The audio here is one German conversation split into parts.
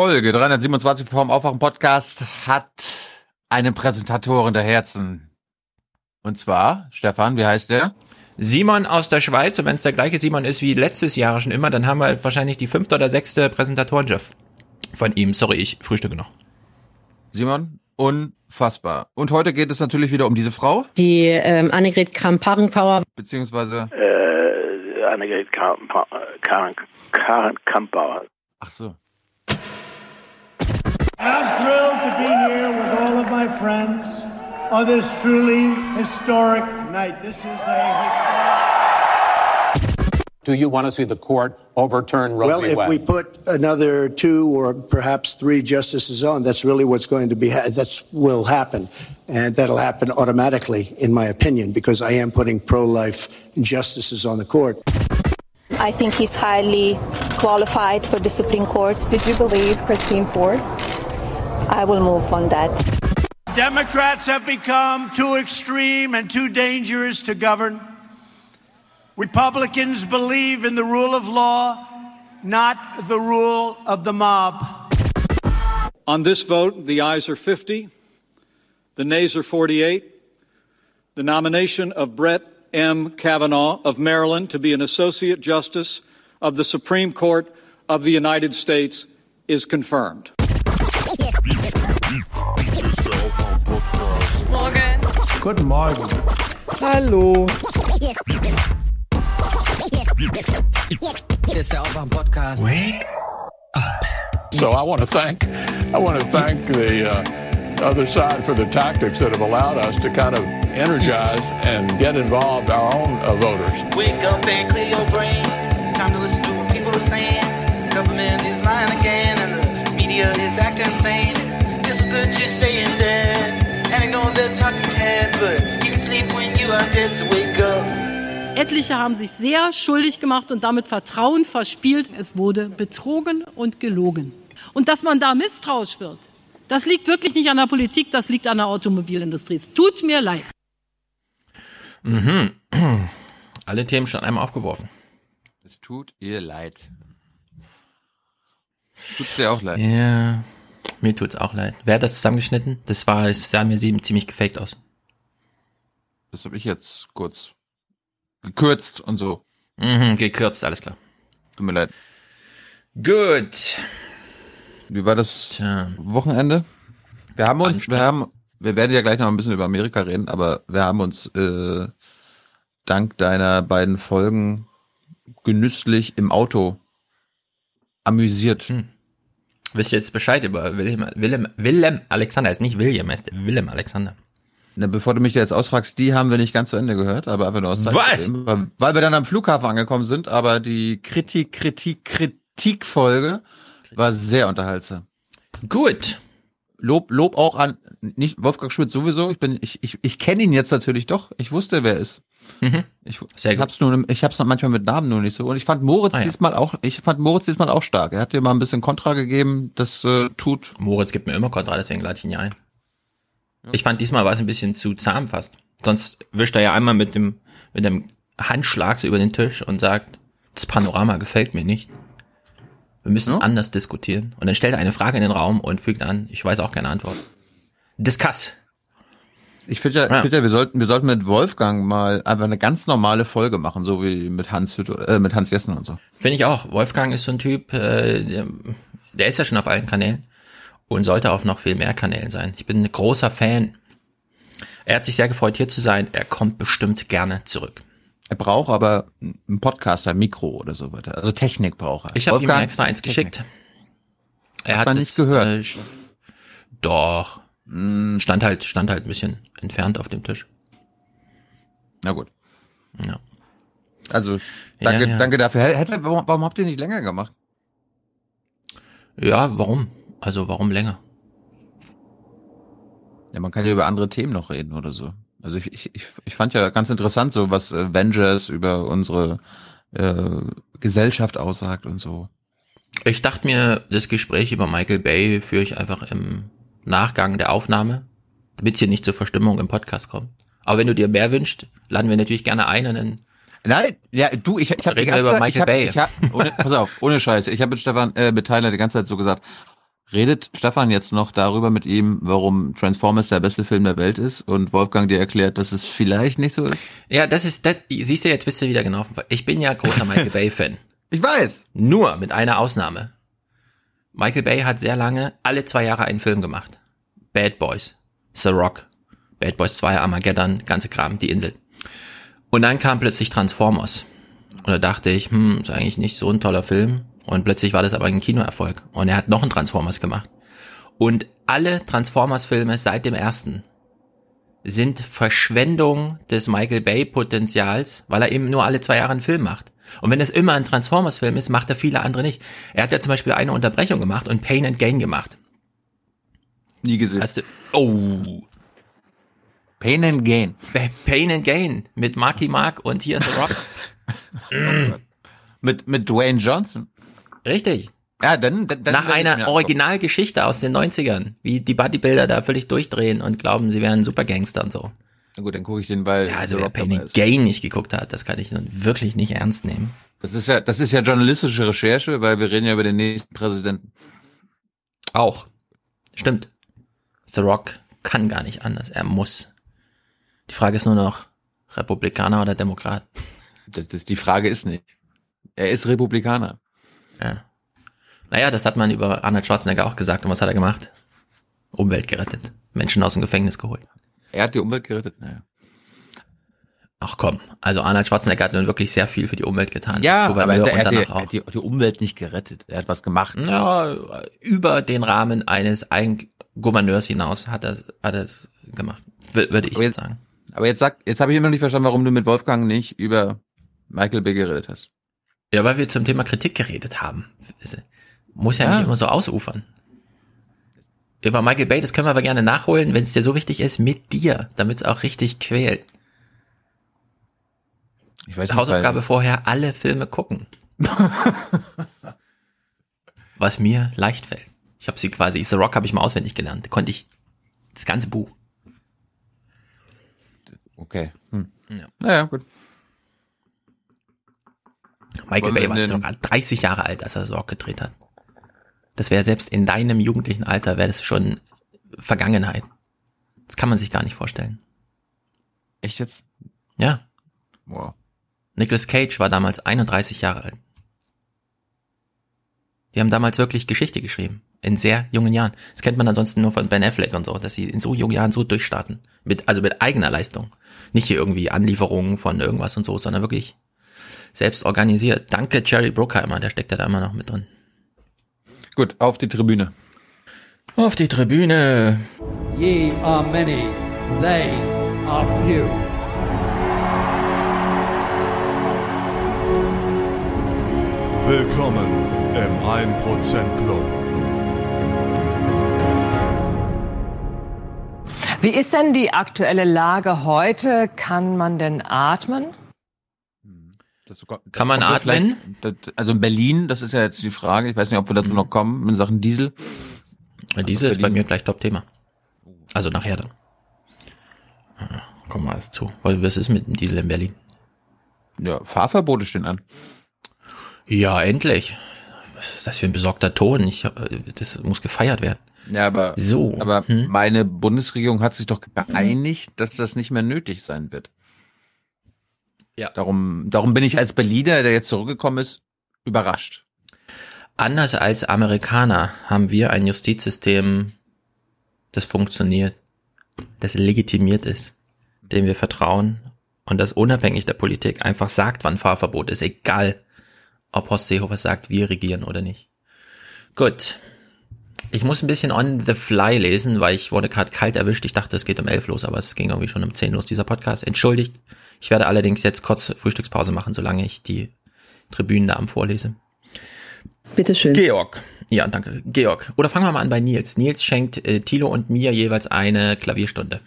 Folge 327 vom Aufwachen Podcast hat einen Präsentatoren der Herzen. Und zwar, Stefan, wie heißt der? Simon aus der Schweiz. Und wenn es der gleiche Simon ist wie letztes Jahr schon immer, dann haben wir wahrscheinlich die fünfte oder sechste Präsentatoren-Jeff von ihm. Sorry, ich frühstücke noch. Simon, unfassbar. Und heute geht es natürlich wieder um diese Frau. Die ähm, Annegret Kramp-Karrenbauer. Beziehungsweise. Äh, Annegret Kramp-Karrenbauer. Ach so. I'm thrilled to be here with all of my friends on this truly historic night. This is a historic. Do you want to see the court overturn Roe Well, v. if Wade? we put another two or perhaps three justices on, that's really what's going to be, ha- that's will happen. And that'll happen automatically, in my opinion, because I am putting pro-life justices on the court. I think he's highly qualified for the Supreme Court. Did you believe Christine Ford? I will move on that. Democrats have become too extreme and too dangerous to govern. Republicans believe in the rule of law, not the rule of the mob. On this vote, the ayes are 50, the nays are 48. The nomination of Brett M. Kavanaugh of Maryland to be an Associate Justice of the Supreme Court of the United States is confirmed. Guten Morgen. Hallo. Hier ist der Aufwach-Podcast. So I want to thank, I want to thank the uh, other side for the tactics that have allowed us to kind of energize and get involved our own uh, voters. Wake up and clear your brain. Time to listen to what people are saying. Government is lying again, and the media is acting insane. It's good to stay in bed and ignore the talking heads, but you can sleep when you are dead. So wake up. Etliche haben sich sehr schuldig gemacht und damit Vertrauen verspielt. Es wurde betrogen und gelogen. Und dass man da misstrauisch wird, das liegt wirklich nicht an der Politik, das liegt an der Automobilindustrie. Es tut mir leid. Mhm. Alle Themen schon einmal aufgeworfen. Es tut ihr leid. Tut's dir auch leid. Ja, mir tut's auch leid. Wer hat das zusammengeschnitten? Das war, es sah mir sieben ziemlich gefaked aus. Das habe ich jetzt kurz gekürzt und so. Mhm, gekürzt, alles klar. Tut mir leid. Gut. Wie war das Tja. Wochenende? Wir haben uns, wir haben, wir werden ja gleich noch ein bisschen über Amerika reden, aber wir haben uns äh, dank deiner beiden Folgen genüsslich im Auto amüsiert. Hm. Wisst ihr jetzt Bescheid über Wilhelm, Willem, Willem Alexander? Er Ist nicht William, er ist Willem Alexander. Na, bevor du mich jetzt ausfragst, die haben wir nicht ganz zu Ende gehört, aber einfach nur aus Was? Zeitgründen, Weil, weil wir dann am Flughafen angekommen sind, aber die Kritik, Kritik, Kritikfolge war sehr unterhaltsam. Gut. Lob, Lob auch an, nicht Wolfgang Schmidt sowieso. Ich bin, ich, ich, ich kenne ihn jetzt natürlich doch. Ich wusste, wer er ist. Mhm. Ich, Sehr gut. hab's nur, ich hab's noch manchmal mit Namen nur nicht so. Und ich fand Moritz Ah, ja. diesmal auch, ich fand Moritz diesmal auch stark. Er hat dir mal ein bisschen Kontra gegeben. Das äh, tut. Moritz gibt mir immer Kontra, deswegen lade ich ihn ja ein. Ich fand diesmal war es ein bisschen zu zahm fast. Sonst wischt er ja einmal mit dem, mit dem Handschlag so über den Tisch und sagt, das Panorama gefällt mir nicht. Wir müssen Ja. anders diskutieren. Und dann stellt er eine Frage in den Raum und fügt an, ich weiß auch keine Antwort. Discuss. Ich finde ja, Ja. find ja, wir sollten, wir sollten mit Wolfgang mal einfach eine ganz normale Folge machen, so wie mit Hans Hütte, äh, mit Hans Jessen und so. Finde ich auch. Wolfgang ist so ein Typ, äh, der, der ist ja schon auf allen Kanälen und sollte auf noch viel mehr Kanälen sein. Ich bin ein großer Fan. Er hat sich sehr gefreut, hier zu sein. Er kommt bestimmt gerne zurück. Er braucht aber einen Podcaster, Mikro oder so weiter. Also Technik braucht er. Ich habe ihm extra eins Technik. geschickt. Er Hat man es, nicht gehört. Äh, doch. Mm, Stand halt, stand halt ein bisschen entfernt auf dem Tisch. Na gut. Ja. Also, danke, Ja, ja. danke dafür. Hätte, warum, warum habt ihr nicht länger gemacht? Ja, warum? Also warum länger? Ja, man kann ja über andere Themen noch reden oder so. Also ich, ich, ich, ich fand ja ganz interessant, so was Avengers über unsere äh, Gesellschaft aussagt und so. Ich dachte mir, das Gespräch über Michael Bay führe ich einfach im Nachgang der Aufnahme, damit es hier nicht zur Verstimmung im Podcast kommt. Aber wenn du dir mehr wünschst, laden wir natürlich gerne ein und dann Nein, ja, du, ich, ich habe über Michael ich hab, Bay. Ich hab, ohne, pass auf, ohne Scheiße. Ich habe mit Stefan, äh, mit Tyler die ganze Zeit so gesagt, Redet Stefan jetzt noch darüber mit ihm, warum Transformers der beste Film der Welt ist und Wolfgang dir erklärt, dass es vielleicht nicht so ist? Ja, das ist, das, siehst du, jetzt bist du wieder genau. auf dem Fall. Ich bin ja großer Michael Bay-Fan. Ich weiß. Nur mit einer Ausnahme. Michael Bay hat sehr lange alle zwei Jahre einen Film gemacht. Bad Boys, The Rock, Bad Boys 2, Armageddon, ganze Kram, die Insel. Und dann kam plötzlich Transformers. Und da dachte ich, hm, ist eigentlich nicht so ein toller Film. Und plötzlich war das aber ein Kinoerfolg. Und er hat noch einen Transformers gemacht. Und alle Transformers-Filme seit dem ersten sind Verschwendung des Michael Bay-Potenzials, weil er eben nur alle zwei Jahre einen Film macht. Und wenn es immer ein Transformers-Film ist, macht er viele andere nicht. Er hat ja zum Beispiel eine Unterbrechung gemacht und Pain and Gain gemacht. Nie gesehen. Hast du, oh, Pain and Gain. Pa- Pain and Gain mit Marky Mark und hier The Rock. Mit, mit Dwayne Johnson. Richtig. Ja, dann, dann, dann Nach einer Originalgeschichte aus den 90ern, wie die Bodybuilder da völlig durchdrehen und glauben, sie wären Supergangster und so. Na gut, dann gucke ich den, weil Ja, also wer Pain and. Gain nicht geguckt hat, das kann ich nun wirklich nicht ernst nehmen. Das ist ja, das ist ja journalistische Recherche, weil wir reden ja über den nächsten Präsidenten. Auch. Stimmt. The Rock kann gar nicht anders. Er muss. Die Frage ist nur noch, Republikaner oder Demokrat? Das, das, die Frage ist nicht. Er ist Republikaner. Ja. Naja, das hat man über Arnold Schwarzenegger auch gesagt. Und was hat er gemacht? Umwelt gerettet. Menschen aus dem Gefängnis geholt. Er hat die Umwelt gerettet. Naja. Ach komm, also Arnold Schwarzenegger hat nun wirklich sehr viel für die Umwelt getan. Ja, aber er, hat die, auch. die, die Umwelt nicht gerettet. Er hat was gemacht. Ja, über den Rahmen eines Eigen Gouverneurs hinaus hat er, hat er es gemacht, wür- würde ich Aber jetzt sagen. Aber jetzt sag, jetzt habe ich immer noch nicht verstanden, warum du mit Wolfgang nicht über Michael Bay geredet hast. Ja, weil wir zum Thema Kritik geredet haben. Muss ja, Ja. nicht immer so ausufern. Über Michael Bay, das können wir aber gerne nachholen, wenn es dir so wichtig ist, mit dir, damit es auch richtig quält. Ich weiß nicht, Hausaufgabe vorher, alle Filme gucken. Was mir leicht fällt. Ich habe sie quasi, The Rock habe ich mal auswendig gelernt. Konnte ich das ganze Buch. Okay. Hm. Ja. Naja, gut. Michael Bay war sogar 30 Jahre alt, als er The Rock gedreht hat. Das wäre selbst in deinem jugendlichen Alter, wäre das schon Vergangenheit. Das kann man sich gar nicht vorstellen. Echt jetzt? Ja, Wow. Nicolas Cage war damals 31 Jahre alt. Die haben damals wirklich Geschichte geschrieben. In sehr jungen Jahren. Das kennt man ansonsten nur von Ben Affleck und so, dass sie in so jungen Jahren so durchstarten. Mit, also mit eigener Leistung. Nicht hier irgendwie Anlieferungen von irgendwas und so, sondern wirklich selbst organisiert. Danke Jerry Bruckheimer, der steckt ja da immer noch mit drin. Gut, auf die Tribüne. Auf die Tribüne. Ye are many, they are few. Willkommen im 1% Club. Wie ist denn die aktuelle Lage heute? Kann man denn atmen? Das Kann man atmen? das- Also in Berlin, das ist ja jetzt die Frage. Ich weiß nicht, ob wir dazu noch kommen in Sachen Diesel. Diese ist bei mir gleich Top-Thema. Also nachher dann. Ah, Komm mal zu. Was ist mit dem Diesel in Berlin? Ja, Fahrverbote stehen an. Ja, endlich. Was ist das für ein besorgter Ton? Ich, äh, das muss gefeiert werden. Ja, aber, So, aber hm. meine Bundesregierung hat sich doch geeinigt, dass das nicht mehr nötig sein wird. Ja. Darum, darum bin ich als Berliner, der jetzt zurückgekommen ist, überrascht. Anders als Amerikaner haben wir ein Justizsystem, das funktioniert, das legitimiert ist, dem wir vertrauen und das unabhängig der Politik einfach sagt, wann Fahrverbot ist, egal ob Horst Seehofer sagt, wir regieren oder nicht. Gut. Ich muss ein bisschen on the fly lesen, weil ich wurde gerade kalt erwischt. Ich dachte, es geht um elf los, aber es ging irgendwie schon um zehn los, dieser Podcast. Entschuldigt. Ich werde allerdings jetzt kurz Frühstückspause machen, solange ich die Tribünennamen vorlese. Bitteschön. Georg. Ja, danke. Georg. Oder fangen wir mal an bei Nils. Nils schenkt äh, Thilo und mir jeweils eine Klavierstunde.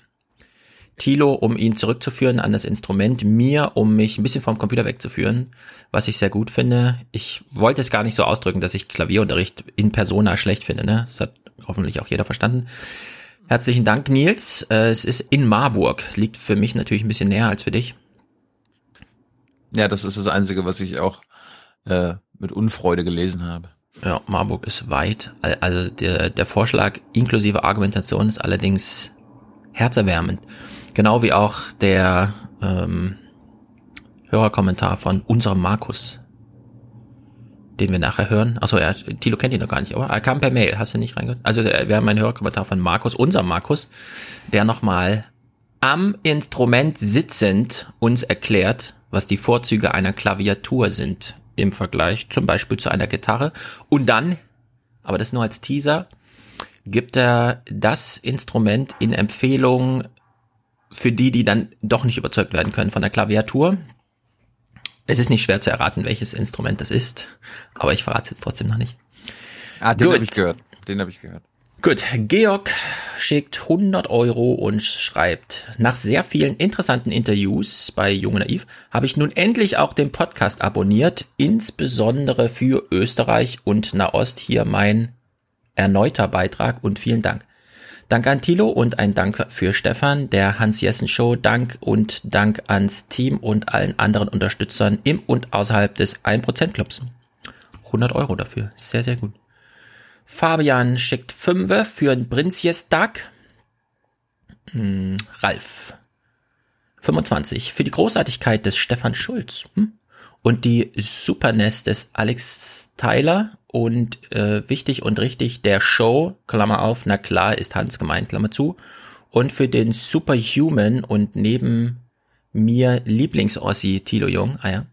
Thilo, um ihn zurückzuführen an das Instrument, mir, um mich ein bisschen vom Computer wegzuführen, was ich sehr gut finde. Ich wollte es gar nicht so ausdrücken, dass ich Klavierunterricht in Persona schlecht finde. Ne? Das hat hoffentlich auch jeder verstanden. Herzlichen Dank, Nils. Äh, es ist in Marburg. Liegt für mich natürlich ein bisschen näher als für dich. Ja, das ist das Einzige, was ich auch äh, mit Unfreude gelesen habe. Ja, Marburg ist weit. Also der, der Vorschlag inklusive Argumentation ist allerdings herzerwärmend. Genau wie auch der ähm, Hörerkommentar von unserem Markus, den wir nachher hören. Achso, ja, Tilo kennt ihn noch gar nicht, aber er kam per Mail, hast du nicht reingehört? Also wir haben einen Hörerkommentar von Markus, unserem Markus, der nochmal am Instrument sitzend uns erklärt, was die Vorzüge einer Klaviatur sind im Vergleich zum Beispiel zu einer Gitarre. Und dann, aber das nur als Teaser, gibt er das Instrument in Empfehlung für die, die dann doch nicht überzeugt werden können von der Klaviatur. Es ist nicht schwer zu erraten, welches Instrument das ist, aber ich verrate es jetzt trotzdem noch nicht. Ah, den habe ich gehört. Den habe ich gehört. Gut, Georg schickt 100 Euro und schreibt, nach sehr vielen interessanten Interviews bei Junge Naiv habe ich nun endlich auch den Podcast abonniert, insbesondere für Österreich und Nahost hier mein erneuter Beitrag und vielen Dank. Dank an Thilo und ein Dank für Stefan, der Hans Jessen Show. Dank und Dank ans Team und allen anderen Unterstützern im und außerhalb des 1% Clubs. 100 Euro dafür. Sehr, sehr gut. Fabian schickt Fünfe für ein Prinzjestag. Hm, Ralf. 25 für die Großartigkeit des Stefan Schulz. Hm? Und die Superness des Alex Tyler und äh, wichtig und richtig der Show, Klammer auf, na klar ist Hans gemeint, Klammer zu. Und für den Superhuman und neben mir Lieblingsossi Tilo Jung, ah ja.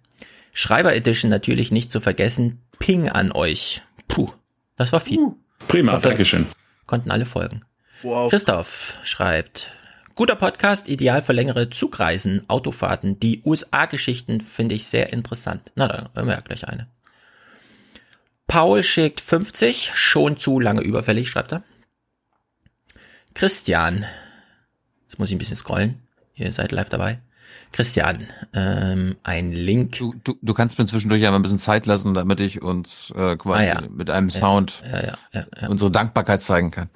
Schreiber Edition natürlich nicht zu vergessen, Ping an euch. Puh, das war viel. Prima, Dankeschön. Konnten alle folgen. Wow. Christoph schreibt, guter Podcast, ideal für längere Zugreisen, Autofahrten. Die USA-Geschichten finde ich sehr interessant. Na, da hören wir ja gleich eine. Paul schickt 50, schon zu lange überfällig, schreibt er. Christian, jetzt muss ich ein bisschen scrollen. Ihr seid live dabei. Christian, ähm, ein Link. Du, du, du kannst mir zwischendurch einmal ein bisschen Zeit lassen, damit ich uns äh, quasi ah, ja. mit einem Sound ja, ja, unsere Dankbarkeit zeigen kann.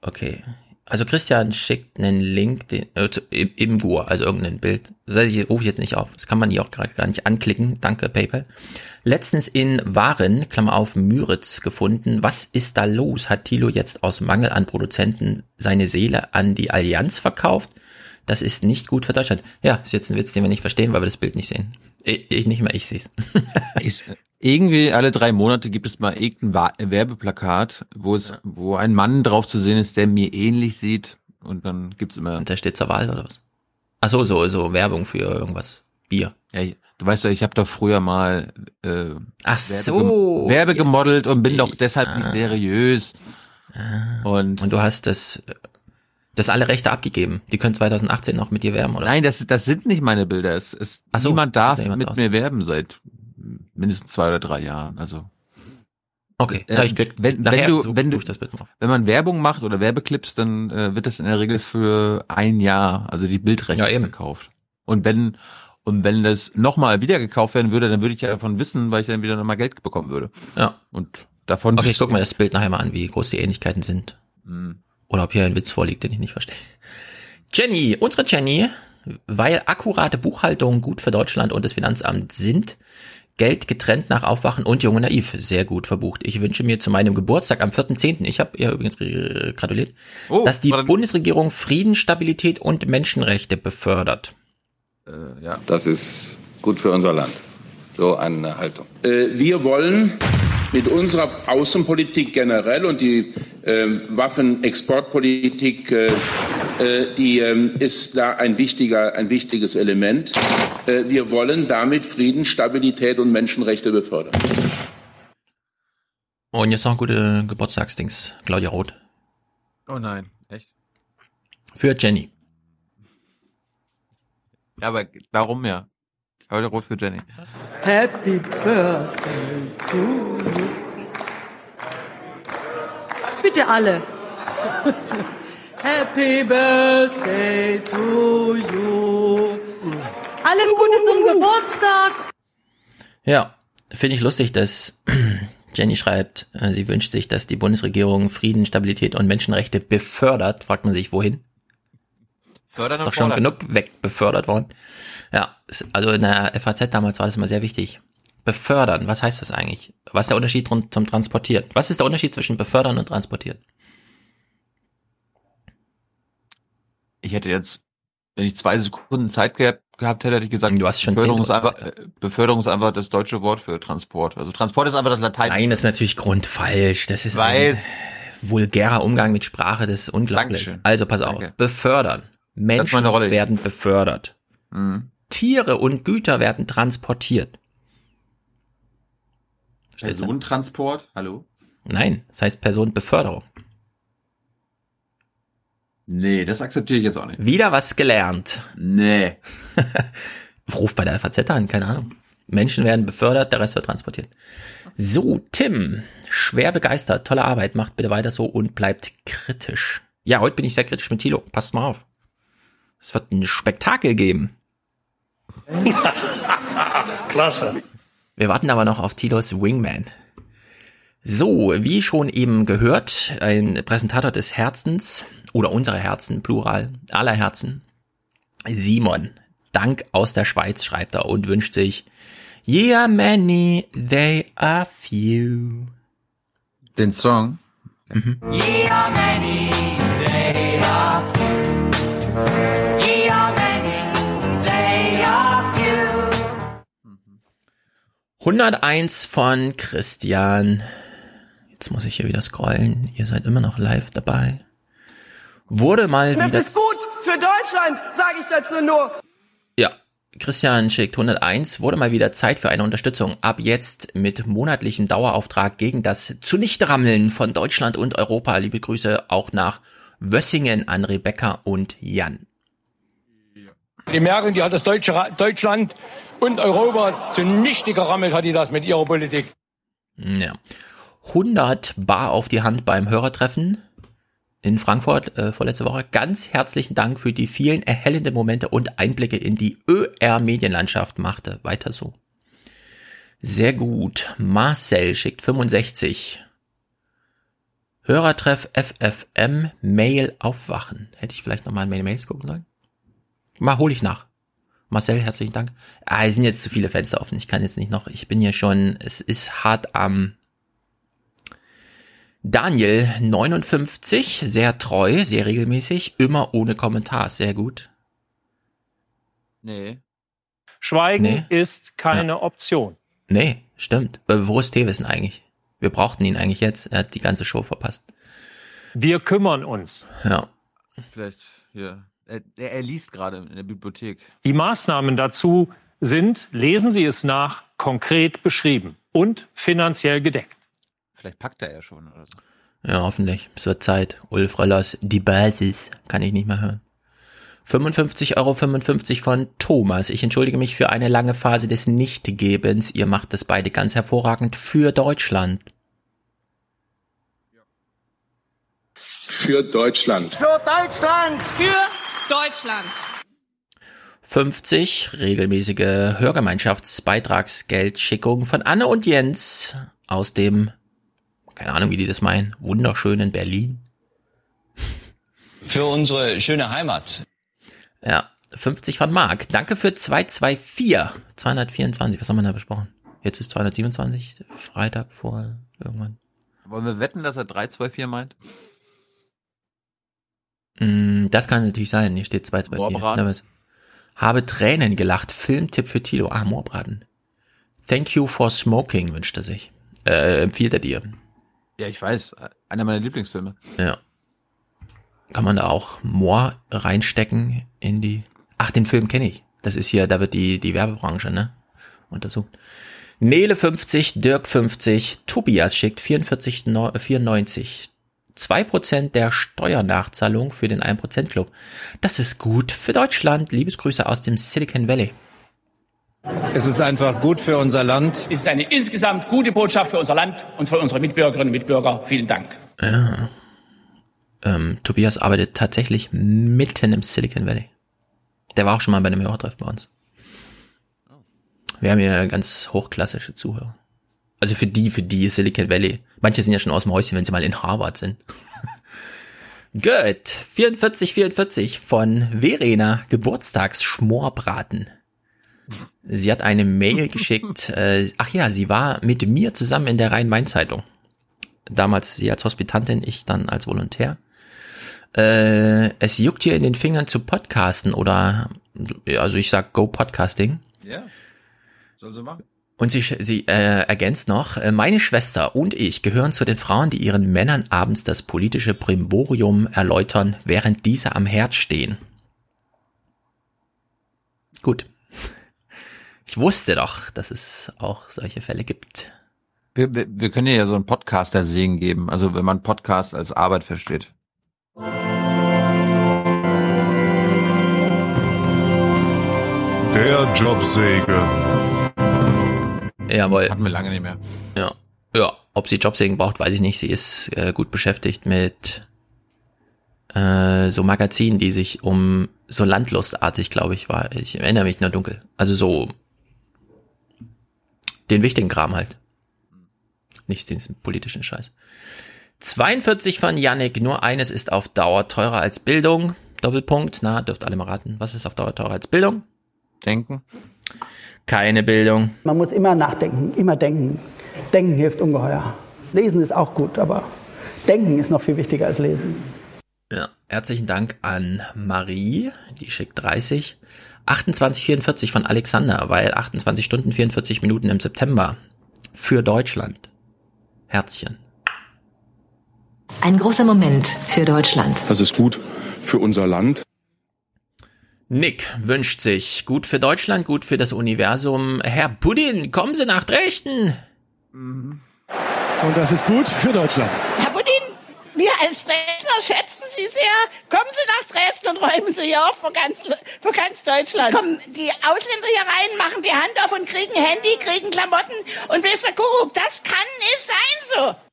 Okay. Also Christian schickt einen Link den, äh, im GUR, also irgendein Bild. Das heißt, ich rufe jetzt nicht auf. Das kann man hier auch gerade gar nicht anklicken. Danke, PayPal. Letztens in Waren, Klammer auf, Müritz gefunden. Was ist da los? Hat Thilo jetzt aus Mangel an Produzenten seine Seele an die Allianz verkauft? Das ist nicht gut für Deutschland. Ja, ist jetzt ein Witz, den wir nicht verstehen, weil wir das Bild nicht sehen. Ich nicht mehr, ich sehe es. irgendwie alle drei Monate gibt es mal irgendein Werbeplakat, wo es, wo ein Mann drauf zu sehen ist, der mir ähnlich sieht. Und dann gibt's immer. Und da steht zur Wahl oder was? Ach so, so, so Werbung für irgendwas. Bier. Ja, du weißt ja, ich habe doch früher mal äh, Ach so, Werbe gemodelt und bin doch deshalb ah. nicht seriös. Ah. Und, und du hast das das alle Rechte abgegeben. Die können 2018 noch mit dir werben, oder? Nein, das, das sind nicht meine Bilder. Es, es, Ach so, niemand darf jemand mit aus. mir werben seit mindestens zwei oder drei Jahren. Also Okay, ja, ich klick, wenn, wenn du, so wenn du, wenn man Werbung macht oder Werbeclips, dann äh, wird das in der Regel für ein Jahr, also die Bildrechte ja, eben. gekauft. Und wenn und wenn das nochmal wieder gekauft werden würde, dann würde ich ja davon wissen, weil ich dann wieder nochmal Geld bekommen würde. Ja. Und davon. Okay, ich guck mal das Bild nachher mal an, wie groß die Ähnlichkeiten sind. Hm. Oder ob hier ein Witz vorliegt, den ich nicht verstehe. Jenny, unsere Jenny, weil akkurate Buchhaltung gut für Deutschland und das Finanzamt sind, Geld getrennt nach Aufwachen und Junge Naiv. Sehr gut verbucht. Ich wünsche mir zu meinem Geburtstag am 4.10., ich habe ihr übrigens gratuliert, oh, dass die Bundesregierung Frieden, Stabilität und Menschenrechte befördert. Äh, ja. Das ist gut für unser Land. So eine Haltung. Äh, wir wollen mit unserer Außenpolitik generell und die äh, Waffenexportpolitik, äh, äh, die äh, ist da ein wichtiger, ein wichtiges Element. Äh, wir wollen damit Frieden, Stabilität und Menschenrechte befördern. Und jetzt noch ein gute Geburtstagsdings, Claudia Roth. Oh nein, echt? Für Jenny. Ja, aber warum ja? Claudia Roth für Jenny. Happy Birthday to you. Bitte alle. Happy Birthday to you. Alles Gute zum Geburtstag. Ja, finde ich lustig, dass Jenny schreibt, äh, sie wünscht sich, dass die Bundesregierung Frieden, Stabilität und Menschenrechte befördert. Fragt man sich, wohin? Fördern ist doch schon genug wegbefördert worden. Ja, also in der FAZ damals war das immer sehr wichtig. Befördern, was heißt das eigentlich? Was ist der Unterschied zum, zum Transportieren? Was ist der Unterschied zwischen befördern und transportieren? Ich hätte jetzt, wenn ich zwei Sekunden Zeit gehabt, gehabt hätte, hätte ich gesagt, Du hast schon Beförderung, ist einfach, Beförderung ist einfach das deutsche Wort für Transport. Also Transport ist einfach das Latein. Nein, das ist natürlich grundfalsch. Das ist Weiß. ein vulgärer Umgang mit Sprache, das ist unglaublich. Dankeschön. Also pass auf, Danke. befördern. Menschen werden befördert. Mhm. Tiere und Güter werden transportiert. Personentransport, hallo? Nein, das heißt Personenbeförderung. Nee, das akzeptiere ich jetzt auch nicht. Wieder was gelernt. Nee. Ruf bei der FAZ an, keine Ahnung. Menschen werden befördert, der Rest wird transportiert. So, Tim, schwer begeistert, tolle Arbeit, macht bitte weiter so und bleibt kritisch. Ja, heute bin ich sehr kritisch mit Thilo, passt mal auf. Es wird ein Spektakel geben. Klasse. Wir warten aber noch auf Tilos Wingman. So, wie schon eben gehört, ein Präsentator des Herzens oder unsere Herzen, Plural, aller Herzen. Simon, Dank aus der Schweiz schreibt er und wünscht sich Ye are many, they are few. Den Song. Ye are many, 101 von Christian. Jetzt muss ich hier wieder scrollen. Ihr seid immer noch live dabei. Wurde mal Das wieder ist gut für Deutschland, sage ich dazu nur. Ja, Christian schickt 101, wurde mal wieder Zeit für eine Unterstützung. Ab jetzt mit monatlichem Dauerauftrag gegen das Zunichterrammeln von Deutschland und Europa. Liebe Grüße auch nach Wössingen an Rebecca und Jan. Die Merkel, die hat das deutsche Deutschland und Europa zunichte gerammelt, hat die das mit ihrer Politik. Ja. 100 Bar auf die Hand beim Hörertreffen in Frankfurt äh, vorletzte Woche. Ganz herzlichen Dank für die vielen erhellenden Momente und Einblicke in die ÖR-Medienlandschaft. Machte weiter so. Sehr gut. Marcel schickt 65. Hörertreff FFM Mail aufwachen. Hätte ich vielleicht nochmal in meine Mails gucken sollen? Mal hole ich nach. Marcel, herzlichen Dank. Ah, es sind jetzt zu viele Fenster offen. Ich kann jetzt nicht noch. Ich bin hier schon, es ist hart am Daniel, 59, sehr treu, sehr regelmäßig, immer ohne Kommentar, sehr gut. Nee. Schweigen Nee. ist keine Option. Nee, stimmt. Äh, Wo ist Tewissen eigentlich? Wir brauchten ihn eigentlich jetzt. Er hat die ganze Show verpasst. Wir kümmern uns. Ja. Vielleicht hier. Er, er, er liest gerade in der Bibliothek. Die Maßnahmen dazu sind, lesen Sie es nach, konkret beschrieben und finanziell gedeckt. Vielleicht packt er ja schon oder so. Ja, hoffentlich. Es wird Zeit. Ulf Röllers, die Basis. Kann ich nicht mehr hören. 55,55 Euro von Thomas. Ich entschuldige mich für eine lange Phase des Nichtgebens. Ihr macht das beide ganz hervorragend für Deutschland. Für Deutschland. Für Deutschland! Für Deutschland! 50 regelmäßige Hörgemeinschaftsbeitragsgeldschickung von Anne und Jens aus dem, keine Ahnung, wie die das meinen, wunderschönen Berlin. Für unsere schöne Heimat. Ja, 50 von Marc. Danke für 224. 224, was haben wir da besprochen? Jetzt ist 227, Freitag vor irgendwann. Wollen wir wetten, dass er 324 meint? Mm, das kann natürlich sein. Hier steht 2-2. Moorbraten. Habe Tränen gelacht. Filmtipp für Tilo. Ah, Moorbraten. Thank you for smoking, wünscht er sich. Äh, empfiehlt er dir. Ja, ich weiß. Einer meiner Lieblingsfilme. Ja. Kann man da auch Moor reinstecken in die. Ach, den Film kenne ich. Das ist hier, da wird die, die Werbebranche, ne? Untersucht. Nele 50, Dirk 50, Tobias schickt 44, 94. 2% der Steuernachzahlung für den 1% Club. Das ist gut für Deutschland. Liebesgrüße aus dem Silicon Valley. Es ist einfach gut für unser Land. Es ist eine insgesamt gute Botschaft für unser Land und für unsere Mitbürgerinnen und Mitbürger. Vielen Dank. Ja. Ähm, Tobias arbeitet tatsächlich mitten im Silicon Valley. Der war auch schon mal bei einem Hörertreff bei uns. Wir haben hier ganz hochklassische Zuhörer. Also für die, für die ist Silicon Valley. Manche sind ja schon aus dem Häuschen, wenn sie mal in Harvard sind. Gut. 44, 44 von Verena Geburtstagsschmorbraten. Sie hat eine Mail geschickt. Äh, ach ja, sie war mit mir zusammen in der Rhein-Main-Zeitung. Damals sie als Hospitantin, ich dann als Volontär. Äh, es juckt hier in den Fingern zu podcasten oder, also ich sag Go Podcasting. Ja. Soll sie machen? Und sie, sie äh, ergänzt noch, äh, meine Schwester und ich gehören zu den Frauen, die ihren Männern abends das politische Brimborium erläutern, während diese am Herd stehen. Gut. Ich wusste doch, dass es auch solche Fälle gibt. Wir, wir, wir können ja so einen Podcaster-Segen geben, also wenn man Podcast als Arbeit versteht. Der Jobsegen. Jawohl. Hatten wir lange nicht mehr. Ja. Ja, ob sie Jobsegen braucht, weiß ich nicht. Sie ist äh, gut beschäftigt mit äh, so Magazinen, die sich um so landlustartig, glaube ich, war. Ich erinnere mich nur dunkel. Also so den wichtigen Kram halt. Nicht den politischen Scheiß. 42 von Yannick, nur eines ist auf Dauer teurer als Bildung. Doppelpunkt, na, dürft alle mal raten. Was ist auf Dauer teurer als Bildung? Denken. Keine Bildung. Man muss immer nachdenken, immer denken. Denken hilft ungeheuer. Lesen ist auch gut, aber denken ist noch viel wichtiger als lesen. Ja, herzlichen Dank an Marie, die schickt 30. 2844 von Alexander, weil 28 Stunden 44 Minuten im September für Deutschland. Herzchen. Ein großer Moment für Deutschland. Das ist gut für unser Land. Nick wünscht sich gut für Deutschland, gut für das Universum. Herr Puddin, kommen Sie nach Dresden. Und das ist gut für Deutschland. Herr Budin, wir als Dresdner schätzen Sie sehr. Kommen Sie nach Dresden und räumen Sie hier auf für ganz, für ganz Deutschland. Es kommen die Ausländer hier rein, machen die Hand auf und kriegen Handy, kriegen Klamotten und ihr, Kuckuck, das kann nicht sein so.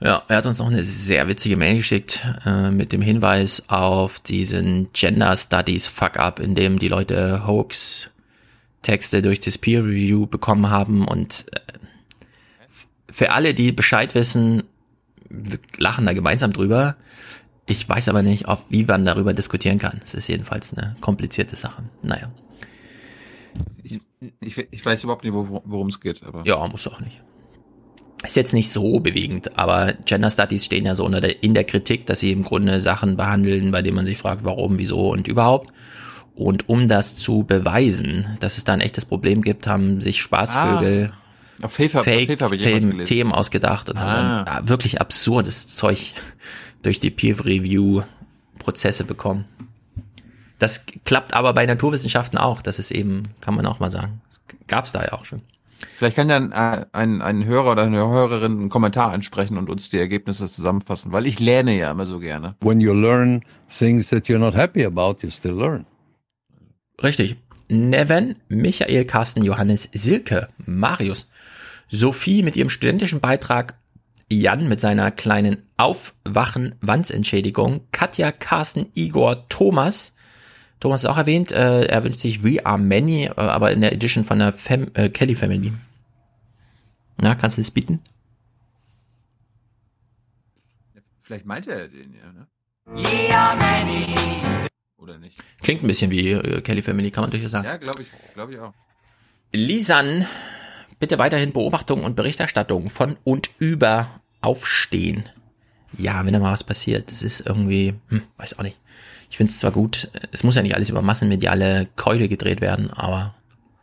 Ja, er hat uns noch eine sehr witzige Mail geschickt äh, mit dem Hinweis auf diesen Gender Studies Fuck-up, in dem die Leute Hoax-Texte durch das Peer Review bekommen haben und äh, für alle, die Bescheid wissen, wir lachen da gemeinsam drüber. Ich weiß aber nicht, ob, wie man darüber diskutieren kann. Es ist jedenfalls eine komplizierte Sache. Naja. Ich, ich, ich weiß überhaupt nicht, wo- worum es geht, aber. Ja, muss auch nicht. Ist jetzt nicht so bewegend, aber Gender Studies stehen ja so unter der, in der Kritik, dass sie im Grunde Sachen behandeln, bei denen man sich fragt, warum, wieso und überhaupt. Und um das zu beweisen, dass es da ein echtes Problem gibt, haben sich Spaßvögel Ah, auf auf habe ich irgendwas Fake-Themen gelesen. Themen ausgedacht und haben Ah. dann ja, wirklich absurdes Zeug durch die Peer-Review-Prozesse bekommen. Das klappt aber bei Naturwissenschaften auch. Das ist eben, kann man auch mal sagen. Das gab's da ja auch schon. Vielleicht kann ja ein, ein, ein Hörer oder eine Hörerin einen Kommentar ansprechen und uns die Ergebnisse zusammenfassen, weil ich lerne ja immer so gerne. When you learn things that you're not happy about, you still learn. Richtig. Neven, Michael, Carsten, Johannes, Silke, Marius, Sophie mit ihrem studentischen Beitrag, Jan mit seiner kleinen Aufwachen-Wandsentschädigung, Katja, Carsten, Igor, Thomas, Thomas ist auch erwähnt, äh, er wünscht sich We Are Many, äh, aber in der Edition von der Fam äh, Kelly Family. Na, kannst du das bieten? Vielleicht meint er den ja, ne? Oder nicht? Klingt ein bisschen wie äh, Kelly Family, kann man durchaus sagen. Ja, glaube ich, glaube ich auch. Lisan, bitte weiterhin Beobachtung und Berichterstattung von und über Aufstehen. Ja, wenn da mal was passiert, das ist irgendwie, hm, weiß auch nicht. Ich finde es zwar gut, es muss ja nicht alles über massenmediale Keule gedreht werden, aber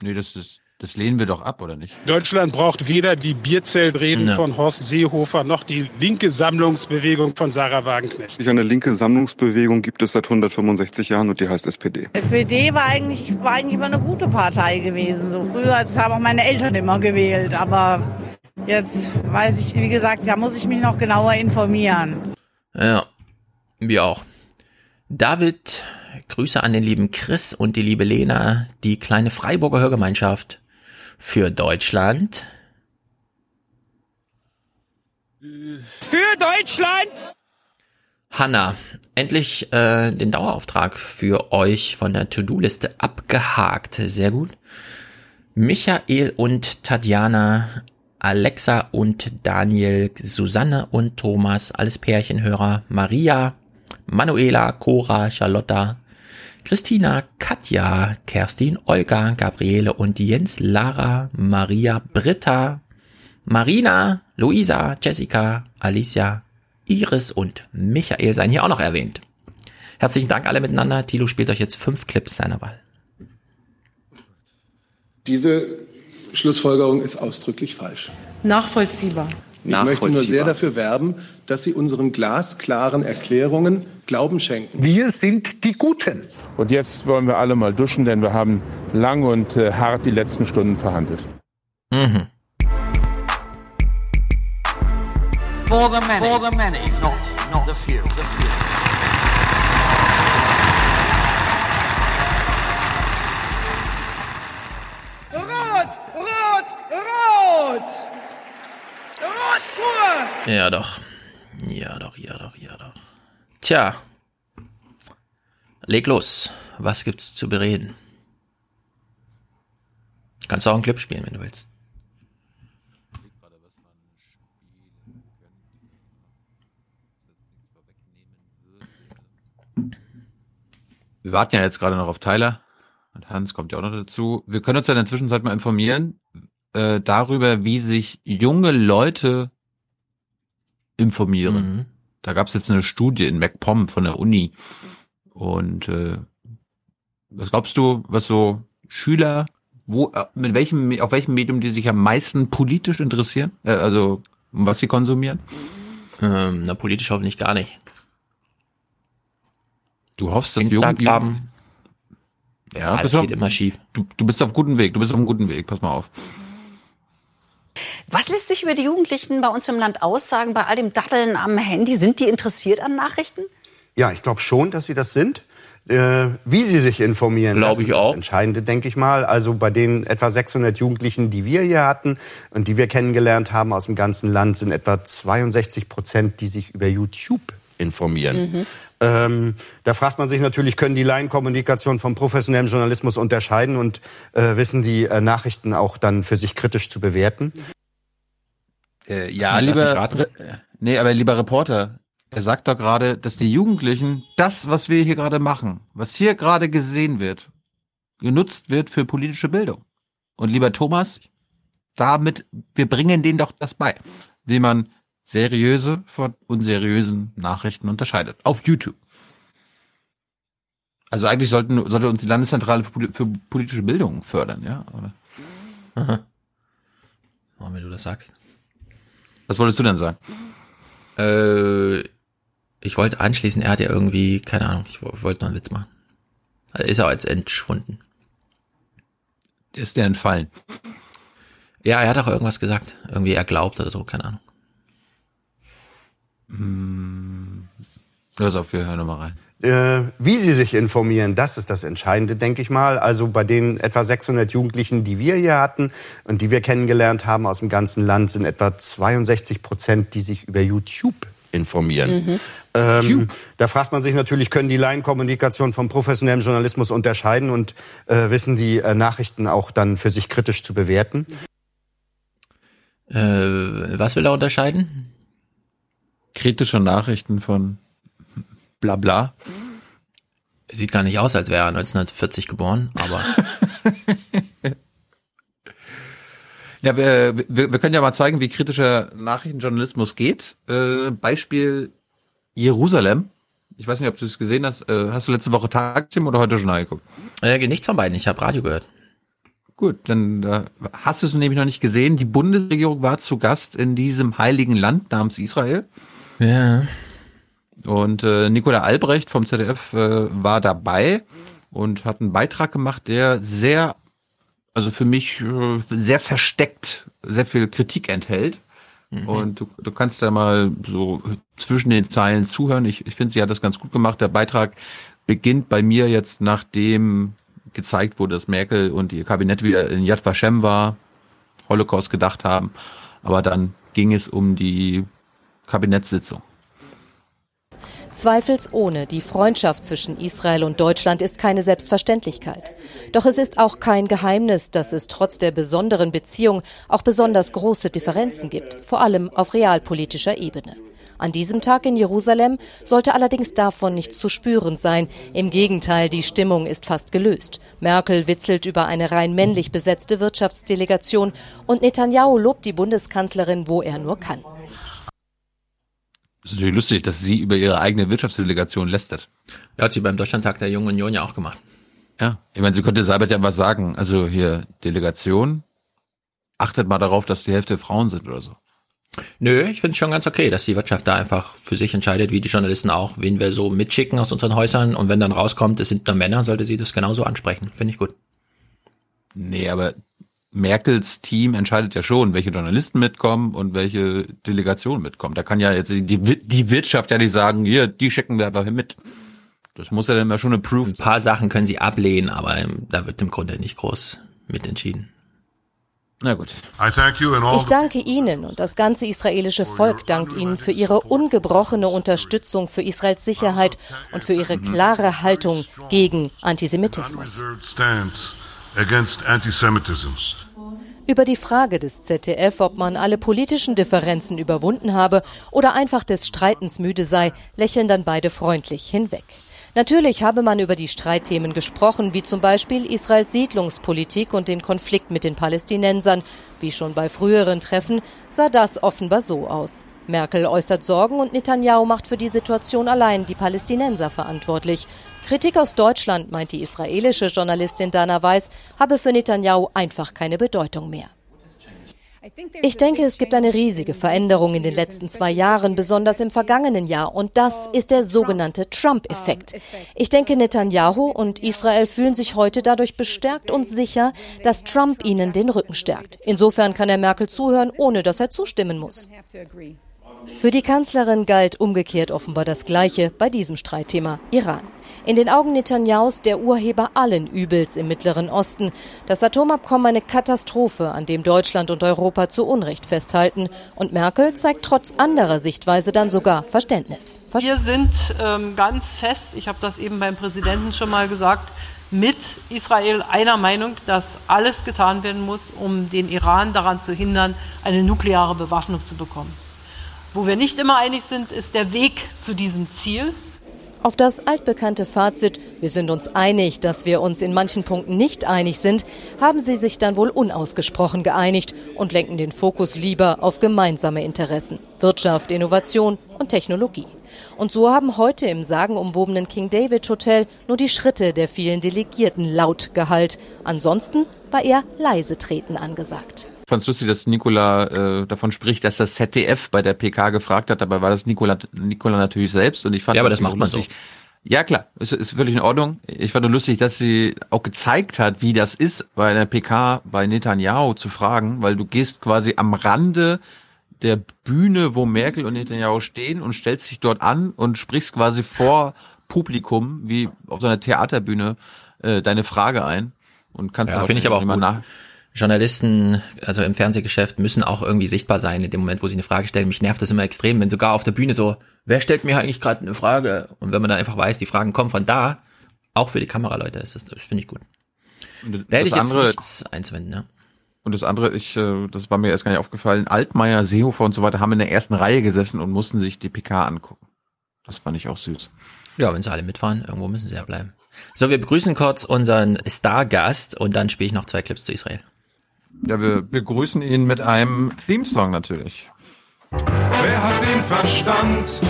Nee, das, das, das lehnen wir doch ab, oder nicht? Deutschland braucht weder die Bierzeltreden Ja. von Horst Seehofer noch die linke Sammlungsbewegung von Sarah Wagenknecht. Eine linke Sammlungsbewegung gibt es seit 165 Jahren und die heißt SPD. SPD war eigentlich, war eigentlich immer eine gute Partei gewesen. So früher, das haben auch meine Eltern immer gewählt. Aber jetzt weiß ich, wie gesagt, da muss ich mich noch genauer informieren. ja, wir auch. David, Grüße an den lieben Chris und die liebe Lena, die kleine Freiburger Hörgemeinschaft für Deutschland. Für Deutschland! Hanna, endlich äh, den Dauerauftrag für euch von der To-Do-Liste abgehakt. Sehr gut. Michael und Tatjana, Alexa und Daniel, Susanne und Thomas, alles Pärchenhörer, Maria, Manuela, Cora, Charlotta, Christina, Katja, Kerstin, Olga, Gabriele und Jens, Lara, Maria, Britta, Marina, Luisa, Jessica, Alicia, Iris und Michael seien hier auch noch erwähnt. Herzlichen Dank alle miteinander. Tilo spielt euch jetzt fünf Clips seiner Wahl. Diese Schlussfolgerung ist ausdrücklich falsch. Nachvollziehbar. Ich möchte nur sehr dafür werben, dass Sie unseren glasklaren Erklärungen Glauben schenken. Wir sind die Guten. Und jetzt wollen wir alle mal duschen, denn wir haben lang und äh, hart die letzten Stunden verhandelt. Mhm. For the many, for the many, not, not the few. The few. Rot, rot, rot! Rot pur! Ja doch. Ja doch, ja doch, ja doch. Tja. Leg los. Was gibt's zu bereden? Kannst du auch einen Clip spielen, wenn du willst. Wir warten ja jetzt gerade noch auf Tyler. Und Hans kommt ja auch noch dazu. Wir können uns ja in der Zwischenzeit mal informieren äh, darüber, wie sich junge Leute informieren. Mhm. Da gab es jetzt eine Studie in MacPom von der Uni. Und äh, was glaubst du, was so Schüler, wo, äh, mit welchem, auf welchem Medium die sich am meisten politisch interessieren? Äh, also was sie konsumieren? Ähm, na, politisch hoffentlich gar nicht. Du hoffst, dass Instagram. Jugend, ja, bist du, geht immer schief. du, du bist auf gutem Weg, du bist auf einem guten Weg, pass mal auf. Was lässt sich über die Jugendlichen bei uns im Land aussagen, bei all dem Datteln am Handy? Sind die interessiert an Nachrichten? Ja, ich glaube schon, dass sie das sind. Äh, wie sie sich informieren, Glaub das ich ist auch. das Entscheidende, denke ich mal. Also bei den etwa 600 Jugendlichen, die wir hier hatten und die wir kennengelernt haben aus dem ganzen Land, sind etwa 62 Prozent, die sich über YouTube informieren. Mhm. Ähm, da fragt man sich natürlich, können die Laienkommunikation vom professionellen Journalismus unterscheiden und äh, wissen die äh, Nachrichten auch dann für sich kritisch zu bewerten? Äh, ja, lieber, nee, aber lieber Reporter, er sagt doch gerade, dass die Jugendlichen das, was wir hier gerade machen, was hier gerade gesehen wird, genutzt wird für politische Bildung. Und lieber Thomas, damit, wir bringen denen doch das bei, wie man seriöse von unseriösen Nachrichten unterscheidet. Auf YouTube. Also eigentlich sollten, sollte uns die Landeszentrale für, Poli- für politische Bildung fördern, ja? Oder? Aha. Oh, wenn du das sagst. Was wolltest du denn sagen? Äh, ich wollte anschließen, er hat ja irgendwie, keine Ahnung, ich wo- wollte noch einen Witz machen. Also ist er jetzt entschwunden. Ist der entfallen? Ja, er hat auch irgendwas gesagt. Irgendwie er glaubt oder so, keine Ahnung. Los auf, wir hören nochmal rein. Äh, wie sie sich informieren, das ist das Entscheidende, denke ich mal. Also bei den etwa 600 Jugendlichen, die wir hier hatten und die wir kennengelernt haben aus dem ganzen Land, sind etwa 62 Prozent, die sich über YouTube informieren. Mhm. Ähm, da fragt man sich natürlich, können die Laienkommunikation vom professionellen Journalismus unterscheiden und äh, wissen die äh, Nachrichten auch dann für sich kritisch zu bewerten? Äh, was will er unterscheiden? Kritische Nachrichten von bla bla. Sieht gar nicht aus, als wäre er 1940 geboren, aber Ja, wir, wir, wir können ja mal zeigen, wie kritischer Nachrichtenjournalismus geht. Äh, Beispiel Jerusalem. Ich weiß nicht, ob du es gesehen hast. Äh, hast du letzte Woche Tagteam oder heute Journal geguckt? äh, nichts von beiden. Ich habe Radio gehört. Gut, dann äh, hast du es nämlich noch nicht gesehen. Die Bundesregierung war zu Gast in diesem heiligen Land namens Israel. Ja. Und äh, Nicola Albrecht vom ZDF äh, war dabei und hat einen Beitrag gemacht, der sehr, also für mich äh, sehr versteckt, sehr viel Kritik enthält. Und du, du kannst da mal so zwischen den Zeilen zuhören. Ich, ich finde, sie hat das ganz gut gemacht. Der Beitrag beginnt bei mir jetzt, nachdem gezeigt wurde, dass Merkel und ihr Kabinett wieder in Yad Vashem war, Holocaust gedacht haben. Aber dann ging es um die Kabinettssitzung. Zweifelsohne, die Freundschaft zwischen Israel und Deutschland ist keine Selbstverständlichkeit. Doch es ist auch kein Geheimnis, dass es trotz der besonderen Beziehung auch besonders große Differenzen gibt, vor allem auf realpolitischer Ebene. An diesem Tag in Jerusalem sollte allerdings davon nichts zu spüren sein. Im Gegenteil, die Stimmung ist fast gelöst. Merkel witzelt über eine rein männlich besetzte Wirtschaftsdelegation und Netanyahu lobt die Bundeskanzlerin, wo er nur kann. Ist natürlich lustig, dass sie über ihre eigene Wirtschaftsdelegation lästert. Ja, hat sie beim Deutschlandtag der Jungen Union ja auch gemacht. Ja, ich meine, sie könnte Seibert ja was sagen. Also hier Delegation, achtet mal darauf, dass die Hälfte Frauen sind oder so. Nö, ich finde es schon ganz okay, dass die Wirtschaft da einfach für sich entscheidet, wie die Journalisten auch, wen wir so mitschicken aus unseren Häusern. Und wenn dann rauskommt, es sind nur Männer, sollte sie das genauso ansprechen. Finde ich gut. Nee, aber Merkels Team entscheidet ja schon, welche Journalisten mitkommen und welche Delegation mitkommt. Da kann ja jetzt die, die Wirtschaft ja nicht sagen, hier, die schicken wir einfach mit. Das muss ja dann mal schon approved Ein paar Sachen können sie ablehnen, aber ähm, da wird im Grunde nicht groß mitentschieden. Na gut. Ich danke Ihnen und das ganze israelische Volk dankt Ihnen für Ihre ungebrochene Unterstützung für Israels Sicherheit und für Ihre klare Haltung gegen Antisemitismus. Über die Frage des ZDF, ob man alle politischen Differenzen überwunden habe oder einfach des Streitens müde sei, lächeln dann beide freundlich hinweg. Natürlich habe man über die Streitthemen gesprochen, wie zum Beispiel Israels Siedlungspolitik und den Konflikt mit den Palästinensern. Wie schon bei früheren Treffen sah das offenbar so aus. Merkel äußert Sorgen und Netanyahu macht für die Situation allein die Palästinenser verantwortlich. Kritik aus Deutschland, meint die israelische Journalistin Dana Weiss, habe für Netanyahu einfach keine Bedeutung mehr. Ich denke, es gibt eine riesige Veränderung in den letzten zwei Jahren, besonders im vergangenen Jahr. Und das ist der sogenannte Trump-Effekt. Ich denke, Netanyahu und Israel fühlen sich heute dadurch bestärkt und sicher, dass Trump ihnen den Rücken stärkt. Insofern kann er Merkel zuhören, ohne dass er zustimmen muss. Für die Kanzlerin galt umgekehrt offenbar das Gleiche bei diesem Streitthema Iran. In den Augen Netanyahus der Urheber allen Übels im Mittleren Osten. Das Atomabkommen eine Katastrophe, an dem Deutschland und Europa zu Unrecht festhalten. Und Merkel zeigt trotz anderer Sichtweise dann sogar Verständnis. Wir sind ähm, ganz fest, ich habe das eben beim Präsidenten schon mal gesagt, mit Israel einer Meinung, dass alles getan werden muss, um den Iran daran zu hindern, eine nukleare Bewaffnung zu bekommen. Wo wir nicht immer einig sind, ist der Weg zu diesem Ziel. Auf das altbekannte Fazit, wir sind uns einig, dass wir uns in manchen Punkten nicht einig sind, haben sie sich dann wohl unausgesprochen geeinigt und lenken den Fokus lieber auf gemeinsame Interessen, Wirtschaft, Innovation und Technologie. Und so haben heute im sagenumwobenen King David Hotel nur die Schritte der vielen Delegierten laut Gehalt. Ansonsten war eher leise treten angesagt. Ich fand es lustig, dass Nikola äh, davon spricht, dass das ZDF bei der PK gefragt hat, dabei war das Nikola, Nikola natürlich selbst und ich fand Ja, aber das macht man lustig. Ja, klar, ist, ist völlig in Ordnung. Ich fand nur lustig, dass sie auch gezeigt hat, wie das ist, bei einer PK bei Netanyahu zu fragen, weil du gehst quasi am Rande der Bühne, wo Merkel und Netanyahu stehen und stellst dich dort an und sprichst quasi vor Publikum, wie auf so einer Theaterbühne, äh, deine Frage ein und kannst Ja, finde ich aber auch gut. nach. Journalisten, also im Fernsehgeschäft, müssen auch irgendwie sichtbar sein in dem Moment, wo sie eine Frage stellen. Mich nervt das immer extrem, wenn sogar auf der Bühne so, wer stellt mir eigentlich gerade eine Frage? Und wenn man dann einfach weiß, die Fragen kommen von da, auch für die Kameraleute ist das, das finde ich gut. Und Da hätte ich jetzt andere- nichts einzuwenden, ja. Und das andere, ich, äh, das war mir erst gar nicht aufgefallen, Altmaier, Seehofer und so weiter haben in der ersten Reihe gesessen und mussten sich die PK angucken. Das fand ich auch süß. Ja, wenn sie alle mitfahren, irgendwo müssen sie ja bleiben. So, wir begrüßen kurz unseren Stargast und dann spiele ich noch zwei Clips zu Israel. Ja, wir begrüßen ihn mit einem Theme-Song natürlich. Wer hat den Verstand?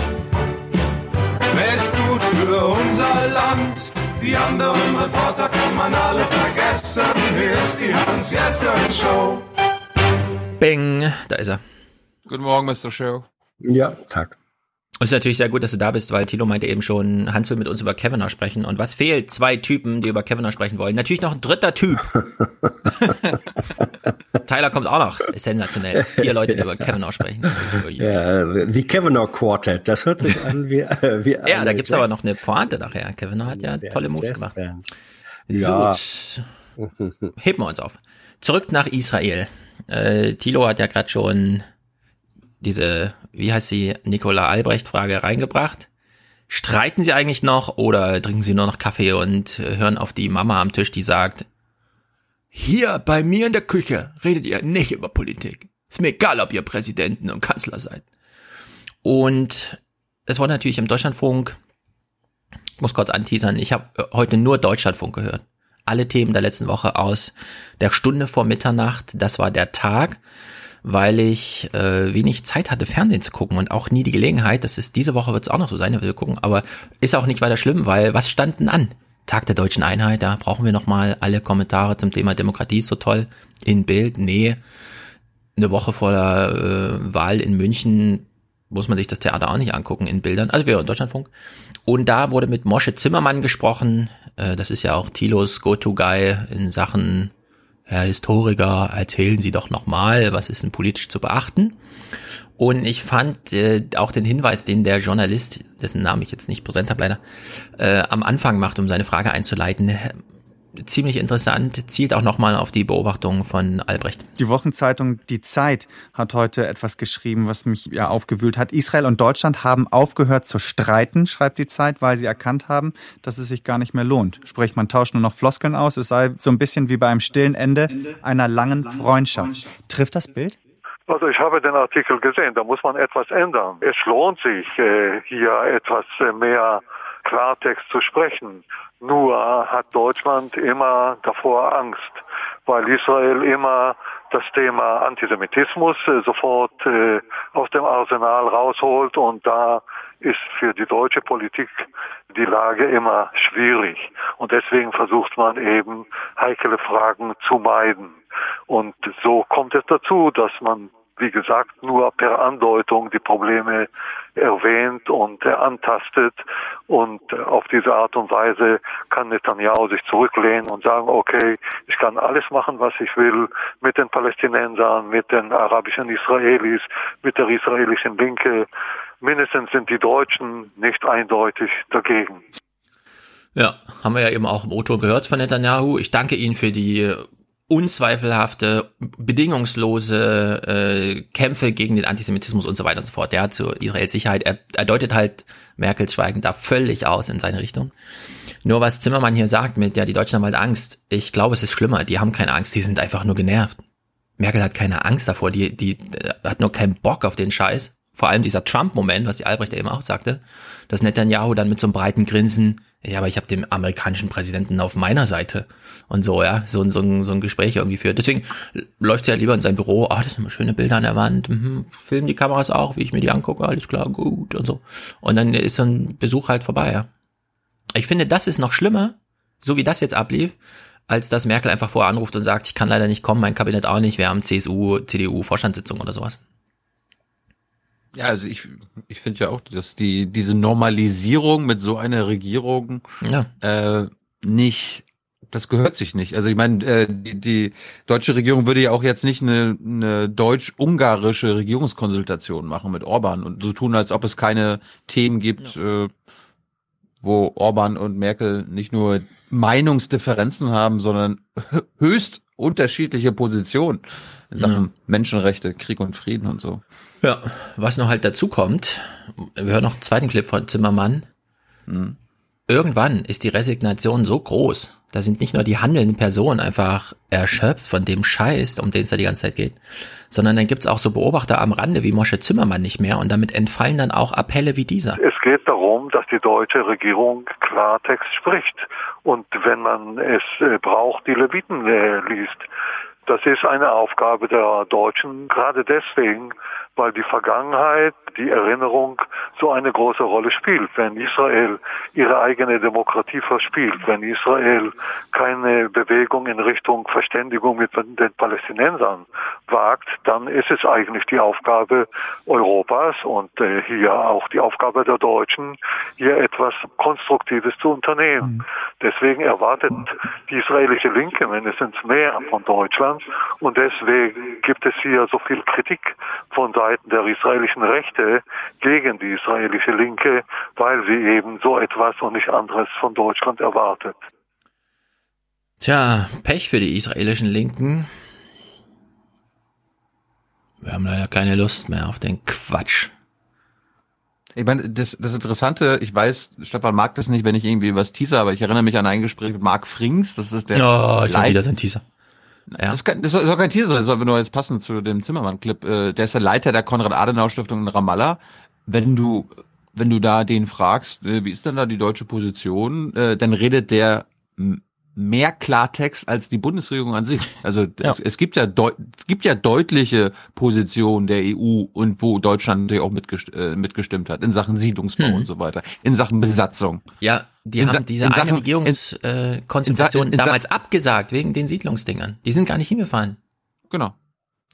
Wer ist gut für unser Land? Die anderen Reporter kann man alle vergessen. Hier ist die Hans-Jessen-Show. Bing, da ist er. Guten Morgen, Mr. Show. Ja, Tag. Und es ist natürlich sehr gut, dass du da bist, weil Tilo meinte eben schon, Hans will mit uns über Kavanaugh sprechen. Und was fehlt? Zwei Typen, die über Kavanaugh sprechen wollen. Natürlich noch ein dritter Typ. Tyler kommt auch noch. Ist sensationell. Vier Leute, die über Kavanaugh sprechen. Ja, wie Kavanaugh Quartet. Das hört sich an wie, äh, wie Ja, da gibt's Jazz- aber noch eine Pointe nachher. Kavanaugh hat ja tolle Moves gemacht. So, Ja. tsch. heben wir uns auf. Zurück nach Israel. Äh, Thilo hat ja gerade schon diese, wie heißt sie, Nicola Albrecht-Frage reingebracht. Streiten sie eigentlich noch oder trinken sie nur noch Kaffee und hören auf die Mama am Tisch, die sagt, hier bei mir in der Küche redet ihr nicht über Politik. Ist mir egal, ob ihr Präsidenten und Kanzler seid. Und es wurde natürlich im Deutschlandfunk, muss kurz anteasern, ich habe heute nur Deutschlandfunk gehört. Alle Themen der letzten Woche aus der Stunde vor Mitternacht, das war der Tag, weil ich äh, wenig Zeit hatte, Fernsehen zu gucken und auch nie die Gelegenheit, das ist diese Woche wird es auch noch so sein, wir gucken, aber ist auch nicht weiter schlimm, weil was stand denn an? Tag der deutschen Einheit, da brauchen wir nochmal alle Kommentare zum Thema Demokratie ist so toll in Bild. Nee, eine Woche vor der äh, Wahl in München muss man sich das Theater auch nicht angucken in Bildern. Also wir in Deutschlandfunk. Und da wurde mit Mosche Zimmermann gesprochen. Äh, das ist ja auch Thilos Go-To-Guy in Sachen Herr Historiker, erzählen Sie doch nochmal, was ist denn politisch zu beachten? Und ich fand äh, auch den Hinweis, den der Journalist, dessen Namen ich jetzt nicht präsent habe leider, äh, am Anfang macht, um seine Frage einzuleiten, ziemlich interessant, zielt auch nochmal auf die Beobachtung von Albrecht. Die Wochenzeitung Die Zeit hat heute etwas geschrieben, was mich ja aufgewühlt hat. Israel und Deutschland haben aufgehört zu streiten, schreibt die Zeit, weil sie erkannt haben, dass es sich gar nicht mehr lohnt. Sprich, man tauscht nur noch Floskeln aus. Es sei so ein bisschen wie bei einem stillen Ende einer langen Freundschaft. Trifft das Bild? Also ich habe den Artikel gesehen, da muss man etwas ändern. Es lohnt sich, äh, hier etwas äh, mehr Klartext zu sprechen. Nur hat Deutschland immer davor Angst, weil Israel immer das Thema Antisemitismus äh, sofort äh, aus dem Arsenal rausholt und da ist für die deutsche Politik die Lage immer schwierig und deswegen versucht man eben heikle Fragen zu meiden. Und so kommt es dazu, dass man wie gesagt, nur per Andeutung die Probleme erwähnt und antastet. Und auf diese Art und Weise kann Netanyahu sich zurücklehnen und sagen, okay, ich kann alles machen, was ich will mit den Palästinensern, mit den arabischen Israelis, mit der israelischen Linke. Mindestens sind die Deutschen nicht eindeutig dagegen. Ja, haben wir ja eben auch im Auto gehört von Netanyahu. Ich danke Ihnen für die unzweifelhafte, bedingungslose äh, Kämpfe gegen den Antisemitismus und so weiter und so fort. Ja, zu Israels Sicherheit. Er, er deutet halt Merkels Schweigen da völlig aus in seine Richtung. Nur was Zimmermann hier sagt mit, ja, die Deutschen haben halt Angst. Ich glaube, es ist schlimmer. Die haben keine Angst, die sind einfach nur genervt. Merkel hat keine Angst davor, die, die äh, hat nur keinen Bock auf den Scheiß. Vor allem dieser Trump-Moment, was die Albrecht eben auch sagte, dass Netanyahu dann mit so einem breiten Grinsen ja, aber ich habe den amerikanischen Präsidenten auf meiner Seite und so, ja, so, so, so ein Gespräch irgendwie führt. Deswegen läuft er ja lieber in sein Büro, ah, das sind immer schöne Bilder an der Wand, mhm, filmen die Kameras auch, wie ich mir die angucke, alles klar, gut und so. Und dann ist so ein Besuch halt vorbei, ja. Ich finde, das ist noch schlimmer, so wie das jetzt ablief, als dass Merkel einfach vorher anruft und sagt, ich kann leider nicht kommen, mein Kabinett auch nicht, wir haben CSU, CDU, Vorstandssitzung oder sowas. Ja, also ich, ich finde ja auch, dass die diese Normalisierung mit so einer Regierung ja. äh, nicht, das gehört sich nicht. Also ich meine, äh, die, die deutsche Regierung würde ja auch jetzt nicht eine, eine deutsch-ungarische Regierungskonsultation machen mit Orban und so tun, als ob es keine Themen gibt, ja. äh, wo Orban und Merkel nicht nur Meinungsdifferenzen haben, sondern höchst unterschiedliche Positionen in Sachen ja. Menschenrechte, Krieg und Frieden und so. Ja, was noch halt dazu kommt, wir hören noch einen zweiten Clip von Zimmermann. Mhm. Irgendwann ist die Resignation so groß, da sind nicht nur die handelnden Personen einfach erschöpft von dem Scheiß, um den es da die ganze Zeit geht, sondern dann gibt's auch so Beobachter am Rande wie Mosche Zimmermann nicht mehr und damit entfallen dann auch Appelle wie dieser. Es geht darum, dass die deutsche Regierung Klartext spricht und wenn man es äh, braucht, die Leviten äh, liest. Das ist eine Aufgabe der Deutschen, gerade deswegen, weil die Vergangenheit, die Erinnerung so eine große Rolle spielt. Wenn Israel ihre eigene Demokratie verspielt, wenn Israel keine Bewegung in Richtung Verständigung mit den Palästinensern wagt, dann ist es eigentlich die Aufgabe Europas und äh, hier auch die Aufgabe der Deutschen, hier etwas Konstruktives zu unternehmen. Mhm. Deswegen erwartet die israelische Linke mindestens mehr von Deutschland und deswegen gibt es hier so viel Kritik von Seiten Seiten der israelischen Rechte gegen die israelische Linke, weil sie eben so etwas und nicht anderes von Deutschland erwartet. Tja, Pech für die israelischen Linken. Wir haben leider keine Lust mehr auf den Quatsch. Ich meine, das, das Interessante, ich weiß, Stefan mag das nicht, wenn ich irgendwie was teaser, aber ich erinnere mich an ein Gespräch mit Marc Frings, das ist der. Oh, schon wieder sein Teaser. Ja. Das, kann, das soll kein Teaser sein, das soll nur jetzt passen zu dem Zimmermann-Clip. Äh, der ist der Leiter der Konrad-Adenauer-Stiftung in Ramallah. wenn du, wenn du da den fragst, äh, wie ist denn da die deutsche Position, äh, dann redet der mehr Klartext als die Bundesregierung an sich. Also es, es gibt ja es gibt ja deutliche Positionen der EU und wo Deutschland natürlich auch mitgest äh, mitgestimmt hat in Sachen Siedlungsbau und so weiter, in Sachen Besatzung. Ja, die In haben diese in eine Regierungskonzentration äh, Konzentration in Sa- in Sa- damals abgesagt wegen den Siedlungsdingern. Die sind gar nicht hingefahren. Genau.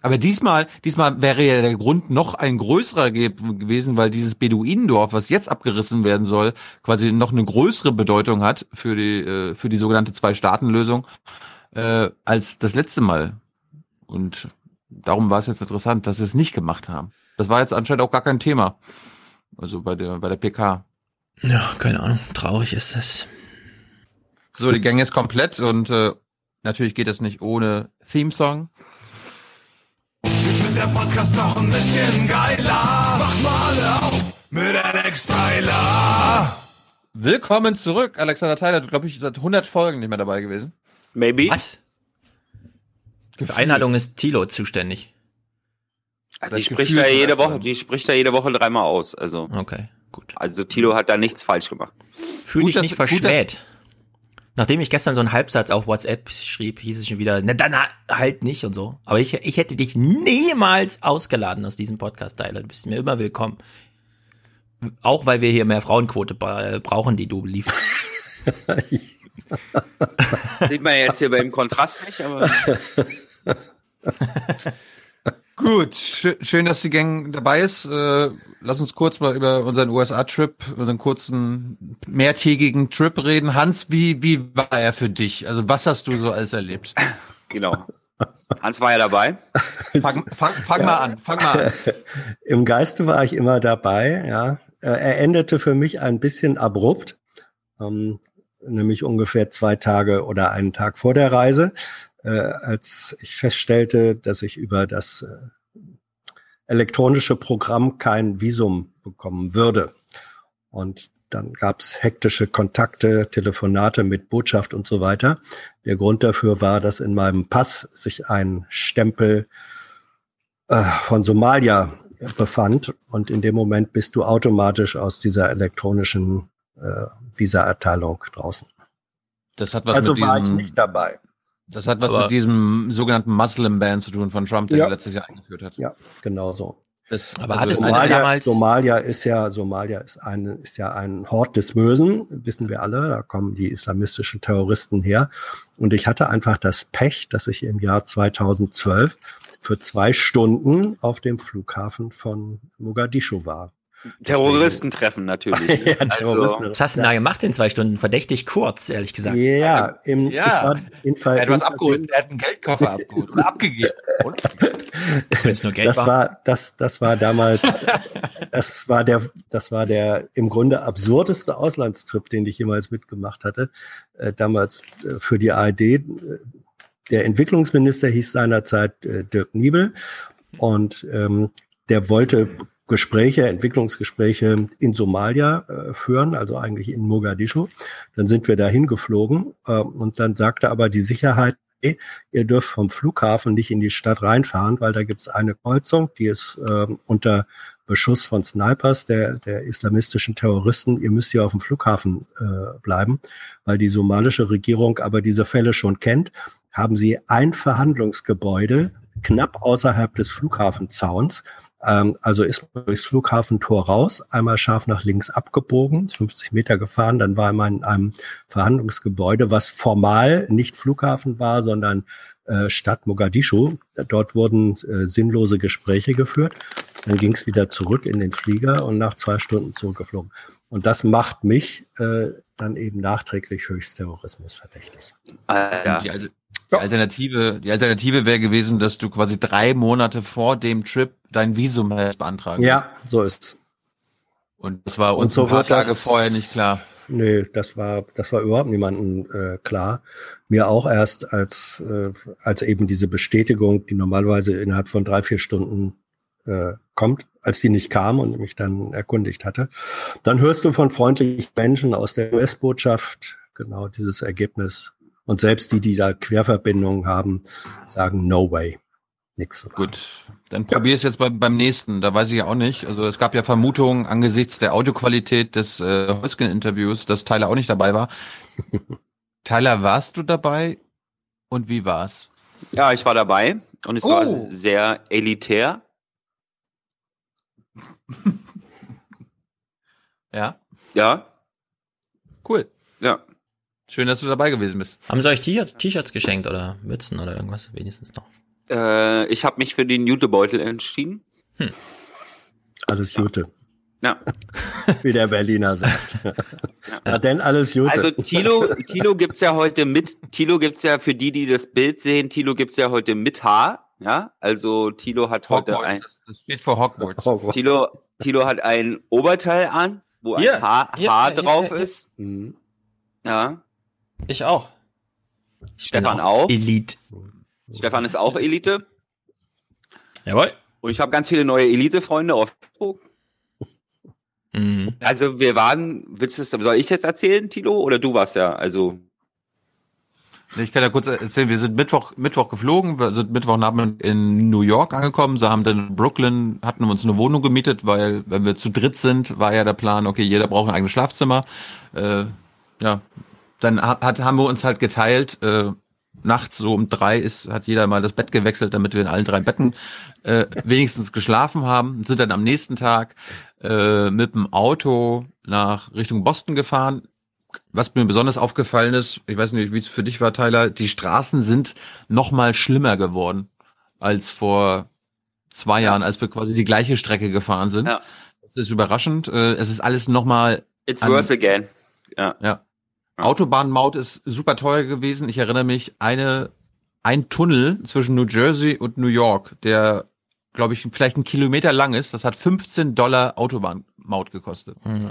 Aber diesmal, diesmal wäre ja der Grund noch ein größerer ge gewesen, weil dieses Beduinendorf, was jetzt abgerissen werden soll, quasi noch eine größere Bedeutung hat für die äh, für die sogenannte Zwei-Staaten-Lösung äh, als das letzte Mal. Und darum war es jetzt interessant, dass sie es nicht gemacht haben. Das war jetzt anscheinend auch gar kein Thema. Also bei der bei der PK. Ja, keine Ahnung. Traurig ist das. So, die Gang ist komplett und äh, natürlich geht es nicht ohne Theme-Song. Wird der Podcast noch ein bisschen geiler. Macht mal alle auf mit Alex Tyler. Willkommen zurück, Alexander Tyler. Du glaube ich seit 100 Folgen nicht mehr dabei gewesen. Maybe. Was? Für Einladung ist Tilo zuständig. Also die spricht da jede Woche, die spricht da jede Woche dreimal aus. Also. Okay, gut. Also Tilo hat da nichts falsch gemacht. Fühl dich nicht verschmäht. Nachdem ich gestern so einen Halbsatz auf WhatsApp schrieb, hieß es schon wieder, na dann halt nicht und so. Aber ich, ich hätte dich niemals ausgeladen aus diesem Podcast, Tyler. Du bist mir immer willkommen. Auch weil wir hier mehr Frauenquote bra- brauchen, die du lieferst. Sieht man jetzt hier beim Kontrast nicht, aber. Gut, schön, dass die Gang dabei ist. Äh, lass uns kurz mal über unseren USA-Trip, unseren kurzen mehrtägigen Trip reden. Hans, wie, wie war er für dich? Also was hast du so alles erlebt? Genau. Hans war ja dabei. Fang, fang, fang mal an, fang mal an. Im Geiste war ich immer dabei, ja. Äh, Er endete für mich ein bisschen abrupt, ähm, nämlich ungefähr zwei Tage oder einen Tag vor der Reise, äh, als ich feststellte, dass ich über das äh, elektronische Programm kein Visum bekommen würde. Und dann gab's hektische Kontakte, Telefonate mit Botschaft und so weiter. Der Grund dafür war, dass in meinem Pass sich ein Stempel äh, von Somalia befand und in dem Moment bist du automatisch aus dieser elektronischen äh, Visa-Erteilung draußen. Das hat was also mit war ich nicht dabei. Das hat was Aber- mit diesem sogenannten Muslim-Ban zu tun von Trump, den Ja. er letztes Jahr eingeführt hat. Ja, genau so. Das, Aber also hattest du Somalia, damals- Somalia ist ja Somalia ist ein ist ja ein Hort des Bösen, wissen wir alle. Da kommen die islamistischen Terroristen her. Und ich hatte einfach das Pech, dass ich im Jahr 2012 für zwei Stunden auf dem Flughafen von Mogadischu war. Terroristentreffen natürlich. Ja, Also, Terroristen. Was hast du denn da gemacht in zwei Stunden? Verdächtig kurz, ehrlich gesagt. Ja, im, ich Ja. war in Ver- er hat was abgeholt, er hat einen Geldkoffer abgeholt, abgegeben. Wenn es nur Geld das war. war das das war damals das war der das war der im Grunde absurdeste Auslandstrip, den ich jemals mitgemacht hatte. Äh, damals äh, für die ARD. Äh, der Entwicklungsminister hieß seinerzeit Dirk Niebel und ähm, der wollte Gespräche, Entwicklungsgespräche in Somalia äh, führen, also eigentlich in Mogadischu. Dann sind wir dahin geflogen äh, und dann sagte aber die Sicherheit, ihr dürft vom Flughafen nicht in die Stadt reinfahren, weil da gibt's eine Kreuzung, die ist äh, unter Beschuss von Snipers der, der islamistischen Terroristen. Ihr müsst hier auf dem Flughafen äh, bleiben, weil die somalische Regierung aber diese Fälle schon kennt. Haben sie ein Verhandlungsgebäude knapp außerhalb des Flughafenzauns. Ähm, also ist man durchs Flughafentor raus, einmal scharf nach links abgebogen, 50 Meter gefahren, dann war man in einem Verhandlungsgebäude, was formal nicht Flughafen war, sondern äh, Stadt Mogadischu. Dort wurden äh, sinnlose Gespräche geführt. Dann ging es wieder zurück in den Flieger und nach zwei Stunden zurückgeflogen. Und das macht mich äh, dann eben nachträglich Höchstterrorismus verdächtig. Alter. Die, Al- die Alternative, die Alternative wäre gewesen, dass du quasi drei Monate vor dem Trip dein Visum beantragen Ja, so ist's. Und das war Und uns so ein paar Tage das- vorher nicht klar. Nee, das war, das war überhaupt niemandem äh, klar. Mir auch erst als, äh, als eben diese Bestätigung, die normalerweise innerhalb von drei, vier Stunden äh, kommt, als die nicht kam und mich dann erkundigt hatte. Dann hörst du von freundlichen Menschen aus der US-Botschaft genau dieses Ergebnis. Und selbst die, die da Querverbindungen haben, sagen no way. Nix. Gut, dann probier es jetzt beim, beim nächsten. Da weiß ich ja auch nicht. Also es gab ja Vermutungen angesichts der Audioqualität des äh, Hoskin-Interviews, dass Tyler auch nicht dabei war. Tyler, warst du dabei? Und wie war's? Ja, ich war dabei und es Oh. war sehr elitär. Ja. Ja. Cool. Ja. Schön, dass du dabei gewesen bist. Haben sie euch T-Shirts T-Shirts geschenkt oder Mützen oder irgendwas? Wenigstens noch. Äh, ich habe mich für den Jutebeutel entschieden. Alles Gute. Ja. Wie der Berliner sagt. Na denn alles Gute. Also Tilo, Tilo gibt's ja heute mit, Tilo gibt's ja für die, die das Bild sehen, Tilo gibt's ja heute mit Haar. Ja, also Tilo hat heute Hogwarts, ein, das, steht für Hogwarts. Tilo, Tilo hat ein Oberteil an, wo ein Hier, Haar, hier, Haar hier, hier, drauf hier. ist. Mhm. Ja. Ich auch. Stefan bin auch. Elite. Stefan ist auch Elite. Jawohl. Und ich habe ganz viele neue Elite-Freunde auf Facebook. Mhm. Also wir waren, willst du, soll ich jetzt erzählen, Tilo? Oder du warst ja, also. Ich kann ja kurz erzählen, wir sind Mittwoch, Mittwoch geflogen, wir sind Mittwochnachmittag in New York angekommen, so haben dann in Brooklyn, hatten uns eine Wohnung gemietet, weil wenn wir zu dritt sind, war ja der Plan, okay, jeder braucht ein eigenes Schlafzimmer. Äh, ja, dann hat, hat, haben wir uns halt geteilt, äh, nachts so um drei ist, hat jeder mal das Bett gewechselt, damit wir in allen drei Betten äh, wenigstens geschlafen haben, sind dann am nächsten Tag äh, mit dem Auto nach Richtung Boston gefahren. Was mir besonders aufgefallen ist, ich weiß nicht, wie es für dich war, Tyler, die Straßen sind noch mal schlimmer geworden als vor zwei Jahren, als wir quasi die gleiche Strecke gefahren sind. Ja. Das ist überraschend. Äh, Es ist alles noch mal It's worse again. Ja. ja. Autobahnmaut ist super teuer gewesen. Ich erinnere mich, eine, ein Tunnel zwischen New Jersey und New York, der, glaube ich, vielleicht ein Kilometer lang ist, das hat 15 Dollar Autobahnmaut gekostet. Ja.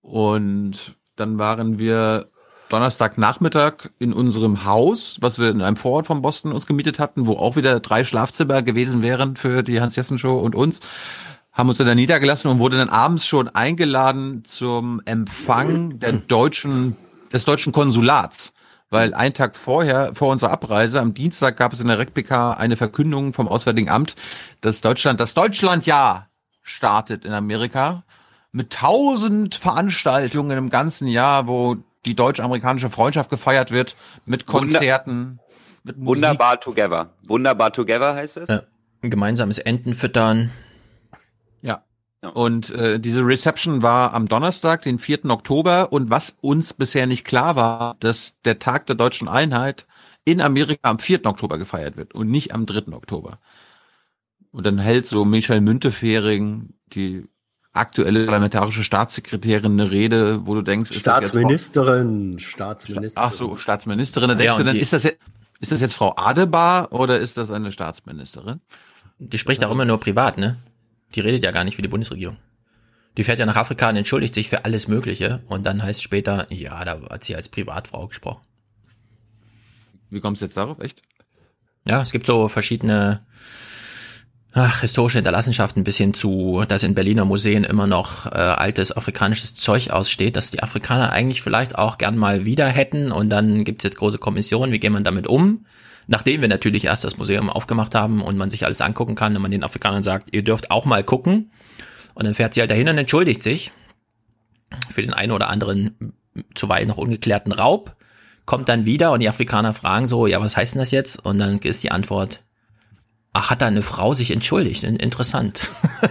Und dann waren wir Donnerstagnachmittag in unserem Haus, was wir in einem Vorort von Boston uns gemietet hatten, wo auch wieder drei Schlafzimmer gewesen wären für die Hans-Jessen-Show und uns. Haben uns dann da niedergelassen und wurde dann abends schon eingeladen zum Empfang der deutschen, des deutschen Konsulats. Weil ein Tag vorher, vor unserer Abreise, am Dienstag gab es in der RecPK eine Verkündung vom Auswärtigen Amt, dass Deutschland, das Deutschlandjahr startet in Amerika mit tausend Veranstaltungen im ganzen Jahr, wo die deutsch-amerikanische Freundschaft gefeiert wird, mit Wunder- Konzerten, mit Musik. Wunderbar together. Wunderbar together heißt es. Ja. Ein gemeinsames Enten füttern. Ja. Und äh, diese Reception war am Donnerstag, den 4. Oktober. Und was uns bisher nicht klar war, dass der Tag der deutschen Einheit in Amerika am 4. Oktober gefeiert wird und nicht am 3. Oktober. Und dann hält so Michel Müntefering, die aktuelle parlamentarische Staatssekretärin, eine Rede, wo du denkst, Staatsministerin, Staatsministerin. Ach so, Staatsministerin. Da Ja, denkst du dann, ist das, jetzt, ist das jetzt Frau Adebar oder ist das eine Staatsministerin? Die spricht auch immer nur privat, ne? Die redet ja gar nicht für die Bundesregierung. Die fährt ja nach Afrika und entschuldigt sich für alles Mögliche und dann heißt später, ja, da hat sie als Privatfrau gesprochen. Wie kommst du jetzt darauf? Echt? Ja, es gibt so verschiedene ach, historische Hinterlassenschaften bis hin zu, dass in Berliner Museen immer noch äh, altes afrikanisches Zeug aussteht, dass die Afrikaner eigentlich vielleicht auch gern mal wieder hätten und dann gibt's jetzt große Kommissionen, wie geht man damit um? Nachdem wir natürlich erst das Museum aufgemacht haben und man sich alles angucken kann und man den Afrikanern sagt, ihr dürft auch mal gucken. Und dann fährt sie halt dahin und entschuldigt sich für den einen oder anderen zuweilen noch ungeklärten Raub, kommt dann wieder und die Afrikaner fragen so, ja, was heißt denn das jetzt? Und dann ist die Antwort, ach, hat da eine Frau sich entschuldigt? In- Interessant.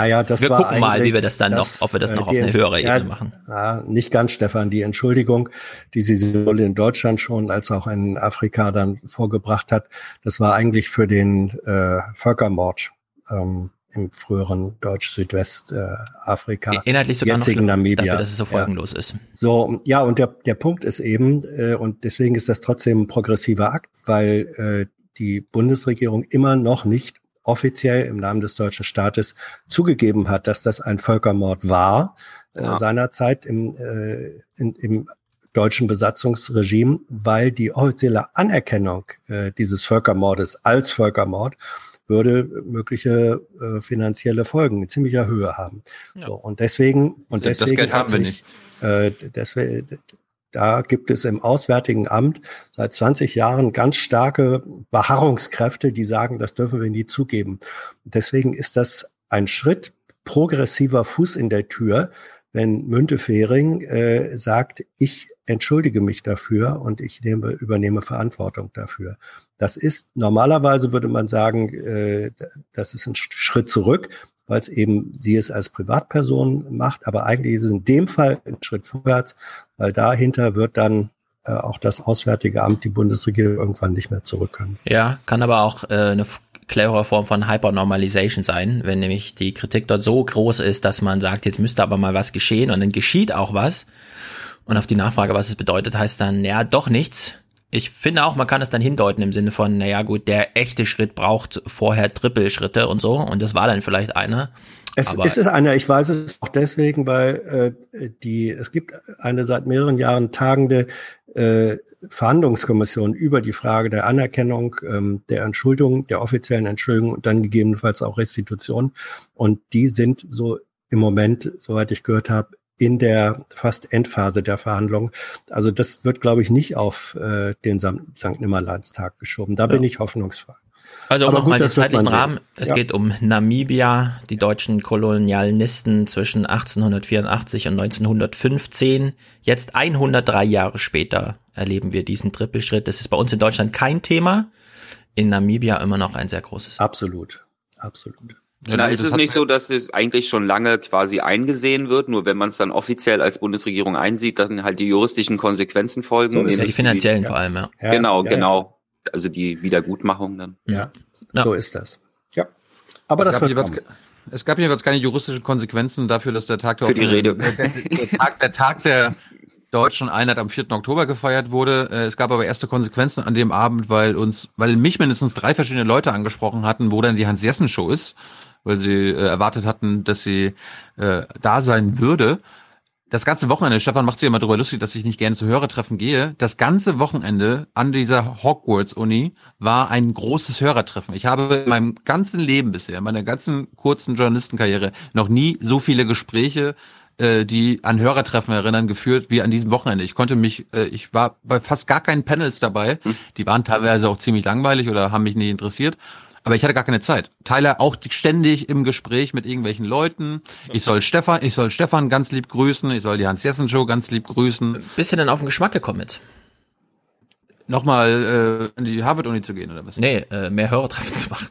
Naja, das Wir war gucken mal, wie wir das dann noch- ob wir das äh, noch auf eine höhere ja, Ebene machen. Ja, nicht ganz, Stefan. Die Entschuldigung, die sie sowohl in Deutschland schon als auch in Afrika dann vorgebracht hat, das war eigentlich für den äh, Völkermord ähm, im früheren Deutsch-Südwest-Afrika, Inhaltlich sogar noch jetzigen schlimmer, Namibia. dafür, dass es so folgenlos ist. So, ja, und der, der Punkt ist eben, äh, und deswegen ist das trotzdem ein progressiver Akt, weil äh, die Bundesregierung immer noch nicht offiziell im Namen des deutschen Staates zugegeben hat, dass das ein Völkermord war Ja. äh, seinerzeit im, äh, in, im deutschen Besatzungsregime, weil die offizielle Anerkennung äh, dieses Völkermordes als Völkermord würde mögliche äh, finanzielle Folgen in ziemlicher Höhe haben. So, und deswegen und Das deswegen Geld hat haben wir sich, Äh, deswegen, da gibt es im Auswärtigen Amt seit 20 Jahren ganz starke Beharrungskräfte, die sagen, das dürfen wir nie zugeben. Deswegen ist das ein Schritt progressiver Fuß in der Tür, wenn Müntefering äh, sagt, ich entschuldige mich dafür und ich nehme, übernehme Verantwortung dafür. Das ist normalerweise würde man sagen, äh, das ist ein Schritt zurück, weil es eben sie es als Privatperson macht, aber eigentlich ist es in dem Fall ein Schritt vorwärts, weil dahinter wird dann äh, auch das Auswärtige Amt, die Bundesregierung irgendwann nicht mehr zurück können. Ja, kann aber auch äh, eine clevere Form von Hypernormalization sein, wenn nämlich die Kritik dort so groß ist, dass man sagt, jetzt müsste aber mal was geschehen und dann geschieht auch was. Und auf die Nachfrage, was es bedeutet, heißt dann, ja, doch nichts. Ich finde auch, man kann es dann hindeuten im Sinne von, naja gut, der echte Schritt braucht vorher Trippelschritte und so. Und das war dann vielleicht einer. Es ist es einer, ich weiß es auch deswegen, weil äh, die, es gibt eine seit mehreren Jahren tagende äh, Verhandlungskommission über die Frage der Anerkennung, ähm, der Entschuldung, der offiziellen Entschuldigung und dann gegebenenfalls auch Restitution. Und die sind so im Moment, soweit ich gehört habe, in der fast Endphase der Verhandlungen. Also das wird, glaube ich, nicht auf äh, den St. Nimmerleinstag geschoben. Da bin ich hoffnungsfrei. Also um nochmal den zeitlichen. Rahmen. Es Ja. geht um Namibia, die deutschen Kolonialisten zwischen 1884 und 1915. Jetzt 103 Jahre später erleben wir diesen Trippelschritt. Das ist bei uns in Deutschland kein Thema. In Namibia immer noch ein sehr großes. Absolut. Absolut. Na, ist es nicht so, dass es eigentlich schon lange quasi eingesehen wird, nur wenn man es dann offiziell als Bundesregierung einsieht, dann halt die juristischen Konsequenzen folgen? So ist ja die finanziellen vor allem, ja. Ja, genau, ja, ja. genau. Also die Wiedergutmachung dann. Ja, so ist das. Ja. Aber das es gab, wird kommen. es gab jeweils keine juristischen Konsequenzen dafür, dass der Tag der Für die Rede. Der, der, Tag, der Tag der deutschen Einheit am 4. Oktober gefeiert wurde. Äh, Es gab aber erste Konsequenzen an dem Abend, weil uns, weil mich mindestens drei verschiedene Leute angesprochen hatten, wo dann die Hans-Jessen-Show ist, weil sie äh, erwartet hatten, dass sie äh, da sein würde. Das ganze Wochenende, Stefan macht sich immer darüber lustig, dass ich nicht gerne zu Hörertreffen gehe. Das ganze Wochenende an dieser Hogwarts-Uni war ein großes Hörertreffen. Ich habe in meinem ganzen Leben bisher, in meiner ganzen kurzen Journalistenkarriere, noch nie so viele Gespräche, äh, die an Hörertreffen erinnern, geführt wie an diesem Wochenende. Ich konnte mich, äh, ich war bei fast gar keinen Panels dabei. Die waren teilweise auch ziemlich langweilig oder haben mich nicht interessiert. Aber ich hatte gar keine Zeit. Tyler auch ständig im Gespräch mit irgendwelchen Leuten. Ich soll Stefan, ich soll Stefan ganz lieb grüßen. Ich soll die Hans Jessen Show ganz lieb grüßen. Bist du denn auf den Geschmack gekommen jetzt? Nochmal äh, in die Harvard-Uni zu gehen oder was? Nee, äh, mehr Hörertreffen zu machen.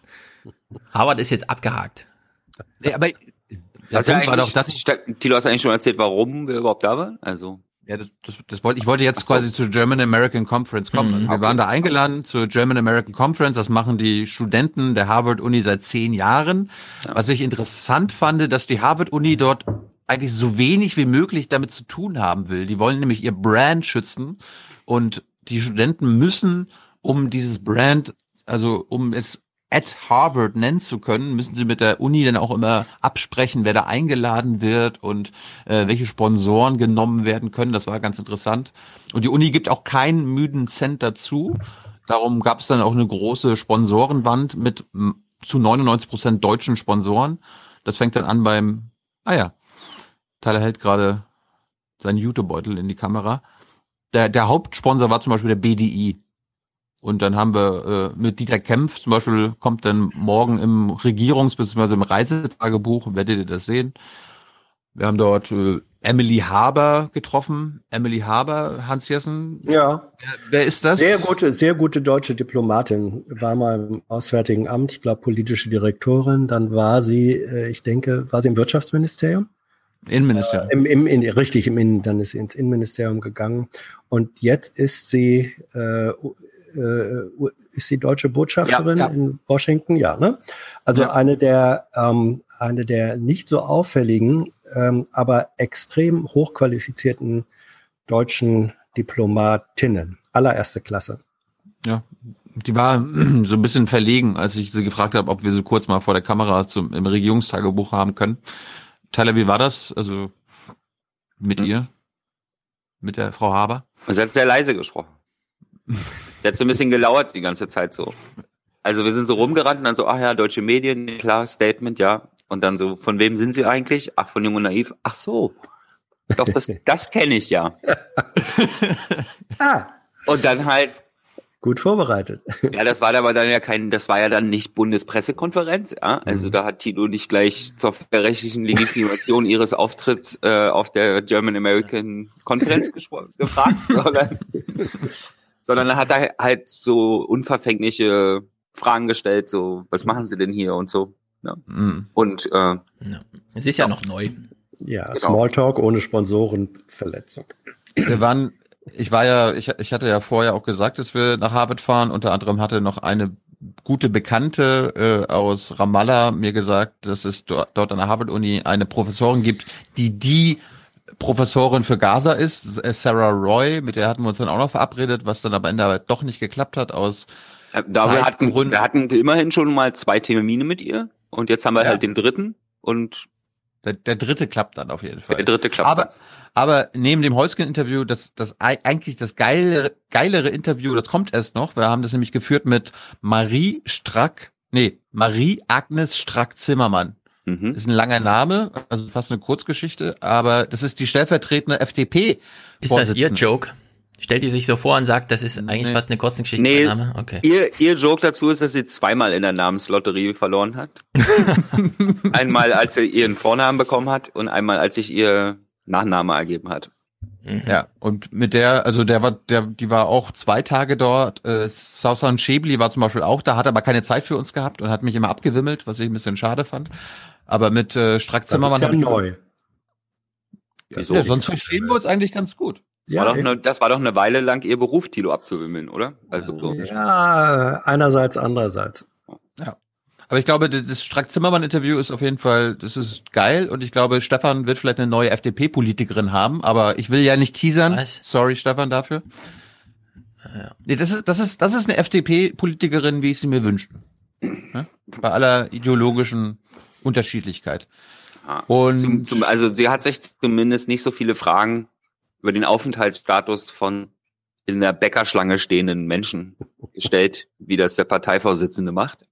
Harvard ist jetzt abgehakt. Nee, aber der Also war doch, dass ich, Tilo, hast du eigentlich schon erzählt, warum wir überhaupt da waren? Also. Ja, das, das, das wollte ich wollte jetzt quasi zur German American Conference kommen. Also wir waren da eingeladen zur German American Conference. Das machen die Studenten der Harvard Uni seit zehn Jahren. Was ich interessant fand, dass die Harvard Uni dort eigentlich so wenig wie möglich damit zu tun haben will. Die wollen nämlich ihr Brand schützen und die Studenten müssen, um dieses Brand, also um es at Harvard nennen zu können, müssen sie mit der Uni dann auch immer absprechen, wer da eingeladen wird und äh, welche Sponsoren genommen werden können. Das war ganz interessant. Und die Uni gibt auch keinen müden Cent dazu. Darum gab es dann auch eine große Sponsorenwand mit zu 99 Prozent deutschen Sponsoren. Das fängt dann an beim, ah ja, Tyler hält gerade seinen Jutebeutel in die Kamera. Der, der Hauptsponsor war zum Beispiel der BDI. Und dann haben wir äh, mit Dieter Kempf zum Beispiel, kommt dann morgen im Regierungs- bzw. im Reisetagebuch, werdet ihr das sehen. Wir haben dort äh, Emily Haber getroffen. Emily Haber, Hans Jessen. Ja. Wer, wer ist das? Sehr gute, sehr gute deutsche Diplomatin. War mal im Auswärtigen Amt, ich glaube politische Direktorin. Dann war sie, äh, ich denke, war sie im Wirtschaftsministerium? Innenministerium. Im, im, in, richtig, im Innen, dann ist sie ins Innenministerium gegangen. Und jetzt ist sie, äh, äh, ist sie deutsche Botschafterin Ja, ja. in Washington, ja, ne? Also Ja. eine der, ähm, eine der nicht so auffälligen, ähm, aber extrem hochqualifizierten deutschen Diplomatinnen. Allererste Klasse. Ja, die war so ein bisschen verlegen, als ich sie gefragt habe, ob wir sie kurz mal vor der Kamera zum, im Regierungstagebuch haben können. Tyler, wie war das? Also mit ihr? Mit der Frau Haber? Sie hat sehr leise gesprochen. sie hat so ein bisschen gelauert die ganze Zeit so. Also wir sind so rumgerannt und dann so, ach ja, deutsche Medien, klar, Statement, ja. Und dann so, von wem sind sie eigentlich? Ach, von Jung und Naiv. Ach so. Doch, das, das kenne ich ja. ah. Und dann halt Gut vorbereitet. Ja, das war aber dann ja kein, das war ja dann nicht Bundespressekonferenz, ja. Also Mhm. da hat Tilo nicht gleich zur rechtlichen Legitimation ihres Auftritts äh, auf der German American Konferenz gefragt, sondern, sondern hat er halt so unverfängliche Fragen gestellt, so, was machen sie denn hier und so. Ja. Mhm. Und äh, Es ist ja noch neu. Ja, Genau. Smalltalk ohne Sponsorenverletzung. Wir waren, ich war ja, ich, ich hatte ja vorher auch gesagt, dass wir nach Harvard fahren. Unter anderem hatte noch eine gute Bekannte äh, aus Ramallah mir gesagt, dass es dort, dort an der Harvard-Uni eine Professorin gibt, die die Professorin für Gaza ist, äh, Sarah Roy, mit der hatten wir uns dann auch noch verabredet, was dann am Ende aber doch nicht geklappt hat aus da wir hatten, wir hatten immerhin schon mal zwei Termine mit ihr und jetzt haben wir Ja. halt den dritten und Der, der dritte klappt dann auf jeden Fall. der dritte klappt. Aber, aber neben dem Heusken-Interview, das, das ei- eigentlich das geilere, geilere Interview, das kommt erst noch. Wir haben das nämlich geführt mit Marie Strack, nee, Marie Agnes Strack-Zimmermann. Mhm. Ist ein langer Name, also fast eine Kurzgeschichte, aber das ist die stellvertretende FDP. Ist das ihr Joke? Stellt die sich so vor und sagt, das ist eigentlich Nee. fast eine Kurzgeschichte. Nee, Name? Okay. Ihr, ihr Joke dazu ist, dass sie zweimal in der Namenslotterie verloren hat. einmal, als sie ihren Vornamen bekommen hat und einmal, als sich ihr Nachname ergeben hat. Ja, und mit der, also der war, der, die war auch zwei Tage dort. Äh, Sausan Schäbli war zum Beispiel auch da, hat aber keine Zeit für uns gehabt und hat mich immer abgewimmelt, was ich ein bisschen schade fand. Aber mit äh, Strack Das ist Zimmermann ja neu. Wieso? Ja, sonst verstehen wir uns eigentlich ganz gut. Das, war doch eine, das war doch eine Weile lang ihr Beruf, Tilo abzuwimmeln, oder? Also so. Ja, einerseits, andererseits. Ja. Aber ich glaube, das- Strack-Zimmermann-Interview ist auf jeden Fall, das ist geil und ich glaube, Stefan wird vielleicht eine neue FDP-Politikerin haben, aber ich will ja nicht teasern. Sorry, Stefan, dafür. Nee, das ist, das ist, das ist eine FDP-Politikerin, wie ich sie mir wünsche. Ja? Bei aller ideologischen Unterschiedlichkeit. Und Zum, zum, also sie hat sich zumindest nicht so viele Fragen über den Aufenthaltsstatus von in der Bäckerschlange stehenden Menschen gestellt, wie das der Parteivorsitzende macht.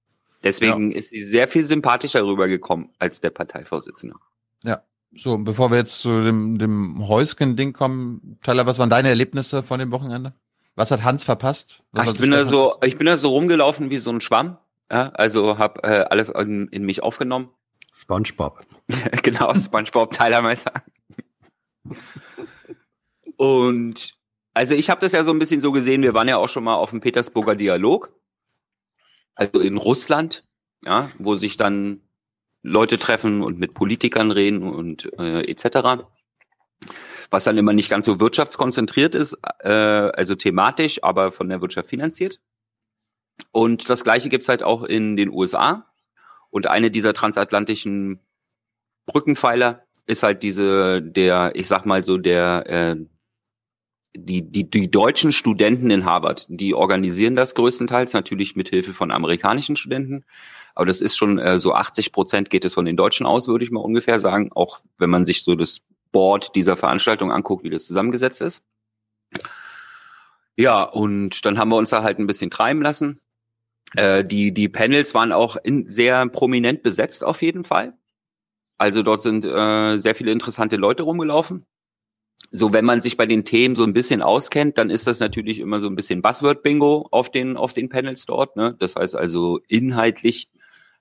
Deswegen ist sie sehr viel sympathischer rübergekommen als der Parteivorsitzende. Ja. So, und bevor wir jetzt zu dem, dem Häusken-Ding kommen, Tyler, was waren deine Erlebnisse von dem Wochenende? Was hat Hans verpasst? Ach, ich bin da so, ich bin da so rumgelaufen wie so ein Schwamm. Ja, also habe äh, alles in, in mich aufgenommen. SpongeBob. genau, SpongeBob Teilermeister. Und also ich habe das ja so ein bisschen so gesehen, wir waren ja auch schon mal auf dem Petersburger Dialog, also in Russland, ja, wo sich dann Leute treffen und mit Politikern reden und äh, etc. Was dann immer nicht ganz so wirtschaftskonzentriert ist, äh, also thematisch, aber von der Wirtschaft finanziert. Und das gleiche gibt's halt auch in den USA. Und eine dieser transatlantischen Brückenpfeiler ist halt diese, der, ich sag mal so, der, äh, die, die, die deutschen Studenten in Harvard, die organisieren das größtenteils natürlich mit Hilfe von amerikanischen Studenten. Aber das ist schon äh, so 80 Prozent geht es von den Deutschen aus, würde ich mal ungefähr sagen. Auch wenn man sich so das Board dieser Veranstaltung anguckt, wie das zusammengesetzt ist. Ja, und dann haben wir uns da halt ein bisschen treiben lassen. Äh, die, die Panels waren auch in, sehr prominent besetzt auf jeden Fall. Also dort sind äh, sehr viele interessante Leute rumgelaufen. So, wenn man sich bei den Themen so ein bisschen auskennt, dann ist das natürlich immer so ein bisschen Buzzword-Bingo auf den, auf den Panels dort. Ne? Das heißt also, inhaltlich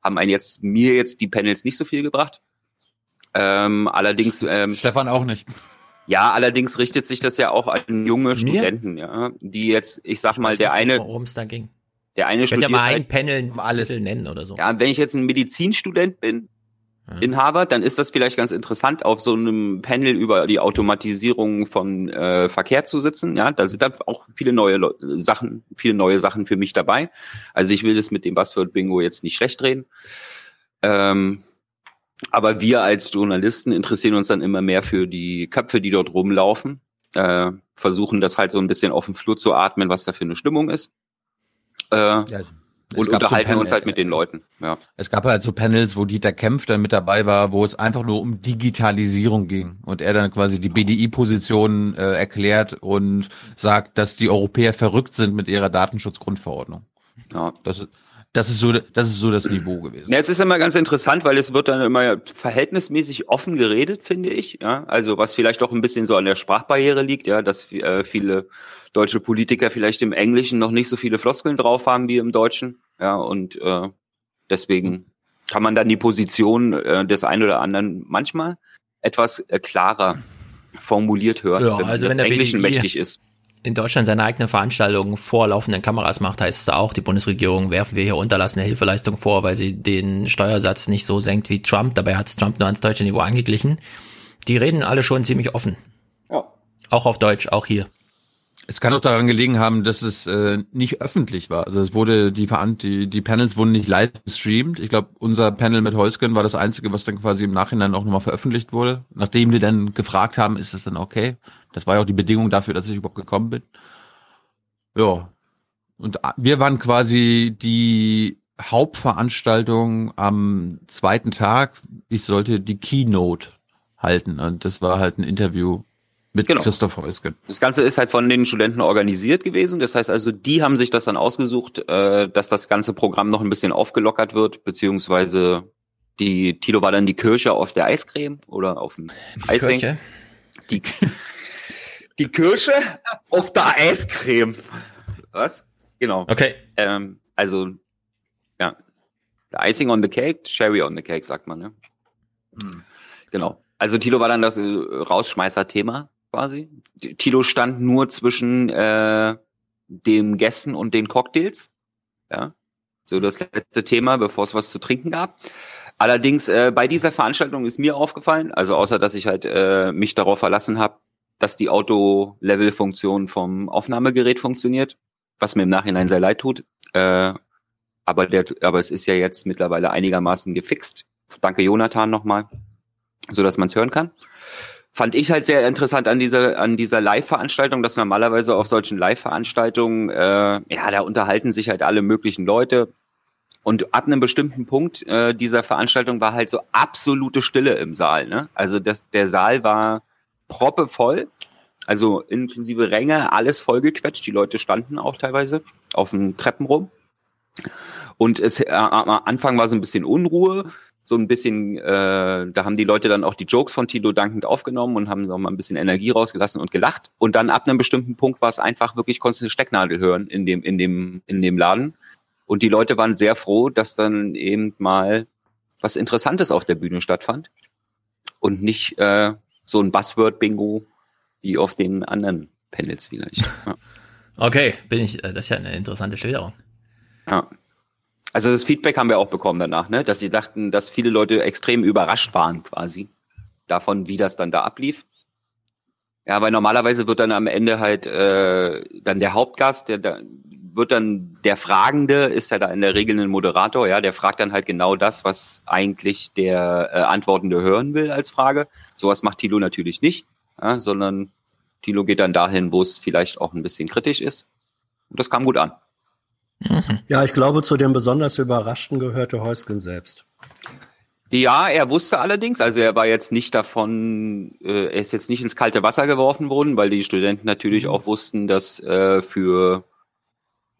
haben einen jetzt, mir jetzt die Panels nicht so viel gebracht. Ähm, allerdings. Ähm, Stefan auch nicht. Ja, allerdings richtet sich das ja auch an junge Studenten, ja, die jetzt, ich sag mal, der eine, Worum es da ging. Der eine Könnt ihr mal halt- ein Panel alles nennen oder so. ja, wenn ich jetzt ein Medizinstudent bin in Harvard, dann ist das vielleicht ganz interessant, auf so einem Panel über die Automatisierung von äh, Verkehr zu sitzen. Ja, da sind dann auch viele neue Leu- Sachen, viele neue Sachen für mich dabei. Also ich will das mit dem Buzzword Bingo jetzt nicht schlecht reden. Ähm, aber wir als Journalisten interessieren uns dann immer mehr für die Köpfe, die dort rumlaufen. Äh, versuchen das halt so ein bisschen auf dem Flur zu atmen, was da für eine Stimmung ist. Äh, Es und so unterhalten Panel- uns halt mit den Leuten. Ja. Es gab halt so Panels, wo Dieter Kempf dann mit dabei war, wo es einfach nur um Digitalisierung ging und er dann quasi die BDI-Position äh, erklärt und sagt, dass die Europäer verrückt sind mit ihrer Datenschutzgrundverordnung. Ja. Das ist, Das ist so, das ist so das Niveau gewesen. Ja, es ist immer ganz interessant, weil es wird dann immer verhältnismäßig offen geredet, finde ich. Ja, also was vielleicht auch ein bisschen so an der Sprachbarriere liegt, ja, dass äh, viele deutsche Politiker vielleicht im Englischen noch nicht so viele Floskeln drauf haben wie im Deutschen. Ja, und äh, deswegen kann man dann die Position äh, des einen oder anderen manchmal etwas äh, klarer formuliert hören, Ja, wenn also des wenn der Englischen BDI mächtig ist. In Deutschland seine eigene Veranstaltung vor laufenden Kameras macht, heißt es auch, die Bundesregierung werfen wir hier unterlassene Hilfeleistung vor, weil sie den Steuersatz nicht so senkt wie Trump. Dabei hat es Trump nur ans deutsche Niveau angeglichen. Die reden alle schon ziemlich offen. Ja. Auch auf Deutsch, auch hier. Es kann auch daran gelegen haben, dass es äh, nicht öffentlich war. Also es wurde die, Veran- die die Panels wurden nicht live gestreamt. Ich glaube, unser Panel mit Heusken war das einzige, was dann quasi im Nachhinein auch nochmal veröffentlicht wurde. Nachdem wir dann gefragt haben, ist das dann okay? Das war ja auch die Bedingung dafür, dass ich überhaupt gekommen bin. Ja. Und wir waren quasi die Hauptveranstaltung am zweiten Tag. Ich sollte die Keynote halten und das war halt ein Interview mit Genau. Christoph Heusken. Das Ganze ist halt von den Studenten organisiert gewesen. Das heißt also, die haben sich das dann ausgesucht, äh, dass das ganze Programm noch ein bisschen aufgelockert wird, beziehungsweise die Tilo war dann die Kirsche auf der Eiscreme oder auf dem. Kirche? Die, die Kirsche auf der Eiscreme. Was? Genau. Okay. Ähm, also, ja. The Icing on the Cake, Cherry on the Cake, sagt man, ne? Genau. Also Tilo war dann das äh, Rausschmeißer-Thema quasi. Tilo stand nur zwischen äh, den Gästen und den Cocktails. Ja. So das letzte Thema, bevor es was zu trinken gab. Allerdings äh, bei dieser Veranstaltung ist mir aufgefallen, also außer dass ich halt äh, mich darauf verlassen habe, dass die Auto-Level-Funktion vom Aufnahmegerät funktioniert, was mir im Nachhinein sehr leid tut. Äh, aber der, aber es ist ja jetzt mittlerweile einigermaßen gefixt. Danke Jonathan nochmal, so dass man es hören kann. Fand ich halt sehr interessant an dieser an dieser Live-Veranstaltung, dass normalerweise auf solchen Live-Veranstaltungen, äh, ja, da unterhalten sich halt alle möglichen Leute. Und ab einem bestimmten Punkt äh, dieser Veranstaltung war halt so absolute Stille im Saal. Ne? Also das, der Saal war proppevoll, also inklusive Ränge, alles vollgequetscht. Die Leute standen auch teilweise auf den Treppen rum. Und es äh, am Anfang war so ein bisschen Unruhe, so ein bisschen, äh, da haben die Leute dann auch die Jokes von Tilo dankend aufgenommen und haben noch mal ein bisschen Energie rausgelassen und gelacht. Und dann ab einem bestimmten Punkt war es einfach wirklich, eine Stecknadel hören in dem, in dem, in dem Laden. Und die Leute waren sehr froh, dass dann eben mal was Interessantes auf der Bühne stattfand. Und nicht äh, so ein Buzzword-Bingo wie auf den anderen Panels vielleicht. Ja. Okay, bin ich, äh, das ist ja eine interessante Schilderung. Ja. Also das Feedback haben wir auch bekommen danach, ne? dass sie dachten, dass viele Leute extrem überrascht waren quasi davon, wie das dann da ablief. Ja, weil normalerweise wird dann am Ende halt äh, dann der Hauptgast, der da, wird dann der Fragende, ist ja da in der Regel ein Moderator, ja, der fragt dann halt genau das, was eigentlich der äh, Antwortende hören will als Frage. Sowas macht Tilo natürlich nicht, ja, sondern Tilo geht dann dahin, wo es vielleicht auch ein bisschen kritisch ist. Und das kam gut an. Ja, ich glaube, zu den besonders Überraschten gehörte Heusken selbst. Ja, er wusste allerdings, also er war jetzt nicht davon, äh, er ist jetzt nicht ins kalte Wasser geworfen worden, weil die Studenten natürlich auch wussten, dass äh, für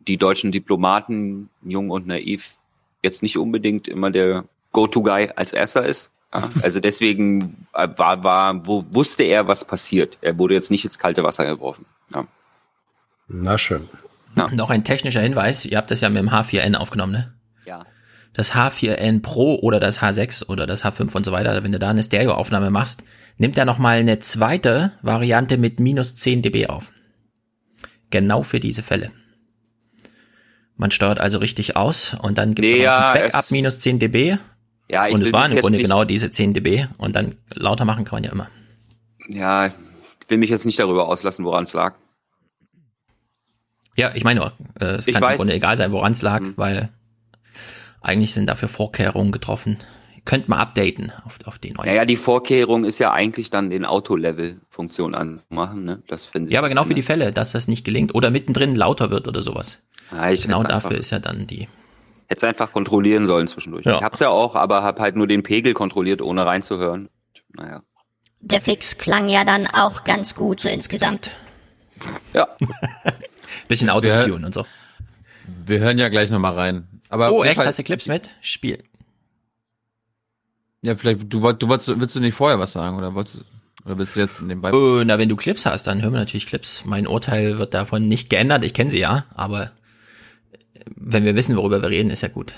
die deutschen Diplomaten, jung und naiv, jetzt nicht unbedingt immer der Go-To-Guy als erster ist. Ja, also deswegen äh, war, war, wo, wusste er, was passiert. Er wurde jetzt nicht ins kalte Wasser geworfen. Ja. Na schön. Noch ein technischer Hinweis, ihr habt das ja mit dem H4N aufgenommen, ne? Ja. Das H4N Pro oder das H6 oder das H5 und so weiter, wenn du da eine Stereoaufnahme machst, nimmt er nochmal eine zweite Variante mit minus 10 dB auf. Genau für diese Fälle. Man steuert also richtig aus und dann gibt es Nee, ja, ein Backup es- minus 10 dB. Ja, ich und es waren im Grunde genau diese 10 dB und dann lauter machen kann man ja immer. Ja, ich will mich jetzt nicht darüber auslassen, woran es lag. Ja, ich meine, äh, es Ich kann weiß. Im Grunde egal sein, woran es lag, weil eigentlich sind dafür Vorkehrungen getroffen. Könnt mal updaten auf, auf die neuen. Naja, die Vorkehrung ist ja eigentlich dann den Auto-Level-Funktion anzumachen, ne? Das finden sie Ja, aber genau für die. Fälle, dass das nicht gelingt oder mittendrin lauter wird oder sowas. Ja, ich genau dafür einfach- ist ja dann die. Hätte es einfach kontrollieren sollen zwischendurch. Ja. Ich hab's ja auch, aber hab halt nur den Pegel kontrolliert, ohne reinzuhören. Naja. Der Fix klang ja dann auch ganz gut so insgesamt. Ja. Bisschen Autotune und so. Wir hören ja gleich nochmal rein. Aber oh, echt? Fall- Hast du Clips mit? Spiel. Ja, vielleicht, du, wolltest- du wolltest, willst du nicht vorher was sagen oder wolltest, oder willst du jetzt nebenbei? Oh, na, wenn du Clips hast, dann hören wir natürlich Clips. Mein Urteil wird davon nicht geändert. Ich kenne sie ja, aber wenn wir wissen, worüber wir reden, ist ja gut.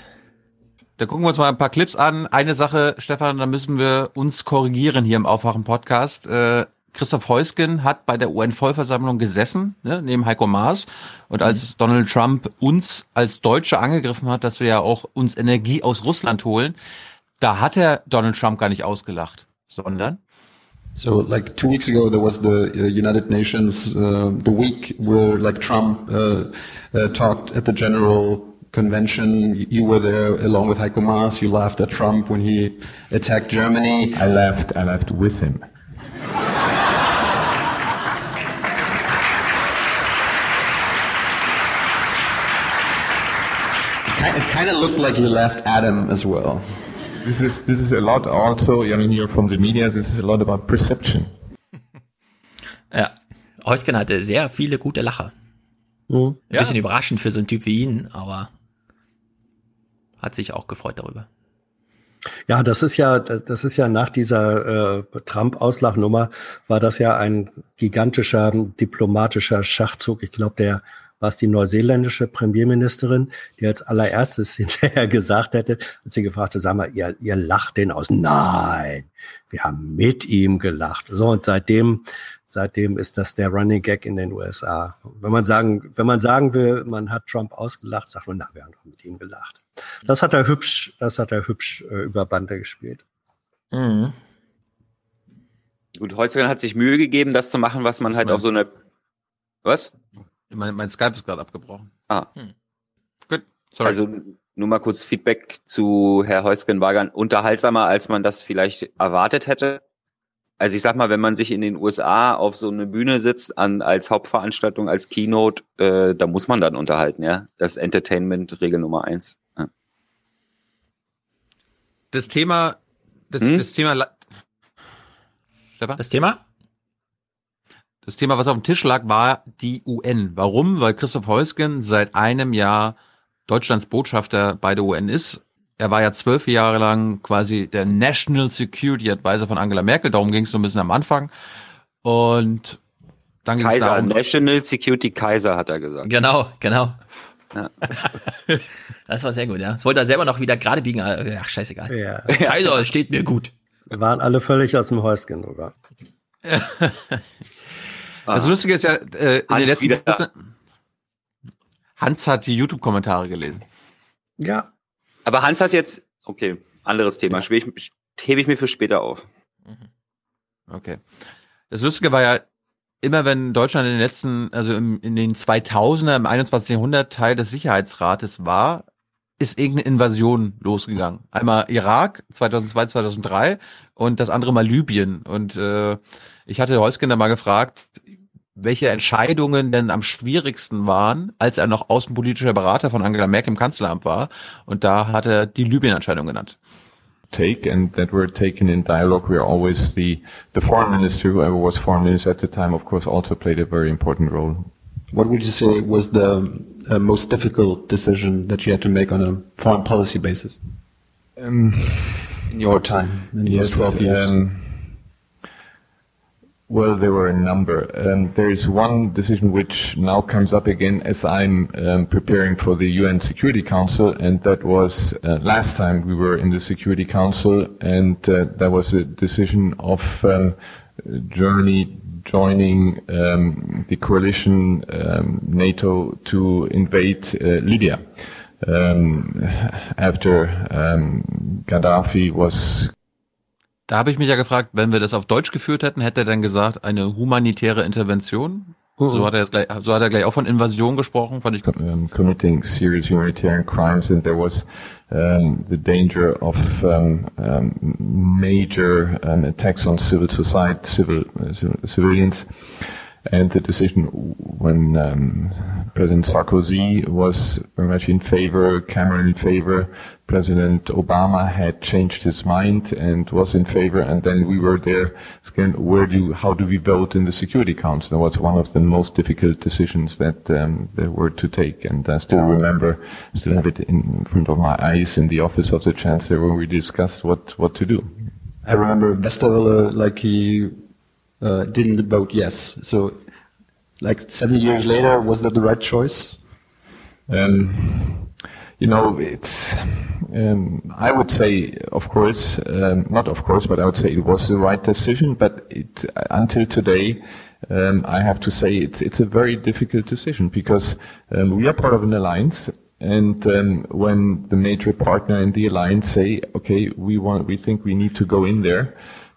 Da gucken wir uns mal ein paar Clips an. Eine Sache, Stefan, da müssen wir uns korrigieren hier im Aufwachen-Podcast. Äh, Christoph Heusgen hat bei der UN-Vollversammlung gesessen, ne, neben Heiko Maas. Und als Donald Trump uns als Deutsche angegriffen hat, dass wir ja auch uns Energie aus Russland holen, da hat er Donald Trump gar nicht ausgelacht, sondern So, like two weeks ago, there was the uh, United Nations, uh, the week where like Trump uh, uh, talked at the General Convention. You were there along with Heiko Maas. You laughed at Trump when he attacked Germany. I laughed, I laughed with him. It kind of looked like you laughed at him as well. This is this is a lot also. I mean, you're from the media. This is a lot about perception. Ja. Heusgen hatte sehr viele gute Lacher. Mhm. Ein bisschen überraschend für so einen Typ wie ihn, aber hat sich auch gefreut darüber. Ja, das ist ja, das ist ja nach dieser äh, Trump-Auslachnummer war das ja ein gigantischer diplomatischer Schachzug. Ich glaube, der war es die neuseeländische Premierministerin, die als allererstes hinterher gesagt hätte, als sie gefragt hat, sag mal, ihr, ihr lacht den aus. Nein, wir haben mit ihm gelacht. So, und seitdem, seitdem ist das der Running Gag in den USA. Wenn man sagen, wenn man sagen will, man hat Trump ausgelacht, sagt man, na, wir haben doch mit ihm gelacht. Das hat er hübsch, das hat er hübsch äh, über Bande gespielt. Mhm. Gut, Holzgen hat sich Mühe gegeben, das zu machen, was man Was halt auf so eine. Was? Mein, mein Skype ist gerade abgebrochen. Ah. Gut, sorry. Also nur mal kurz Feedback zu Herr Heusgen war ganz unterhaltsamer, als man das vielleicht erwartet hätte. Also ich sag mal, wenn man sich in den USA auf so eine Bühne sitzt an, als Hauptveranstaltung, als Keynote, äh, da muss man dann unterhalten, ja. Das ist Entertainment-Regel Nummer eins. Ja. Das Thema, das, Hm? das Thema, Stefan? Das Thema? Das Thema, was auf dem Tisch lag, war die UN. Warum? Weil Christoph Heusgen seit einem Jahr Deutschlands Botschafter bei der UN ist. Er war ja zwölf Jahre lang quasi der National Security Advisor von Angela Merkel. Darum ging es so ein bisschen am Anfang. Und dann ging es Kaiser, darum, National Security Kaiser, hat er gesagt. Genau, genau. Ja. Das war sehr gut, ja. Das wollte er selber noch wieder gerade biegen. Ach, scheißegal. Ja. Kaiser, steht mir gut. Wir waren alle völlig aus dem Häuschen drüber. Das Lustige ist ja, äh, in Hans den letzten wieder. Wochen- Hans hat die YouTube-Kommentare gelesen. Ja. Aber Hans hat jetzt, okay, anderes Thema, ja. ich, hebe ich mir für später auf. Okay. Das Lustige war ja, immer wenn Deutschland in den letzten, also im, in den 2000er, im 21. Jahrhundert Teil des Sicherheitsrates war, ist irgendeine Invasion losgegangen. Einmal Irak 2002, 2003 und das andere mal Libyen. Und äh, ich hatte Heusgen da mal gefragt, welche Entscheidungen denn am schwierigsten waren, als er noch außenpolitischer Berater von Angela Merkel im Kanzleramt war. Und da hat er die Libyen-Entscheidung genannt. take and that were taken in dialogue. We are always the, the foreign minister, whoever was foreign minister at the time, of course, also played a very important role. What would you say was the uh, most difficult decision that you had to make on a foreign policy basis Um, in your time, in yes, those 12 years? um, well, there were a number. Um, there is one decision which now comes up again as I'm um, preparing for the UN Security Council, and that was uh, last time we were in the Security Council, and uh, that was a decision of um, Germany joining um, the coalition um, NATO to invade uh, Libya. Um, after Gaddafi was Da habe ich mich ja gefragt, wenn wir das auf Deutsch geführt hätten, hätte er dann gesagt, eine humanitäre Intervention? Mhm. So hat er gleich, so hat er gleich auch von Invasion gesprochen, fand ich. um, committing serious humanitarian crimes, and there was um, the danger of um, major attacks on civil society, civil uh, civil- civilians. And the decision when um, President Sarkozy was very much in favor, Cameron in favor, President Obama had changed his mind and was in favor, and then we were there. Again, where do how do we vote in the Security Council? It was one of the most difficult decisions that um, there were to take, and I still remember, still have it in front of my eyes in the office of the Chancellor when we discussed what what to do. I remember Westerwelle, like he uh, didn't vote yes. So, like seven years later, was that the right choice? Um, you know, it's. Um, I would say, of course, um, not of course, but I would say it was the right decision. But it, until today, um, I have to say it's it's a very difficult decision because um, we are part of an alliance, and um, when the major partner in the alliance say, okay, we want, we think we need to go in there.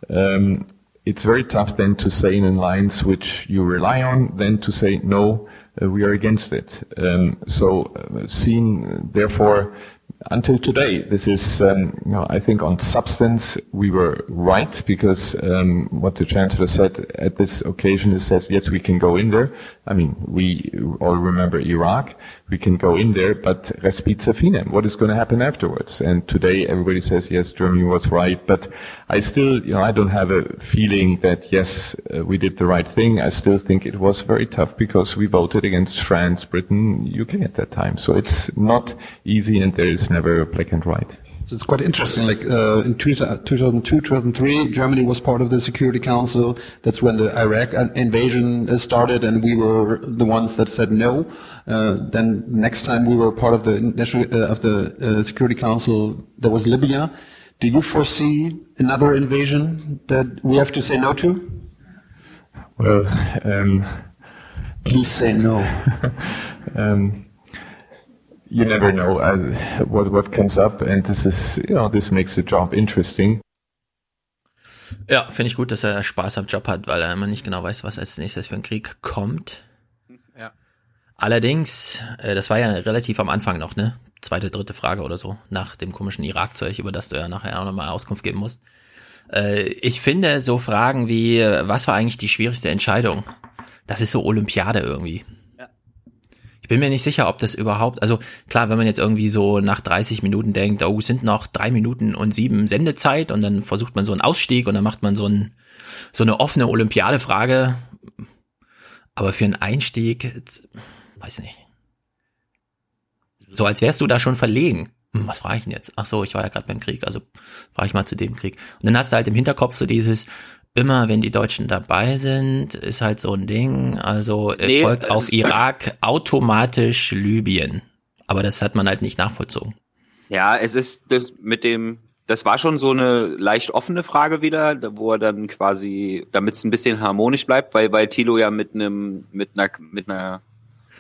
Um, it's very tough then to say in alliance which you rely on, then to say no, uh, we are against it. Um, so, uh, seen therefore until today, this is, um, you know, I think on substance we were right because um, what the chancellor said at this occasion is says yes we can go in there. I mean we all remember Iraq, we can go in there, but respite finem. What is going to happen afterwards? And today everybody says yes, Germany was right, but I still, you know, I don't have a feeling that yes uh, we did the right thing. I still think it was very tough because we voted against France, Britain, UK at that time. So it's not easy, and there is never black and white. So it's quite interesting. Like uh, in 2002, 2003, Germany was part of the Security Council. That's when the Iraq invasion uh, started, and we were the ones that said no. Uh, then next time we were part of the national uh, of the uh, Security Council, there was Libya. Do you foresee another invasion that we have to say no to? Well, um, please say no. um, you never know uh, what what comes up, and this is you know this makes the job interesting. Ja, finde ich gut, dass er Spaß am Job hat, weil er immer nicht genau weiß, was als nächstes für ein Krieg kommt. Ja. Allerdings, äh, das war ja relativ am Anfang noch, ne? Zweite, dritte Frage oder so, nach dem komischen Irak-Zeug, über das du ja nachher auch nochmal Auskunft geben musst. Äh, ich finde so Fragen wie, was war eigentlich die schwierigste Entscheidung? Das ist so Olympiade irgendwie. Bin mir nicht sicher, ob das überhaupt, also klar, wenn man jetzt irgendwie so nach 30 Minuten denkt, oh, es sind noch drei Minuten und sieben Sendezeit und dann versucht man so einen Ausstieg und dann macht man so, ein, so eine offene Olympiadefrage. Aber für einen Einstieg, weiß nicht. So als wärst du da schon verlegen. Hm, was frage ich denn jetzt? Ach so, ich war ja gerade beim Krieg, also frage ich mal zu dem Krieg. Und dann hast du halt im Hinterkopf so dieses, immer wenn die Deutschen dabei sind, ist halt so ein Ding. Also nee, folgt auf Irak automatisch Libyen. Aber das hat man halt nicht nachvollzogen. Ja, es ist das mit dem, das war schon so eine leicht offene Frage wieder, wo er dann quasi, damit es ein bisschen harmonisch bleibt, weil, weil Tilo ja mit einem, mit einer, mit einer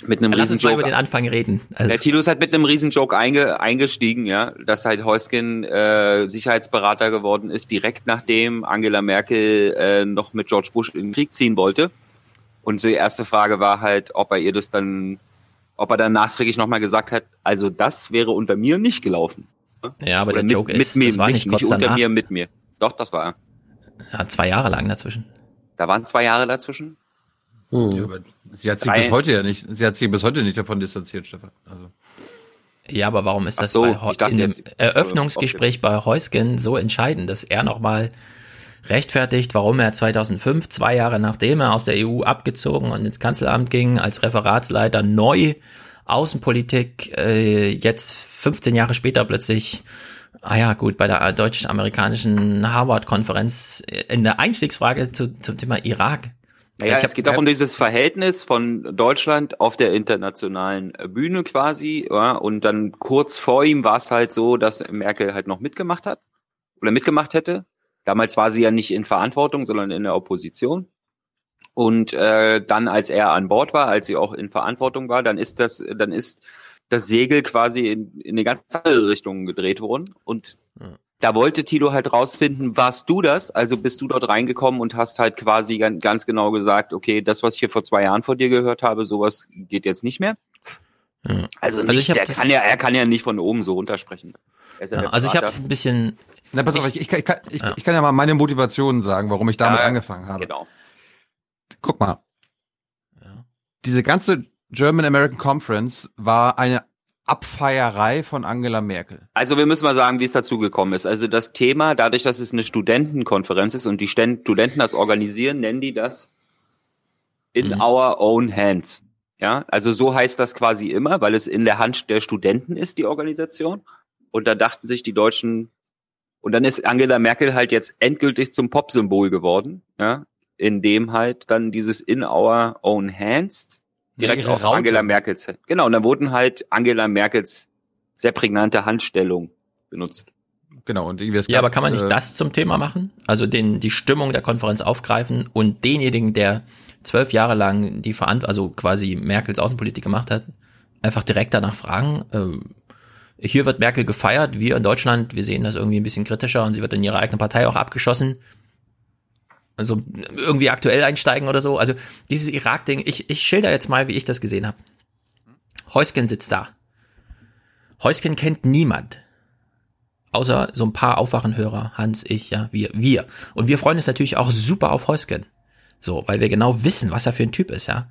mit einem Lass uns mal über den Anfang reden. Also, Der Tilo ist halt mit einem Riesenjoke einge, eingestiegen, ja, dass halt Heusgen äh, Sicherheitsberater geworden ist, direkt nachdem Angela Merkel äh, noch mit George Bush in den Krieg ziehen wollte. Und so die erste Frage war halt, ob er ihr das dann, ob er dann nachträglich nochmal gesagt hat, also das wäre unter mir nicht gelaufen. ja, aber Oder der mit, Joke mit ist, mir, das war mit, nicht kurz unter danach. mir, mit mir. Doch, das war er. Ja, zwei Jahre lang dazwischen. Da waren zwei Jahre dazwischen. Ja, aber sie hat sich Drei. bis heute ja nicht, sie hat sich bis heute nicht davon distanziert, Stefan. Also. Ja, aber warum ist das so, bei dachte in dem jetzt- Eröffnungsgespräch bei Heusgen so entscheidend, dass er nochmal rechtfertigt, warum er 2005, zwei Jahre nachdem er aus der EU abgezogen und ins Kanzleramt ging, als Referatsleiter neu Außenpolitik, äh, jetzt 15 Jahre später plötzlich, ah ja gut, bei der deutsch-amerikanischen Harvard-Konferenz äh, in der Einstiegsfrage zu, zum Thema Irak. Naja, Ich es geht auch um dieses Verhältnis von Deutschland auf der internationalen Bühne quasi. Ja, und dann kurz vor ihm war es halt so, dass Merkel halt noch mitgemacht hat oder mitgemacht hätte. Damals war sie ja nicht in Verantwortung, sondern in der Opposition. Und äh, dann, als er an Bord war, als sie auch in Verantwortung war, dann ist das, dann ist das Segel quasi in, in eine ganz andere Richtung gedreht worden. Und da wollte Tilo halt rausfinden, warst du das? Also bist du dort reingekommen und hast halt quasi ganz, genau gesagt, okay, das, was ich hier vor zwei Jahren von dir gehört habe, sowas geht jetzt nicht mehr. Ja. Also, Also nicht, ich hab der kann ja, er kann ja nicht von oben so runtersprechen. Er ja Ja, also ich habe es ein bisschen Na, pass auf, ich, ich, kann- ich, kann- ich, ich kann ja mal meine Motivation sagen, warum ich damit Ja, angefangen habe. Genau. Guck mal. diese ganze German American Conference war eine Abfeierei von Angela Merkel. Also wir müssen mal sagen, wie es dazu gekommen ist. Also das Thema, dadurch, dass es eine Studentenkonferenz ist und die Studenten das organisieren, nennen die das in mhm. our own hands. Ja, also so heißt das quasi immer, weil es in der Hand der Studenten ist, die Organisation. Und da dachten sich die Deutschen, und dann ist Angela Merkel halt jetzt endgültig zum Popsymbol geworden, ja, in dem halt dann dieses in our own hands direkt auf Raute. Angela Merkels. Genau, und dann wurden halt Angela Merkels sehr prägnante Handstellung benutzt. Genau, und ja, aber kann man nicht äh, das zum Thema machen? Also den, die Stimmung der Konferenz aufgreifen und denjenigen, der zwölf Jahre lang die Verantwortung, also quasi Merkels Außenpolitik gemacht hat, einfach direkt danach fragen. Äh, hier wird Merkel gefeiert, wir in Deutschland, wir sehen das irgendwie ein bisschen kritischer und sie wird in ihrer eigenen Partei auch abgeschossen also irgendwie aktuell einsteigen oder so. Also dieses Irak-Ding, ich, ich schilder jetzt mal, wie ich das gesehen habe. Heusken sitzt da. Heusken kennt niemand. Außer so ein paar Aufwachenhörer, Hans, ich, ja, wir, wir. Und wir freuen uns natürlich auch super auf Heusken. So, weil wir genau wissen, was er für ein Typ ist, ja.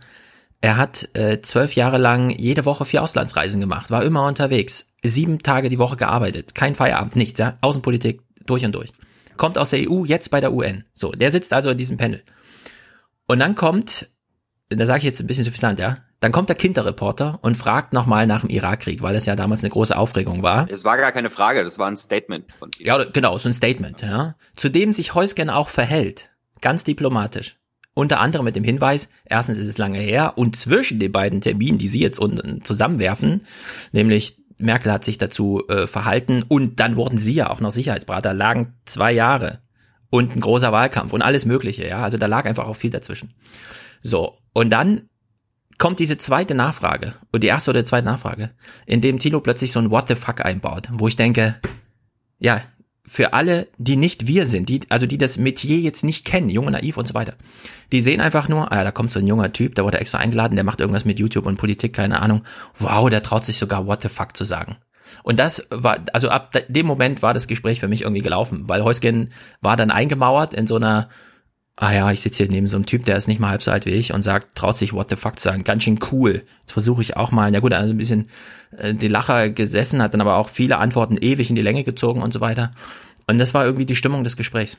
Er hat äh, zwölf Jahre lang jede Woche vier Auslandsreisen gemacht, war immer unterwegs, sieben Tage die Woche gearbeitet, kein Feierabend, nichts, ja. Außenpolitik durch und durch kommt aus der EU, jetzt bei der UN. So, der sitzt also in diesem Panel. Und dann kommt, da sage ich jetzt ein bisschen suffisant, ja, dann kommt der Kinderreporter und fragt nochmal nach dem Irakkrieg, weil es ja damals eine große Aufregung war. Es war gar keine Frage, das war ein Statement von ihm. Ja, genau, so ein Statement, ja. Zu dem sich Heusgen auch verhält. Ganz diplomatisch. Unter anderem mit dem Hinweis, erstens ist es lange her und zwischen den beiden Terminen, die Sie jetzt zusammenwerfen, nämlich Merkel hat sich dazu äh, verhalten und dann wurden sie ja auch noch Sicherheitsberater, lagen zwei Jahre und ein großer Wahlkampf und alles Mögliche, ja. Also da lag einfach auch viel dazwischen. So, und dann kommt diese zweite Nachfrage, und die erste oder zweite Nachfrage, in dem Tino plötzlich so ein What the fuck einbaut, wo ich denke, ja, für alle, die nicht wir sind, die, also die das Metier jetzt nicht kennen, junge, naiv und so weiter, die sehen einfach nur, ah, da kommt so ein junger Typ, der wurde extra eingeladen, der macht irgendwas mit YouTube und Politik, keine Ahnung. Wow, der traut sich sogar what the fuck zu sagen. Und das war, also ab dem Moment war das Gespräch für mich irgendwie gelaufen, weil Heusgen war dann eingemauert in so einer, ah ja, ich sitze hier neben so einem Typ, der ist nicht mal halb so alt wie ich und sagt, traut sich what the fuck zu sagen, ganz schön cool. Jetzt versuche ich auch mal, ja gut, also ein bisschen äh, die Lacher gesessen, hat dann aber auch viele Antworten ewig in die Länge gezogen und so weiter. Und das war irgendwie die Stimmung des Gesprächs.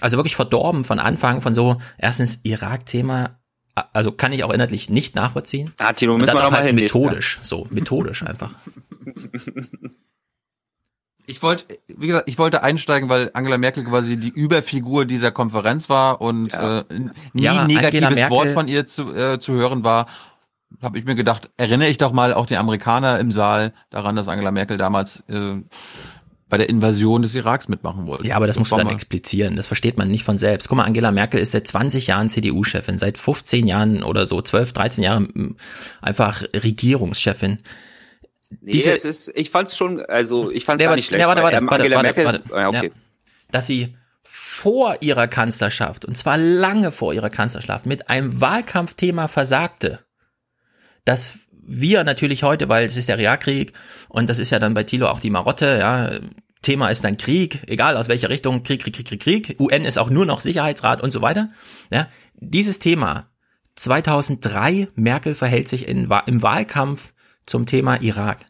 Also wirklich verdorben von Anfang von so, erstens Irak-Thema, also kann ich auch inhaltlich nicht nachvollziehen. Ah, Tino, müssen wir noch halt methodisch, so, methodisch einfach. Ich wollte, wie gesagt, ich wollte einsteigen, weil Angela Merkel quasi die Überfigur dieser Konferenz war und ja. äh, nie ja, negatives Wort von ihr zu, äh, zu hören war. Habe ich mir gedacht, erinnere ich doch mal auch die Amerikaner im Saal daran, dass Angela Merkel damals äh, bei der Invasion des Iraks mitmachen wollte. Ja, aber das musst du dann explizieren. Das versteht man nicht von selbst. Guck mal, Angela Merkel ist seit 20 Jahren CDU-Chefin, seit 15 Jahren oder so, 12, 13 Jahren einfach Regierungschefin. Nee, Diese, es ist, ich fand's schon, also ich fand's gar nicht schlecht. Ja, warte, warte, ähm, warte, Angela warte, Merkel, warte, okay. ja, dass sie vor ihrer Kanzlerschaft, und zwar lange vor ihrer Kanzlerschaft, mit einem Wahlkampfthema versagte, das wir natürlich heute, weil es ist der Irakkrieg und das ist ja dann bei Thilo auch die Marotte, ja, Thema ist dann Krieg, egal aus welcher Richtung, Krieg, Krieg, Krieg, Krieg, Krieg. UN ist auch nur noch Sicherheitsrat und so weiter. Ja, dieses Thema 2003, Merkel verhält sich in, im Wahlkampf zum Thema Irak,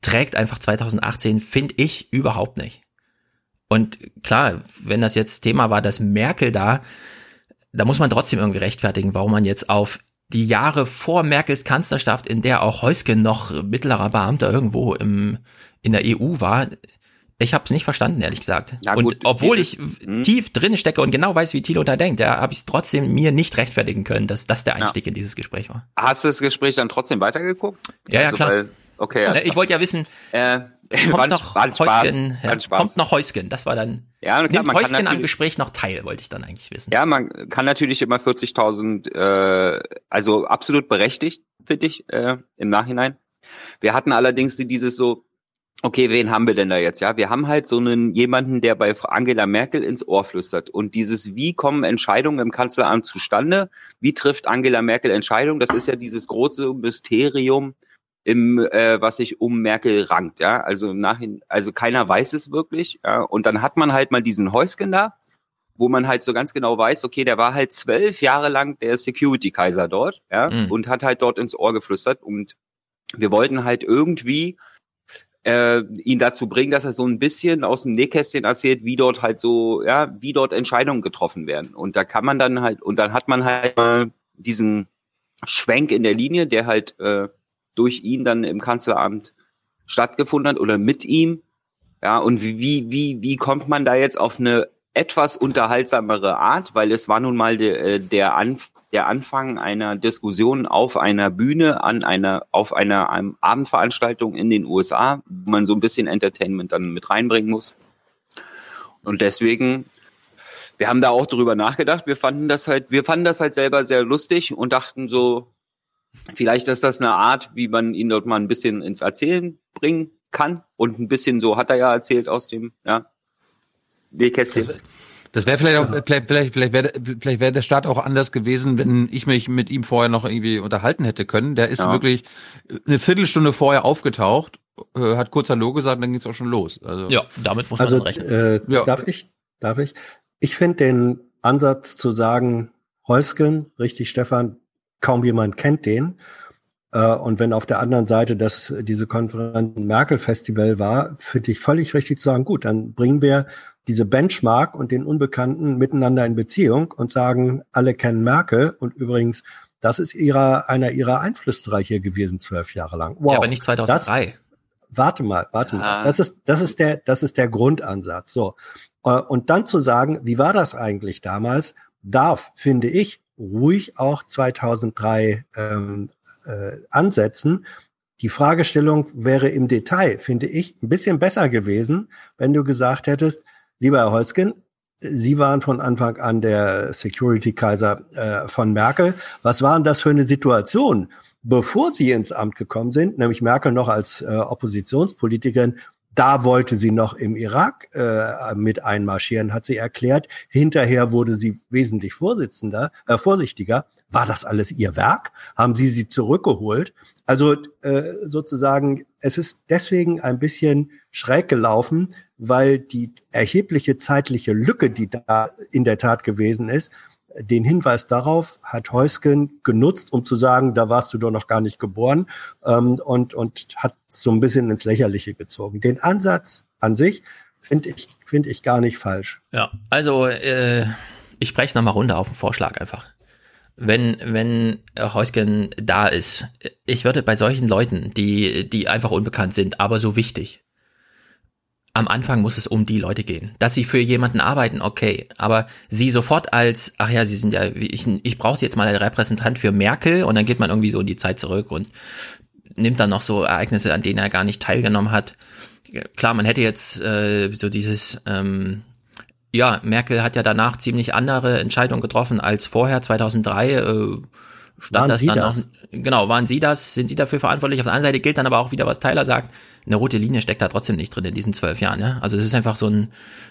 trägt einfach 2018, finde ich, überhaupt nicht. Und klar, wenn das jetzt Thema war, dass Merkel da, da muss man trotzdem irgendwie rechtfertigen, warum man jetzt auf die Jahre vor Merkels Kanzlerschaft, in der auch Heusken noch mittlerer Beamter irgendwo im, in der EU war, ich habe es nicht verstanden, ehrlich gesagt. Ja, und gut, obwohl ich hm. tief drin stecke und genau weiß, wie Thilo da denkt, ja, habe ich es trotzdem mir nicht rechtfertigen können, dass das der Einstieg ja. in dieses Gespräch war. Hast du das Gespräch dann trotzdem weitergeguckt? Ja, ja, also, klar. Weil, okay. Also ich wollte ja wissen, äh, kommt noch Heusgen, ja, kommt noch Heusgen, das war dann, ja, klar, nimmt Heusgen am Gespräch noch teil, wollte ich dann eigentlich wissen. Ja, man kann natürlich immer 40.000, äh, also absolut berechtigt, finde ich, äh, im Nachhinein. Wir hatten allerdings dieses so, okay, wen haben wir denn da jetzt? Ja, wir haben halt so einen jemanden, der bei Angela Merkel ins Ohr flüstert. Und dieses, wie kommen Entscheidungen im Kanzleramt zustande? Wie trifft Angela Merkel Entscheidungen? Das ist ja dieses große Mysterium, im, äh, was sich um Merkel rankt, ja. Also im Nachhinein, also keiner weiß es wirklich, ja. Und dann hat man halt mal diesen Heusken da wo man halt so ganz genau weiß, okay, der war halt zwölf Jahre lang der Security-Kaiser dort, ja, Mhm. und hat halt dort ins Ohr geflüstert und wir wollten halt irgendwie äh, ihn dazu bringen, dass er so ein bisschen aus dem Nähkästchen erzählt, wie dort halt so, ja, wie dort Entscheidungen getroffen werden. Und da kann man dann halt, und dann hat man halt mal diesen Schwenk in der Linie, der halt äh, durch ihn dann im Kanzleramt stattgefunden hat oder mit ihm. Ja, und wie, wie, wie, kommt man da jetzt auf eine etwas unterhaltsamere Art, weil es war nun mal de, äh, der, Anf der Anfang einer Diskussion auf einer Bühne, an einer, auf einer einem Abendveranstaltung in den USA, wo man so ein bisschen Entertainment dann mit reinbringen muss. Und deswegen, wir haben da auch drüber nachgedacht. Wir fanden das halt, wir fanden das halt selber sehr lustig und dachten so, vielleicht ist das eine Art, wie man ihn dort mal ein bisschen ins Erzählen bringen kann. Und ein bisschen so hat er ja erzählt aus dem, ja, Nähkästchen. Das wäre vielleicht auch, vielleicht, vielleicht, vielleicht wäre vielleicht wäre der Start auch anders gewesen, wenn ich mich mit ihm vorher noch irgendwie unterhalten hätte können. Der ist Ja. wirklich eine Viertelstunde vorher aufgetaucht, äh, hat kurz Hallo gesagt, dann ging es auch schon los. Also, Ja, damit muss Also man rechnen. äh, Ja. darf ich? Darf ich? Ich finde den Ansatz zu sagen, Heusken, richtig Stefan, kaum jemand kennt den. Äh, und wenn auf der anderen Seite das diese Konferenz ein Merkel-Festival war, finde ich völlig richtig zu sagen, gut, dann bringen wir diese Benchmark und den Unbekannten miteinander in Beziehung und sagen, alle kennen Merkel und übrigens, das ist ihrer, einer ihrer Einflussreiche gewesen, zwölf Jahre lang. Wow. ja, aber nicht 2003. Das, warte mal, warte Ja. mal. Das ist, das ist der, das ist der Grundansatz. So. Äh, Und dann zu sagen, wie war das eigentlich damals, darf, finde ich, ruhig auch 2003 ähm, äh, ansetzen. Die Fragestellung wäre im Detail, finde ich, ein bisschen besser gewesen, wenn du gesagt hättest, lieber Herr Holzgen, Sie waren von Anfang an der Security-Kaiser äh, von Merkel. Was war denn das für eine Situation, bevor Sie ins Amt gekommen sind, nämlich Merkel noch als äh, Oppositionspolitikerin? Da wollte sie noch im Irak äh, mit einmarschieren, hat sie erklärt. Hinterher wurde sie wesentlich Vorsitzender, äh, vorsichtiger. War das alles ihr Werk? Haben Sie sie zurückgeholt? Also äh, sozusagen, es ist deswegen ein bisschen schräg gelaufen, weil die erhebliche zeitliche Lücke, die da in der Tat gewesen ist, den Hinweis darauf hat Heusken genutzt, um zu sagen, da warst du doch noch gar nicht geboren ähm, und, und hat so ein bisschen ins Lächerliche gezogen. Den Ansatz an sich finde ich, finde ich gar nicht falsch. Ja, also äh, ich spreche es nochmal runter auf den Vorschlag einfach. Wenn, wenn äh, Heusgen da ist, ich würde bei solchen Leuten, die, die einfach unbekannt sind, aber so wichtig, am Anfang muss es um die Leute gehen. Dass sie für jemanden arbeiten, okay. Aber sie sofort als, ach ja, sie sind ja, ich, ich brauche jetzt mal als Repräsentant für Merkel und dann geht man irgendwie so in die Zeit zurück und nimmt dann noch so Ereignisse, an denen er gar nicht teilgenommen hat. Klar, man hätte jetzt äh, so dieses, ähm, ja, Merkel hat ja danach ziemlich andere Entscheidungen getroffen als vorher, 2003. Äh, stand Waren das Sie dann das? noch, genau, waren Sie das, sind Sie dafür verantwortlich? Auf der anderen Seite gilt dann aber auch wieder, was Tyler sagt, eine rote Linie steckt da trotzdem nicht drin in diesen zwölf Jahren. Ne? Also es ist einfach so ein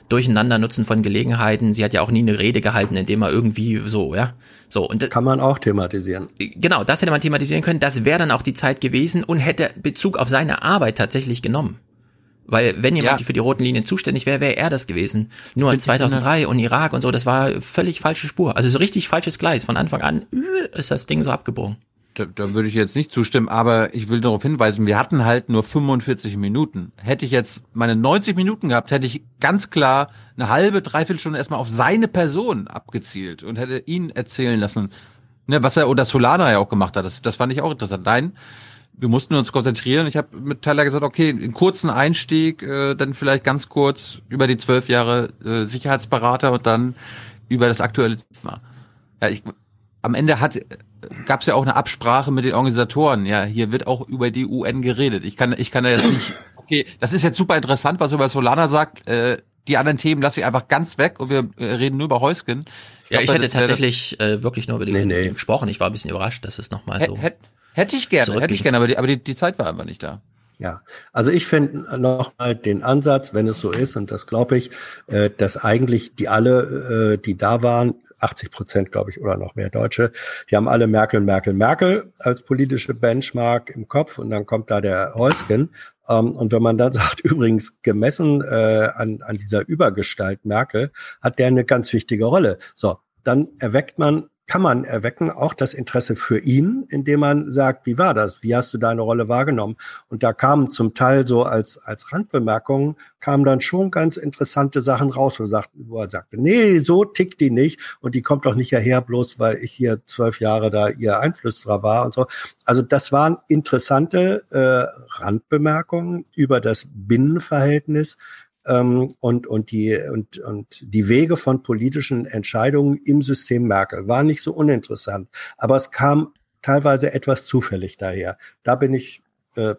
Durcheinandernutzen von Gelegenheiten. Sie hat ja auch nie eine Rede gehalten, indem er irgendwie so, ja, so und Kann man auch thematisieren. genau, das hätte man thematisieren können. Das wäre dann auch die Zeit gewesen und hätte Bezug auf seine Arbeit tatsächlich genommen. Weil wenn jemand Ja. für die roten Linien zuständig wäre, wäre er das gewesen. Nur 2003 und Irak und so, das war völlig falsche Spur. Also so richtig falsches Gleis. Von Anfang an äh, ist das Ding so abgebogen. Da, da würde ich jetzt nicht zustimmen, aber ich will darauf hinweisen, wir hatten halt nur 45 Minuten. Hätte ich jetzt meine 90 Minuten gehabt, hätte ich ganz klar eine halbe, dreiviertel Stunde erstmal auf seine Person abgezielt und hätte ihn erzählen lassen, ne, was er oder Solana ja auch gemacht hat. Das, das fand ich auch interessant. Nein, wir mussten uns konzentrieren. Ich habe mit Tyler gesagt, okay, einen kurzen Einstieg, äh, dann vielleicht ganz kurz über die zwölf Jahre äh, Sicherheitsberater und dann über das aktuelle Thema. Ja, ich, am Ende hat gab es ja auch eine Absprache mit den Organisatoren. Ja, hier wird auch über die UN geredet. Ich kann, ich kann da jetzt nicht. Okay, das ist jetzt super interessant, was er über Solana sagt. Äh, die anderen Themen lasse ich einfach ganz weg und wir äh, reden nur über Heusken. Ja, ich glaub, hätte tatsächlich äh, wirklich nur über die Nee, nee. gesprochen. Ich war ein bisschen überrascht, dass es nochmal so. hätt- Hätte ich gerne, hätte ich gerne, aber die, aber die, die Zeit war einfach nicht da. Ja, also ich finde nochmal den Ansatz, wenn es so ist, und das glaube ich, äh, dass eigentlich die alle, äh, die da waren, 80 Prozent, glaube ich, oder noch mehr Deutsche, die haben alle Merkel, Merkel, Merkel als politische Benchmark im Kopf und dann kommt da der Heusgen. Ähm, und wenn man dann sagt, übrigens gemessen äh, an, an dieser Übergestalt Merkel, hat der eine ganz wichtige Rolle. So, dann erweckt man kann man erwecken, auch das Interesse für ihn, indem man sagt, wie war das? Wie hast du deine Rolle wahrgenommen? Und da kamen zum Teil so als, als Randbemerkungen, kamen dann schon ganz interessante Sachen raus, wo er, sagte, wo er sagte, nee, so tickt die nicht und die kommt doch nicht hierher, bloß weil ich hier zwölf Jahre da ihr Einflüsterer war und so. Also das waren interessante äh, Randbemerkungen über das Binnenverhältnis ähm, und, und, die, und, und die Wege von politischen Entscheidungen im System Merkel waren nicht so uninteressant. Aber es kam teilweise etwas zufällig daher. Da bin ich äh,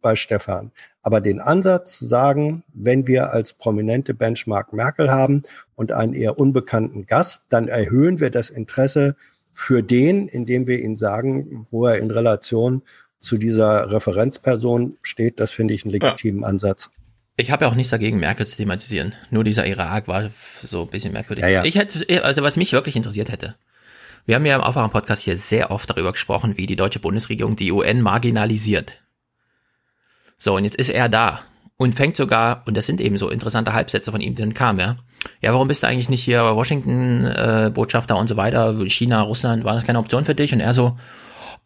bei Stefan. Aber den Ansatz zu sagen, wenn wir als prominente Benchmark Merkel haben und einen eher unbekannten Gast, dann erhöhen wir das Interesse für den, indem wir ihn sagen, wo er in Relation zu dieser Referenzperson steht. Das finde ich einen legitimen ja. Ansatz. Ich habe ja auch nichts dagegen, Merkel zu thematisieren. Nur dieser Irak war so ein bisschen merkwürdig. Ja, ja. Ich hätte, also was mich wirklich interessiert hätte. Wir haben ja im Aufwachen-Podcast hier sehr oft darüber gesprochen, wie die deutsche Bundesregierung die UN marginalisiert. So, und jetzt ist er da und fängt sogar, und das sind eben so interessante Halbsätze von ihm, die dann kamen, ja. Ja, warum bist du eigentlich nicht hier Washington-Botschafter äh, und so weiter? China, Russland, war das keine Option für dich? Und er so,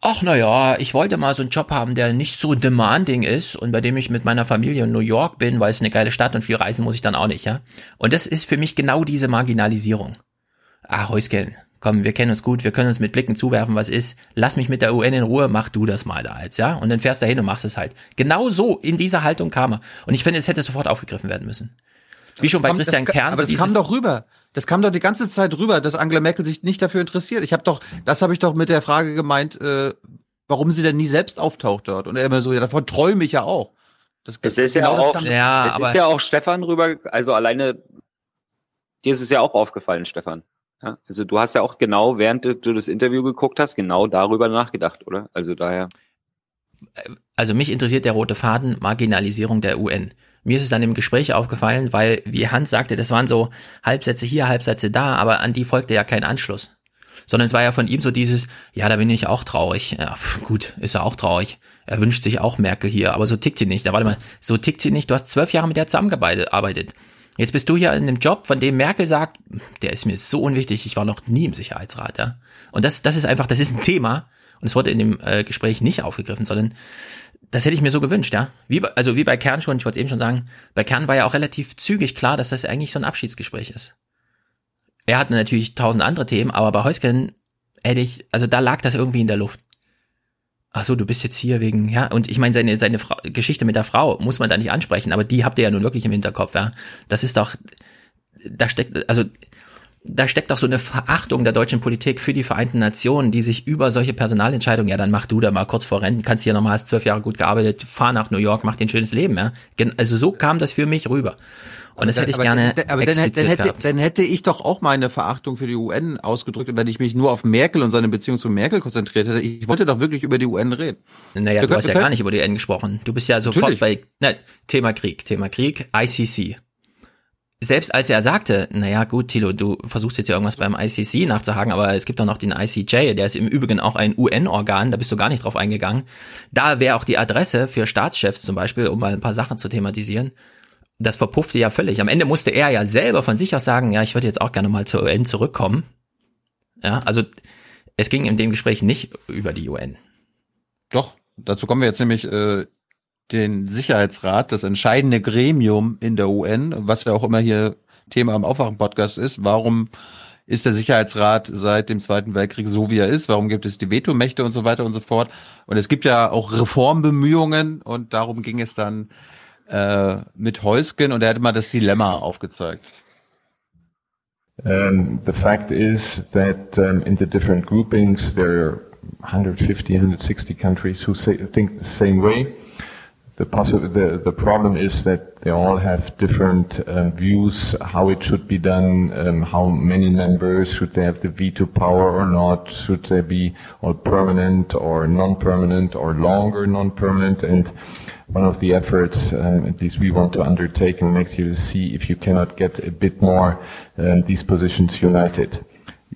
ach na ja, ich wollte mal so einen Job haben, der nicht so demanding ist und bei dem ich mit meiner Familie in New York bin, weil es eine geile Stadt und viel reisen muss ich dann auch nicht, ja. Und das ist für mich genau diese Marginalisierung. Ah, Häusken, komm, wir kennen uns gut, wir können uns mit Blicken zuwerfen, was ist. Lass mich mit der UN in Ruhe, mach du das mal da jetzt, ja. Und dann fährst du hin und machst es halt. Genau so, in dieser Haltung kam er. Und ich finde, es hätte sofort aufgegriffen werden müssen. Wie schon bei Christian Kern. Aber das kam doch rüber. Das kam doch die ganze Zeit rüber, dass Angela Merkel sich nicht dafür interessiert. Ich habe doch, das habe ich doch mit der Frage gemeint, äh, warum sie denn nie selbst auftaucht dort. Und er immer so, ja, davon träume ich ja auch. Das, es ist genau ja auch, ja, es aber ist ja auch Stefan rüber, also alleine, dir ist es ja auch aufgefallen, Stefan. Ja, also du hast ja auch genau, während du das Interview geguckt hast, genau darüber nachgedacht, oder? Also daher. Also mich interessiert der rote Faden Marginalisierung der UN. Mir ist es dann im Gespräch aufgefallen, weil, wie Hans sagte, das waren so Halbsätze hier, Halbsätze da, aber an die folgte ja kein Anschluss. Sondern es war ja von ihm so dieses, ja, da bin ich auch traurig. Ja, gut, ist er auch traurig. Er wünscht sich auch Merkel hier, aber so tickt sie nicht. Da warte mal, so tickt sie nicht. Du hast zwölf Jahre mit der zusammengearbeitet. Jetzt bist du ja in einem Job, von dem Merkel sagt, der ist mir so unwichtig, ich war noch nie im Sicherheitsrat, ja. Und das, das ist einfach, das ist ein Thema, und es wurde in dem äh, Gespräch nicht aufgegriffen, sondern das hätte ich mir so gewünscht, ja. Wie bei, also wie bei Kern schon, ich wollte eben schon sagen, bei Kern war ja auch relativ zügig klar, dass das eigentlich so ein Abschiedsgespräch ist. Er hatte natürlich tausend andere Themen, aber bei Heusken hätte ich, also da lag das irgendwie in der Luft. Ach so, du bist jetzt hier wegen, ja, und ich meine, seine, seine Frau, Geschichte mit der Frau muss man da nicht ansprechen, aber die habt ihr ja nun wirklich im Hinterkopf, ja. Das ist doch, da steckt, also da steckt doch so eine Verachtung der deutschen Politik für die Vereinten Nationen, die sich über solche Personalentscheidungen, ja, dann mach du da mal kurz vor Renten, kannst hier nochmal, hast zwölf Jahre gut gearbeitet, fahr nach New York, mach dir ein schönes Leben, ja. Also so kam das für mich rüber. Und das hätte ich aber gerne aber dann, dann, hätte, dann hätte ich doch auch meine Verachtung für die UN ausgedrückt, wenn ich mich nur auf Merkel und seine Beziehung zu Merkel konzentriert hätte. Ich wollte doch wirklich über die UN reden. Naja, du, du hast ja gar nicht über die UN gesprochen. Du bist ja sofort Natürlich. bei, na, Thema Krieg, Thema Krieg, ICC selbst als er sagte, naja gut, Tilo, du versuchst jetzt ja irgendwas beim ICC nachzuhaken, aber es gibt doch noch den ICJ, der ist im Übrigen auch ein UN-Organ, da bist du gar nicht drauf eingegangen. Da wäre auch die Adresse für Staatschefs zum Beispiel, um mal ein paar Sachen zu thematisieren. Das verpuffte ja völlig. Am Ende musste er ja selber von sich aus sagen, ja, ich würde jetzt auch gerne mal zur UN zurückkommen. Ja, also es ging in dem Gespräch nicht über die UN. Doch, dazu kommen wir jetzt nämlich äh, den Sicherheitsrat, das entscheidende Gremium in der UN, was ja auch immer hier Thema am Aufwachen-Podcast ist. Warum ist der Sicherheitsrat seit dem Zweiten Weltkrieg so, wie er ist? Warum gibt es die Vetomächte und so weiter und so fort? Und es gibt ja auch Reformbemühungen und darum ging es dann äh, mit Heusgen und er hat mal das Dilemma aufgezeigt. Um, the fact is that um, in the different groupings there are 150, 160 countries who say, think the same way. The, the, the problem is that they all have different um, views how it should be done, um, how many members should they have the veto power or not, should they be all permanent or non-permanent or longer non-permanent, and one of the efforts, um, at least we want to undertake in next year, is see if you cannot get a bit more um, these positions united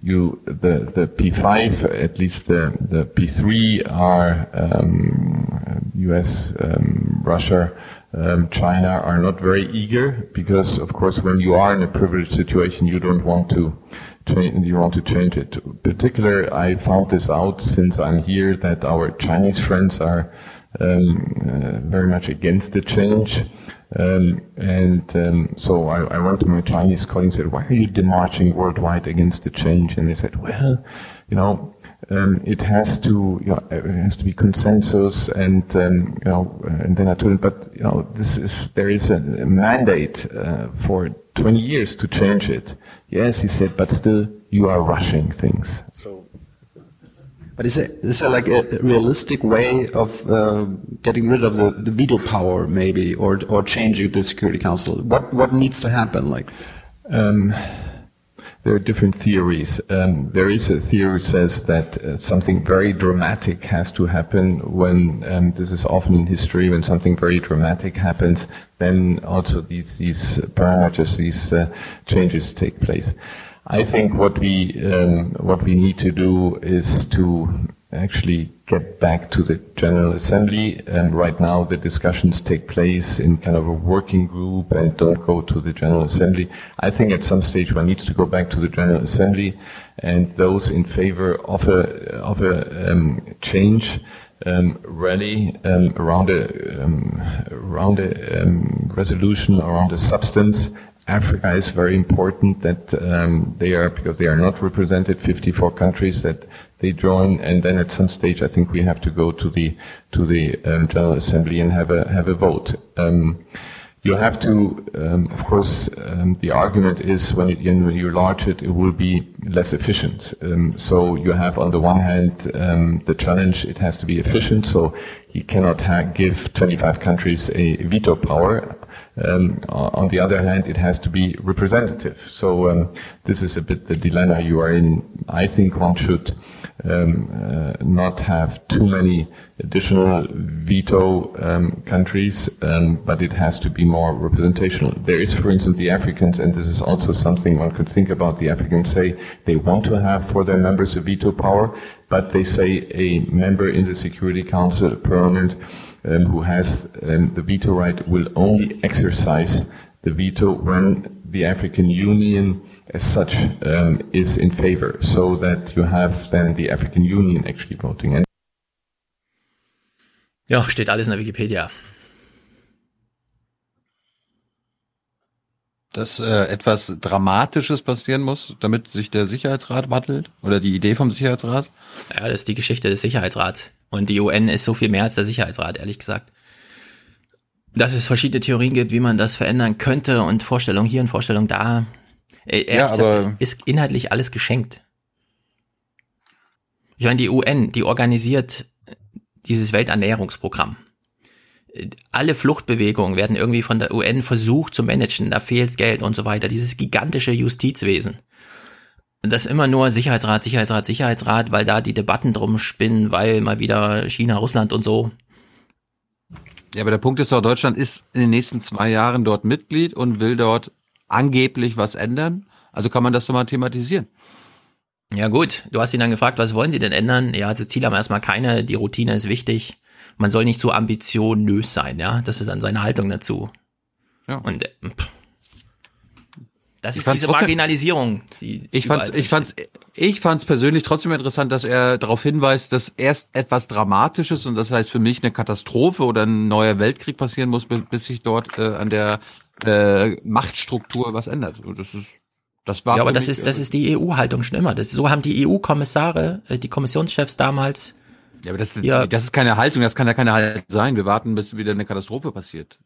you the the P5 at least the the P3 are um, U.S. Um, Russia, um, China are not very eager because, of course, when you are in a privileged situation, you don't want to change, you want to change it. In particular, I found this out since I'm here that our Chinese friends are um, uh, very much against the change. Um, and um, so I, I, went to my Chinese colleagues and said, why are you demarching worldwide against the change? And they said, well, you know, um, it has to, you know, it has to be consensus, and um, you know, and then I told him, but you know, this is there is a, a mandate uh, for 20 years to change it. Yes, he said, but still, you are rushing things. So but is it is it like a realistic way of uh, getting rid of the, the veto power, maybe, or or changing the Security Council? What what needs to happen? Like, um, there are different theories. Um, there is a theory that says that uh, something very dramatic has to happen when um, this is often in history when something very dramatic happens. Then also these these parameters, these uh, changes take place. I think what we um, what we need to do is to actually get back to the General Assembly. And right now, the discussions take place in kind of a working group and don't go to the General Assembly. I think at some stage one needs to go back to the General Assembly, and those in favor of a of a um, change. Um, rally um, around a um, around a um, resolution around a substance Africa is very important that um, they are, because they are not represented, 54 countries that they join, and then at some stage I think we have to go to the to the um, General Assembly and have a have a vote. Um, you have to, um, of course, um, the argument is when, when you enlarge it, it will be less efficient. Um, so you have on the one hand the challenge, it has to be efficient, so you cannot give 25 countries a veto power um, on the other hand, it has to be representative. So um, this is a bit the dilemma you are in. I think one should um, uh, not have too many additional veto um, countries, um, but it has to be more representational. There is, for instance, the Africans, and this is also something one could think about. The Africans say they want to have for their members a veto power, but they say a member in the Security Council, permanent um, who has um, the veto right will only exercise the veto when the African Union as such um, is in favor, so that you have then the African Union actually voting. And ja, steht alles in der Wikipedia. dass äh, etwas Dramatisches passieren muss, damit sich der Sicherheitsrat wandelt? Oder die Idee vom Sicherheitsrat? Ja, das ist die Geschichte des Sicherheitsrats. Und die UN ist so viel mehr als der Sicherheitsrat, ehrlich gesagt. Dass es verschiedene Theorien gibt, wie man das verändern könnte und Vorstellung hier und Vorstellung da. Äh, ehrlich ja, gesagt, ist, ist inhaltlich alles geschenkt. Ich meine, die UN, die organisiert dieses Welternährungsprogramm alle Fluchtbewegungen werden irgendwie von der UN versucht zu managen, da fehlt Geld und so weiter. Dieses gigantische Justizwesen. Das immer nur Sicherheitsrat, Sicherheitsrat, Sicherheitsrat, weil da die Debatten drum spinnen, weil mal wieder China, Russland und so. Ja, aber der Punkt ist doch, Deutschland ist in den nächsten zwei Jahren dort Mitglied und will dort angeblich was ändern. Also kann man das doch mal thematisieren. Ja gut, du hast ihn dann gefragt, was wollen sie denn ändern? Ja, also Ziel haben erstmal keine, die Routine ist wichtig man soll nicht so ambitionös sein, ja. Das ist dann seine Haltung dazu. Ja. Und äh, pff. Das ist diese Marginalisierung. Die ich fand's, ich fand's, ich fand's persönlich trotzdem interessant, dass er darauf hinweist, dass erst etwas Dramatisches und das heißt für mich eine Katastrophe oder ein neuer Weltkrieg passieren muss, bis sich dort äh, an der äh, Machtstruktur was ändert. Das ist das war ja, aber das ist das ist die EU-Haltung schon immer. Das, so haben die EU-Kommissare, äh, die Kommissionschefs damals ja, aber das, ja. das ist keine Haltung, das kann ja keine Haltung sein. Wir warten, bis wieder eine Katastrophe passiert.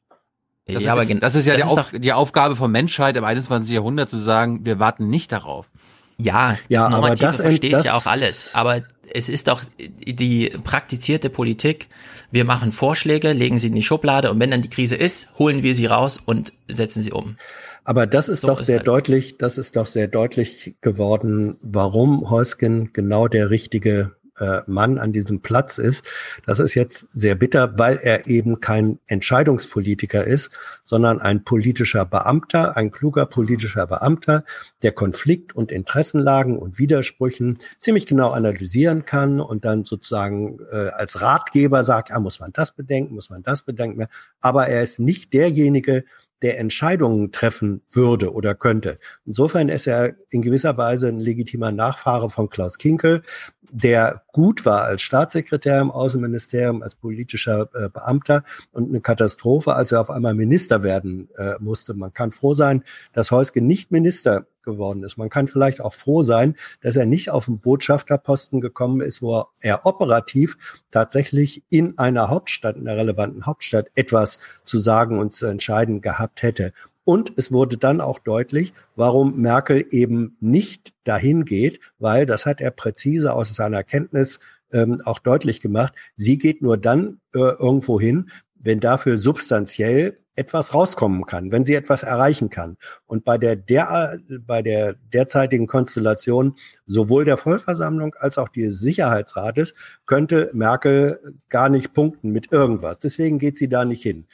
Das, ja, ist, aber das ist ja das die, ist Auf, die Aufgabe von Menschheit im 21. Jahrhundert zu sagen, wir warten nicht darauf. Ja, ja das aber das versteht das, ja auch alles. Aber es ist doch die praktizierte Politik. Wir machen Vorschläge, legen sie in die Schublade und wenn dann die Krise ist, holen wir sie raus und setzen sie um. Aber das ist so doch ist sehr halt. deutlich, das ist doch sehr deutlich geworden, warum Heusgen genau der richtige äh, Mann an diesem Platz ist. Das ist jetzt sehr bitter, weil er eben kein Entscheidungspolitiker ist, sondern ein politischer Beamter, ein kluger politischer Beamter, der Konflikt und Interessenlagen und Widersprüchen ziemlich genau analysieren kann und dann sozusagen äh, als Ratgeber sagt, ja, muss man das bedenken, muss man das bedenken. Aber er ist nicht derjenige, der Entscheidungen treffen würde oder könnte. Insofern ist er in gewisser Weise ein legitimer Nachfahre von Klaus Kinkel, der gut war als Staatssekretär im Außenministerium, als politischer äh, Beamter und eine Katastrophe, als er auf einmal Minister werden äh, musste. Man kann froh sein, dass Heuske nicht Minister geworden ist. Man kann vielleicht auch froh sein, dass er nicht auf den Botschafterposten gekommen ist, wo er operativ tatsächlich in einer Hauptstadt, in einer relevanten Hauptstadt etwas zu sagen und zu entscheiden gehabt hätte. Und es wurde dann auch deutlich, warum Merkel eben nicht dahin geht, weil das hat er präzise aus seiner Kenntnis ähm, auch deutlich gemacht. Sie geht nur dann äh, irgendwo hin, wenn dafür substanziell etwas rauskommen kann, wenn sie etwas erreichen kann. Und bei der, der, bei der derzeitigen Konstellation sowohl der Vollversammlung als auch des Sicherheitsrates könnte Merkel gar nicht punkten mit irgendwas. Deswegen geht sie da nicht hin.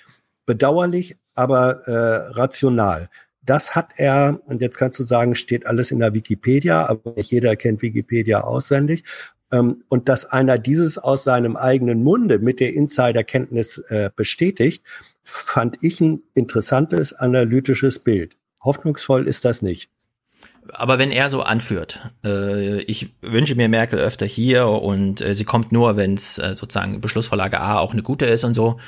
Bedauerlich, aber äh, rational. Das hat er, und jetzt kannst du sagen, steht alles in der Wikipedia, aber nicht jeder kennt Wikipedia auswendig. Ähm, und dass einer dieses aus seinem eigenen Munde mit der Insiderkenntnis äh, bestätigt, fand ich ein interessantes analytisches Bild. Hoffnungsvoll ist das nicht. Aber wenn er so anführt, äh, ich wünsche mir Merkel öfter hier und äh, sie kommt nur, wenn es äh, sozusagen Beschlussvorlage A auch eine gute ist und so.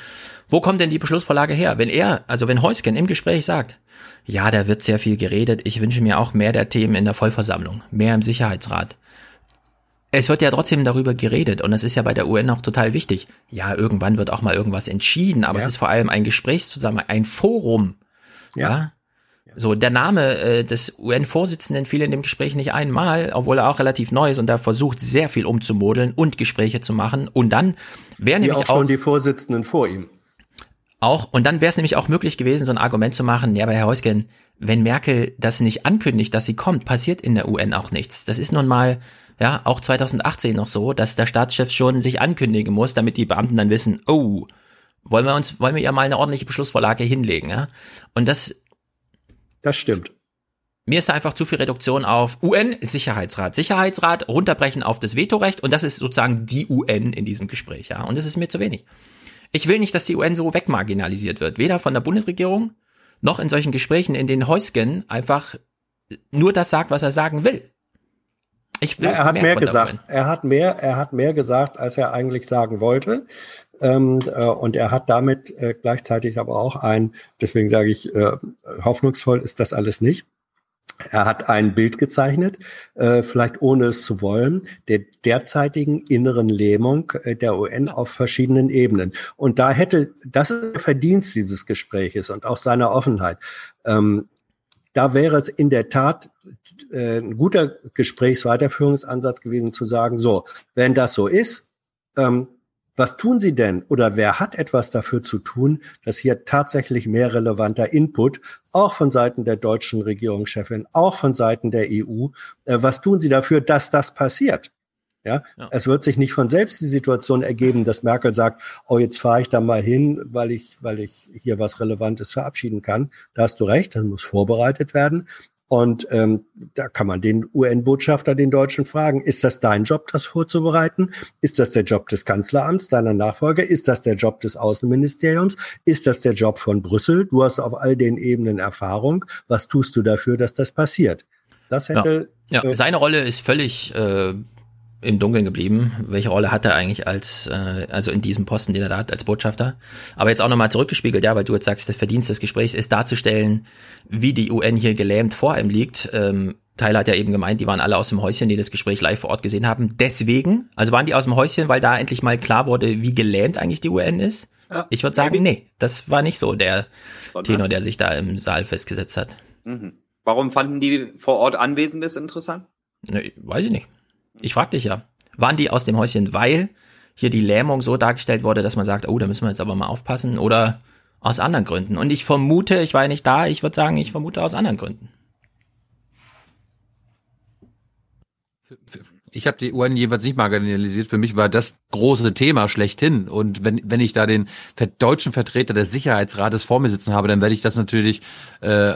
Wo kommt denn die Beschlussvorlage her? Wenn er, also wenn Heusken im Gespräch sagt, ja, da wird sehr viel geredet, ich wünsche mir auch mehr der Themen in der Vollversammlung, mehr im Sicherheitsrat. Es wird ja trotzdem darüber geredet und das ist ja bei der UN auch total wichtig. Ja, irgendwann wird auch mal irgendwas entschieden, aber ja. es ist vor allem ein Gesprächszusammenhang, ein Forum. Ja. ja. So, der Name äh, des UN-Vorsitzenden fiel in dem Gespräch nicht einmal, obwohl er auch relativ neu ist und da versucht, sehr viel umzumodeln und Gespräche zu machen. Und dann wäre nämlich auch schon die Vorsitzenden vor ihm. Auch, und dann wäre es nämlich auch möglich gewesen, so ein Argument zu machen, ja, bei Herr Heusgen, wenn Merkel das nicht ankündigt, dass sie kommt, passiert in der UN auch nichts. Das ist nun mal, ja, auch 2018 noch so, dass der Staatschef schon sich ankündigen muss, damit die Beamten dann wissen, oh, wollen wir uns, wollen wir ja mal eine ordentliche Beschlussvorlage hinlegen, ja? Und das das stimmt. Mir ist da einfach zu viel Reduktion auf UN-Sicherheitsrat. Sicherheitsrat runterbrechen auf das Vetorecht und das ist sozusagen die UN in diesem Gespräch, ja. Und das ist mir zu wenig. Ich will nicht, dass die UN so wegmarginalisiert wird. Weder von der Bundesregierung noch in solchen Gesprächen, in denen Heusgen einfach nur das sagt, was er sagen will. Ich will ja, er hat mehr, mehr gesagt. Er hat mehr, er hat mehr gesagt, als er eigentlich sagen wollte. Ähm, äh, und er hat damit äh, gleichzeitig aber auch ein, deswegen sage ich, äh, hoffnungsvoll ist das alles nicht. Er hat ein Bild gezeichnet, äh, vielleicht ohne es zu wollen, der derzeitigen inneren Lähmung äh, der UN auf verschiedenen Ebenen. Und da hätte, das ist der Verdienst dieses Gespräches und auch seiner Offenheit. Ähm, da wäre es in der Tat äh, ein guter Gesprächsweiterführungsansatz gewesen zu sagen, so, wenn das so ist, ähm, was tun Sie denn oder wer hat etwas dafür zu tun, dass hier tatsächlich mehr relevanter Input, auch von Seiten der deutschen Regierungschefin, auch von Seiten der EU, äh, was tun Sie dafür, dass das passiert? Ja? ja? es wird sich nicht von selbst die Situation ergeben, dass Merkel sagt, oh, jetzt fahre ich da mal hin, weil ich, weil ich hier was Relevantes verabschieden kann. Da hast du recht, das muss vorbereitet werden. Und ähm, da kann man den UN-Botschafter, den Deutschen, fragen, ist das dein Job, das vorzubereiten? Ist das der Job des Kanzleramts, deiner Nachfolger? Ist das der Job des Außenministeriums? Ist das der Job von Brüssel? Du hast auf all den Ebenen Erfahrung. Was tust du dafür, dass das passiert? Das hätte. Ja, ja. Äh, seine Rolle ist völlig äh, im Dunkeln geblieben. Welche Rolle hat er eigentlich als, äh, also in diesem Posten, den er da hat, als Botschafter? Aber jetzt auch nochmal zurückgespiegelt, ja, weil du jetzt sagst, der Verdienst des Gesprächs ist darzustellen, wie die UN hier gelähmt vor ihm liegt. Ähm, Tyler hat ja eben gemeint, die waren alle aus dem Häuschen, die das Gespräch live vor Ort gesehen haben. Deswegen, also waren die aus dem Häuschen, weil da endlich mal klar wurde, wie gelähmt eigentlich die UN ist? Ja, ich würde sagen, nee, das war nicht so der Sondern? Tenor, der sich da im Saal festgesetzt hat. Mhm. Warum fanden die vor Ort Anwesendes interessant? Ne, weiß ich nicht. Ich frag dich ja. Waren die aus dem Häuschen, weil hier die Lähmung so dargestellt wurde, dass man sagt, oh, da müssen wir jetzt aber mal aufpassen oder aus anderen Gründen? Und ich vermute, ich war ja nicht da, ich würde sagen, ich vermute aus anderen Gründen. ich habe die UN jeweils nicht marginalisiert. Für mich war das große Thema schlechthin. Und wenn, wenn ich da den deutschen Vertreter des Sicherheitsrates vor mir sitzen habe, dann werde ich das natürlich äh,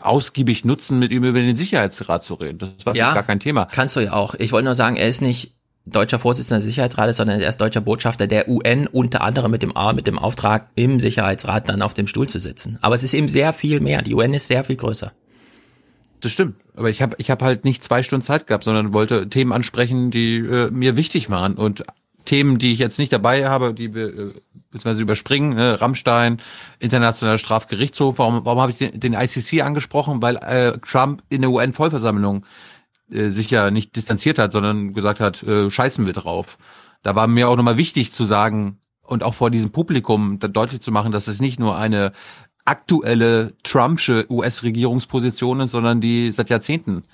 ausgiebig nutzen, mit ihm über den Sicherheitsrat zu reden. Das war Ja. gar kein Thema. Kannst du ja auch. Ich wollte nur sagen, er ist nicht deutscher Vorsitzender des Sicherheitsrates, sondern er ist deutscher Botschafter der UN, unter anderem mit dem, A- mit dem Auftrag, im Sicherheitsrat dann auf dem Stuhl zu sitzen. Aber es ist eben sehr viel mehr. Die UN ist sehr viel größer. Das stimmt. Aber ich habe ich hab halt nicht zwei Stunden Zeit gehabt, sondern wollte Themen ansprechen, die äh, mir wichtig waren. Und Themen, die ich jetzt nicht dabei habe, die wir äh, beziehungsweise überspringen, ne? Rammstein, Internationaler Strafgerichtshof, warum, warum habe ich den, den ICC angesprochen? Weil äh, Trump in der UN-Vollversammlung äh, sich ja nicht distanziert hat, sondern gesagt hat, äh, scheißen wir drauf. Da war mir auch nochmal wichtig zu sagen und auch vor diesem Publikum da deutlich zu machen, dass es nicht nur eine aktuelle Trumpsche US-Regierungsposition ist, sondern die seit Jahrzehnten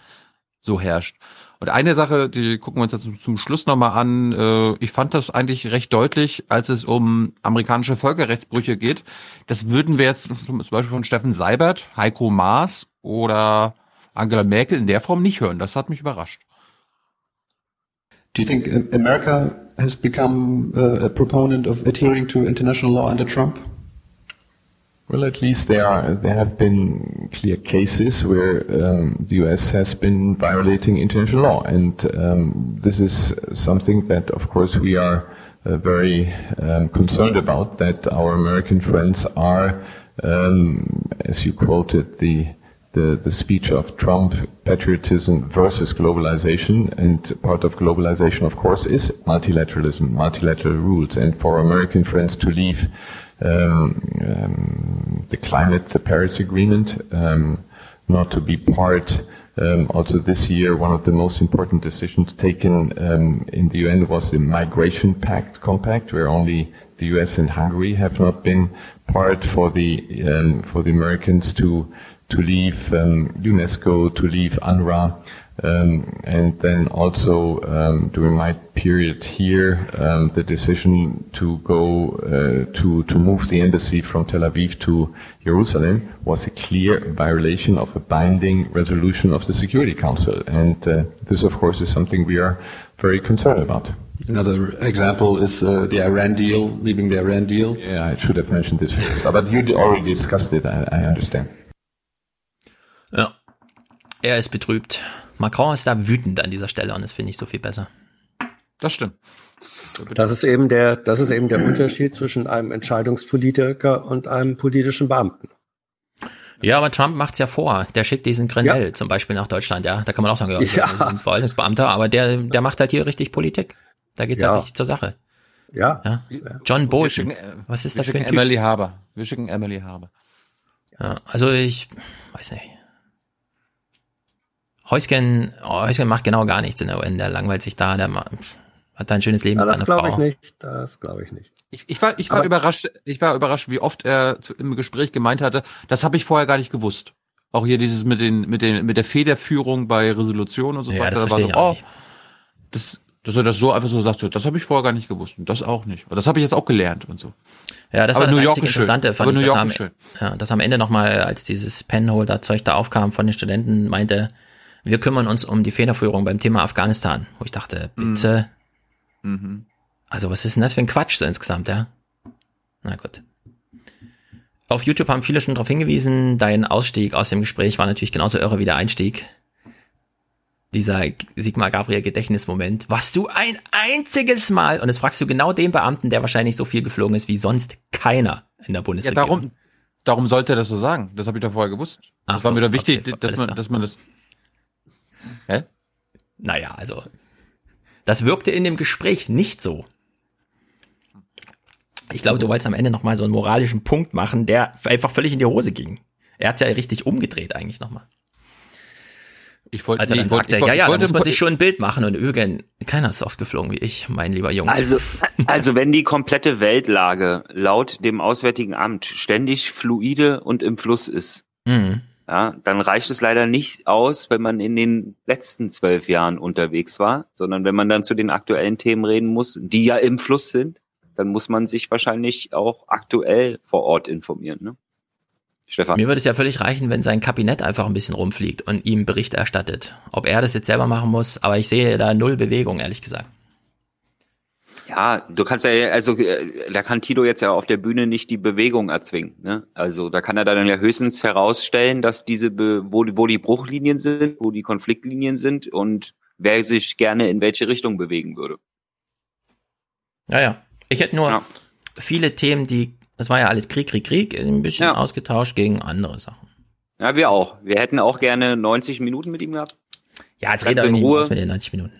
so herrscht. Und eine Sache, die gucken wir uns jetzt zum, Schluss nochmal an. Äh, ich fand das eigentlich recht deutlich, als es um amerikanische Völkerrechtsbrüche geht. Das würden wir jetzt zum Beispiel von Steffen Seibert, Heiko Maas oder Angela Merkel in der Form nicht hören. Das hat mich überrascht. Do you think uh, America has become uh, a proponent of adhering to international law under Trump? Well, at least there are there have been clear cases where um, the U.S. has been violating international law, and um, this is something that, of course, we are uh, very um, concerned about. That our American friends are, um, as you quoted the the, the speech of Trump, patriotism versus globalization, and part of globalization, of course, is multilateralism, multilateral rules, and for American friends to leave um, um, the climate, the Paris Agreement, um, not to be part. Um, also this year, one of the most important decisions taken in the UN was the Migration Pact Compact, where only the US and Hungary have not been part for the um, for the Americans to to leave um, UNESCO, to leave UNRWA, um, and then also um, during my period here, um, the decision to go uh, to to move the embassy from Tel Aviv to Jerusalem was a clear violation of a binding resolution of the Security Council, and uh, this, of course, is something we are very concerned about. Another example is uh, the Iran deal, leaving the Iran deal. Yeah, I should have mentioned this first, but you already discussed it. I, I understand. Ja. Er ist betrübt. Macron ist da wütend an dieser Stelle und das finde ich so viel besser. Das stimmt. Das ist eben der, das ist eben der Unterschied zwischen einem Entscheidungspolitiker und einem politischen Beamten. Ja, aber Trump macht's ja vor. Der schickt diesen Grenell zum Beispiel nach Deutschland, ja. Da kann man auch sagen, ja, Ja. ein Verwaltungsbeamter, aber der, der macht halt hier richtig Politik. Da geht's Ja. halt richtig zur Sache. Ja. ja. John Bolton. schicken, äh, Was ist wir das für ein schicken Typ? Emily Haber. Wir schicken Emily Haber. Ja, also ich weiß nicht. Heusgen, oh, Heusgen macht genau gar nichts in der UN. Der langweilt sich da, der hat da ein schönes Leben Ja, mit das seiner glaube Frau. ich nicht. Das glaube ich nicht. Ich, ich war, ich war Aber- überrascht, ich war überrascht, wie oft er zu, im Gespräch gemeint hatte, das habe ich vorher gar nicht gewusst. Auch hier dieses mit den, mit den, mit der Federführung bei Resolutionen und so Ja, weiter. das Da war verstehe so, ich auch oh, nicht. das, dass er das so einfach so sagt, das habe ich vorher gar nicht gewusst und das auch nicht. Und das habe ich jetzt auch gelernt und so. Ja, das Aber war das New York einzige ist schön. Interessante, fand Aber ich, New dass York am, ist schön. ja, dass am Ende nochmal, als dieses Penholder-Zeug da aufkam von den Studenten, meinte, wir kümmern uns um die Federführung beim Thema Afghanistan. Wo ich dachte, bitte, Mhm. also was ist denn das für ein Quatsch so insgesamt, ja? Na gut. Auf YouTube haben viele schon darauf hingewiesen, dein Ausstieg aus dem Gespräch war natürlich genauso irre wie der Einstieg. Dieser Sigmar Gabriel Gedächtnismoment. Was du ein einziges Mal, und jetzt fragst du genau den Beamten, der wahrscheinlich so viel geflogen ist wie sonst keiner in der Ja, Bundesregierung. darum, darum sollte er das so sagen. Das habe ich doch vorher gewusst. Ach Das war so, mir doch wichtig, okay, dass man, dass man das. Hä? Naja, also, das wirkte in dem Gespräch nicht so. Ich glaube, du wolltest am Ende nochmal so einen moralischen Punkt machen, der einfach völlig in die Hose ging. Er hat's ja richtig umgedreht eigentlich nochmal. Ich wollte, Als er nee, dann ich wollte- ja, ja, da muss man sich schon ein Bild machen und Ügen, keiner ist oft geflogen wie ich, mein lieber Junge. Also, also wenn die komplette Weltlage laut dem Auswärtigen Amt ständig fluide und im Fluss ist, Mhm. Ja, dann reicht es leider nicht aus, wenn man in den letzten zwölf Jahren unterwegs war, sondern wenn man dann zu den aktuellen Themen reden muss, die ja im Fluss sind, dann muss man sich wahrscheinlich auch aktuell vor Ort informieren. Ne? Stefan. Mir würde es ja völlig reichen, wenn sein Kabinett einfach ein bisschen rumfliegt und ihm Bericht erstattet. Ob er das jetzt selber machen muss, aber ich sehe da null Bewegung, ehrlich gesagt. Ja, du kannst ja, also äh, da kann Tito jetzt ja auf der Bühne nicht die Bewegung erzwingen. Ne? Also da kann er dann ja höchstens herausstellen, dass diese, Be wo, wo die Bruchlinien sind, wo die Konfliktlinien sind und wer sich gerne in welche Richtung bewegen würde. Ja, ja. Ich hätte nur Ja. viele Themen, die, das war ja alles Krieg, Krieg, Krieg, ein bisschen Ja. ausgetauscht gegen andere Sachen. Ja, wir auch. Wir hätten auch gerne 90 Minuten mit ihm gehabt. Ja, jetzt Ganz in irgendwie Ruhe. was mit den 90 Minuten.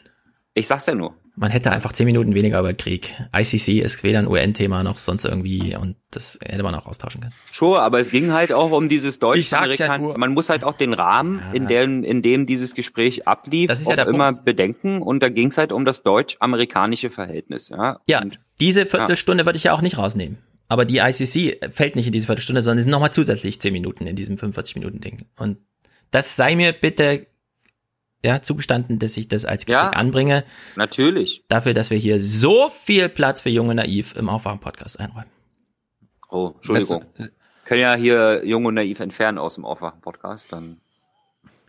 Ich sag's ja nur. Man hätte einfach 10 Minuten weniger über Krieg. ICC ist weder ein UN-Thema noch sonst irgendwie und das hätte man auch austauschen können. Sure, aber es ging halt auch um dieses deutsch Ich sag's ja amerikan Man muss halt auch den Rahmen, in dem, in dem dieses Gespräch ablief, Das ist ja auch der immer bedenken. Und da ging's halt um das deutsch-amerikanische Verhältnis. Ja, Ja, diese Viertelstunde würde ich ja auch nicht rausnehmen. Aber die ICC fällt nicht in diese Viertelstunde, sondern es sind nochmal zusätzlich 10 Minuten in diesem 45-Minuten-Ding. Und das sei mir bitte ja, zugestanden, dass ich das als Kritik Ja. anbringe. Natürlich. Dafür, dass wir hier so viel Platz für Junge Naiv im Aufwachen-Podcast einräumen. Oh, Entschuldigung. Können ja hier Jung und Naiv entfernen aus dem Aufwachen-Podcast, dann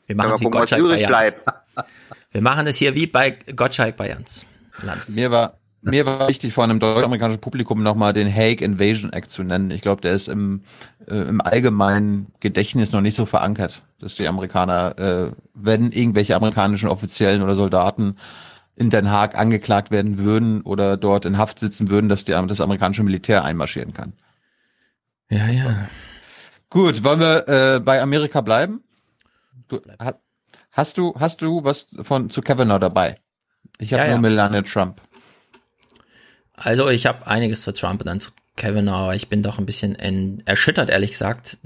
Wir machen es wie gucken, Gottschalk bei Jans. bleibt. Wir machen es hier wie bei Gottschalk bei Jans. Lanz. Mir war, mir war wichtig, vor einem deutsch-amerikanischen Publikum nochmal den Hague Invasion Act zu nennen. Ich glaube, der ist im, äh, im allgemeinen Gedächtnis noch nicht so verankert, dass die Amerikaner, äh, wenn irgendwelche amerikanischen Offiziellen oder Soldaten in Den Haag angeklagt werden würden oder dort in Haft sitzen würden, dass die, das amerikanische Militär einmarschieren kann. Ja, ja. Gut, wollen wir äh, bei Amerika bleiben? Du, ha, hast du hast du was von zu Kavanaugh dabei? Ich habe Ja, nur ja. Melania Trump. Also ich habe einiges zu Trump und dann zu Kavanaugh, aber ich bin doch ein bisschen en- erschüttert, ehrlich gesagt.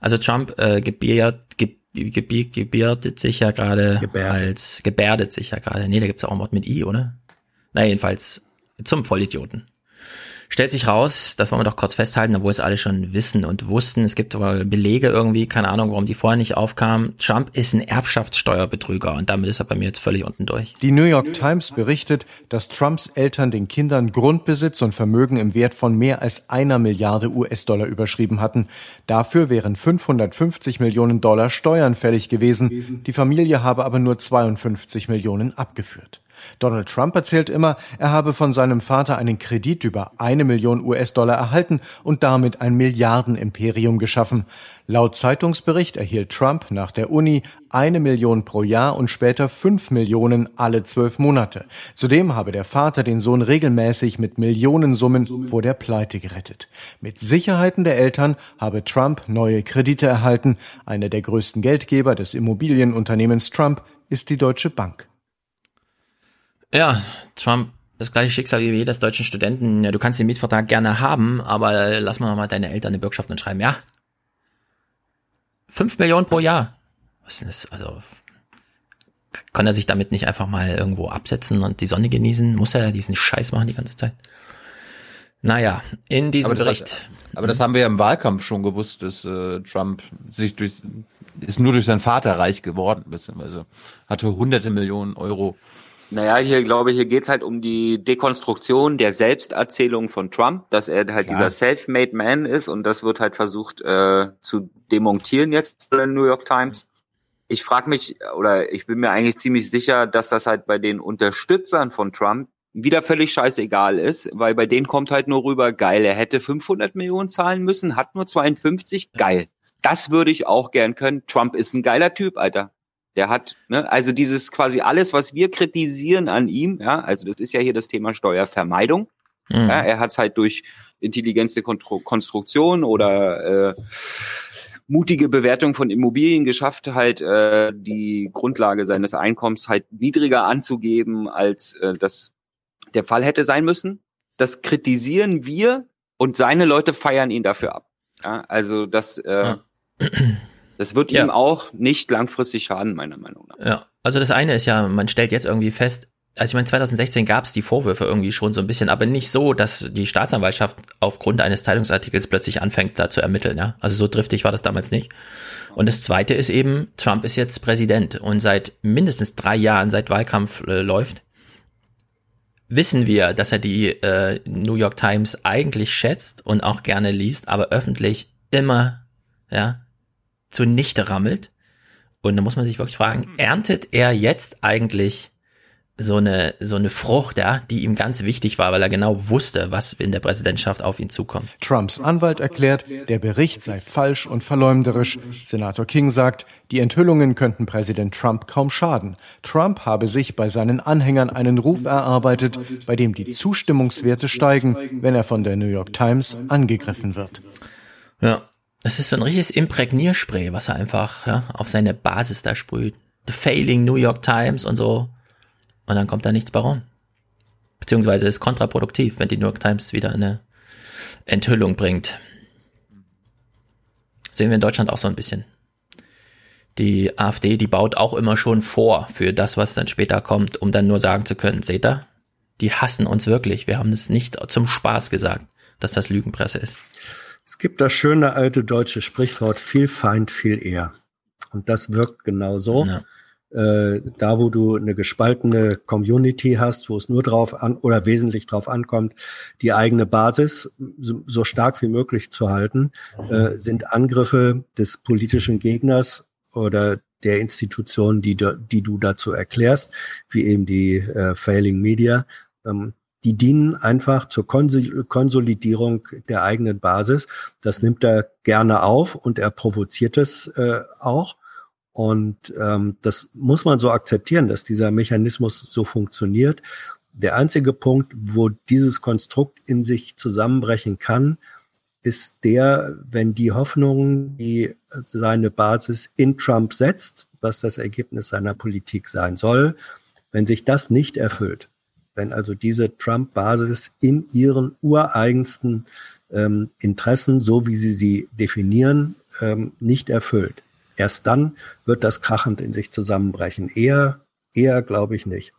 Also Trump äh, gebiert, ge, ge, gebärdet sich ja gerade als, gebärdet sich ja gerade. Nee, da gibt's auch ein Wort mit I, oder? Na jedenfalls zum Vollidioten. Stellt sich raus, das wollen wir doch kurz festhalten, obwohl es alle schon wissen und wussten. Es gibt wohl Belege irgendwie, keine Ahnung, warum die vorher nicht aufkamen. Trump ist ein Erbschaftssteuerbetrüger und damit ist er bei mir jetzt völlig unten durch. Die New York Times berichtet, dass Trumps Eltern den Kindern Grundbesitz und Vermögen im Wert von mehr als einer Milliarde US-Dollar überschrieben hatten. Dafür wären 550 Millionen Dollar Steuern fällig gewesen. Die Familie habe aber nur 52 Millionen abgeführt. Donald Trump erzählt immer, er habe von seinem Vater einen Kredit über eine Million US-Dollar erhalten und damit ein Milliardenimperium geschaffen. Laut Zeitungsbericht erhielt Trump nach der Uni eine Million pro Jahr und später fünf Millionen alle zwölf Monate. Zudem habe der Vater den Sohn regelmäßig mit Millionensummen vor der Pleite gerettet. Mit Sicherheiten der Eltern habe Trump neue Kredite erhalten. Einer der größten Geldgeber des Immobilienunternehmens Trump ist die Deutsche Bank. Ja, Trump, das gleiche Schicksal wie jedes deutschen Studenten. Ja, du kannst den Mietvertrag gerne haben, aber lass mal mal deine Eltern eine Bürgschaft und schreiben, ja. Fünf Millionen pro Jahr. Was ist denn das? Also, kann er sich damit nicht einfach mal irgendwo absetzen und die Sonne genießen? Muss er diesen Scheiß machen die ganze Zeit? Naja, in diesem aber Bericht. Das, aber das haben wir ja im Wahlkampf schon gewusst, dass äh, Trump sich durch ist nur durch seinen Vater reich geworden, beziehungsweise hatte hunderte Millionen Euro. Naja, hier glaube ich, hier geht's halt um die Dekonstruktion der Selbsterzählung von Trump, dass er halt Klar. dieser self-made man ist und das wird halt versucht äh, zu demontieren jetzt in der New York Times. Ich frage mich, oder ich bin mir eigentlich ziemlich sicher, dass das halt bei den Unterstützern von Trump wieder völlig scheißegal ist, weil bei denen kommt halt nur rüber, geil, er hätte 500 Millionen zahlen müssen, hat nur 52, geil. Das würde ich auch gern können. Trump ist ein geiler Typ, Alter. Der hat, ne, also dieses quasi alles, was wir kritisieren an ihm, ja, also das ist ja hier das Thema Steuervermeidung. Mhm. Ja, er hat es halt durch intelligente Kontro Konstruktion oder äh, mutige Bewertung von Immobilien geschafft, halt äh, die Grundlage seines Einkommens halt niedriger anzugeben, als äh, das der Fall hätte sein müssen. Das kritisieren wir und seine Leute feiern ihn dafür ab. Ja, also das, äh, das wird Ja. ihm auch nicht langfristig schaden, meiner Meinung nach. Ja, also das eine ist ja, man stellt jetzt irgendwie fest, also ich meine, 2016 gab es die Vorwürfe irgendwie schon so ein bisschen, aber nicht so, dass die Staatsanwaltschaft aufgrund eines Zeitungsartikels plötzlich anfängt, da zu ermitteln. Ja? Also so driftig war das damals nicht. Und das Zweite ist eben, Trump ist jetzt Präsident und seit mindestens drei Jahren, seit Wahlkampf äh, läuft, wissen wir, dass er die äh, New York Times eigentlich schätzt und auch gerne liest, aber öffentlich immer ja, zunichte rammelt. Und da muss man sich wirklich fragen, erntet er jetzt eigentlich so eine, so eine Frucht, ja, die ihm ganz wichtig war, weil er genau wusste, was in der Präsidentschaft auf ihn zukommt. Trumps Anwalt erklärt, der Bericht sei falsch und verleumderisch. Senator King sagt, die Enthüllungen könnten Präsident Trump kaum schaden. Trump habe sich bei seinen Anhängern einen Ruf erarbeitet, bei dem die Zustimmungswerte steigen, wenn er von der New York Times angegriffen wird. Ja, es ist so ein richtiges Imprägnierspray, was er einfach ja, auf seine Basis da sprüht. The Failing New York Times und so. Und dann kommt da nichts bei rum. Beziehungsweise ist kontraproduktiv, wenn die New York Times wieder eine Enthüllung bringt. Sehen wir in Deutschland auch so ein bisschen. Die AfD, die baut auch immer schon vor für das, was dann später kommt, um dann nur sagen zu können, seht ihr, die hassen uns wirklich. Wir haben es nicht zum Spaß gesagt, dass das Lügenpresse ist. Es gibt das schöne alte deutsche Sprichwort, viel Feind, viel eher. Und das wirkt genau so. Ja äh, da wo du eine gespaltene Community hast, wo es nur drauf an oder wesentlich drauf ankommt, die eigene Basis so, so stark wie möglich zu halten, äh, sind Angriffe des politischen Gegners oder der Institutionen, die, die du dazu erklärst, wie eben die äh, Failing Media, ähm, die dienen einfach zur Konsolidierung der eigenen Basis. Das nimmt er gerne auf und er provoziert es äh, auch. Und ähm, das muss man so akzeptieren, dass dieser Mechanismus so funktioniert. Der einzige Punkt, wo dieses Konstrukt in sich zusammenbrechen kann, ist der, wenn die Hoffnung, die seine Basis in Trump setzt, was das Ergebnis seiner Politik sein soll, wenn sich das nicht erfüllt, wenn also diese Trump-Basis in ihren ureigensten ähm, Interessen, so wie sie sie definieren, ähm, nicht erfüllt, Erst dann wird das krachend in sich zusammenbrechen. Eher, eher glaube ich nicht.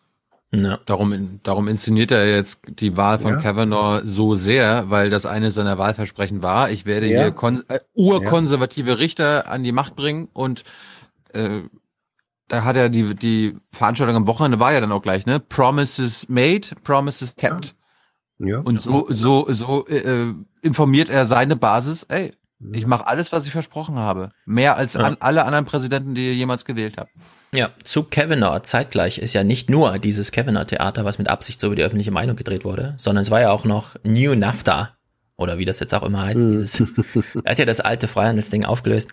Ja. Darum, darum inszeniert er jetzt die Wahl von ja. Kavanaugh so sehr, weil das eine seiner Wahlversprechen war. Ich werde ja. hier kon äh, urkonservative Richter an die Macht bringen und äh, da hat er die, die Veranstaltung am Wochenende war ja dann auch gleich, ne? Promises made, promises kept. Ja. Und so, so, so äh, informiert er seine Basis, ey, ich mache alles, was ich versprochen habe. Mehr als ja. an alle anderen Präsidenten, die ihr jemals gewählt habt. Ja, zu Kavanaugh zeitgleich ist ja nicht nur dieses Kavanaugh-Theater, was mit Absicht so über die öffentliche Meinung gedreht wurde, sondern es war ja auch noch New NAFTA, oder wie das jetzt auch immer heißt. Mhm. Dieses, er hat ja das alte Freihandelsding aufgelöst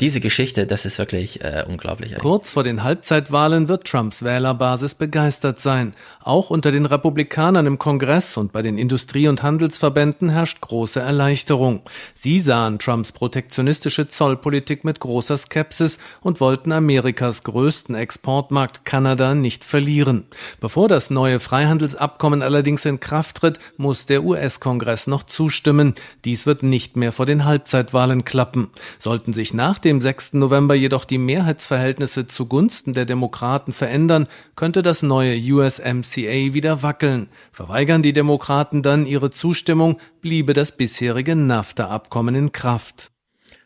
diese Geschichte, das ist wirklich äh, unglaublich. Eigentlich. Kurz vor den Halbzeitwahlen wird Trumps Wählerbasis begeistert sein. Auch unter den Republikanern im Kongress und bei den Industrie- und Handelsverbänden herrscht große Erleichterung. Sie sahen Trumps protektionistische Zollpolitik mit großer Skepsis und wollten Amerikas größten Exportmarkt Kanada nicht verlieren. Bevor das neue Freihandelsabkommen allerdings in Kraft tritt, muss der US-Kongress noch zustimmen. Dies wird nicht mehr vor den Halbzeitwahlen klappen. Sollten sich nach dem 6. November jedoch die Mehrheitsverhältnisse zugunsten der Demokraten verändern, könnte das neue USMCA wieder wackeln. Verweigern die Demokraten dann ihre Zustimmung, bliebe das bisherige NAFTA-Abkommen in Kraft.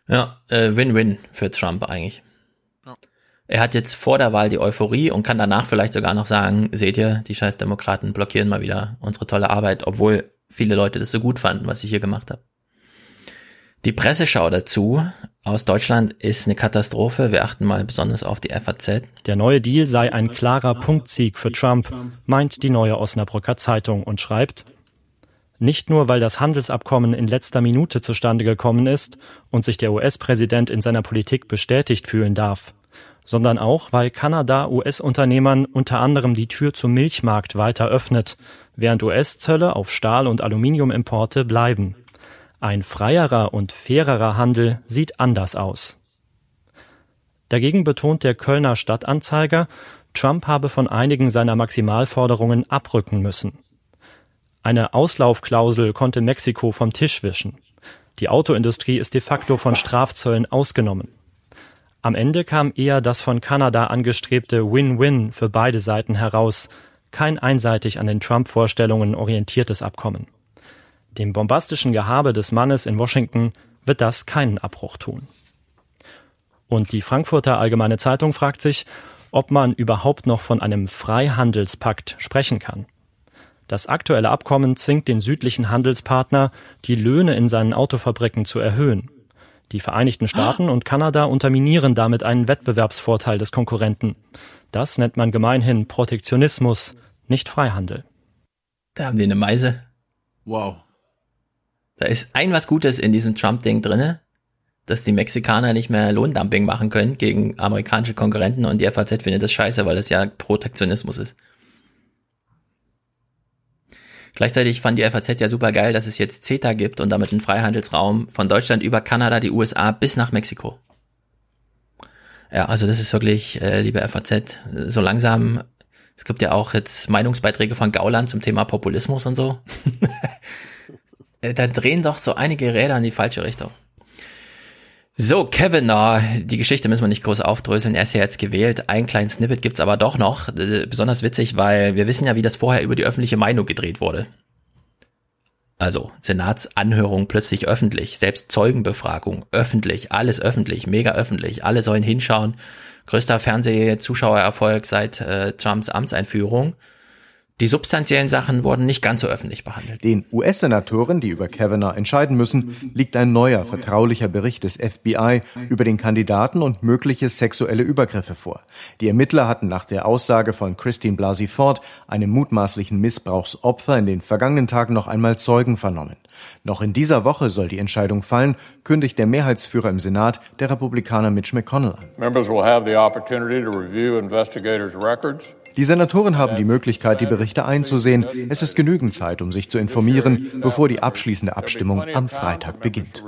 Ja, äh, Win-Win für Trump eigentlich. Er hat jetzt vor der Wahl die Euphorie und kann danach vielleicht sogar noch sagen, seht ihr, die scheiß Demokraten blockieren mal wieder unsere tolle Arbeit, obwohl viele Leute das so gut fanden, was ich hier gemacht habe. Die Presseschau dazu aus Deutschland ist eine Katastrophe. Wir achten mal besonders auf die FAZ. Der neue Deal sei ein klarer Punktsieg für Trump, meint die neue Osnabrücker Zeitung und schreibt, nicht nur, weil das Handelsabkommen in letzter Minute zustande gekommen ist und sich der US-Präsident in seiner Politik bestätigt fühlen darf, sondern auch, weil Kanada US-Unternehmern unter anderem die Tür zum Milchmarkt weiter öffnet, während US-Zölle auf Stahl- und Aluminiumimporte bleiben. Ein freierer und fairerer Handel sieht anders aus. Dagegen betont der Kölner Stadtanzeiger, Trump habe von einigen seiner Maximalforderungen abrücken müssen. Eine Auslaufklausel konnte Mexiko vom Tisch wischen. Die Autoindustrie ist de facto von Strafzöllen ausgenommen. Am Ende kam eher das von Kanada angestrebte Win-Win für beide Seiten heraus, kein einseitig an den Trump-Vorstellungen orientiertes Abkommen. Dem bombastischen Gehabe des Mannes in Washington wird das keinen Abbruch tun. Und die Frankfurter Allgemeine Zeitung fragt sich, ob man überhaupt noch von einem Freihandelspakt sprechen kann. Das aktuelle Abkommen zwingt den südlichen Handelspartner, die Löhne in seinen Autofabriken zu erhöhen. Die Vereinigten Staaten und Kanada unterminieren damit einen Wettbewerbsvorteil des Konkurrenten. Das nennt man gemeinhin Protektionismus, nicht Freihandel. Da haben die eine Meise. Wow. Da ist ein was Gutes in diesem Trump-Ding drinne, dass die Mexikaner nicht mehr Lohndumping machen können gegen amerikanische Konkurrenten und die FAZ findet das scheiße, weil das ja Protektionismus ist. Gleichzeitig fand die FAZ ja super geil, dass es jetzt CETA gibt und damit einen Freihandelsraum von Deutschland über Kanada, die USA bis nach Mexiko. Ja, also das ist wirklich, äh, liebe FAZ, so langsam, es gibt ja auch jetzt Meinungsbeiträge von Gauland zum Thema Populismus und so. Äh, da drehen doch so einige Räder in die falsche Richtung. So, Kevin, die Geschichte müssen wir nicht groß aufdröseln. Er ist ja jetzt gewählt. Ein kleines Snippet gibt's aber doch noch. Besonders witzig, weil wir wissen ja, wie das vorher über die öffentliche Meinung gedreht wurde. Also, Senatsanhörung plötzlich öffentlich, selbst Zeugenbefragung öffentlich, alles öffentlich, mega öffentlich. Alle sollen hinschauen. Größter Fernsehzuschauererfolg seit äh, Trumps Amtseinführung. Die substanziellen Sachen wurden nicht ganz so öffentlich behandelt. Den US-Senatoren, die über Kavanaugh entscheiden müssen, liegt ein neuer vertraulicher Bericht des FBI über den Kandidaten und mögliche sexuelle Übergriffe vor. Die Ermittler hatten nach der Aussage von Christine Blasey Ford, einem mutmaßlichen Missbrauchsopfer, in den vergangenen Tagen noch einmal Zeugen vernommen. Noch in dieser Woche soll die Entscheidung fallen, kündigt der Mehrheitsführer im Senat, der Republikaner Mitch McConnell an. Members will have the opportunity to review investigators' records. Die Senatoren haben die Möglichkeit, die Berichte einzusehen. Es ist genügend Zeit, um sich zu informieren, bevor die abschließende Abstimmung am Freitag beginnt.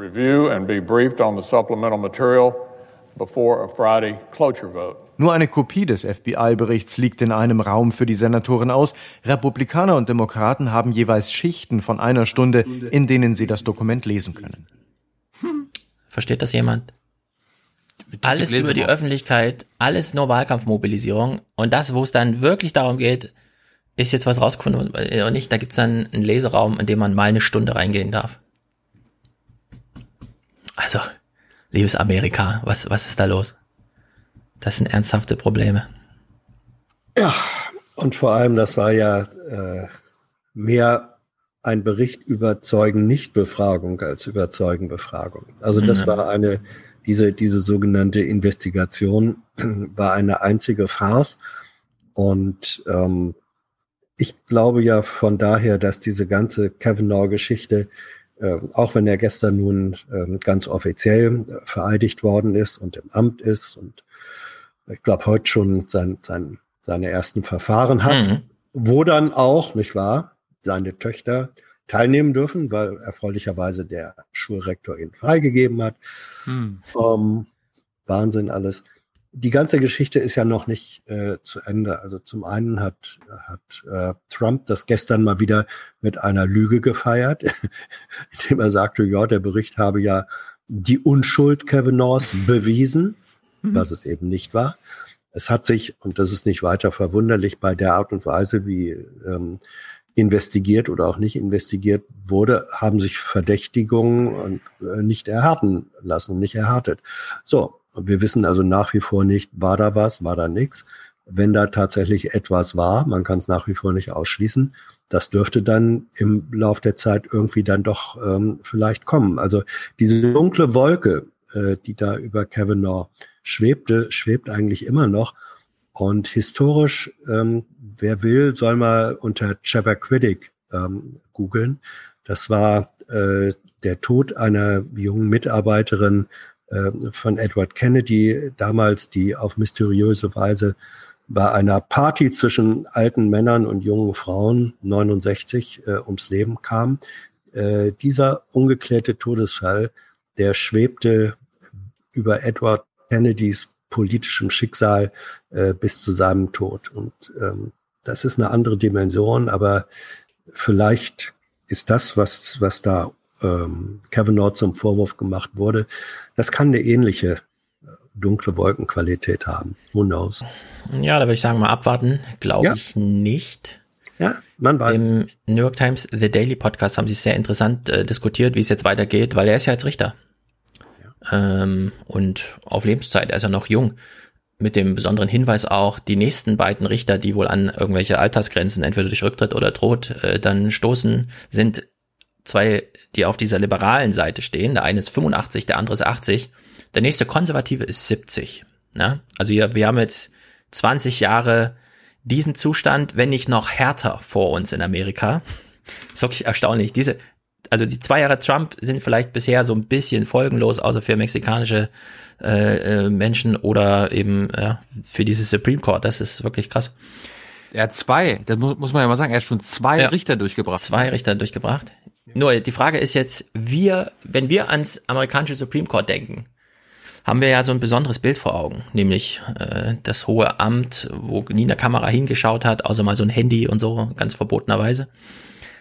Nur eine Kopie des FBI-Berichts liegt in einem Raum für die Senatoren aus. Republikaner und Demokraten haben jeweils Schichten von einer Stunde, in denen sie das Dokument lesen können. Versteht das jemand? alles über die Öffentlichkeit, alles nur Wahlkampfmobilisierung. Und das, wo es dann wirklich darum geht, ist jetzt was rausgefunden oder nicht, da gibt's dann einen Leseraum, in dem man mal eine Stunde reingehen darf. Also, liebes Amerika, was, was ist da los? Das sind ernsthafte Probleme. Ja, und vor allem, das war ja äh, mehr ein Bericht über Zeugen-Nichtbefragung als über Zeugenbefragung. Also das mhm. war eine diese, diese sogenannte Investigation war eine einzige Farce. Und ähm, ich glaube ja von daher, dass diese ganze Kavanaugh-Geschichte, äh, auch wenn er gestern nun äh, ganz offiziell vereidigt worden ist und im Amt ist und ich glaube heute schon sein, sein, seine ersten Verfahren hat, mhm. wo dann auch, nicht wahr, seine Töchter teilnehmen dürfen, weil erfreulicherweise der Schulrektor ihn freigegeben hat. Hm. Ähm, Wahnsinn alles. Die ganze Geschichte ist ja noch nicht äh, zu Ende. Also zum einen hat, hat äh, Trump das gestern mal wieder mit einer Lüge gefeiert, indem er sagte, ja, der Bericht habe ja die Unschuld Kavanaughs bewiesen, mhm. was es eben nicht war. Es hat sich, und das ist nicht weiter verwunderlich, bei der Art und Weise, wie ähm, investigiert oder auch nicht investigiert wurde, haben sich Verdächtigungen äh, nicht erhärten lassen und nicht erhärtet. So, wir wissen also nach wie vor nicht, war da was, war da nichts. Wenn da tatsächlich etwas war, man kann es nach wie vor nicht ausschließen, das dürfte dann im Lauf der Zeit irgendwie dann doch ähm, vielleicht kommen. Also diese dunkle Wolke, äh, die da über Kavanaugh schwebte, schwebt eigentlich immer noch. Und historisch ähm, wer will, soll mal unter Chappaquiddick ähm, googeln. Das war äh, der Tod einer jungen Mitarbeiterin von Edward Kennedy, damals, die auf mysteriöse Weise bei einer Party zwischen alten Männern und jungen Frauen 69 äh, ums Leben kam. Äh, dieser ungeklärte Todesfall, der schwebte über Edward Kennedys politischem Schicksal äh, bis zu seinem Tod. Und ähm, das ist eine andere Dimension, aber vielleicht ist das, was, was da ähm, Kavanaugh zum Vorwurf gemacht wurde, das kann eine ähnliche äh, dunkle Wolkenqualität haben. Who knows? Ja, da würde ich sagen, mal abwarten. Glaube ja. ich nicht. Ja, man weiß. Im New York Times The Daily Podcast haben sie sehr interessant äh, diskutiert, wie es jetzt weitergeht, weil er ist ja jetzt Richter. Ja. Ähm, und auf Lebenszeit, er ist ja noch jung mit dem besonderen Hinweis auch, die nächsten beiden Richter, die wohl an irgendwelche Altersgrenzen, entweder durch Rücktritt oder Tod, äh, dann stoßen, sind zwei, die auf dieser liberalen Seite stehen. Der eine ist 85, der andere ist 80. Der nächste Konservative ist 70. Ne? Also ja, wir haben jetzt 20 Jahre diesen Zustand, wenn nicht noch härter vor uns in Amerika. ist wirklich erstaunlich. Diese, also die zwei Jahre Trump sind vielleicht bisher so ein bisschen folgenlos, außer für mexikanische äh, äh, Menschen oder eben ja, für dieses Supreme Court. Das ist wirklich krass. Er hat zwei, das muss, muss man ja mal sagen, er hat schon zwei Ja. Richter durchgebracht. Zwei Richter durchgebracht. Nur die Frage ist jetzt, wir, wenn wir ans amerikanische Supreme Court denken, haben wir ja so ein besonderes Bild vor Augen, nämlich äh, das hohe Amt, wo nie eine Kamera hingeschaut hat, außer mal so ein Handy und so, ganz verbotenerweise.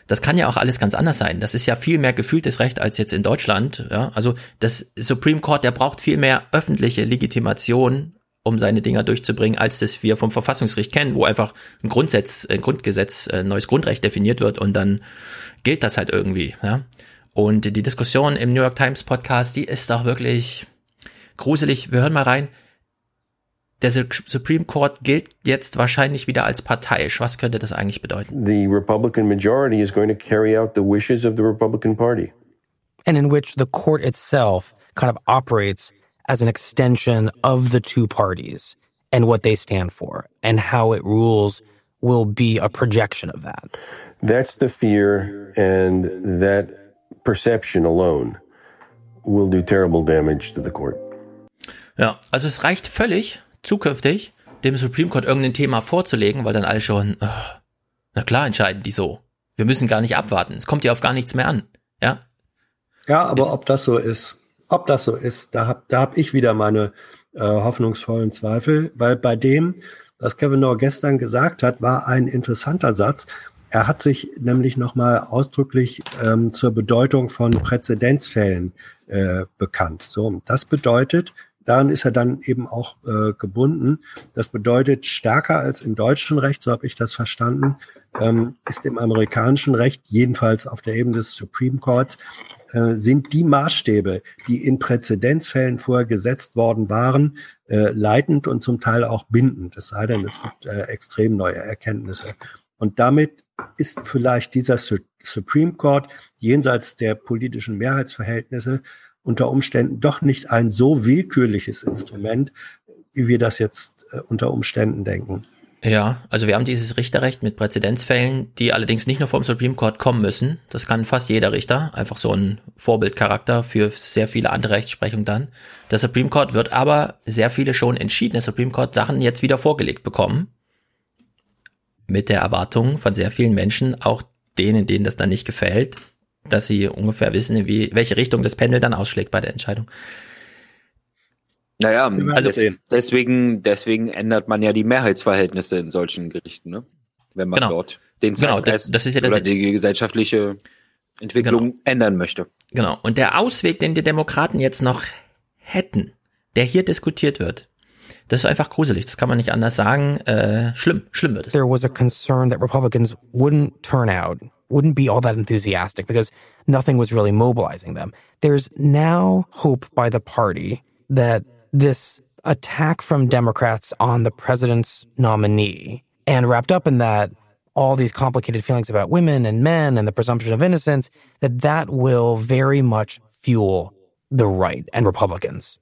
Das kann ja auch alles ganz anders sein. Das ist ja viel mehr gefühltes Recht als jetzt in Deutschland. Ja? Also das Supreme Court, der braucht viel mehr öffentliche Legitimation, um seine Dinger durchzubringen, als das wir vom Verfassungsgericht kennen, wo einfach ein Grundsatz, ein Grundgesetz, ein neues Grundrecht definiert wird und dann gilt das halt irgendwie. Ja? Und die Diskussion im New York Times Podcast, die ist doch wirklich gruselig. Wir hören mal rein. Der Su- Supreme Court gilt jetzt wahrscheinlich wieder als parteiisch. Was könnte das eigentlich bedeuten? The Republican majority is going to carry out the wishes of the Republican Party. and in which the court itself kind of operates as an extension of the two parties and what they stand for, and how it rules will be a projection of that. That's the fear, and that perception alone will do terrible damage to the court. Ja, also es reicht völlig, zukünftig dem Supreme Court irgendein Thema vorzulegen, weil dann alle schon, äh, na klar entscheiden die so. Wir müssen gar nicht abwarten. Es kommt ja auf gar nichts mehr an. Ja, Ja, aber ob das so ist, ob das so ist, da hab, da hab ich wieder meine äh, hoffnungsvollen Zweifel, weil bei dem, was Kevin Noor gestern gesagt hat, war ein interessanter Satz. Er hat sich nämlich nochmal ausdrücklich ähm, zur Bedeutung von Präzedenzfällen äh, bekannt. So, das bedeutet, daran ist er dann eben auch äh, gebunden. Das bedeutet stärker als im deutschen Recht, so habe ich das verstanden, ähm, ist im amerikanischen Recht, jedenfalls auf der Ebene des Supreme Courts, äh, sind die Maßstäbe, die in Präzedenzfällen vorher gesetzt worden waren, äh, leitend und zum Teil auch bindend. Es sei denn, es gibt äh, extrem neue Erkenntnisse. Und damit ist vielleicht dieser Su Supreme Court jenseits der politischen Mehrheitsverhältnisse unter Umständen doch nicht ein so willkürliches Instrument, wie wir das jetzt äh, unter Umständen denken. Ja, also wir haben dieses Richterrecht mit Präzedenzfällen, die allerdings nicht nur vom Supreme Court kommen müssen. Das kann fast jeder Richter, einfach so ein Vorbildcharakter für sehr viele andere Rechtsprechung dann. Der Supreme Court wird aber sehr viele schon entschiedene Supreme Court Sachen jetzt wieder vorgelegt bekommen. Mit der Erwartung von sehr vielen Menschen, auch denen, denen das dann nicht gefällt, dass sie ungefähr wissen, wie, welche Richtung das Pendel dann ausschlägt bei der Entscheidung. Naja, also sehen. deswegen, deswegen ändert man ja die Mehrheitsverhältnisse in solchen Gerichten, ne? Wenn man Genau. dort den Genau, das- das ist ja der oder die gesellschaftliche Entwicklung ändern möchte. Genau. Und der Ausweg, den die Demokraten jetzt noch hätten, der hier diskutiert wird, das ist einfach gruselig. Das kann man nicht anders sagen. Äh, schlimm, schlimm wird es. There was a concern that Republicans wouldn't turn out, wouldn't be all that enthusiastic because nothing was really mobilizing them. There's now hope by the party that this attack from Democrats on the president's nominee and wrapped up in that all these complicated feelings about women and men and the presumption of innocence that that will very much fuel the right and Republicans.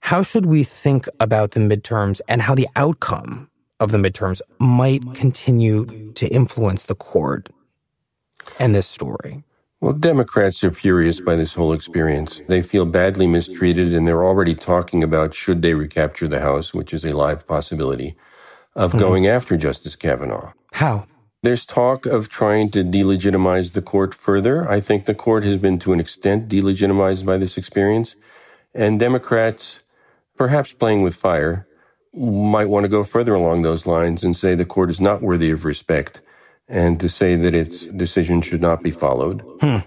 How should we think about the midterms and how the outcome of the midterms might continue to influence the court and this story? Well, Democrats are furious by this whole experience. They feel badly mistreated, and they're already talking about should they recapture the House, which is a live possibility, of Mhm. going after Justice Kavanaugh. How? There's talk of trying to delegitimize the court further. I think the court has been to an extent delegitimized by this experience. And Democrats, perhaps playing with fire, might want to go further along those lines and say the court is not worthy of respect and to say that its decision should not be followed. Hmm.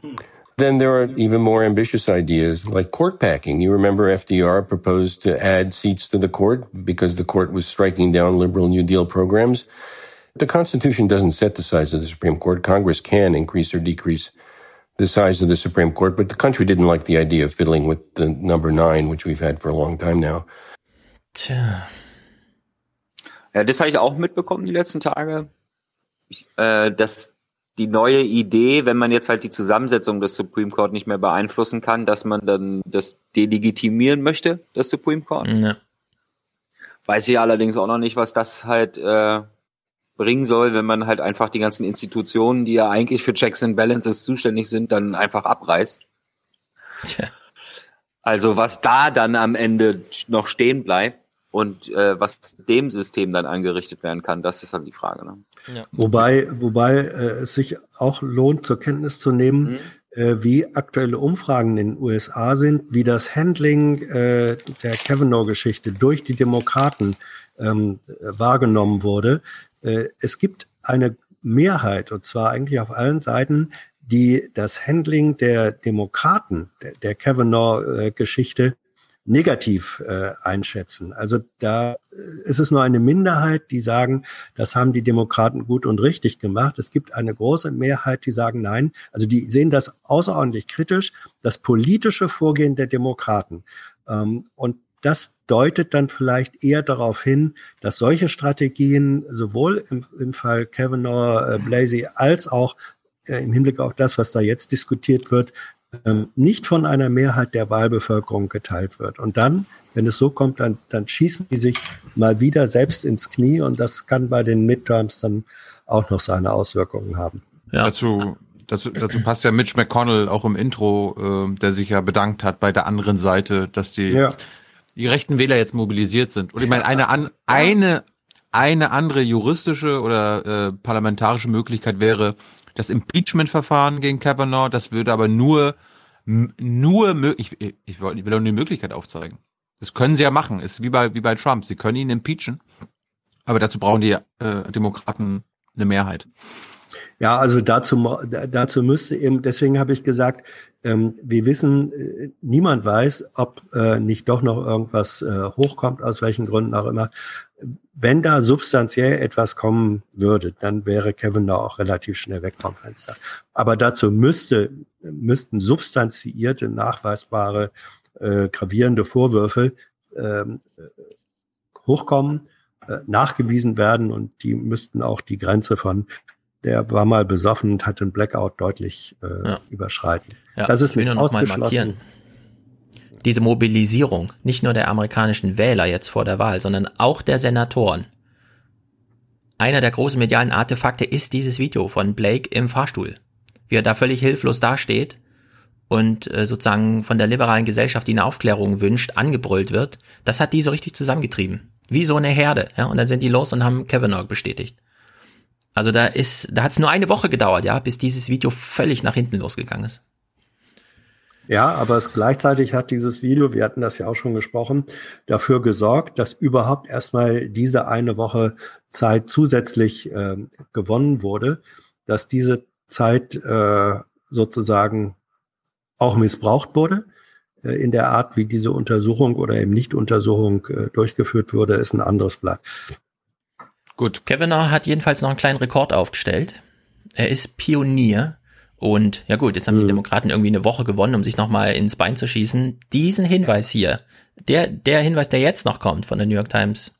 Then there are even more ambitious ideas like court packing. You remember FDR proposed to add seats to the court because the court was striking down liberal New Deal programs. The Constitution doesn't set the size of the Supreme Court. Congress can increase or decrease the size of the Supreme Court, but the country didn't like the idea of fiddling with the number nine, which we've had for a long time now. Tja. Ja, das habe ich auch mitbekommen die letzten Tage, ich, äh, dass die neue Idee, wenn man jetzt halt die Zusammensetzung des Supreme Court nicht mehr beeinflussen kann, dass man dann das delegitimieren möchte, das Supreme Court. Ja. Weiß ich allerdings auch noch nicht, was das halt äh, bringen soll, wenn man halt einfach die ganzen Institutionen, die ja eigentlich für Checks and Balances zuständig sind, dann einfach abreißt. Tja. Also was da dann am Ende noch stehen bleibt und äh, was dem System dann angerichtet werden kann, das ist dann die Frage. Ne? Ja. Wobei, wobei äh, es sich auch lohnt, zur Kenntnis zu nehmen, äh, wie aktuelle Umfragen in den USA sind, wie das Handling äh, der Kavanaugh-Geschichte durch die Demokraten ähm, wahrgenommen wurde. Äh, es gibt eine Mehrheit, und zwar eigentlich auf allen Seiten, die das Handling der Demokraten, der, der Kavanaugh-Geschichte, negativ äh, einschätzen. Also da äh, ist es nur eine Minderheit, die sagen, das haben die Demokraten gut und richtig gemacht. Es gibt eine große Mehrheit, die sagen nein. Also die sehen das außerordentlich kritisch, das politische Vorgehen der Demokraten. Ähm, und das deutet dann vielleicht eher darauf hin, dass solche Strategien sowohl im, im Fall Kavanaugh, äh, Blasey als auch äh, im Hinblick auf das, was da jetzt diskutiert wird, nicht von einer Mehrheit der Wahlbevölkerung geteilt wird. Und dann, wenn es so kommt, dann, dann schießen die sich mal wieder selbst ins Knie und das kann bei den Midterms dann auch noch seine Auswirkungen haben. Ja. Dazu, dazu, dazu passt ja Mitch McConnell auch im Intro, äh, der sich ja bedankt hat bei der anderen Seite, dass die, Ja. die rechten Wähler jetzt mobilisiert sind. Und ich meine, eine, an, eine, eine andere juristische oder äh, parlamentarische Möglichkeit wäre das Impeachment-Verfahren gegen Kavanaugh. Das würde aber nur, nur, ich, ich, will will nur die Möglichkeit aufzeigen. Das können sie ja machen. Ist wie bei, wie bei Trump. Sie können ihn impeachen. Aber dazu brauchen die äh, Demokraten eine Mehrheit. Ja, also dazu, dazu müsste eben, deswegen habe ich gesagt, ähm, wir wissen, äh, niemand weiß, ob äh, nicht doch noch irgendwas äh, hochkommt, aus welchen Gründen auch immer. Wenn da substanziell etwas kommen würde, dann wäre Kevin da auch relativ schnell weg vom Fenster. Aber dazu müsste, müssten substanziierte, nachweisbare, äh, gravierende Vorwürfe ähm, äh, hochkommen, äh, nachgewiesen werden und die müssten auch die Grenze von der war mal besoffen und hat den Blackout deutlich äh, überschreiten. Ja, das ist nicht ausgeschlossen. Diese Mobilisierung, nicht nur der amerikanischen Wähler jetzt vor der Wahl, sondern auch der Senatoren. Einer der großen medialen Artefakte ist dieses Video von Blake im Fahrstuhl. Wie er da völlig hilflos dasteht und äh, sozusagen von der liberalen Gesellschaft, die eine Aufklärung wünscht, angebrüllt wird. Das hat die so richtig zusammengetrieben. Wie so eine Herde. Ja? Und dann sind die los und haben Kavanaugh bestätigt. Also da ist, da hat es nur eine Woche gedauert, ja, bis dieses Video völlig nach hinten losgegangen ist. Ja, aber es gleichzeitig hat dieses Video, wir hatten das ja auch schon gesprochen, dafür gesorgt, dass überhaupt erstmal diese eine Woche Zeit zusätzlich äh, gewonnen wurde, dass diese Zeit äh, sozusagen auch missbraucht wurde. Äh, in der Art, wie diese Untersuchung oder eben Nicht-Untersuchung äh, durchgeführt wurde, ist ein anderes Blatt. Gut. Kavanaugh hat jedenfalls noch einen kleinen Rekord aufgestellt. Er ist Pionier. Und ja gut, jetzt haben die Demokraten irgendwie eine Woche gewonnen, um sich nochmal ins Bein zu schießen. Diesen Hinweis hier, der, der Hinweis, der jetzt noch kommt von der New York Times,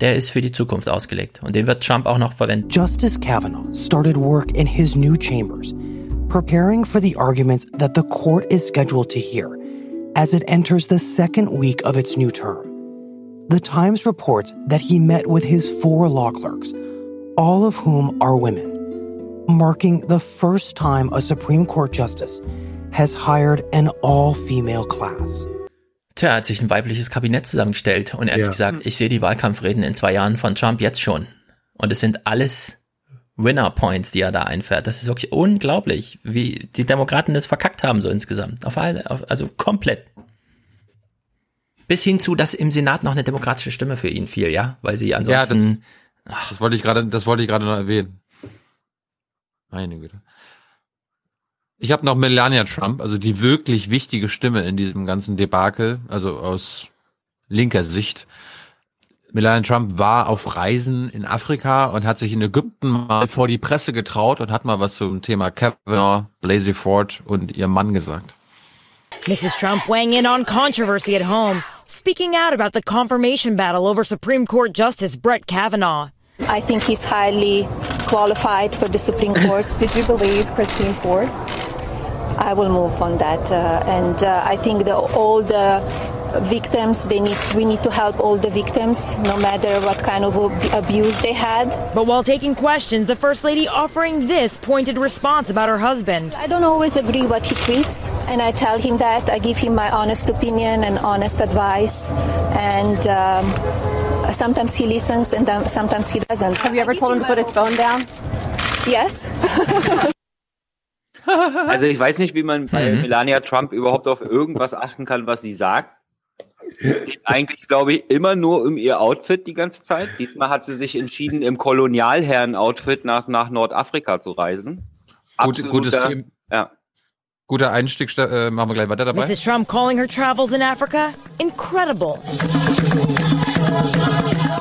der ist für die Zukunft ausgelegt. Und den wird Trump auch noch verwenden. Justice Kavanaugh started work in his new chambers, preparing for the arguments that the court is scheduled to hear as it enters the second week of its new term. The Times reports that he met with his four law clerks, all of whom are women, marking the first time a Supreme Court justice has hired an all female class. Tja, er hat sich ein weibliches Kabinett zusammengestellt. Und ehrlich Ja. gesagt, ich sehe die Wahlkampfreden in zwei Jahren von Trump jetzt schon. Und es sind alles Winner Points, die er da einfährt. Das ist wirklich unglaublich, wie die Demokraten das verkackt haben so insgesamt. Auf alle, auf, also komplett. Bis hin zu, dass im Senat noch eine demokratische Stimme für ihn fiel, ja, weil sie ansonsten. Ja, das, das wollte ich gerade, das wollte ich gerade noch erwähnen. Meine Güte. Ich habe noch Melania Trump, also die wirklich wichtige Stimme in diesem ganzen Debakel, also aus linker Sicht. Melania Trump war auf Reisen in Afrika und hat sich in Ägypten mal vor die Presse getraut und hat mal was zum Thema Kavanaugh, Blasey Ford und ihrem Mann gesagt. Mrs. Trump weighing in on controversy at home, speaking out about the confirmation battle over Supreme Court Justice Brett Kavanaugh. I think he's highly qualified for the Supreme Court. Did you believe Christine Ford? I will move on that, uh, and uh, I think the, all the victims they need we need to help all the victims no matter what kind of ab- abuse they had But while taking questions, the First Lady offering this pointed response about her husband. i don't always agree what he tweets and i tell him that i give him my honest opinion and honest advice and um, sometimes he listens and then sometimes he doesn't have you ever told him to put his phone down yes Also ich weiß nicht, wie man bei Mhm. Melania Trump überhaupt auf irgendwas achten kann, was sie sagt. Es geht eigentlich, glaube ich, immer nur um ihr Outfit die ganze Zeit. Diesmal hat sie sich entschieden, im Kolonialherren-Outfit nach, nach Nordafrika zu reisen. Gut, gutes Team. Ja. Guter Einstieg, äh, machen wir gleich weiter dabei. Mrs. Trump calling her travels in Africa incredible.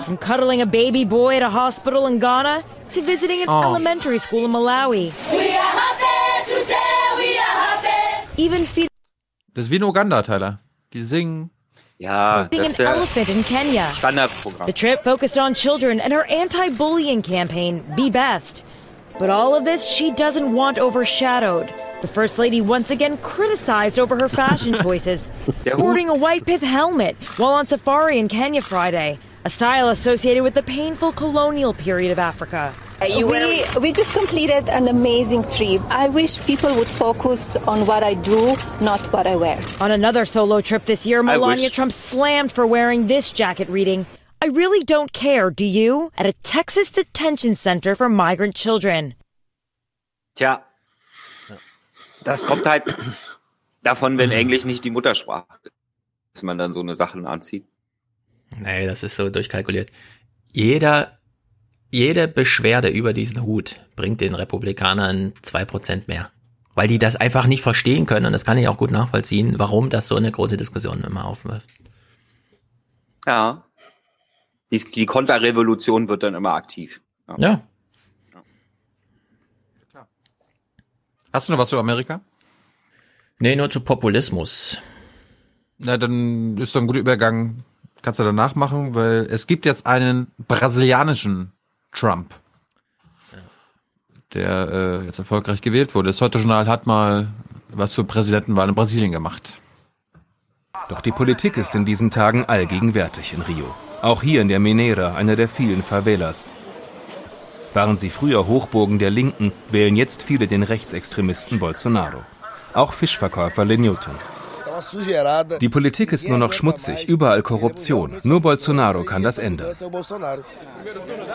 From cuddling a baby boy at a hospital in Ghana to visiting an Oh. elementary school in Malawi. Even feeding Das ist wie in Uganda, Tyler. Die singen. Ja, an elephant in Kenya. The trip focused on children and her anti bullying campaign, Be Best. But all of this she doesn't want overshadowed. The First Lady once again criticized over her fashion choices, sporting a white pith helmet while on safari in Kenya Friday, a style associated with the painful colonial period of Africa. We, we just completed an amazing trip. I wish people would focus on what I do, not what I wear. On another solo trip this year, Melania Trump slammed for wearing this jacket reading, I really don't care, do you? At a Texas detention center for migrant children. Tja, das kommt halt davon, wenn Englisch nicht die Muttersprache ist, dass man dann so eine Sachen anzieht. Nee, das ist so durchkalkuliert. Jeder, jede Beschwerde über diesen Hut bringt den Republikanern zwei Prozent mehr. Weil die das einfach nicht verstehen können und das kann ich auch gut nachvollziehen, warum das so eine große Diskussion immer aufwirft. Ja. Die, die Konterrevolution wird dann immer aktiv. Ja. Hast du noch was zu Amerika? Nee, nur zu Populismus. Na, dann ist doch ein guter Übergang. Kannst du danach machen, weil es gibt jetzt einen brasilianischen Trump, der äh, jetzt erfolgreich gewählt wurde. Das Heute-Journal hat mal was für Präsidentenwahl in Brasilien gemacht. Doch die Politik ist in diesen Tagen allgegenwärtig in Rio. Auch hier in der Mineira, einer der vielen Favelas. Waren sie früher Hochburgen der Linken, wählen jetzt viele den Rechtsextremisten Bolsonaro. Auch Fischverkäufer Le Newton. Die Politik ist nur noch schmutzig, überall Korruption. Nur Bolsonaro kann das ändern.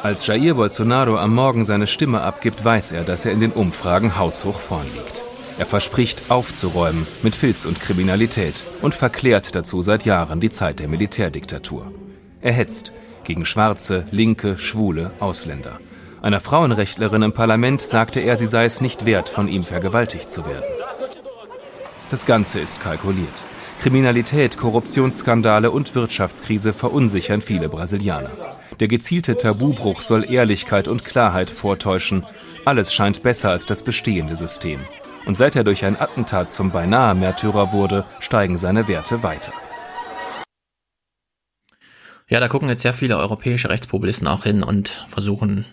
Als Jair Bolsonaro am Morgen seine Stimme abgibt, weiß er, dass er in den Umfragen haushoch vorn liegt. Er verspricht, aufzuräumen mit Filz und Kriminalität und verklärt dazu seit Jahren die Zeit der Militärdiktatur. Er hetzt gegen Schwarze, Linke, Schwule, Ausländer. Einer Frauenrechtlerin im Parlament sagte er, sie sei es nicht wert, von ihm vergewaltigt zu werden. Das Ganze ist kalkuliert. Kriminalität, Korruptionsskandale und Wirtschaftskrise verunsichern viele Brasilianer. Der gezielte Tabubruch soll Ehrlichkeit und Klarheit vortäuschen. Alles scheint besser als das bestehende System. Und seit er durch ein Attentat zum beinahe Märtyrer wurde, steigen seine Werte weiter. Ja, da gucken jetzt sehr viele europäische Rechtspopulisten auch hin und versuchen,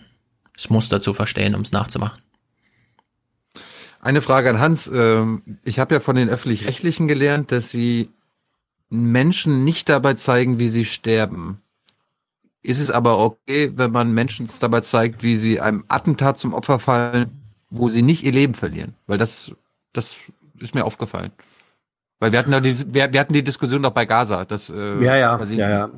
das Muster zu verstehen, um es nachzumachen. Eine Frage an Hans. Ähm, Ich habe ja von den öffentlich-rechtlichen gelernt, dass sie Menschen nicht dabei zeigen, wie sie sterben. Ist es aber okay, wenn man Menschen dabei zeigt, wie sie einem Attentat zum Opfer fallen, wo sie nicht ihr Leben verlieren? Weil das, das ist mir aufgefallen. Weil wir hatten ja die, wir, wir hatten die Diskussion doch bei Gaza. Dass, äh, Ja, ja, quasi- ja, ja.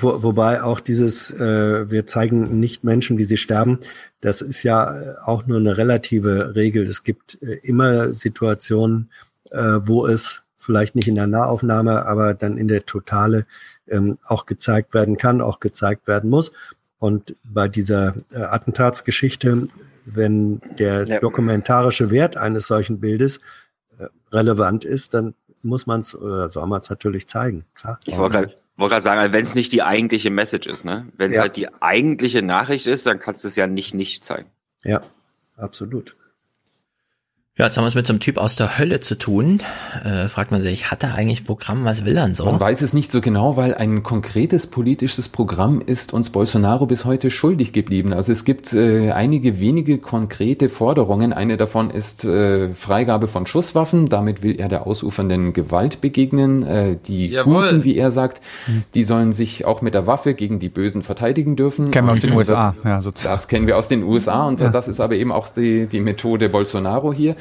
Wo, wobei auch dieses, äh, wir zeigen nicht Menschen, wie sie sterben, das ist ja äh, auch nur eine relative Regel. Es gibt äh, immer Situationen, äh, wo es vielleicht nicht in der Nahaufnahme, aber dann in der Totale ähm, auch gezeigt werden kann, auch gezeigt werden muss. Und bei dieser äh, Attentatsgeschichte, wenn der Ja. dokumentarische Wert eines solchen Bildes äh, relevant ist, dann muss man es oder soll man es natürlich zeigen. Klar. Ich wollte gerade gerade sagen, wenn es nicht die eigentliche Message ist, ne? Wenn es Ja. halt die eigentliche Nachricht ist, dann kannst du es ja nicht nicht zeigen. Ja, absolut. Ja, jetzt haben wir es mit so einem Typ aus der Hölle zu tun. Äh, fragt man sich, hat er eigentlich Programm, was will er so? Man weiß es nicht so genau, weil ein konkretes politisches Programm ist uns Bolsonaro bis heute schuldig geblieben. Also es gibt äh, einige wenige konkrete Forderungen. Eine davon ist äh, Freigabe von Schusswaffen. Damit will er der ausufernden Gewalt begegnen. Äh, die Jawohl. Guten, wie er sagt, die sollen sich auch mit der Waffe gegen die Bösen verteidigen dürfen. Kennen wir aus den USA, Das, ja, sozusagen. das kennen wir aus den USA und Ja. das ist aber eben auch die, die Methode Bolsonaro hier.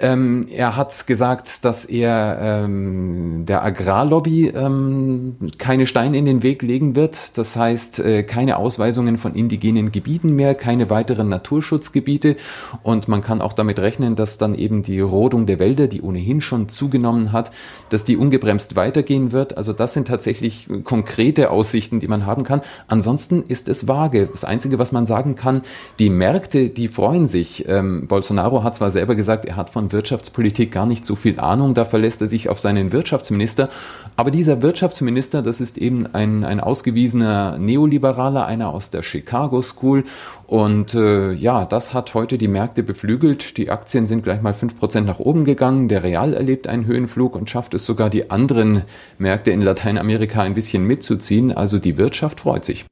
Ähm, er hat gesagt, dass er ähm, der Agrarlobby ähm, keine Steine in den Weg legen wird. Das heißt, äh, keine Ausweisungen von indigenen Gebieten mehr, keine weiteren Naturschutzgebiete. Und man kann auch damit rechnen, dass dann eben die Rodung der Wälder, die ohnehin schon zugenommen hat, dass die ungebremst weitergehen wird. Also das sind tatsächlich konkrete Aussichten, die man haben kann. Ansonsten ist es vage. Das Einzige, was man sagen kann, die Märkte, die freuen sich. Ähm, Bolsonaro hat zwar selber gesagt, er hat von Wirtschaftspolitik gar nicht so viel Ahnung, da verlässt er sich auf seinen Wirtschaftsminister. Aber dieser Wirtschaftsminister, das ist eben ein, ein ausgewiesener Neoliberaler, einer aus der Chicago School. Und äh, ja, das hat heute die Märkte beflügelt. Die Aktien sind gleich mal 5% nach oben gegangen. Der Real erlebt einen Höhenflug und schafft es sogar, die anderen Märkte in Lateinamerika ein bisschen mitzuziehen. Also die Wirtschaft freut sich.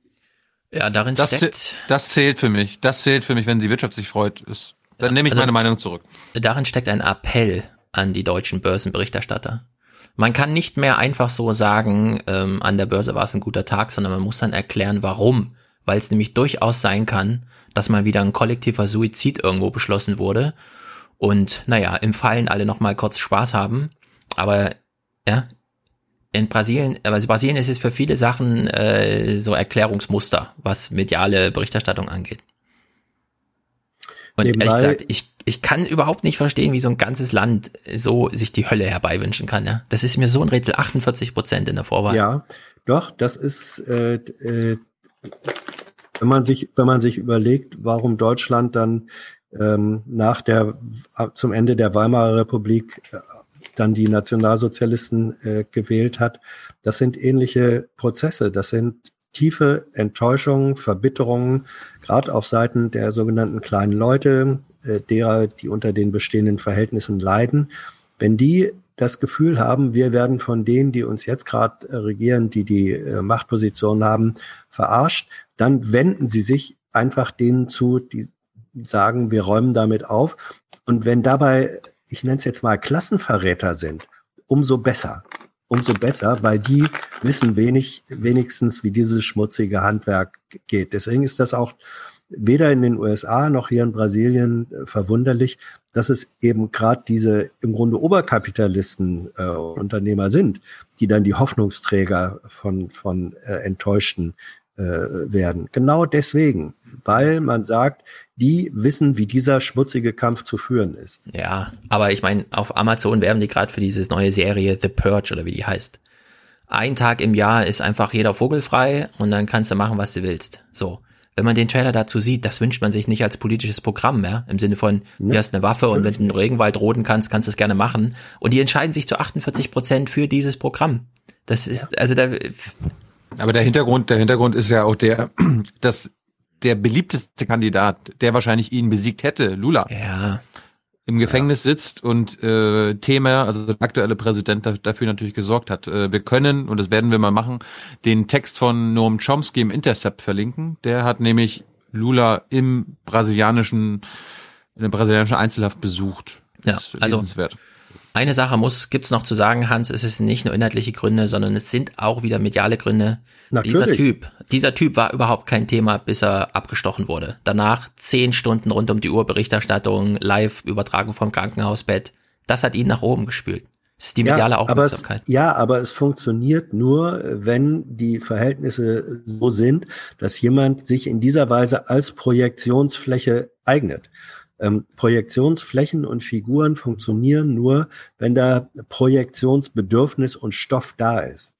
Ja, darin Das, steckt. zäh- das zählt für mich. Das zählt für mich, wenn die Wirtschaft sich freut. Ist, dann nehme ich also- meine Meinung zurück. Darin steckt ein Appell an die deutschen Börsenberichterstatter. Man kann nicht mehr einfach so sagen, ähm, an der Börse war es ein guter Tag, sondern man muss dann erklären, warum. Weil es nämlich durchaus sein kann, dass mal wieder ein kollektiver Suizid irgendwo beschlossen wurde. Und naja, im Fallen alle noch mal kurz Spaß haben. Aber ja, in Brasilien, also Brasilien ist es für viele Sachen äh, so Erklärungsmuster, was mediale Berichterstattung angeht. Und Nebenbei- ehrlich gesagt, ich, ich kann überhaupt nicht verstehen, wie so ein ganzes Land so sich die Hölle herbeiwünschen kann. Ja? Das ist mir so ein Rätsel. 48 Prozent in der Vorwahl. Ja, doch, das ist, äh, äh, wenn man sich, wenn man sich überlegt, warum Deutschland dann ähm, nach der, zum Ende der Weimarer Republik äh, dann die Nationalsozialisten äh, gewählt hat, das sind ähnliche Prozesse. Das sind tiefe Enttäuschungen, Verbitterungen, gerade auf Seiten der sogenannten kleinen Leute, äh, derer, die unter den bestehenden Verhältnissen leiden. Wenn die das Gefühl haben, wir werden von denen, die uns jetzt gerade äh, regieren, die die äh, Machtposition haben, verarscht, dann wenden sie sich einfach denen zu, die sagen, wir räumen damit auf. Und wenn dabei, ich nenne es jetzt mal Klassenverräter sind, umso besser. Umso besser, weil die wissen wenig, wenigstens, wie dieses schmutzige Handwerk geht. Deswegen ist das auch weder in den USA noch hier in Brasilien äh, verwunderlich, dass es eben gerade diese im Grunde Oberkapitalisten äh, Unternehmer sind, die dann die Hoffnungsträger von, von äh, Enttäuschten äh, werden. Genau deswegen, weil man sagt, die wissen, wie dieser schmutzige Kampf zu führen ist. Ja, aber ich meine, auf Amazon werben die gerade für diese neue Serie The Purge oder wie die heißt. Ein Tag im Jahr ist einfach jeder vogelfrei und dann kannst du machen, was du willst. So. Wenn man den Trailer dazu sieht, das wünscht man sich nicht als politisches Programm mehr. Im Sinne von, du hast eine Waffe und wenn du einen Regenwald roden kannst, kannst du es gerne machen. Und die entscheiden sich zu 48 Prozent für dieses Programm. Das ist, also da, Aber der Hintergrund, der Hintergrund ist ja auch der, dass der beliebteste Kandidat, der wahrscheinlich ihn besiegt hätte, Lula, ja. im Gefängnis sitzt und äh, Thema, also der aktuelle Präsident da, dafür natürlich gesorgt hat. Äh, wir können, und das werden wir mal machen, den Text von Noam Chomsky im Intercept verlinken. Der hat nämlich Lula im brasilianischen, in der brasilianischen Einzelhaft besucht. Ja, Das ist also-. Eine Sache muss gibt's noch zu sagen, Hans, es ist nicht nur inhaltliche Gründe, sondern es sind auch wieder mediale Gründe. Dieser Natürlich. Typ, dieser Typ war überhaupt kein Thema, bis er abgestochen wurde. Danach zehn Stunden rund um die Uhr Berichterstattung, live Übertragung vom Krankenhausbett. Das hat ihn nach oben gespült. Das ist die mediale ja, aber es, Aufmerksamkeit. ja, aber es funktioniert nur, wenn die Verhältnisse so sind, dass jemand sich in dieser Weise als Projektionsfläche eignet. Ähm, Projektionsflächen und Figuren funktionieren nur, wenn da Projektionsbedürfnis und Stoff da ist.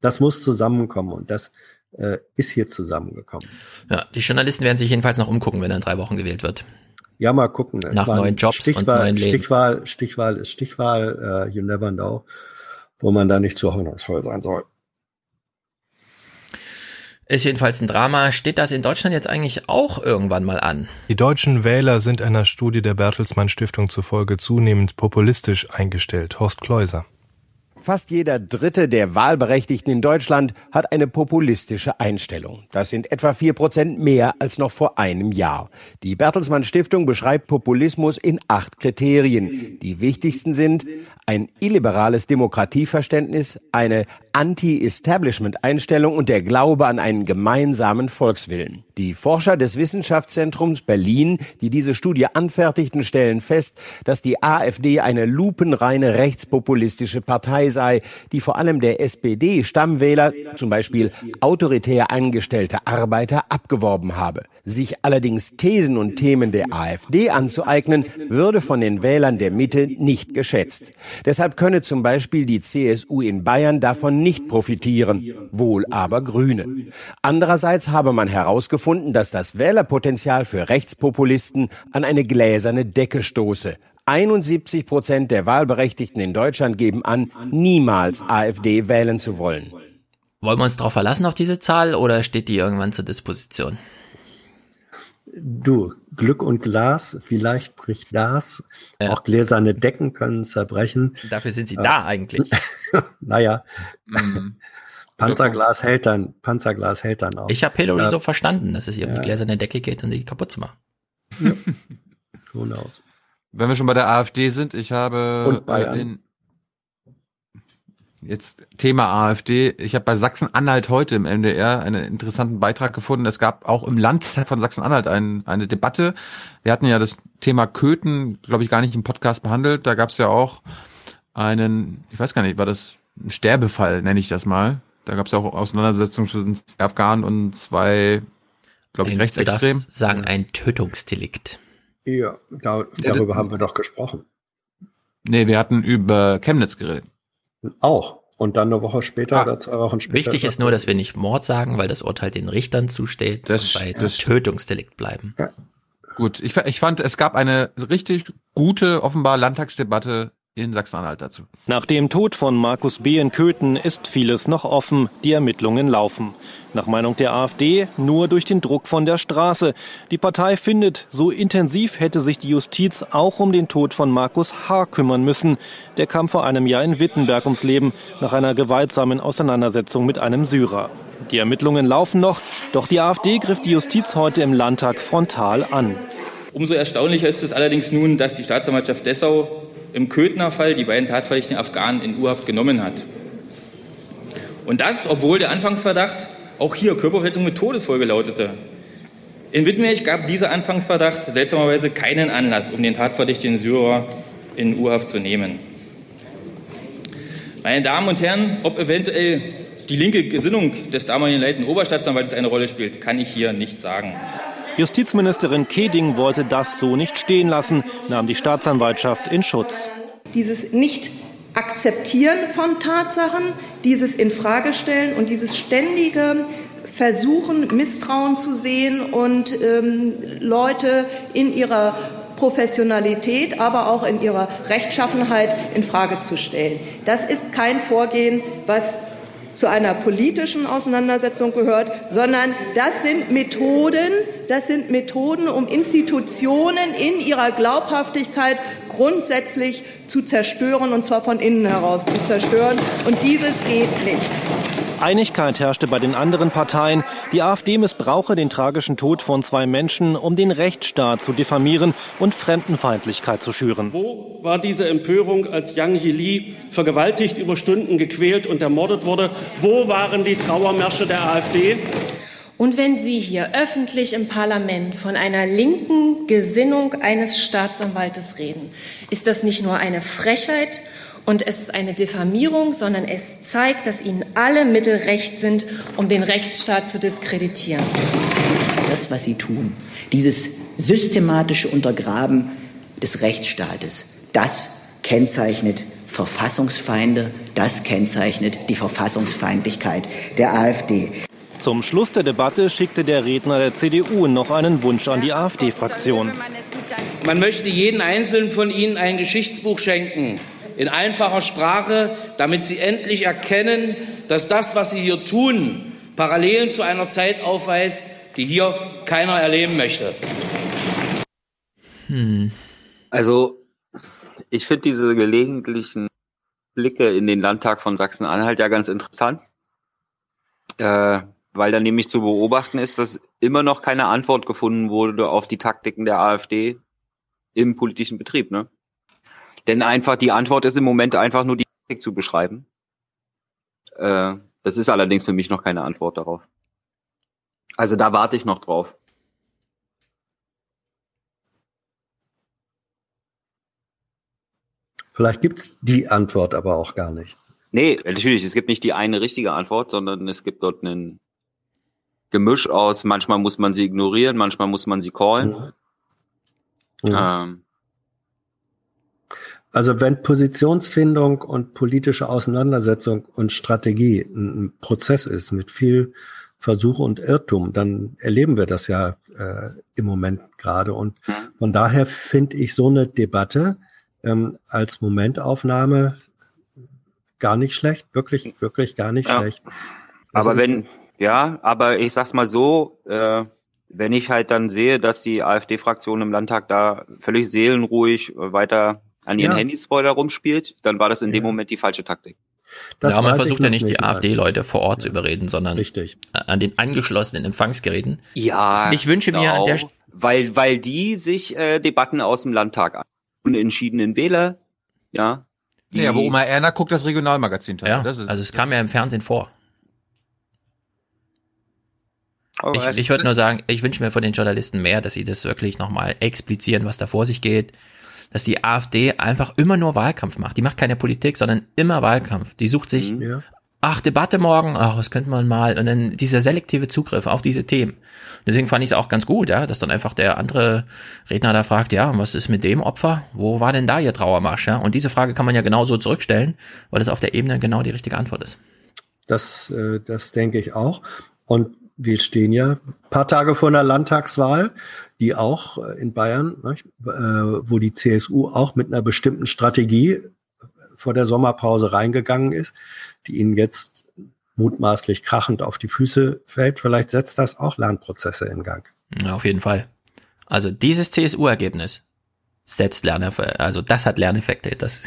Das muss zusammenkommen und das äh, ist hier zusammengekommen. Ja, die Journalisten werden sich jedenfalls noch umgucken, wenn er in drei Wochen gewählt wird. Ja, mal gucken. Nach neuen Jobs und Stichwahl, neuen Leben. Stichwahl, Stichwahl ist Stichwahl, uh, you never know, wo man da nicht zu hoffnungsvoll sein soll. Ist jedenfalls ein Drama. Steht das in Deutschland jetzt eigentlich auch irgendwann mal an? Die deutschen Wähler sind einer Studie der Bertelsmann Stiftung zufolge zunehmend populistisch eingestellt. Horst Kleuser. Fast jeder Dritte der Wahlberechtigten in Deutschland hat eine populistische Einstellung. Das sind etwa vier Prozent mehr als noch vor einem Jahr. Die Bertelsmann Stiftung beschreibt Populismus in acht Kriterien. Die wichtigsten sind ein illiberales Demokratieverständnis, eine Anti-Establishment-Einstellung und der Glaube an einen gemeinsamen Volkswillen. Die Forscher des Wissenschaftszentrums Berlin, die diese Studie anfertigten, stellen fest, dass die AfD eine lupenreine rechtspopulistische Partei sei, die vor allem der SPD-Stammwähler, zum Beispiel autoritär angestellte Arbeiter, abgeworben habe. Sich allerdings Thesen und Themen der AfD anzueignen, würde von den Wählern der Mitte nicht geschätzt. Deshalb könne zum Beispiel die CSU in Bayern davon nicht profitieren, wohl aber Grüne. Andererseits habe man herausgefunden, dass das Wählerpotenzial für Rechtspopulisten an eine gläserne Decke stoße. 71 Prozent der Wahlberechtigten in Deutschland geben an, niemals AfD wählen zu wollen. Wollen wir uns darauf verlassen auf diese Zahl oder steht die irgendwann zur Disposition? Du, Glück und Glas, vielleicht bricht Gas. Ja. Auch gläserne Decken können zerbrechen. Dafür sind sie äh, da eigentlich. naja. Mhm. Panzerglas hält dann, Panzerglas hält dann auch. Ich habe Hillary ja. so verstanden, dass es um die gläserne Decke geht und die kaputt zu machen. Ja. Who knows? Wenn wir schon bei der AfD sind, ich habe und Bayern. in, Jetzt Thema AfD. Ich habe bei Sachsen-Anhalt heute im MDR einen interessanten Beitrag gefunden. Es gab auch im Landtag von Sachsen-Anhalt ein, eine Debatte. Wir hatten ja das Thema Köthen, glaube ich, gar nicht im Podcast behandelt. Da gab es ja auch einen, ich weiß gar nicht, war das ein Sterbefall, nenne ich das mal. Da gab es ja auch Auseinandersetzungen zwischen Afghanen und zwei, glaube ich, Rechtsextremen. sagen ein Tötungsdelikt. Ja, da, darüber ja, haben wir doch gesprochen. Nee, wir hatten über Chemnitz geredet. Auch. Und dann eine Woche später ah, oder zwei Wochen später. Wichtig ist nur, dass wir nicht Mord sagen, weil das Urteil den Richtern zusteht das, und bei das Tötungsdelikt bleiben. Ja. Gut, ich, ich fand, es gab eine richtig gute, offenbar Landtagsdebatte in Sachsen-Anhalt dazu. Nach dem Tod von Markus B. in Köthen ist vieles noch offen. Die Ermittlungen laufen. Nach Meinung der AfD nur durch den Druck von der Straße. Die Partei findet, so intensiv hätte sich die Justiz auch um den Tod von Markus H. kümmern müssen. Der kam vor einem Jahr in Wittenberg ums Leben nach einer gewaltsamen Auseinandersetzung mit einem Syrer. Die Ermittlungen laufen noch, doch die AfD griff die Justiz heute im Landtag frontal an. Umso erstaunlicher ist es allerdings nun, dass die Staatsanwaltschaft Dessau im Köthner Fall die beiden tatverdächtigen Afghanen in U-Haft genommen hat. Und das, obwohl der Anfangsverdacht auch hier Körperverletzung mit Todesfolge lautete. In Wittenberg gab dieser Anfangsverdacht seltsamerweise keinen Anlass, um den tatverdächtigen Syrer in U-Haft zu nehmen. Meine Damen und Herren, ob eventuell die linke Gesinnung des damaligen leitenden Oberstaatsanwaltes eine Rolle spielt, kann ich hier nicht sagen. Justizministerin Keding wollte das so nicht stehen lassen, nahm die Staatsanwaltschaft in Schutz. Dieses nicht Akzeptieren von Tatsachen, dieses Infragestellen und dieses ständige Versuchen, Misstrauen zu sehen und ähm, Leute in ihrer Professionalität, aber auch in ihrer Rechtschaffenheit in Frage zu stellen. Das ist kein Vorgehen, was zu einer politischen Auseinandersetzung gehört, sondern das sind Methoden, das sind Methoden, um Institutionen in ihrer Glaubhaftigkeit grundsätzlich zu zerstören, und zwar von innen heraus zu zerstören. Und dieses geht nicht. Einigkeit herrschte bei den anderen Parteien. Die AfD missbrauche den tragischen Tod von zwei Menschen, um den Rechtsstaat zu diffamieren und Fremdenfeindlichkeit zu schüren. Wo war diese Empörung, als Yang Yili vergewaltigt, über Stunden gequält und ermordet wurde? Wo waren die Trauermärsche der AfD? Und wenn Sie hier öffentlich im Parlament von einer linken Gesinnung eines Staatsanwaltes reden, ist das nicht nur eine Frechheit und es ist eine Diffamierung, sondern es zeigt, dass ihnen alle Mittel recht sind, um den Rechtsstaat zu diskreditieren. Das, was sie tun, dieses systematische Untergraben des Rechtsstaates, das kennzeichnet Verfassungsfeinde, das kennzeichnet die Verfassungsfeindlichkeit der AfD. Zum Schluss der Debatte schickte der Redner der CDU noch einen Wunsch an die AfD-Fraktion. Man möchte jeden einzelnen von Ihnen ein Geschichtsbuch schenken, in einfacher Sprache, damit sie endlich erkennen, dass das, was sie hier tun, Parallelen zu einer Zeit aufweist, die hier keiner erleben möchte. Hm. Also, ich finde diese gelegentlichen Blicke in den Landtag von Sachsen-Anhalt ja ganz interessant, äh, weil da nämlich zu beobachten ist, dass immer noch keine Antwort gefunden wurde auf die Taktiken der AfD im politischen Betrieb. Ne? Denn einfach die Antwort ist im Moment einfach nur die Taktik zu beschreiben. Äh, das ist allerdings für mich noch keine Antwort darauf. Also da warte ich noch drauf. Vielleicht gibt's die Antwort aber auch gar nicht. Nee, natürlich, es gibt nicht die eine richtige Antwort, sondern es gibt dort einen Gemisch aus, manchmal muss man sie ignorieren, manchmal muss man sie callen. Mhm. Ähm. Also wenn Positionsfindung und politische Auseinandersetzung und Strategie ein Prozess ist mit viel Versuch und Irrtum, dann erleben wir das ja äh, im Moment gerade. Und mhm. von daher finde ich so eine Debatte ähm, als Momentaufnahme gar nicht schlecht, wirklich, wirklich gar nicht ja. schlecht. Das aber wenn, ja, aber ich sag's mal so, äh, wenn ich halt dann sehe, dass die AfD-Fraktion im Landtag da völlig seelenruhig weiter an ihren ja. Handys vorher rumspielt, dann war das in ja. dem Moment die falsche Taktik. Das ja, man versucht ja nicht, die AfD-Leute vor Ort ja. zu überreden, sondern Richtig. an den angeschlossenen Empfangsgeräten. Ja. Ich wünsche mir an der weil, weil die sich äh, Debatten aus dem Landtag an. Unentschiedenen Wähler, ja. Ja, aber Oma Erna guckt das Regionalmagazin. Ja, also es kam ja im Fernsehen vor. Ich, ich würde nur sagen, ich wünsche mir von den Journalisten mehr, dass sie das wirklich nochmal explizieren, was da vor sich geht. Dass die AfD einfach immer nur Wahlkampf macht. Die macht keine Politik, sondern immer Wahlkampf. Die sucht sich, mhm. ja. ach, Debatte morgen, ach, was könnte man mal. Und dann dieser selektive Zugriff auf diese Themen. Deswegen fand ich es auch ganz gut, ja, dass dann einfach der andere Redner da fragt, ja, was ist mit dem Opfer? Wo war denn da ihr Trauermarsch? Ja? Und diese Frage kann man ja genauso zurückstellen, weil das auf der Ebene genau die richtige Antwort ist. Das, äh, das denke ich auch. Und wir stehen ja ein paar Tage vor einer Landtagswahl, die auch äh, in Bayern, ne, wo die CSU auch mit einer bestimmten Strategie vor der Sommerpause reingegangen ist, die ihnen jetzt mutmaßlich krachend auf die Füße fällt. Vielleicht setzt das auch Lernprozesse in Gang. Ja, auf jeden Fall. Also dieses CSU-Ergebnis setzt Lerneffekte, also das hat Lerneffekte. Das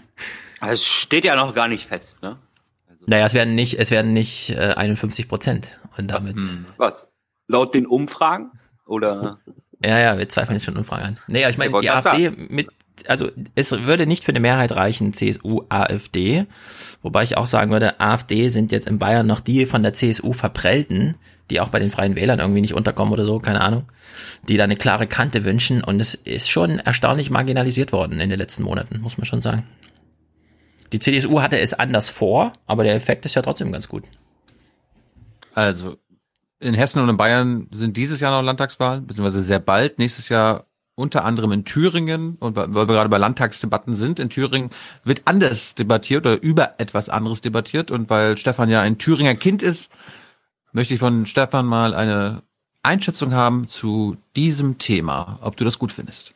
es steht ja noch gar nicht fest, ne? Naja, es werden nicht, es werden nicht äh, 51 Prozent. Und damit. Was, hm. was? Laut den Umfragen? Oder? ja, ja, wir zweifeln jetzt schon Umfragen an. Nee, ich meine, die AfD sagen. mit, also es würde nicht für eine Mehrheit reichen, CSU, AfD. Wobei ich auch sagen würde, AfD sind jetzt in Bayern noch die von der CSU verprellten, die auch bei den Freien Wählern irgendwie nicht unterkommen oder so, keine Ahnung, die da eine klare Kante wünschen. Und es ist schon erstaunlich marginalisiert worden in den letzten Monaten, muss man schon sagen. Die CDU hatte es anders vor, aber der Effekt ist ja trotzdem ganz gut. Also, in Hessen und in Bayern sind dieses Jahr noch Landtagswahlen, beziehungsweise sehr bald. Nächstes Jahr unter anderem in Thüringen, und weil wir gerade bei Landtagsdebatten sind, in Thüringen wird anders debattiert oder über etwas anderes debattiert. Und weil Stefan ja ein Thüringer Kind ist, möchte ich von Stefan mal eine Einschätzung haben zu diesem Thema, ob du das gut findest.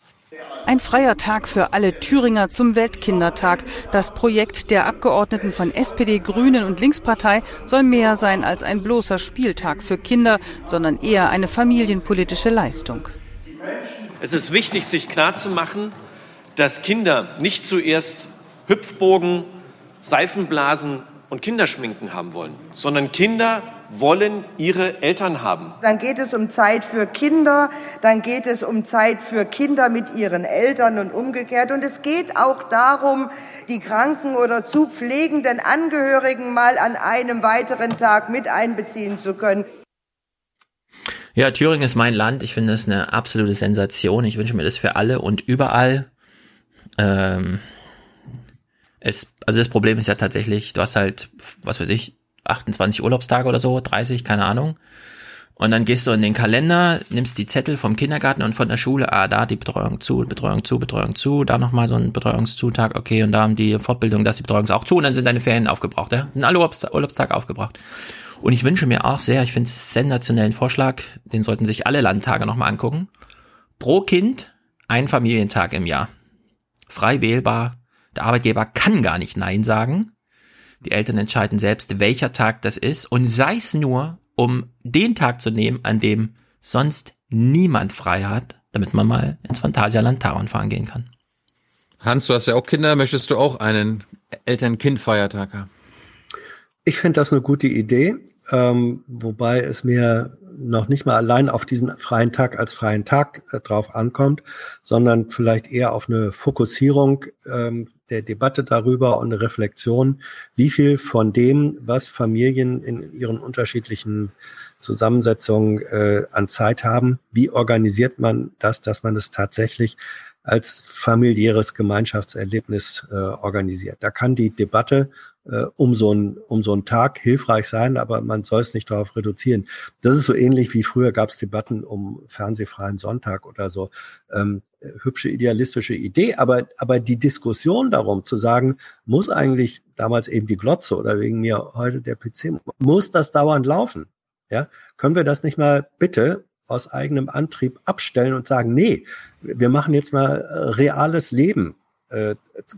Ein freier Tag für alle Thüringer zum Weltkindertag. Das Projekt der Abgeordneten von SPD, Grünen und Linkspartei soll mehr sein als ein bloßer Spieltag für Kinder, sondern eher eine familienpolitische Leistung. Es ist wichtig, sich klarzumachen, dass Kinder nicht zuerst Hüpfbogen, Seifenblasen und Kinderschminken haben wollen, sondern Kinder wollen ihre Eltern haben. Dann geht es um Zeit für Kinder, dann geht es um Zeit für Kinder mit ihren Eltern und umgekehrt. Und es geht auch darum, die kranken oder zu pflegenden Angehörigen mal an einem weiteren Tag mit einbeziehen zu können. Ja, Thüringen ist mein Land. Ich finde es eine absolute Sensation. Ich wünsche mir das für alle und überall. Ähm, es, also das Problem ist ja tatsächlich, du hast halt, was weiß ich, 28 Urlaubstage oder so, 30, keine Ahnung. Und dann gehst du in den Kalender, nimmst die Zettel vom Kindergarten und von der Schule, ah, da die Betreuung zu, Betreuung zu, Betreuung zu, da nochmal so ein Betreuungszutag, okay, und da haben die Fortbildung, dass die Betreuung auch zu, und dann sind deine Ferien aufgebraucht, ja? Sind alle Urlaubstage aufgebraucht. Und ich wünsche mir auch sehr, ich finde es sensationellen Vorschlag, den sollten sich alle Landtage nochmal angucken. Pro Kind ein Familientag im Jahr. Frei wählbar. Der Arbeitgeber kann gar nicht Nein sagen. Die Eltern entscheiden selbst, welcher Tag das ist und sei es nur, um den Tag zu nehmen, an dem sonst niemand frei hat, damit man mal ins Phantasialand Taron fahren gehen kann. Hans, du hast ja auch Kinder. Möchtest du auch einen Eltern-Kind-Feiertag haben? Ich finde das eine gute Idee, ähm, wobei es mir noch nicht mal allein auf diesen freien Tag als freien Tag äh, drauf ankommt, sondern vielleicht eher auf eine Fokussierung ähm, der Debatte darüber und eine Reflexion, wie viel von dem, was Familien in ihren unterschiedlichen Zusammensetzungen äh, an Zeit haben, wie organisiert man das, dass man es tatsächlich als familiäres Gemeinschaftserlebnis äh, organisiert. Da kann die Debatte äh, um so einen um so einen Tag hilfreich sein, aber man soll es nicht darauf reduzieren. Das ist so ähnlich wie früher gab es Debatten um fernsehfreien Sonntag oder so. Ähm, hübsche idealistische Idee, aber aber die Diskussion darum zu sagen, muss eigentlich damals eben die Glotze oder wegen mir heute der PC muss das dauernd laufen? Ja, können wir das nicht mal bitte aus eigenem Antrieb abstellen und sagen, nee, wir machen jetzt mal äh, reales Leben äh,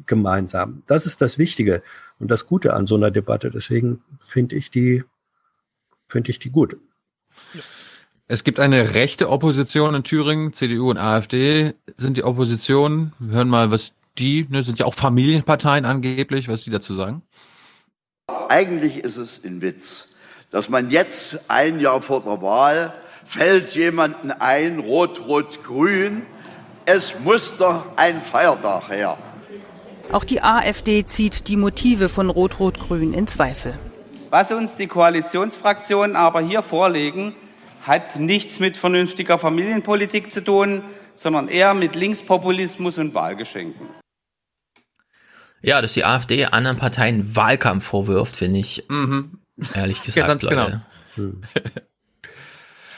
gemeinsam. Das ist das Wichtige und das Gute an so einer Debatte. Deswegen finde ich die, finde ich die gut. Es gibt eine rechte Opposition in Thüringen, CDU und AfD sind die Opposition. Wir hören mal, was die, ne, sind ja auch Familienparteien angeblich, was die dazu sagen. Eigentlich ist es ein Witz, dass man jetzt ein Jahr vor der Wahl fällt jemanden ein, rot, rot, grün. Es muss doch ein Feiertag her. Auch die AfD zieht die Motive von Rot-Rot-Grün in Zweifel. Was uns die Koalitionsfraktionen aber hier vorlegen, hat nichts mit vernünftiger Familienpolitik zu tun, sondern eher mit Linkspopulismus und Wahlgeschenken. Ja, dass die AfD anderen Parteien Wahlkampf vorwirft, finde ich mhm. ehrlich gesagt. Ganz Leute. genau.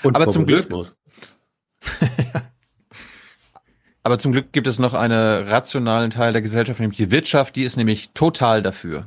Und Aber zum Glück. Aber zum Glück gibt es noch einen rationalen Teil der Gesellschaft, nämlich die Wirtschaft, die ist nämlich total dafür.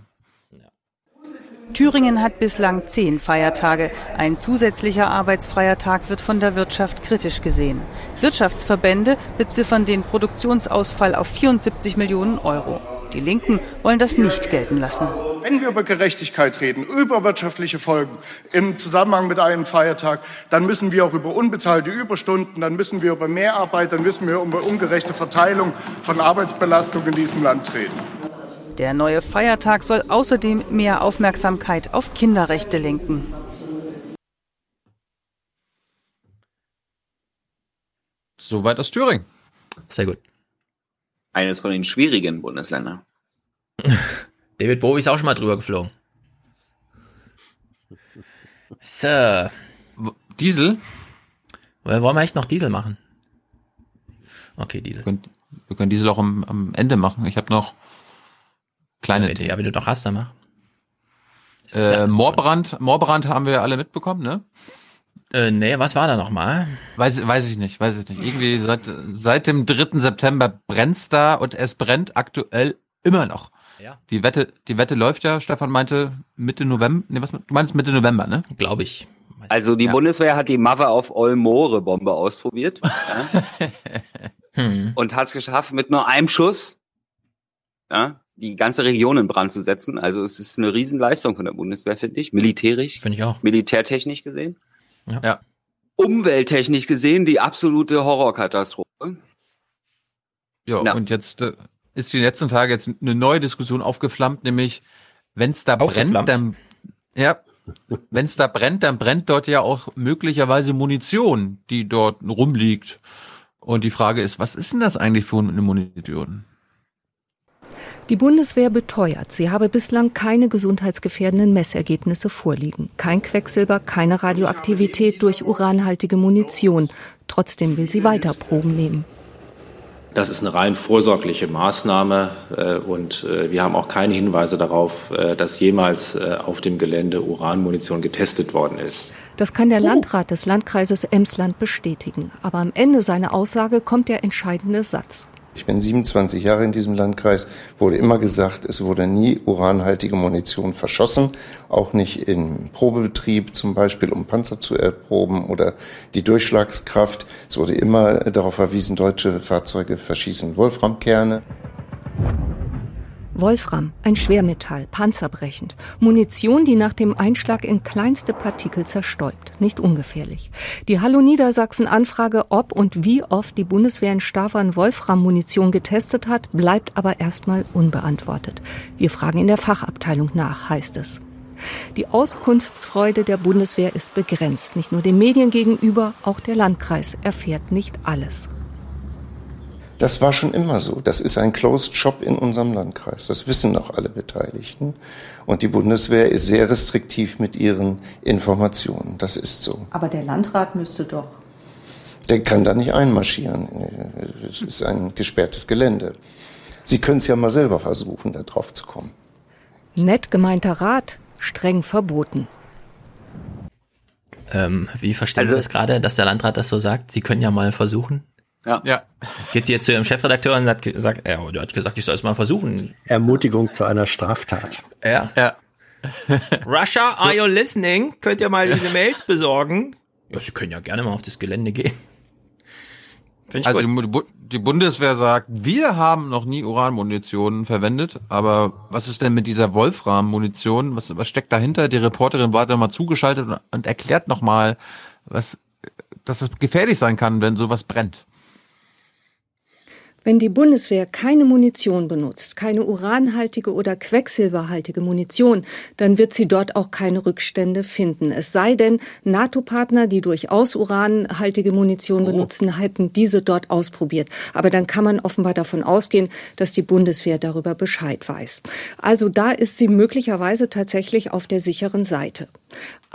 Thüringen hat bislang zehn Feiertage. Ein zusätzlicher arbeitsfreier Tag wird von der Wirtschaft kritisch gesehen. Wirtschaftsverbände beziffern den Produktionsausfall auf 74 Millionen Euro. Die Linken wollen das nicht gelten lassen. Wenn wir über Gerechtigkeit reden, über wirtschaftliche Folgen im Zusammenhang mit einem Feiertag, dann müssen wir auch über unbezahlte Überstunden, dann müssen wir über Mehrarbeit, dann müssen wir über ungerechte Verteilung von Arbeitsbelastung in diesem Land reden. Der neue Feiertag soll außerdem mehr Aufmerksamkeit auf Kinderrechte lenken. Soweit aus Thüringen. Sehr gut eines von den schwierigen Bundesländern. David Bowie ist auch schon mal drüber geflogen. So. Diesel? Wollen wir echt noch Diesel machen? Okay, Diesel. Wir können, wir können Diesel auch am, am Ende machen. Ich habe noch kleine. Ja, wenn, ja, wenn du noch hast, dann mach. Äh, Moorbrand, Moorbrand haben wir alle mitbekommen, ne? Äh, nee, was war da nochmal? Weiß, weiß ich nicht, weiß ich nicht. Irgendwie seit, seit dem 3. September brennt's da und es brennt aktuell immer noch. Ja. Die Wette, die Wette läuft ja, Stefan meinte Mitte November, nee, was, du meinst Mitte November, ne? Glaube ich. Also die ja. Bundeswehr hat die Mave auf Olmore Bombe ausprobiert ja, hm. und hat es geschafft, mit nur einem Schuss ja, die ganze Region in Brand zu setzen. Also es ist eine Riesenleistung von der Bundeswehr, finde ich, militärisch. Finde ich auch. Militärtechnisch gesehen. Ja. ja. Umwelttechnisch gesehen die absolute Horrorkatastrophe. Ja, ja. und jetzt äh, ist die letzten Tage jetzt eine neue Diskussion aufgeflammt, nämlich wenn es da brennt, dann ja, wenn es da brennt, dann brennt dort ja auch möglicherweise Munition, die dort rumliegt. Und die Frage ist, was ist denn das eigentlich für eine Munition? Die Bundeswehr beteuert, sie habe bislang keine gesundheitsgefährdenden Messergebnisse vorliegen. Kein Quecksilber, keine Radioaktivität durch uranhaltige Munition. Trotzdem will sie weiter Proben nehmen. Das ist eine rein vorsorgliche Maßnahme äh, und äh, wir haben auch keine Hinweise darauf, äh, dass jemals auf dem Gelände Uranmunition getestet worden ist. Das kann der Landrat des Landkreises Emsland bestätigen. Aber am Ende seiner Aussage kommt der entscheidende Satz. Ich bin 27 Jahre in diesem Landkreis, wurde immer gesagt, es wurde nie uranhaltige Munition verschossen, auch nicht im Probebetrieb, zum Beispiel um Panzer zu erproben oder die Durchschlagskraft. Es wurde immer darauf verwiesen, deutsche Fahrzeuge verschießen Wolframkerne. Wolfram, ein Schwermetall, panzerbrechend. Munition, die nach dem Einschlag in kleinste Partikel zerstäubt. Nicht ungefährlich. Die Hallo Niedersachsen Anfrage, ob und wie oft die Bundeswehr in Stavern Wolfram-Munition getestet hat, bleibt aber erstmal unbeantwortet. Wir fragen in der Fachabteilung nach, heißt es. Die Auskunftsfreude der Bundeswehr ist begrenzt. Nicht nur den Medien gegenüber, auch der Landkreis erfährt nicht alles. Das war schon immer so. Das ist ein Closed Shop in unserem Landkreis. Das wissen auch alle Beteiligten. Und die Bundeswehr ist sehr restriktiv mit ihren Informationen. Das ist so. Aber der Landrat müsste doch. Der kann da nicht einmarschieren. Es ist ein gesperrtes Gelände. Sie können es ja mal selber versuchen, da drauf zu kommen. Nett gemeinter Rat, streng verboten. Ähm, wie verstehen also, Sie das gerade, dass der Landrat das so sagt? Sie können ja mal versuchen. Ja. ja. Geht sie jetzt zu ihrem Chefredakteur und hat gesagt, er hat gesagt, ich soll es mal versuchen. Ermutigung zu einer Straftat. Ja. Ja. Russia, are you listening? Könnt ihr mal diese Mails besorgen? Ja, Sie können ja gerne mal auf das Gelände gehen. also gut. die Bundeswehr sagt, wir haben noch nie Uranmunition verwendet, aber was ist denn mit dieser Wolfram-Munition? Was, was steckt dahinter? Die Reporterin war da mal zugeschaltet und, und erklärt nochmal, was, dass es gefährlich sein kann, wenn sowas brennt. Wenn die Bundeswehr keine Munition benutzt, keine uranhaltige oder quecksilberhaltige Munition, dann wird sie dort auch keine Rückstände finden. Es sei denn, NATO-Partner, die durchaus uranhaltige Munition oh. benutzen, hätten diese dort ausprobiert. Aber dann kann man offenbar davon ausgehen, dass die Bundeswehr darüber Bescheid weiß. Also da ist sie möglicherweise tatsächlich auf der sicheren Seite.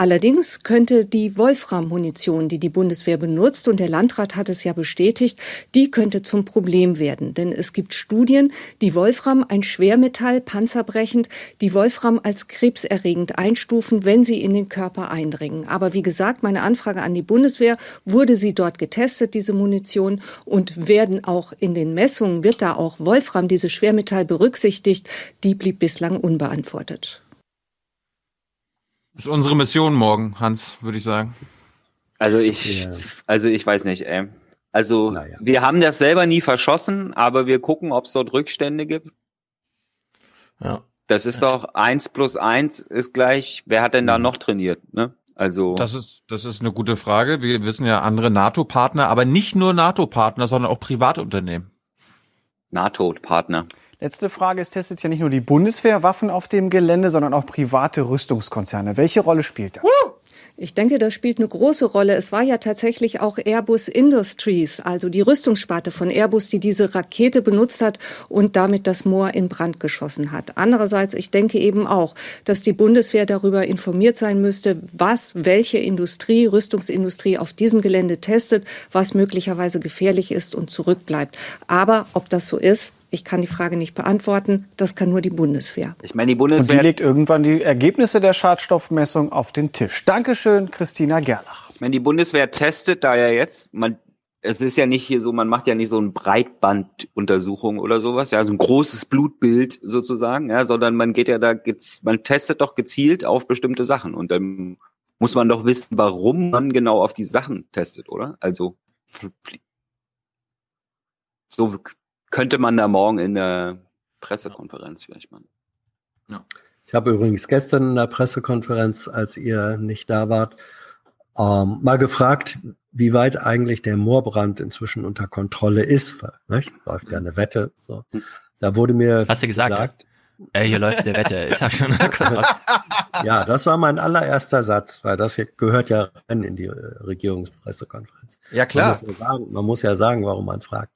Allerdings könnte die Wolfram-Munition, die die Bundeswehr benutzt, und der Landrat hat es ja bestätigt, die könnte zum Problem werden. Denn es gibt Studien, die Wolfram, ein Schwermetall, panzerbrechend, die Wolfram als krebserregend einstufen, wenn sie in den Körper eindringen. Aber wie gesagt, meine Anfrage an die Bundeswehr, wurde sie dort getestet, diese Munition, und werden auch in den Messungen, wird da auch Wolfram, dieses Schwermetall berücksichtigt, die blieb bislang unbeantwortet. Das ist unsere Mission morgen, Hans, würde ich sagen. Also ich, ja. also ich weiß nicht, ey. Also naja. wir haben das selber nie verschossen, aber wir gucken, ob es dort Rückstände gibt. Ja. Das ist doch eins plus eins ist gleich, wer hat denn da mhm. noch trainiert, ne? Also. Das ist, das ist eine gute Frage. Wir wissen ja andere NATO-Partner, aber nicht nur NATO-Partner, sondern auch Privatunternehmen. NATO-Partner. Letzte Frage, es testet ja nicht nur die Bundeswehr Waffen auf dem Gelände, sondern auch private Rüstungskonzerne. Welche Rolle spielt das? Ich denke, das spielt eine große Rolle. Es war ja tatsächlich auch Airbus Industries, also die Rüstungssparte von Airbus, die diese Rakete benutzt hat und damit das Moor in Brand geschossen hat. Andererseits, ich denke eben auch, dass die Bundeswehr darüber informiert sein müsste, was welche Industrie, Rüstungsindustrie auf diesem Gelände testet, was möglicherweise gefährlich ist und zurückbleibt. Aber ob das so ist, ich kann die Frage nicht beantworten. Das kann nur die Bundeswehr. Ich meine, die Bundeswehr. Und die legt irgendwann die Ergebnisse der Schadstoffmessung auf den Tisch. Dankeschön, Christina Gerlach. Ich meine, die Bundeswehr testet da ja jetzt, man, es ist ja nicht hier so, man macht ja nicht so ein Breitbanduntersuchung oder sowas, ja, so ein großes Blutbild sozusagen, ja, sondern man geht ja da, man testet doch gezielt auf bestimmte Sachen und dann muss man doch wissen, warum man genau auf die Sachen testet, oder? Also, so könnte man da morgen in der Pressekonferenz vielleicht machen. Ja. Ich habe übrigens gestern in der Pressekonferenz, als ihr nicht da wart, ähm, mal gefragt, wie weit eigentlich der Moorbrand inzwischen unter Kontrolle ist. Nicht? Läuft ja eine Wette. So. Hm. Da wurde mir Hast du gesagt? gesagt äh, hier läuft eine Wette. Ist ja schon Ja, das war mein allererster Satz, weil das gehört ja rein in die äh, Regierungspressekonferenz. Ja, klar. Man muss ja sagen, man muss ja sagen warum man fragt.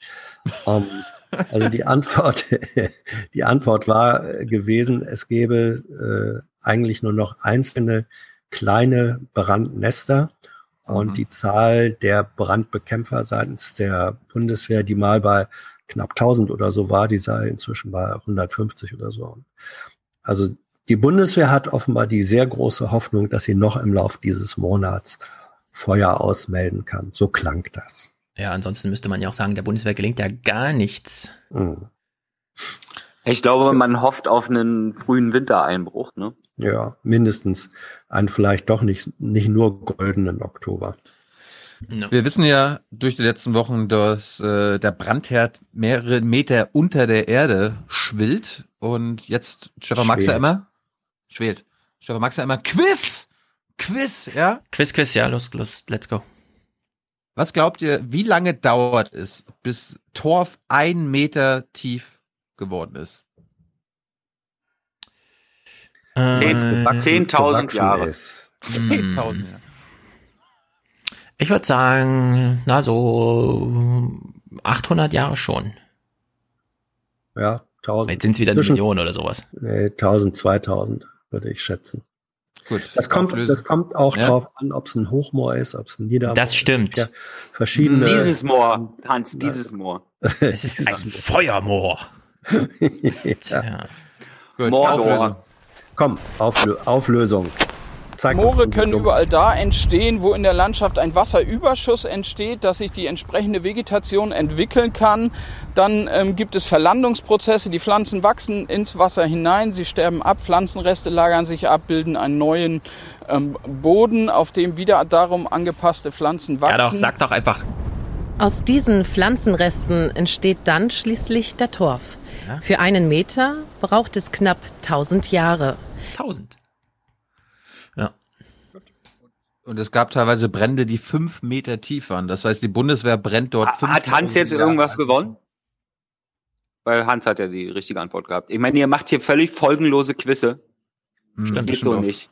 Um, ähm, also die Antwort, die Antwort war äh, gewesen, es gäbe äh, eigentlich nur noch einzelne kleine Brandnester und mhm. die Zahl der Brandbekämpfer seitens der Bundeswehr, die mal bei knapp 1000 oder so war, die sei inzwischen bei 150 oder so. Also die Bundeswehr hat offenbar die sehr große Hoffnung, dass sie noch im Lauf dieses Monats Feuer ausmelden kann. So klang das. Ja, ansonsten müsste man ja auch sagen, der Bundeswehr gelingt ja gar nichts. Mhm. Ich glaube, man hofft auf einen frühen Wintereinbruch, ne? Ja, mindestens einen vielleicht doch nicht, nicht nur goldenen Oktober. No. Wir wissen ja durch die letzten Wochen, dass äh, der Brandherd mehrere Meter unter der Erde schwillt Und jetzt, Stefan Max ja immer. Schwelt. Stefan Max ja immer. Quiz! Quiz, ja? Quiz, Quiz, ja, los, los, let's go. Was glaubt ihr, wie lange dauert es, bis Torf ein Meter tief geworden ist? Äh, Zehn- 10.000 Jahre. Ist. 10.000 Jahre. Ich würde sagen, na so 800 Jahre schon. Ja, 1000. Jetzt sind es wieder eine Zwischen- Million oder sowas. Nee, 1000, 2000 würde ich schätzen. Gut. Das kommt, Auflösen. das kommt auch Ja. drauf an, ob es ein Hochmoor ist, ob es ein Niedermoor Das stimmt. Ja, verschiedene. Dieses Moor, Hans, dieses Moor. Es ist ein Feuermoor. ja. Gut, Mordor. Auflösung. Komm, Auflö Auflösung. Zeig uns Moore können überall da entstehen, wo in der Landschaft ein Wasserüberschuss entsteht, dass sich die entsprechende Vegetation entwickeln kann. Dann ähm, gibt es Verlandungsprozesse, die Pflanzen wachsen ins Wasser hinein, sie sterben ab, Pflanzenreste lagern sich ab, bilden einen neuen ähm, Boden, auf dem wieder darum angepasste Pflanzen wachsen. Ja doch, sag doch einfach. Aus diesen Pflanzenresten entsteht dann schließlich der Torf. Für einen Meter braucht es knapp 1000 Jahre. 1000. Ja. Und es gab teilweise Brände, die fünf Meter tief waren. Das heißt, die Bundeswehr brennt dort fünf Hat Hans jetzt irgendwas gewonnen? Weil Hans hat ja die richtige Antwort gehabt. Ich meine, ihr macht hier völlig folgenlose Quizze. Stimmt, das geht stimmt so auch. nicht.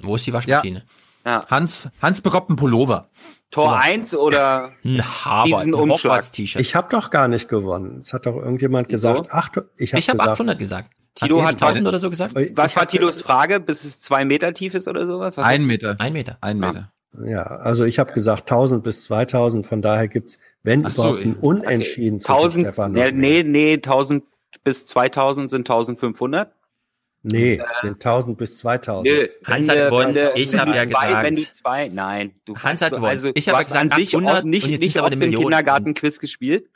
Wo ist die Waschmaschine? Ja. Hans, Hans bekommt einen Pullover. Tor So. 1 oder Ein Haber, diesen ein Umschlag? Ich habe doch gar nicht gewonnen. Es hat doch irgendjemand Wieso? gesagt. Ach, ich habe gesagt, 800 gesagt. Tilo hat 1000 oder so gesagt? Was ich war Tilos Frage, bis es zwei Meter tief ist oder sowas? Was Ein ist- Meter. Ein Meter. Ein Meter. Ja, also ich habe gesagt 1000 bis 2000. Von daher gibt's, wenn Ach so, überhaupt, ein ich- Unentschieden zwischen 1000, Stefan nee, nee, nee, 1000 bis 2000 sind 1500. Nee, sind 1000 bis 2000. Nö, Hans hat gewonnen. Ich wenn hab du ja zwei, gesagt- Wenn du zwei, nein. Du Hans kannst- hat gewonnen. Also, Ich habe gesagt an sich 800 auch nicht, und jetzt nicht ist aber eine im Million. Kindergarten-Quiz gespielt.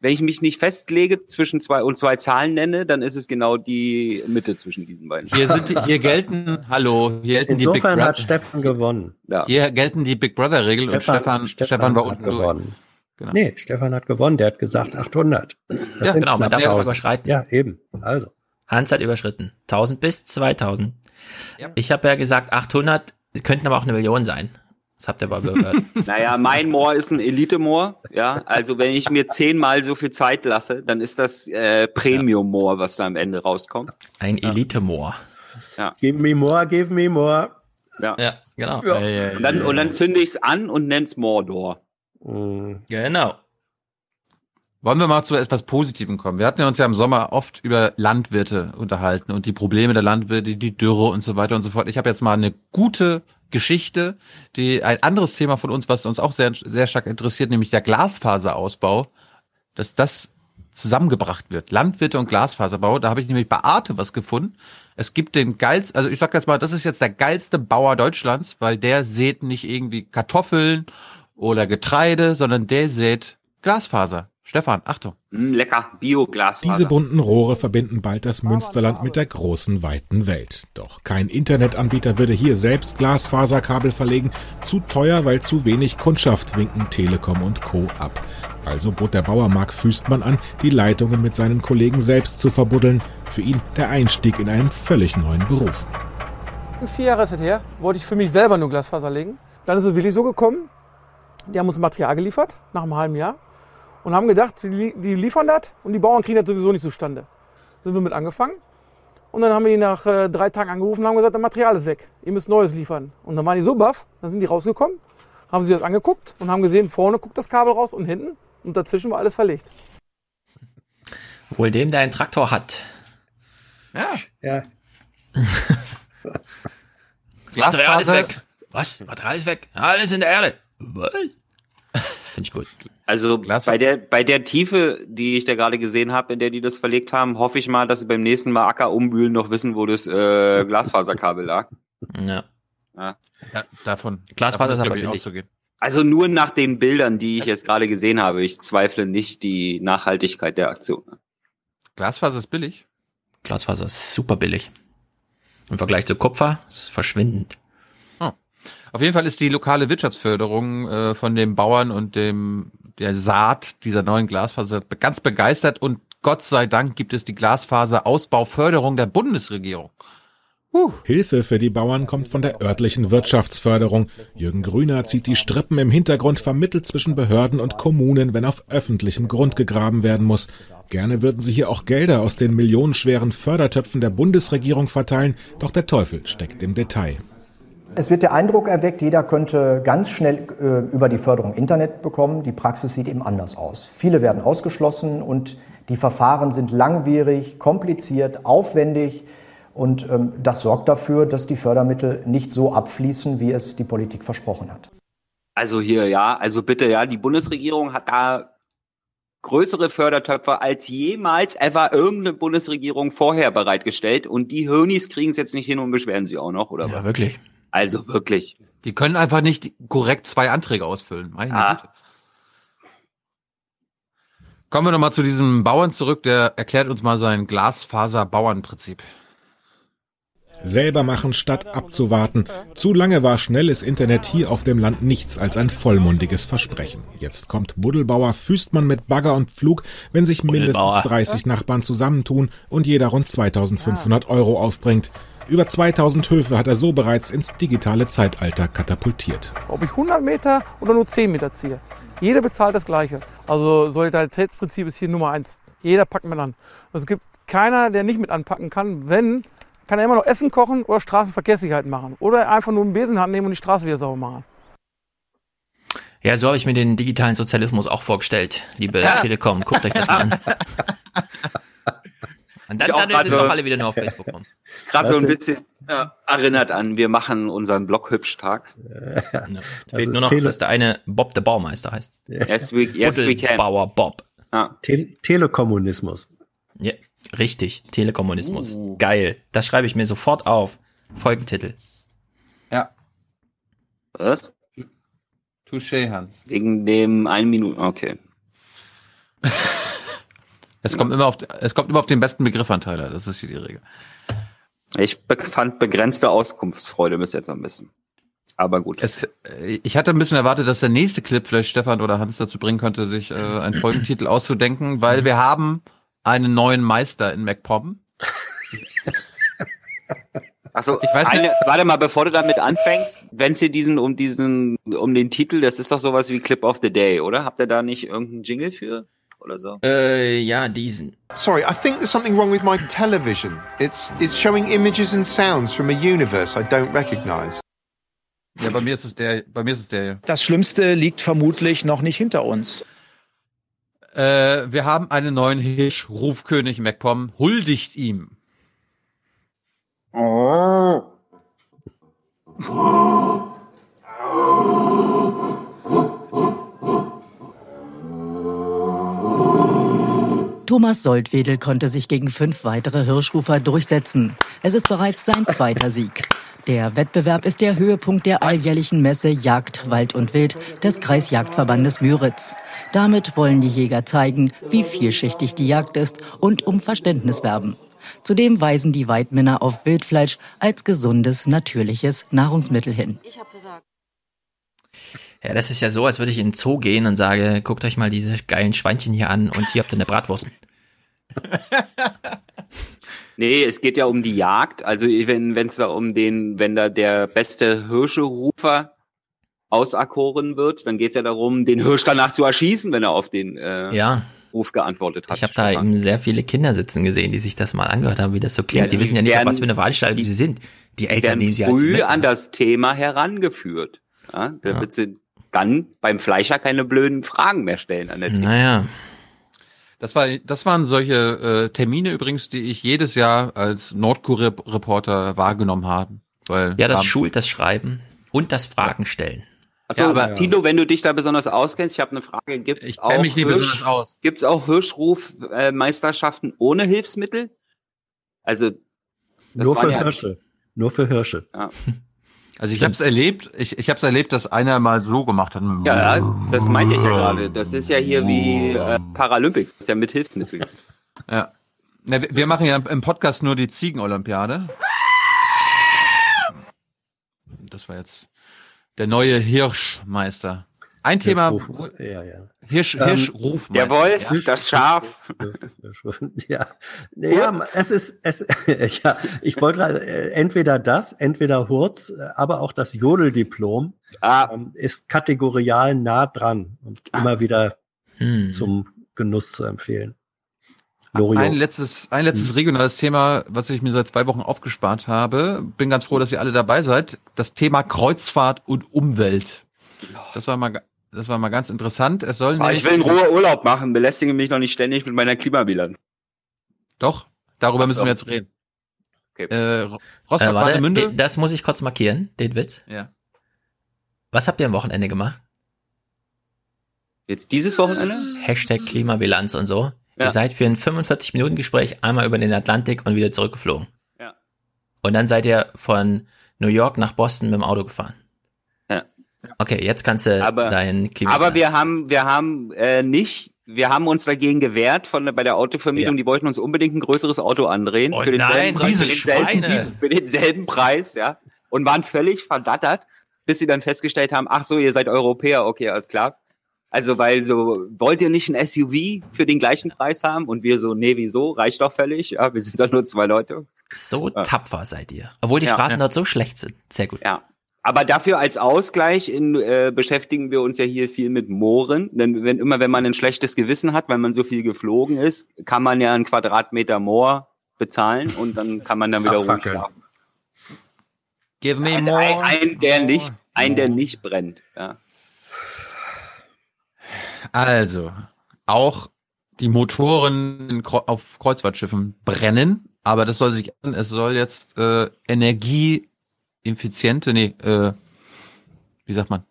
Wenn ich mich nicht festlege zwischen zwei und zwei Zahlen nenne, dann ist es genau die Mitte zwischen diesen beiden. Hier sind hier gelten, hallo, hier gelten die Big Insofern hat Brother. Stefan gewonnen. Ja. Hier gelten die Big Brother Regeln und Stefan, Stefan, war hat unten durch. gewonnen. Genau. Nee, Stefan hat gewonnen. Der hat gesagt 800. Das Ja, sind genau, man darf auch 1000. überschreiten. Ja, eben. Also. Hans hat überschritten. 1000 bis 2000. Ich habe ja gesagt 800, es könnten aber auch eine Million sein. Das habt ihr aber gehört. Naja, mein Moor ist ein Elite-Moor. Ja, also wenn ich mir zehnmal so viel Zeit lasse, dann ist das äh, Premium-Moor, was da am Ende rauskommt. Ein Elite-Moor. Ja. Give me more, give me more. Ja. Ja, genau. Ja. Und dann, und dann zünde ich es an und nenn's Mordor. Genau. Wollen wir mal zu etwas Positivem kommen? Wir hatten ja uns ja im Sommer oft über Landwirte unterhalten und die Probleme der Landwirte, die Dürre und so weiter und so fort. Ich habe jetzt mal eine gute Geschichte, die ein anderes Thema von uns, was uns auch sehr, sehr stark interessiert, nämlich der Glasfaserausbau, dass das zusammengebracht wird. Landwirte und Glasfaserbau. Da habe ich nämlich bei Arte was gefunden. Es gibt den geilsten, also ich sag jetzt mal, das ist jetzt der geilste Bauer Deutschlands, weil der sät nicht irgendwie Kartoffeln oder Getreide, sondern der sät Glasfaser. Stefan, Achtung. Mm, lecker, Bioglasfaser. Diese bunten Rohre verbinden bald das Münsterland mit der großen, weiten Welt. Doch kein Internetanbieter würde hier selbst Glasfaserkabel verlegen. Zu teuer, weil zu wenig Kundschaft winken Telekom und Co. ab. Also bot der Bauer Mark Füstmann an, die Leitungen mit seinen Kollegen selbst zu verbuddeln. Für ihn der Einstieg in einen völlig neuen Beruf. Vier Jahre ist es her, wollte ich für mich selber nur Glasfaser legen. Dann ist es wirklich so gekommen, die haben uns Material geliefert, nach einem halben Jahr. Und haben gedacht, die, li- die liefern das und die Bauern kriegen das sowieso nicht zustande. Sind wir mit angefangen. Und dann haben wir die nach äh, drei Tagen angerufen und haben gesagt, das Material ist weg. Ihr müsst Neues liefern. Und dann waren die so baff, dann sind die rausgekommen, haben sich das angeguckt und haben gesehen, vorne guckt das Kabel raus und hinten. Und dazwischen war alles verlegt. Wohl dem, der einen Traktor hat. Ja. Ja. Das Material ist weg. Was? Material ist weg. Alles in der Erde. Was? Finde ich gut. Also bei der, bei der Tiefe, die ich da gerade gesehen habe, in der die das verlegt haben, hoffe ich mal, dass sie beim nächsten Mal Acker umwühlen noch wissen, wo das äh, Glasfaserkabel lag. Ja. Ja. Da, davon. Glasfaser ist davon aber glaub ich, billig. auszugehen. Also nur nach den Bildern, die ich jetzt gerade gesehen habe. Ich zweifle nicht die Nachhaltigkeit der Aktion. Glasfaser ist billig. Glasfaser ist super billig. Im Vergleich zu Kupfer ist es verschwindend. Auf jeden Fall ist die lokale Wirtschaftsförderung äh, von den Bauern und dem der Saat dieser neuen Glasfaser ganz begeistert und Gott sei Dank gibt es die Glasfaserausbauförderung der Bundesregierung. Hilfe für die Bauern kommt von der örtlichen Wirtschaftsförderung. Jürgen Grüner zieht die Strippen im Hintergrund vermittelt zwischen Behörden und Kommunen, wenn auf öffentlichem Grund gegraben werden muss. Gerne würden sie hier auch Gelder aus den millionenschweren Fördertöpfen der Bundesregierung verteilen, doch der Teufel steckt im Detail. Es wird der Eindruck erweckt, jeder könnte ganz schnell äh, über die Förderung Internet bekommen. Die Praxis sieht eben anders aus. Viele werden ausgeschlossen und die Verfahren sind langwierig, kompliziert, aufwendig. Und ähm, das sorgt dafür, dass die Fördermittel nicht so abfließen, wie es die Politik versprochen hat. Also hier, ja, also bitte, ja, die Bundesregierung hat da größere Fördertöpfe als jemals ever irgendeine Bundesregierung vorher bereitgestellt und die Hirnis kriegen es jetzt nicht hin und beschweren sie auch noch, oder Ja, was? wirklich. Also wirklich. Die können einfach nicht korrekt zwei Anträge ausfüllen. Meine Ja. Güte. Kommen wir nochmal zu diesem Bauern zurück, der erklärt uns mal sein Glasfaser-Bauernprinzip. Selber machen statt abzuwarten. Zu lange war schnelles Internet hier auf dem Land nichts als ein vollmundiges Versprechen. Jetzt kommt Buddelbauer Füßmann mit Bagger und Pflug, wenn sich mindestens Buddelbauer. 30 Nachbarn zusammentun und jeder rund 2500 Euro aufbringt. Über 2000 Höfe hat er so bereits ins digitale Zeitalter katapultiert. Ob ich 100 Meter oder nur 10 Meter ziehe. Jeder bezahlt das Gleiche. Also Solidaritätsprinzip ist hier Nummer eins. Jeder packt mit an. Es gibt keiner, der nicht mit anpacken kann. Wenn, kann er immer noch Essen kochen oder Straßenverkehrssicherheit machen. Oder einfach nur einen Besen in die Hand nehmen und die Straße wieder sauber machen. Ja, so habe ich mir den digitalen Sozialismus auch vorgestellt, liebe Telekom. Guckt euch das mal an. Und dann, dann sind so- doch alle wieder nur auf Facebook rum. Gerade so ein bisschen äh, erinnert an, wir machen unseren Blog Hübschtag. Fehlt nur noch, Tele- dass der eine Bob der Baumeister heißt. Yes, we, yes, we can. Bauer Bob. Ja. Te Telekommunismus. Ja, richtig. Telekommunismus. Uh. Geil. Das schreibe ich mir sofort auf. Folgentitel. Ja. Was? Touché, Hans. Wegen dem einen Minuten, okay. Es kommt immer auf, es kommt immer auf den besten Begriff an, Tyler. Das ist hier die Regel. Ich fand begrenzte Auskunftsfreude bis jetzt am besten. Aber gut. Es, ich hatte ein bisschen erwartet, dass der nächste Clip vielleicht Stefan oder Hans dazu bringen könnte, sich äh, einen Folgentitel auszudenken, weil wir haben einen neuen Meister in MacPom. Achso, Ich weiß nicht- eine, warte mal, bevor du damit anfängst, wenn es hier diesen, um diesen, um den Titel, das ist doch sowas wie Clip of the Day, oder? Habt ihr da nicht irgendeinen Jingle für? Oder so? Äh, ja, diesen. Sorry, I think there's something wrong with my television. It's it's showing images and sounds from a universe I don't recognize. Ja, bei mir ist es der, bei mir ist es der hier. Das Schlimmste liegt vermutlich noch nicht hinter uns. Äh, wir haben einen neuen Hirsch, Rufkönig MacPom, huldigt ihm. Thomas Soldwedel konnte sich gegen fünf weitere Hirschrufer durchsetzen. Es ist bereits sein zweiter Sieg. Der Wettbewerb ist der Höhepunkt der alljährlichen Messe Jagd, Wald und Wild des Kreisjagdverbandes Müritz. Damit wollen die Jäger zeigen, wie vielschichtig die Jagd ist und um Verständnis werben. Zudem weisen die Weidmänner auf Wildfleisch als gesundes, natürliches Nahrungsmittel hin. Ja, das ist ja so, als würde ich in den Zoo gehen und sage, guckt euch mal diese geilen Schweinchen hier an und hier habt ihr eine Bratwurst. Nee, es geht ja um die Jagd. Also wenn es da um den, wenn da der beste Hirscherufer auserkoren wird, dann geht es ja darum, den Hirsch danach zu erschießen, wenn er auf den äh, Ja. Ruf geantwortet hat. Ich habe da eben sehr viele Kinder sitzen gesehen, die sich das mal angehört haben, wie das so klingt. Ja, die, die wissen ja nicht, werden- was für eine Veranstaltung sie sind. Die Eltern nehmen sie als früh mit. an das Thema herangeführt. Ja, da wird sie dann beim Fleischer keine blöden Fragen mehr stellen an der Theke. Naja. Das war, das waren solche äh, Termine übrigens, die ich jedes Jahr als Nordkorea-Reporter wahrgenommen habe. Weil Ja, das schult das Schreiben und das Fragen stellen. Achso, Ja, aber- Tino, wenn du dich da besonders auskennst, ich habe eine Frage, gibt es auch, mich aus. Gibt's auch Hirschrufmeisterschaften ohne Hilfsmittel? Also das Nur für ja- Hirsche. Nur für Hirsche. Ja. Also ich habe es erlebt, ich, ich habe es erlebt, dass einer mal so gemacht hat. Ja, ja, das meinte ich ja gerade. Das ist ja hier wie äh, Paralympics, das ist ja mit Hilfsmitteln. Ja. Na, wir machen ja im Podcast nur die Ziegenolympiade. Das war jetzt der neue Hirschmeister. Ein Thema. Hirschruf, ja, ja. Hirsch, Ähm, Hirschruf. Der Wolf, das Schaf. Ja, naja, es ist, es, ja, ich wollte gerade, äh, entweder das, entweder Hurz, äh, aber auch das Jodeldiplom Ah. ähm, ist kategorial nah dran und immer wieder Hm. zum Genuss zu empfehlen. Ein Loriot. letztes, ein letztes regionales Thema, was ich mir seit zwei Wochen aufgespart habe. Bin ganz froh, dass ihr alle dabei seid. Das Thema Kreuzfahrt und Umwelt. Das war mal, das war mal ganz interessant. Es soll Ah, ich will in Ruhe Urlaub machen, belästige mich noch nicht ständig mit meiner Klimabilanz. Doch, darüber Ach müssen wir jetzt reden. Okay. Äh, Ro- Äh, Rostock, warte, das muss ich kurz markieren, den Witz. Ja. Was habt ihr am Wochenende gemacht? Jetzt dieses Wochenende? Hashtag Klimabilanz und so. Ja. Ihr seid für ein 45-Minuten-Gespräch einmal über den Atlantik und wieder zurückgeflogen. Ja. Und dann seid ihr von New York nach Boston mit dem Auto gefahren. Ja. Okay, jetzt kannst du Aber- dein Klimabilanz. Aber wir haben, wir haben äh, nicht, wir haben uns dagegen gewehrt von bei der Autovermietung. Die wollten uns unbedingt ein größeres Auto andrehen Oh für nein, denselben Preis, für denselben, für denselben Preis, ja, und waren völlig verdattert, bis sie dann festgestellt haben, ach so, ihr seid Europäer, okay, alles klar. Also weil so wollt ihr nicht ein SUV für den gleichen Preis haben und wir so nee wieso reicht doch völlig ja wir sind doch nur zwei Leute So tapfer seid ihr. Obwohl die Ja. Straßen Ja. dort so schlecht sind. Sehr gut. Ja. Aber dafür als Ausgleich in, äh, beschäftigen wir uns ja hier viel mit Mooren. Denn wenn immer, wenn man ein schlechtes Gewissen hat, weil man so viel geflogen ist, kann man ja einen Quadratmeter Moor bezahlen und dann kann man dann wieder ruhig schlafen. Give me Ein, more. ein, ein, der nicht, ein, der nicht brennt. Ja. Also, auch die Motoren auf Kreuzfahrtschiffen brennen, aber das soll sich ändern. Es soll jetzt äh, energieeffiziente, nee, äh, wie sagt man?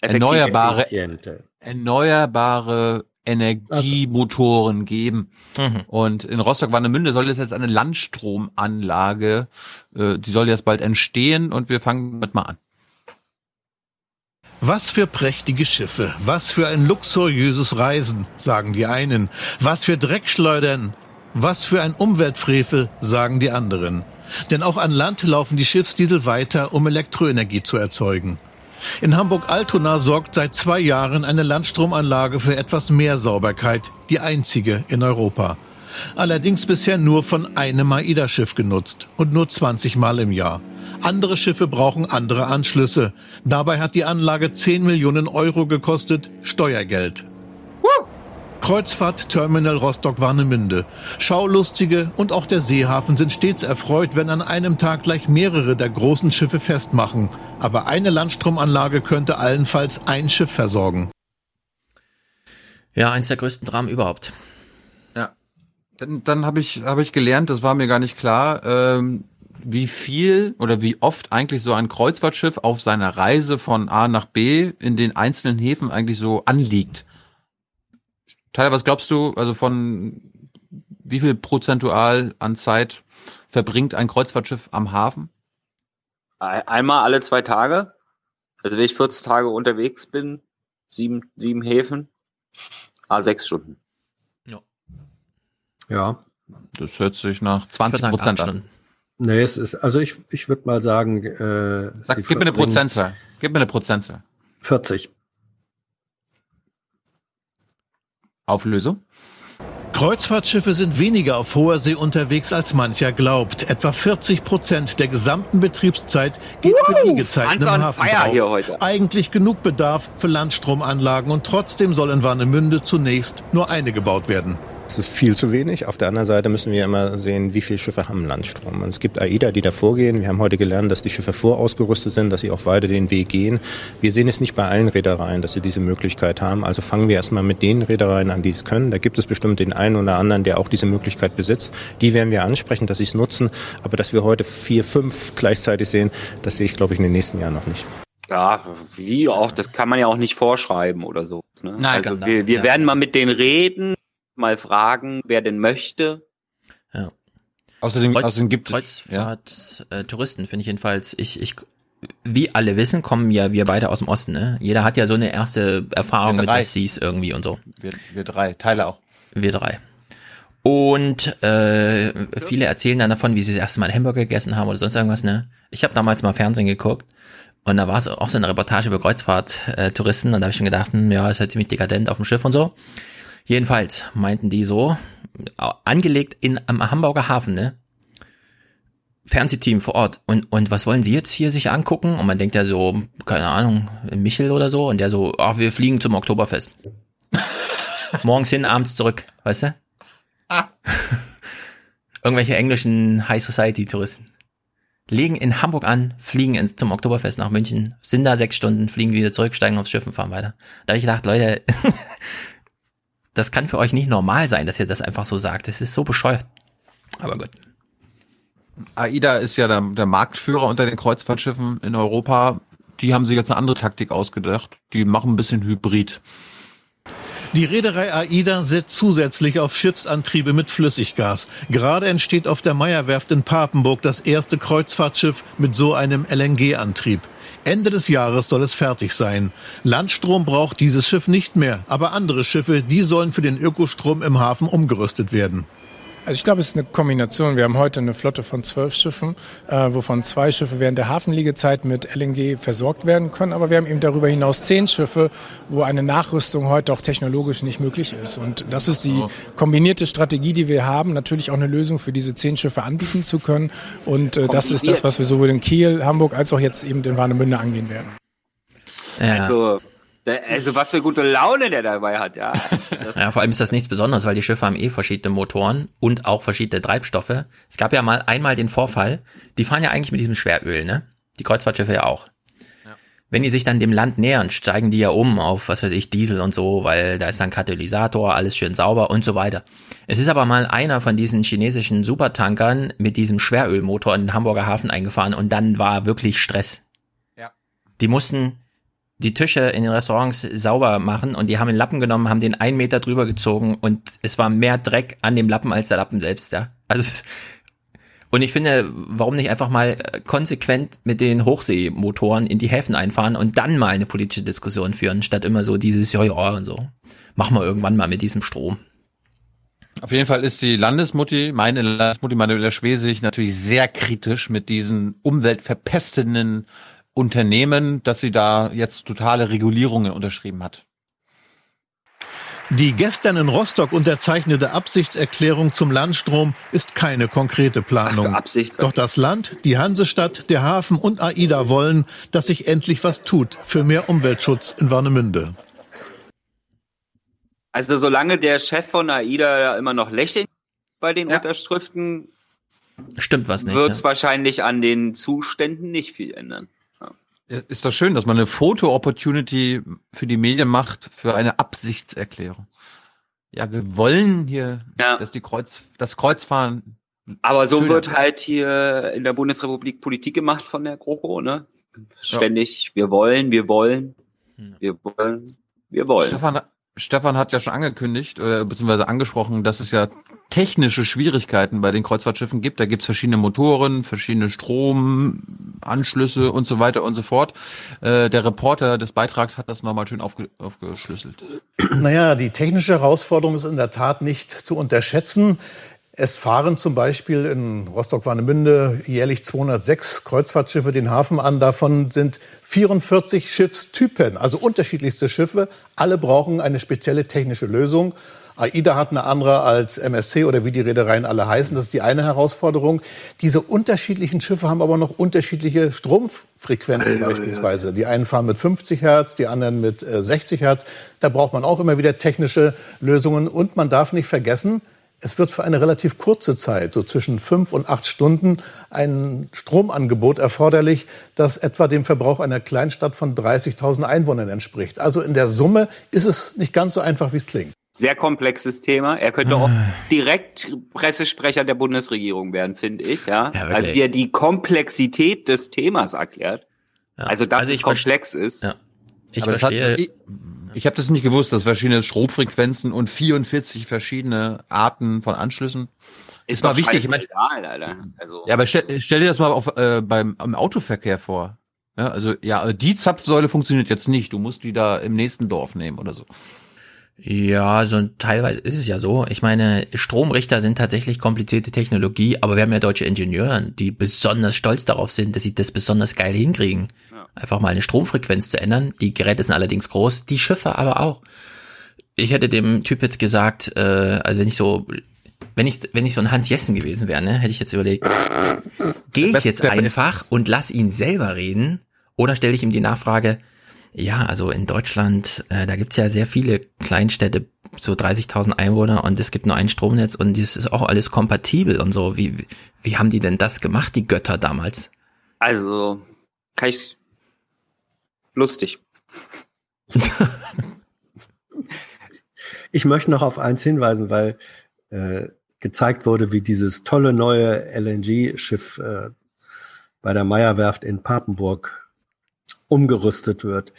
Effektiv- Erneuerbare, Effiziente. erneuerbare Energiemotoren geben. Mhm. Und in Rostock-Warnemünde soll es jetzt eine Landstromanlage, äh, die soll jetzt bald entstehen und wir fangen damit mal an. Was für prächtige Schiffe, was für ein luxuriöses Reisen, sagen die einen. Was für Dreckschleudern, was für ein Umweltfrevel, sagen die anderen. Denn auch an Land laufen die Schiffsdiesel weiter, um Elektroenergie zu erzeugen. In Hamburg-Altona sorgt seit zwei Jahren eine Landstromanlage für etwas mehr Sauberkeit, die einzige in Europa. Allerdings bisher nur von einem AIDA-Schiff genutzt und nur 20 Mal im Jahr. Andere Schiffe brauchen andere Anschlüsse. Dabei hat die Anlage 10 Millionen Euro gekostet, Steuergeld. Kreuzfahrt Terminal Rostock-Warnemünde. Schaulustige und auch der Seehafen sind stets erfreut, wenn an einem Tag gleich mehrere der großen Schiffe festmachen. Aber eine Landstromanlage könnte allenfalls ein Schiff versorgen. Ja, eins der größten Dramen überhaupt. Ja. Dann, dann habe ich, hab ich gelernt, das war mir gar nicht klar, ähm, wie viel oder wie oft eigentlich so ein Kreuzfahrtschiff auf seiner Reise von A nach B in den einzelnen Häfen eigentlich so anliegt. Tyler, was glaubst du, also von wie viel prozentual an Zeit verbringt ein Kreuzfahrtschiff am Hafen? Ein- Einmal alle zwei Tage. Also wenn ich 14 Tage unterwegs bin, sieben, sieben Häfen, ah, sechs Stunden. Ja. Das hört sich nach 20 sagen, Prozent an. Nee, es ist, also ich, ich würde mal sagen, äh, Sag, sie gib mir eine Prozentzahl. Gib mir eine Prozentzahl. 40. Auflösung? Kreuzfahrtschiffe sind weniger auf hoher See unterwegs, als mancher glaubt. Etwa 40 Prozent der gesamten Betriebszeit geht für Liegezeiten im Hafen drauf. hier heute. Eigentlich genug Bedarf für Landstromanlagen und trotzdem soll in Warnemünde zunächst nur eine gebaut werden. Es ist viel zu wenig. Auf der anderen Seite müssen wir immer sehen, wie viele Schiffe haben Landstrom. Und es gibt AIDA, die da vorgehen. Wir haben heute gelernt, dass die Schiffe vorausgerüstet sind, dass sie auch weiter den Weg gehen. Wir sehen es nicht bei allen Reedereien, dass sie diese Möglichkeit haben. Also fangen wir erstmal mit den Reedereien an, die es können. Da gibt es bestimmt den einen oder anderen, der auch diese Möglichkeit besitzt. Die werden wir ansprechen, dass sie es nutzen. Aber dass wir heute vier, fünf gleichzeitig sehen, das sehe ich, glaube ich, in den nächsten Jahren noch nicht. Ja, wie auch, das kann man ja auch nicht vorschreiben oder so. Ne? Nein, also kann- wir, wir ja. werden mal mit denen reden, mal fragen, wer denn möchte. Ja. Außerdem, Kreuz, außerdem gibt Kreuzfahrt, äh, Touristen finde ich jedenfalls, ich, ich, wie alle wissen, kommen ja wir beide aus dem Osten, ne? Jeder hat ja so eine erste Erfahrung Wir mit drei. Westies irgendwie und so. Wir, wir drei, Tyler auch. Wir drei. Und äh, viele erzählen dann davon, wie sie das erste Mal einen Hamburger gegessen haben oder sonst irgendwas, ne? Ich habe damals mal Fernsehen geguckt Und da war es auch so eine Reportage über Kreuzfahrt-Touristen und da habe ich schon gedacht, hm, ja, ist halt ziemlich dekadent auf dem Schiff und so. Jedenfalls meinten die so, angelegt in am Hamburger Hafen, ne? Fernsehteam vor Ort. Und, und was wollen Sie jetzt hier sich angucken? Und man denkt ja so, keine Ahnung, Michel oder so. Und der so, ach, wir fliegen zum Oktoberfest. Morgens hin, abends zurück, weißt du? Irgendwelche englischen High Society Touristen. Legen in Hamburg an, fliegen ins, zum Oktoberfest nach München, sind da sechs Stunden, fliegen wieder zurück, steigen aufs Schiff und fahren weiter. Da habe ich gedacht, Leute, das kann für euch nicht normal sein, dass ihr das einfach so sagt. Das ist so bescheuert. Aber gut. AIDA ist ja der, der Marktführer unter den Kreuzfahrtschiffen in Europa. Die haben sich jetzt eine andere Taktik ausgedacht. Die machen ein bisschen Hybrid. Die Reederei AIDA setzt zusätzlich auf Schiffsantriebe mit Flüssiggas. Gerade entsteht auf der Meierwerft in Papenburg das erste Kreuzfahrtschiff mit so einem LNG-Antrieb. Ende des Jahres soll es fertig sein. Landstrom braucht dieses Schiff nicht mehr, aber andere Schiffe, die sollen für den Ökostrom im Hafen umgerüstet werden. Also ich glaube, es ist eine Kombination. Wir haben heute eine Flotte von zwölf Schiffen, äh, wovon zwei Schiffe während der Hafenliegezeit mit LNG versorgt werden können. Aber wir haben eben darüber hinaus zehn Schiffe, wo eine Nachrüstung heute auch technologisch nicht möglich ist. Und das ist die kombinierte Strategie, die wir haben, natürlich auch eine Lösung für diese zehn Schiffe anbieten zu können. Und äh, das ist das, was wir sowohl in Kiel, Hamburg als auch jetzt eben in Warnemünde angehen werden. Ja. Also, also was für gute Laune der dabei hat, ja. Ja, vor allem ist das nichts Besonderes, weil die Schiffe haben eh verschiedene Motoren und auch verschiedene Treibstoffe. Es gab ja mal einmal den Vorfall, die fahren ja eigentlich mit diesem Schweröl, ne? Die Kreuzfahrtschiffe ja auch. Wenn die sich dann dem Land nähern, steigen die ja um auf, was weiß ich, Diesel und so, weil da ist dann Katalysator, alles schön sauber und so weiter. Es ist aber mal einer von diesen chinesischen Supertankern mit diesem Schwerölmotor in den Hamburger Hafen eingefahren und dann war wirklich Stress. Ja. Die mussten die Tische in den Restaurants sauber machen und die haben den Lappen genommen, haben den einen Meter drüber gezogen und es war mehr Dreck an dem Lappen als der Lappen selbst, ja. Also und ich finde, warum nicht einfach mal konsequent mit den Hochseemotoren in die Häfen einfahren und dann mal eine politische Diskussion führen, statt immer so dieses ja und so. Machen wir irgendwann mal mit diesem Strom. Auf jeden Fall ist die Landesmutti, meine Landesmutti Manuela Schwesig, natürlich sehr kritisch mit diesen umweltverpestenden Unternehmen, dass sie da jetzt totale Regulierungen unterschrieben hat. Die gestern in Rostock unterzeichnete Absichtserklärung zum Landstrom ist keine konkrete Planung. Ach, Doch das Land, die Hansestadt, der Hafen und AIDA wollen, dass sich endlich was tut für mehr Umweltschutz in Warnemünde. Also solange der Chef von AIDA immer noch lächelt bei den Unterschriften, Stimmt was nicht. wird es ne? wahrscheinlich an den Zuständen nicht viel ändern. Ist doch schön, dass man eine Foto-Opportunity für die Medien macht für eine Absichtserklärung. Ja, wir wollen hier, dass die Kreuz, das Kreuzfahren. Aber so wird halt hier in der Bundesrepublik Politik gemacht von der GroKo, ne? Ständig, wir wollen, wir wollen, wir wollen, wir wollen. Stefan, Stefan hat ja schon angekündigt, oder beziehungsweise angesprochen, dass es ja technische Schwierigkeiten bei den Kreuzfahrtschiffen gibt. Da gibt es verschiedene Motoren, verschiedene Stromanschlüsse und so weiter und so fort. Äh, der Reporter des Beitrags hat das nochmal schön aufge aufgeschlüsselt. Naja, die technische Herausforderung ist in der Tat nicht zu unterschätzen. Es fahren zum Beispiel in Rostock-Warnemünde jährlich 206 Kreuzfahrtschiffe den Hafen an. Davon sind 44 Schiffstypen, also unterschiedlichste Schiffe. Alle brauchen eine spezielle technische Lösung. AIDA hat eine andere als MSC oder wie die Reedereien alle heißen. Das ist die eine Herausforderung. Diese unterschiedlichen Schiffe haben aber noch unterschiedliche Stromfrequenzen beispielsweise. Die einen fahren mit 50 Hertz, die anderen mit äh, 60 Hertz. Da braucht man auch immer wieder technische Lösungen. Und man darf nicht vergessen, es wird für eine relativ kurze Zeit, so zwischen fünf und acht Stunden, ein Stromangebot erforderlich, das etwa dem Verbrauch einer Kleinstadt von 30.000 Einwohnern entspricht. Also in der Summe ist es nicht ganz so einfach, wie es klingt. Sehr komplexes Thema. Er könnte auch direkt Pressesprecher der Bundesregierung werden, finde ich, ja. Ja, also wie er die Komplexität des Themas erklärt. Also dass Also es komplex ist. Ja. Ich Aber das hat- verstehe. Ich habe das nicht gewusst, dass verschiedene Stromfrequenzen und 44 verschiedene Arten von Anschlüssen. Ist war doch wichtig. Ich mein, scheißegal, Alter. Also, ja, aber stell, stell dir das mal auf, äh, beim im Autoverkehr vor. Ja, also ja, die Zapfsäule funktioniert jetzt nicht. Du musst die da im nächsten Dorf nehmen oder so. Ja, so teilweise ist es ja so. Ich meine, Stromrichter sind tatsächlich komplizierte Technologie, aber wir haben ja deutsche Ingenieure, die besonders stolz darauf sind, dass sie das besonders geil hinkriegen. Ja. Einfach mal eine Stromfrequenz zu ändern. Die Geräte sind allerdings groß, die Schiffe aber auch. Ich hätte dem Typ jetzt gesagt, äh, also wenn ich so, wenn ich, wenn ich so ein Hans Jessen gewesen wäre, ne, hätte ich jetzt überlegt, gehe ich jetzt einfach und lass ihn selber reden oder stelle ich ihm die Nachfrage, ja, also in Deutschland, äh, da gibt's ja sehr viele Kleinstädte, so 30.000 Einwohner und es gibt nur ein Stromnetz und das ist auch alles kompatibel und so. Wie, wie haben die denn das gemacht, die Götter damals? Also, kann ich lustig. ich möchte noch auf eins hinweisen, weil äh, gezeigt wurde, wie dieses tolle neue LNG-Schiff äh, bei der Meierwerft in Papenburg umgerüstet wird.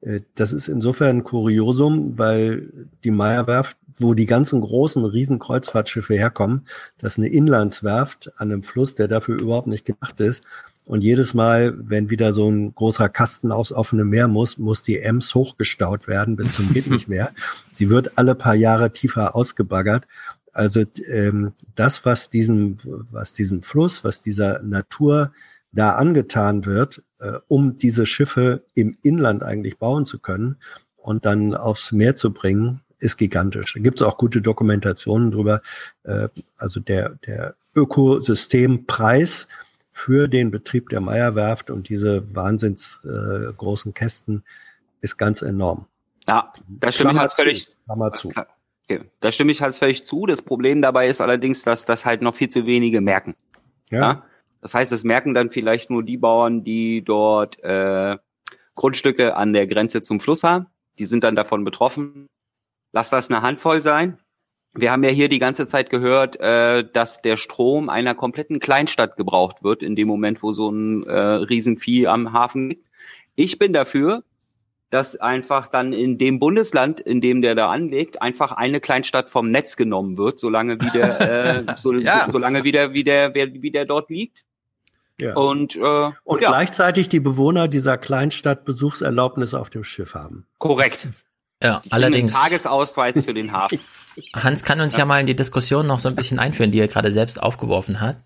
Äh, das ist insofern ein Kuriosum, weil die Meierwerft, wo die ganzen großen Riesenkreuzfahrtschiffe herkommen, das ist eine Inlandswerft an einem Fluss, der dafür überhaupt nicht gedacht ist. Und jedes Mal, wenn wieder so ein großer Kasten aufs offene Meer muss, muss die Ems hochgestaut werden bis zum geht nicht mehr. Sie wird alle paar Jahre tiefer ausgebaggert. Also ähm, das, was diesem, was diesem Fluss, was dieser Natur da angetan wird, äh, um diese Schiffe im Inland eigentlich bauen zu können und dann aufs Meer zu bringen, ist gigantisch. Da gibt es auch gute Dokumentationen drüber. Äh, also der, der Ökosystempreis für den Betrieb der Meierwerft und diese wahnsinns äh, großen Kästen ist ganz enorm. Ja, da stimme ich halt völlig. Klammer zu. Okay. Da stimme ich halt völlig zu. Das Problem dabei ist allerdings, dass das halt noch viel zu wenige merken. Ja. ja? Das heißt, es merken dann vielleicht nur die Bauern, die dort äh, Grundstücke an der Grenze zum Fluss haben. Die sind dann davon betroffen. Lass das eine Handvoll sein. Wir haben ja hier die ganze Zeit gehört, äh, dass der Strom einer kompletten Kleinstadt gebraucht wird, in dem Moment, wo so ein äh, Riesenvieh am Hafen liegt. Ich bin dafür, dass einfach dann in dem Bundesland, in dem der da anlegt, einfach eine Kleinstadt vom Netz genommen wird, solange wie der, äh, so, ja. so, solange wie der, wie der, wie der dort liegt. Ja. Und, äh, und ja. gleichzeitig die Bewohner dieser Kleinstadt Besuchserlaubnis auf dem Schiff haben. Korrekt. Ja, allerdings. Tagesausweis für den Hafen. Hans kann uns ja. ja mal in die Diskussion noch so ein bisschen einführen, die er gerade selbst aufgeworfen hat.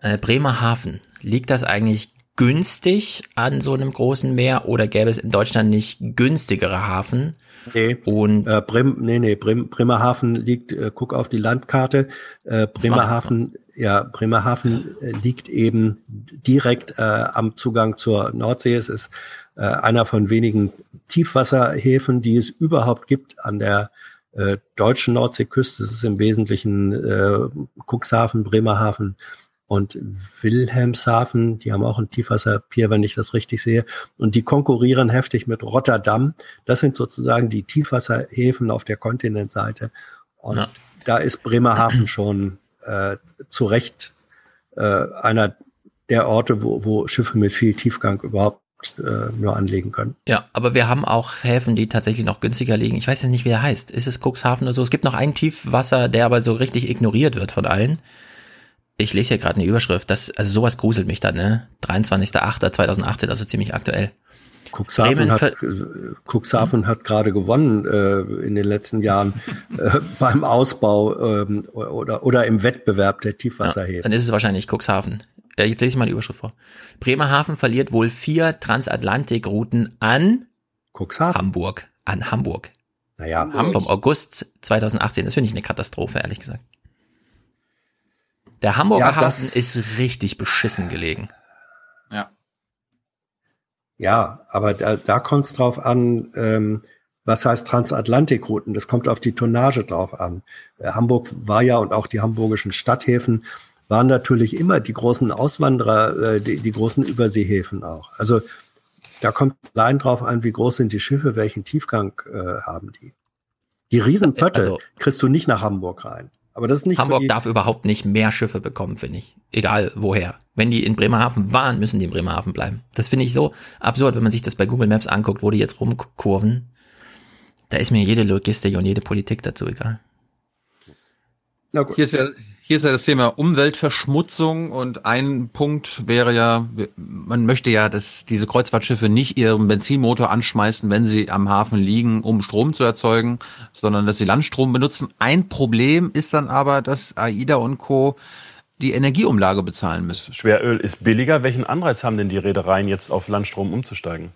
Äh, Bremerhaven, liegt das eigentlich günstig an so einem großen Meer oder gäbe es in Deutschland nicht günstigere Hafen? Nee, und äh, Brem, nee, nee, Brem, Bremerhaven liegt, äh, guck auf die Landkarte, äh, Bremerhaven, ja, Bremerhaven äh, liegt eben direkt äh, am Zugang zur Nordsee. Es ist äh, einer von wenigen Tiefwasserhäfen, die es überhaupt gibt an der äh, deutschen Nordseeküste. Es ist im Wesentlichen äh, Cuxhaven, Bremerhaven, und Wilhelmshaven, die haben auch ein Tiefwasserpier, wenn ich das richtig sehe. Und die konkurrieren heftig mit Rotterdam. Das sind sozusagen die Tiefwasserhäfen auf der Kontinentseite. Und ja. da ist Bremerhaven schon äh, zu Recht äh, einer der Orte, wo, wo Schiffe mit viel Tiefgang überhaupt äh, nur anlegen können. Ja, aber wir haben auch Häfen, die tatsächlich noch günstiger liegen. Ich weiß ja nicht, wie er heißt. Ist es Cuxhaven oder so? Es gibt noch einen Tiefwasser, der aber so richtig ignoriert wird von allen ich lese hier gerade eine Überschrift, das, also sowas gruselt mich dann, ne? 23.08.2018, also ziemlich aktuell. Cuxhaven hat, Cuxhaven hat gerade gewonnen äh, in den letzten Jahren äh, beim Ausbau ähm, oder, oder im Wettbewerb der Tiefwasserhäfen. Ja, dann ist es wahrscheinlich Cuxhaven. Äh, jetzt lese ich mal die Überschrift vor. Bremerhaven verliert wohl vier Transatlantikrouten an Cuxhaven. Hamburg. An Hamburg. Naja, Hamburg. Vom August 2018. Das finde ich eine Katastrophe, ehrlich gesagt. Der Hamburger ja, Hafen ist richtig beschissen gelegen. Ja. Ja, aber da, da kommt es drauf an, ähm, was heißt Transatlantikrouten? Das kommt auf die Tonnage drauf an. Äh, Hamburg war ja und auch die hamburgischen Stadthäfen waren natürlich immer die großen Auswanderer, äh, die, die großen Überseehäfen auch. Also da kommt allein drauf an, wie groß sind die Schiffe, welchen Tiefgang äh, haben die. Die Riesenpötte also, kriegst du nicht nach Hamburg rein. Aber das ist nicht Hamburg darf überhaupt nicht mehr Schiffe bekommen, finde ich. Egal woher. Wenn die in Bremerhaven waren, müssen die in Bremerhaven bleiben. Das finde ich so absurd, wenn man sich das bei Google Maps anguckt, wo die jetzt rumkurven. Da ist mir jede Logistik und jede Politik dazu egal. Hier ist ja hier ist ja das Thema Umweltverschmutzung und ein Punkt wäre ja, man möchte ja, dass diese Kreuzfahrtschiffe nicht ihren Benzinmotor anschmeißen, wenn sie am Hafen liegen, um Strom zu erzeugen, sondern dass sie Landstrom benutzen. Ein Problem ist dann aber, dass AIDA und Co. die Energieumlage bezahlen müssen. Schweröl ist billiger. Welchen Anreiz haben denn die Reedereien jetzt auf Landstrom umzusteigen?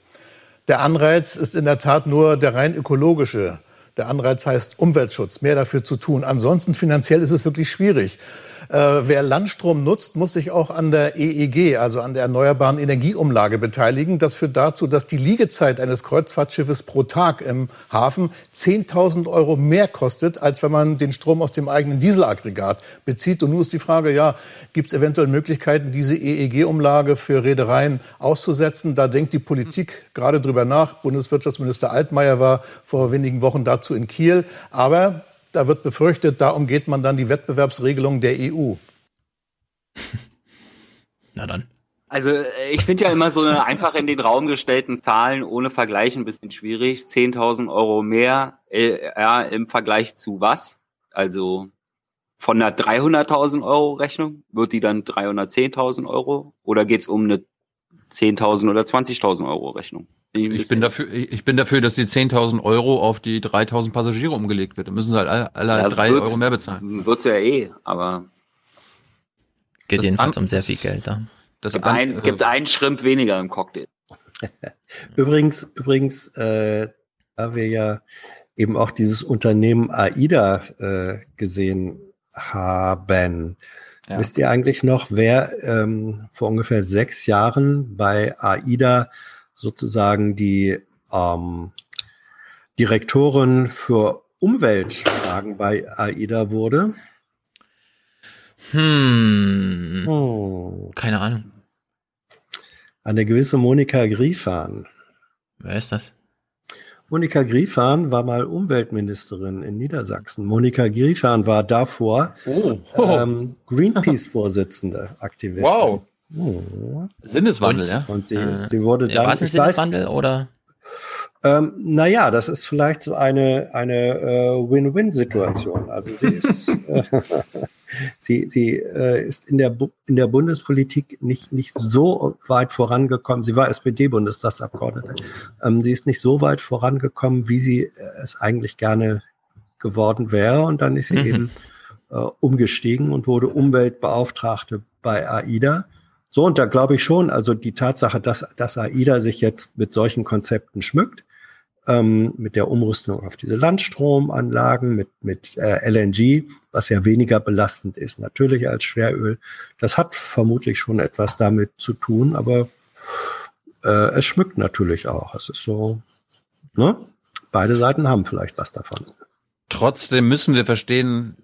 Der Anreiz ist in der Tat nur der rein ökologische. Der Anreiz heißt Umweltschutz, mehr dafür zu tun. Ansonsten finanziell ist es wirklich schwierig. Äh, wer Landstrom nutzt, muss sich auch an der EEG, also an der erneuerbaren Energieumlage beteiligen. Das führt dazu, dass die Liegezeit eines Kreuzfahrtschiffes pro Tag im Hafen 10.000 Euro mehr kostet, als wenn man den Strom aus dem eigenen Dieselaggregat bezieht. Und nun ist die Frage, ja, gibt es eventuell Möglichkeiten, diese EEG-Umlage für Reedereien auszusetzen? Da denkt die Politik gerade drüber nach. Bundeswirtschaftsminister Altmaier war vor wenigen Wochen dazu in Kiel. Aber da wird befürchtet, da umgeht man dann die Wettbewerbsregelung der EU. Na dann. Also äh, ich finde ja immer so eine einfach in den Raum gestellten Zahlen ohne Vergleich ein bisschen schwierig. 10.000 Euro mehr äh, ja, im Vergleich zu was? Also von einer 300.000 Euro Rechnung wird die dann 310.000 Euro oder geht's um eine 10.000 oder 20.000 Euro Rechnung? Ich bin dafür, ich bin dafür, dass die 10.000 Euro auf die 3.000 Passagiere umgelegt wird. Da müssen sie halt alle, alle Ja, drei wird's- Euro mehr bezahlen. Wird's ja eh, aber Geht jedenfalls um sehr viel Geld da. Das gibt, ein, gibt einen Shrimp weniger im Cocktail. Übrigens, übrigens, äh, da wir ja eben auch dieses Unternehmen AIDA äh, gesehen haben, Ja. wisst ihr eigentlich noch, wer ähm, vor ungefähr sechs Jahren bei AIDA sozusagen die ähm, Direktorin für Umweltfragen bei AIDA wurde? Hm. Oh. Keine Ahnung. Eine gewisse Monika Griefahn. Wer ist das? Monika Griefahn war mal Umweltministerin in Niedersachsen. Monika Griefahn war davor Oh. ähm, Greenpeace-Vorsitzende, Aktivistin. Wow. Oh. Sinneswandel, Und? ja. Und sie, Äh, ist, sie wurde ja, dann, war es ein ich weiß, Sinneswandel oder? ähm, naja, das ist vielleicht so eine, eine äh, Win-Win-Situation. Also sie ist, sie, sie äh, ist in der, Bu in der Bundespolitik nicht, nicht so weit vorangekommen. Sie war SPD-Bundestagsabgeordnete. Ähm, sie ist nicht so weit vorangekommen, wie sie äh, es eigentlich gerne geworden wäre. Und dann ist sie Mhm. eben äh, umgestiegen und wurde Umweltbeauftragte bei AIDA. So, und da glaube ich schon, also die Tatsache, dass, dass AIDA sich jetzt mit solchen Konzepten schmückt, ähm, mit der Umrüstung auf diese Landstromanlagen, mit, mit äh, LNG, was ja weniger belastend ist natürlich als Schweröl, das hat vermutlich schon etwas damit zu tun, aber äh, es schmückt natürlich auch. Es ist so, ne? Beide Seiten haben vielleicht was davon. Trotzdem müssen wir verstehen,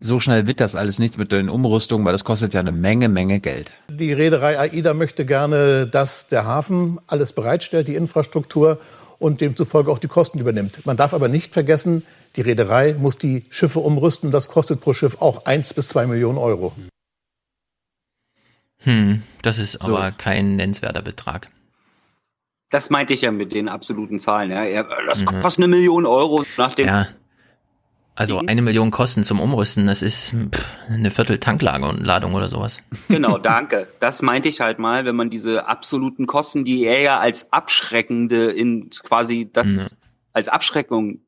so schnell wird das alles nichts mit den Umrüstungen, weil das kostet ja eine Menge, Menge Geld. Die Reederei AIDA möchte gerne, dass der Hafen alles bereitstellt, die Infrastruktur und demzufolge auch die Kosten übernimmt. Man darf aber nicht vergessen, die Reederei muss die Schiffe umrüsten. Das kostet pro Schiff auch eins bis zwei Millionen Euro. Hm, das ist aber kein nennenswerter Betrag. Das meinte ich ja mit den absoluten Zahlen. Ja. Das Mhm. kostet eine Million Euro nach dem. Ja. Also eine Million Kosten zum Umrüsten, das ist pff, eine Viertel Tankladung oder sowas. Genau, danke. Das meinte ich halt mal, wenn man diese absoluten Kosten, die er ja als abschreckende in quasi das als Abschreckung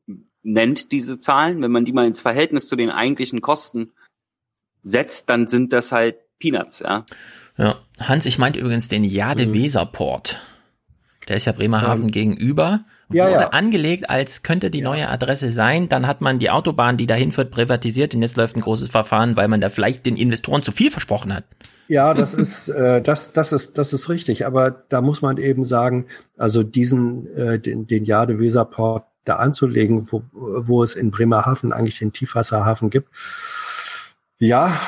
nennt, diese Zahlen, wenn man die mal ins Verhältnis zu den eigentlichen Kosten setzt, dann sind das halt Peanuts, ja. Ja. Hans, ich meinte übrigens den Jade-Weser-Port. Der ist ja Bremerhaven gegenüber. Ja, wurde ja. angelegt, als könnte die neue Adresse sein. Dann hat man die Autobahn, die dahin führt, privatisiert. Und jetzt läuft ein großes Verfahren, weil man da vielleicht den Investoren zu viel versprochen hat. Ja, das ist, äh, das, das ist, das ist richtig. Aber da muss man eben sagen, also diesen, äh, den, den Jade-Weser-Port da anzulegen, wo, wo es in Bremerhaven eigentlich den Tiefwasserhafen gibt. Ja,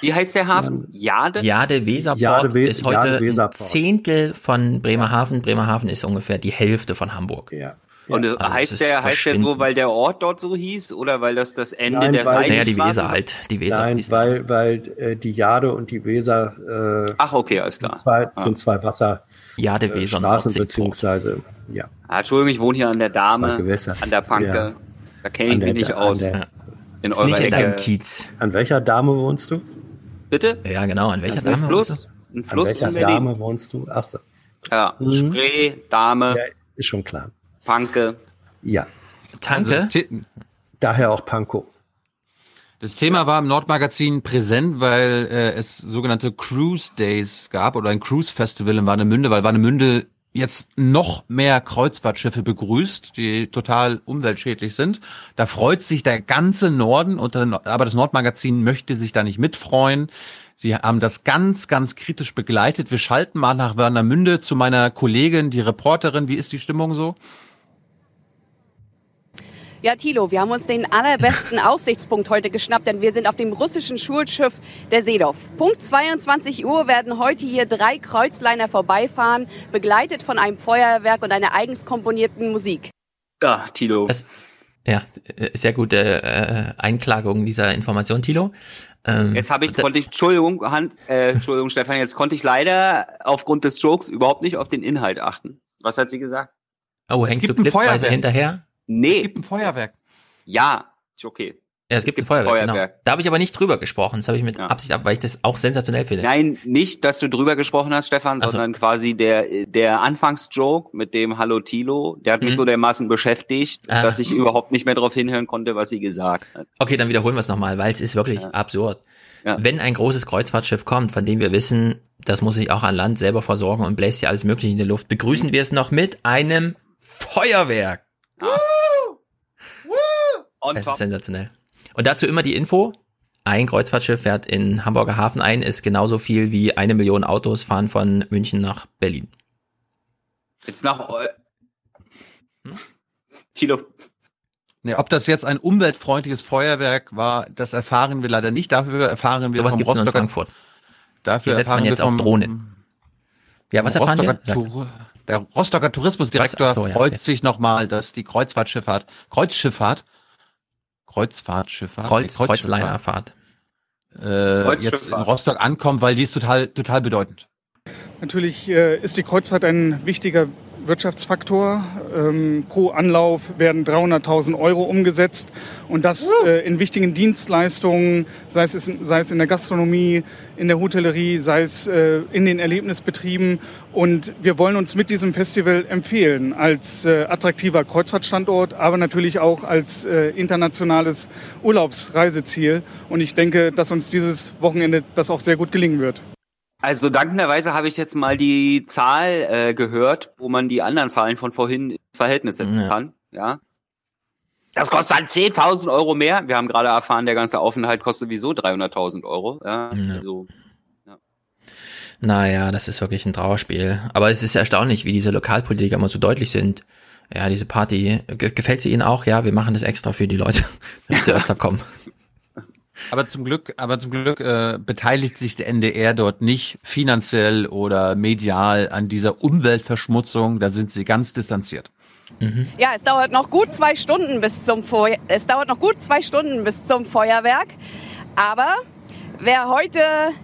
Wie heißt der Hafen? Jade? Jade-Weser-Port Jade-We- ist heute ein Jade-Weser-Port. Zehntel von Bremerhaven. Bremerhaven ist ungefähr die Hälfte von Hamburg. Ja. Und äh, Also heißt der, heißt der so, weil der Ort dort so hieß oder weil das das Ende Nein, der weil- Naja, die Weser ist? halt. Die Weser. nein, weil, weil äh, die Jade und die Weser äh, Ach, okay, alles klar. sind zwei, Ah. sind zwei Wasser Jade, äh, Straßen beziehungsweise ja Ah, Entschuldigung, ich wohne hier an der Dame, an der Panke. Ja. Da kenne ich An mich der- nicht aus. der- In Nicht eurer in Ecke. deinem Kiez. An welcher Dame wohnst du? Bitte? Ja, genau. An welcher Dame Fluss. wohnst du? Ein An Fluss welcher in Berlin. Dame wohnst du? Ach so. Ja, Mhm. Spree, Dame, Ja, ist schon klar. Panke. Ja. Tanke? Also Daher auch Pankow. das Thema war im Nordmagazin präsent, weil äh, es sogenannte Cruise Days gab oder ein Cruise Festival in Warnemünde, weil Warnemünde jetzt noch mehr Kreuzfahrtschiffe begrüßt, die total umweltschädlich sind. Da freut sich der ganze Norden, aber das Nordmagazin möchte sich da nicht mitfreuen. Sie haben das ganz, ganz kritisch begleitet. Wir schalten mal nach Warnemünde zu meiner Kollegin, die Reporterin. Wie ist die Stimmung so? Ja, Thilo, wir haben uns den allerbesten Aussichtspunkt heute geschnappt, denn wir sind auf dem russischen Schulschiff der Seedorf. Punkt 22 Uhr werden heute hier drei Kreuzliner vorbeifahren, begleitet von einem Feuerwerk und einer eigens komponierten Musik. Da, Tilo. Das, ja, äh, sehr gute äh, Einklagung dieser Information, Tilo. Ähm, Jetzt habe ich, konnte ich, Entschuldigung, Han, äh, Entschuldigung, Stefan, jetzt konnte ich leider aufgrund des Jokes überhaupt nicht auf den Inhalt achten. Was hat sie gesagt? oh, hängst du blitzweise hinterher? Nee. Es gibt ein Feuerwerk. Ja, ist okay. Ja, es, gibt, ein Feuerwerk, Feuerwerk. genau. Da habe ich aber nicht drüber gesprochen. Das habe ich mit Absicht ab, weil ich das auch sensationell finde. Nein, nicht, dass du drüber gesprochen hast, Stefan, so. sondern quasi der, der Anfangsjoke mit dem Hallo Tilo, der hat mich Mhm. so dermaßen beschäftigt, Ah. dass ich überhaupt nicht mehr darauf hinhören konnte, was sie gesagt hat. Okay, dann wiederholen wir es nochmal, weil es ist wirklich absurd. Wenn ein großes Kreuzfahrtschiff kommt, von dem wir wissen, das muss sich auch an Land selber versorgen und bläst hier alles Mögliche in die Luft, begrüßen wir es noch mit einem Feuerwerk. On Es top. ist sensationell. Und dazu immer die Info. Ein Kreuzfahrtschiff fährt in Hamburger Hafen ein, ist genauso viel wie eine Million Autos fahren von München nach Berlin. Jetzt nach eu- Tilo. Nee, ob das jetzt ein umweltfreundliches Feuerwerk war, das erfahren wir leider nicht. Dafür erfahren wir Sowas vom gibt's nur in Rostocker- Frankfurt. Dafür Hier setzt man wir jetzt auf vom- Drohnen. Ja, was vom erfahren wir? Rostocker Sag. Der Rostocker Tourismusdirektor so, ja, freut sich nochmal, dass die Kreuzfahrtschifffahrt, Kreuzschifffahrt, Kreuzfahrtschifffahrt, Kreuz, nee, Kreuzlinerfahrt. äh, jetzt in Rostock ankommt, weil die ist total, total bedeutend. Natürlich äh, ist die Kreuzfahrt ein wichtiger Wirtschaftsfaktor. Ähm, pro Anlauf werden 300.000 Euro umgesetzt und das äh, in wichtigen Dienstleistungen, sei es, sei es in der Gastronomie, in der Hotellerie, sei es äh, in den Erlebnisbetrieben. Und wir wollen uns mit diesem Festival empfehlen als äh, attraktiver Kreuzfahrtstandort, aber natürlich auch als äh, internationales Urlaubsreiseziel. Und ich denke, dass uns dieses Wochenende das auch sehr gut gelingen wird. Also dankenderweise habe ich jetzt mal die Zahl äh, gehört, wo man die anderen Zahlen von vorhin ins Verhältnis setzen kann. Ja. Das kostet dann 10.000 Euro mehr. Wir haben gerade erfahren, der ganze Aufenthalt kostet sowieso 300.000 Euro. Ja, Ja. Also, Naja, das ist wirklich ein Trauerspiel. Aber es ist erstaunlich, wie diese Lokalpolitiker immer so deutlich sind. Ja, diese Party, ge- gefällt sie Ihnen auch? Ja, wir machen das extra für die Leute, damit sie öfter kommen. Aber zum Glück, aber zum Glück äh, beteiligt sich der NDR dort nicht finanziell oder medial an dieser Umweltverschmutzung. Da sind sie ganz distanziert. Ja, es dauert noch gut zwei Stunden bis zum Feuer es dauert noch gut zwei Stunden bis zum Feuerwerk. Aber wer heute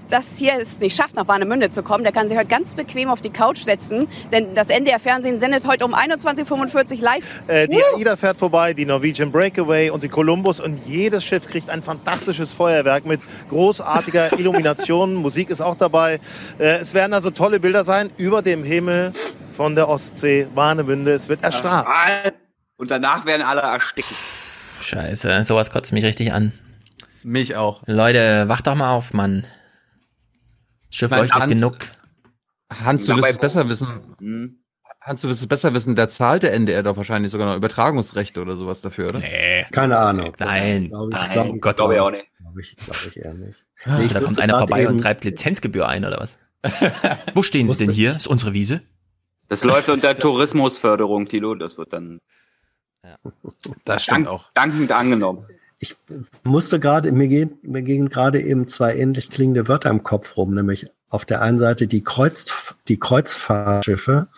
das hier es nicht schafft, nach Warnemünde zu kommen, der kann sich heute ganz bequem auf die Couch setzen, denn das NDR Fernsehen sendet heute um 21:45 live. Äh, die AIDA fährt vorbei, die Norwegian Breakaway und die Columbus und jedes Schiff kriegt ein fantastisches Feuerwerk mit großartiger Illumination. Musik ist auch dabei. Äh, es werden also tolle Bilder sein über dem Himmel von der Ostsee, Warnemünde. Es wird erstarrt. Und danach werden alle ersticken. Scheiße, sowas kotzt mich richtig an. Mich auch. Leute, wacht doch mal auf, Mann. Das Schiff leuchtet Hans- genug. Hans, du wirst es besser wissen. Hm. Hans, du wirst es besser wissen. Da zahlt der NDR doch wahrscheinlich sogar noch Übertragungsrechte oder sowas dafür, oder? Nee. Keine Ahnung. Nein. Glaube ich, Nein, um ich, Gott, glaube Gott. ich, glaube ich, glaube ich eher nicht. Ah, Nee, ich da kommt einer vorbei und treibt Lizenzgebühr ein, oder was? Wo stehen Sie denn hier? Ist unsere Wiese? Das läuft unter Tourismusförderung, Tilo. Das wird dann Das dank, dankend angenommen. Ich musste gerade, mir gehen, mir gingen gerade eben zwei ähnlich klingende Wörter im Kopf rum, nämlich auf der einen Seite die Kreuz, die Kreuzfahrtschiffe,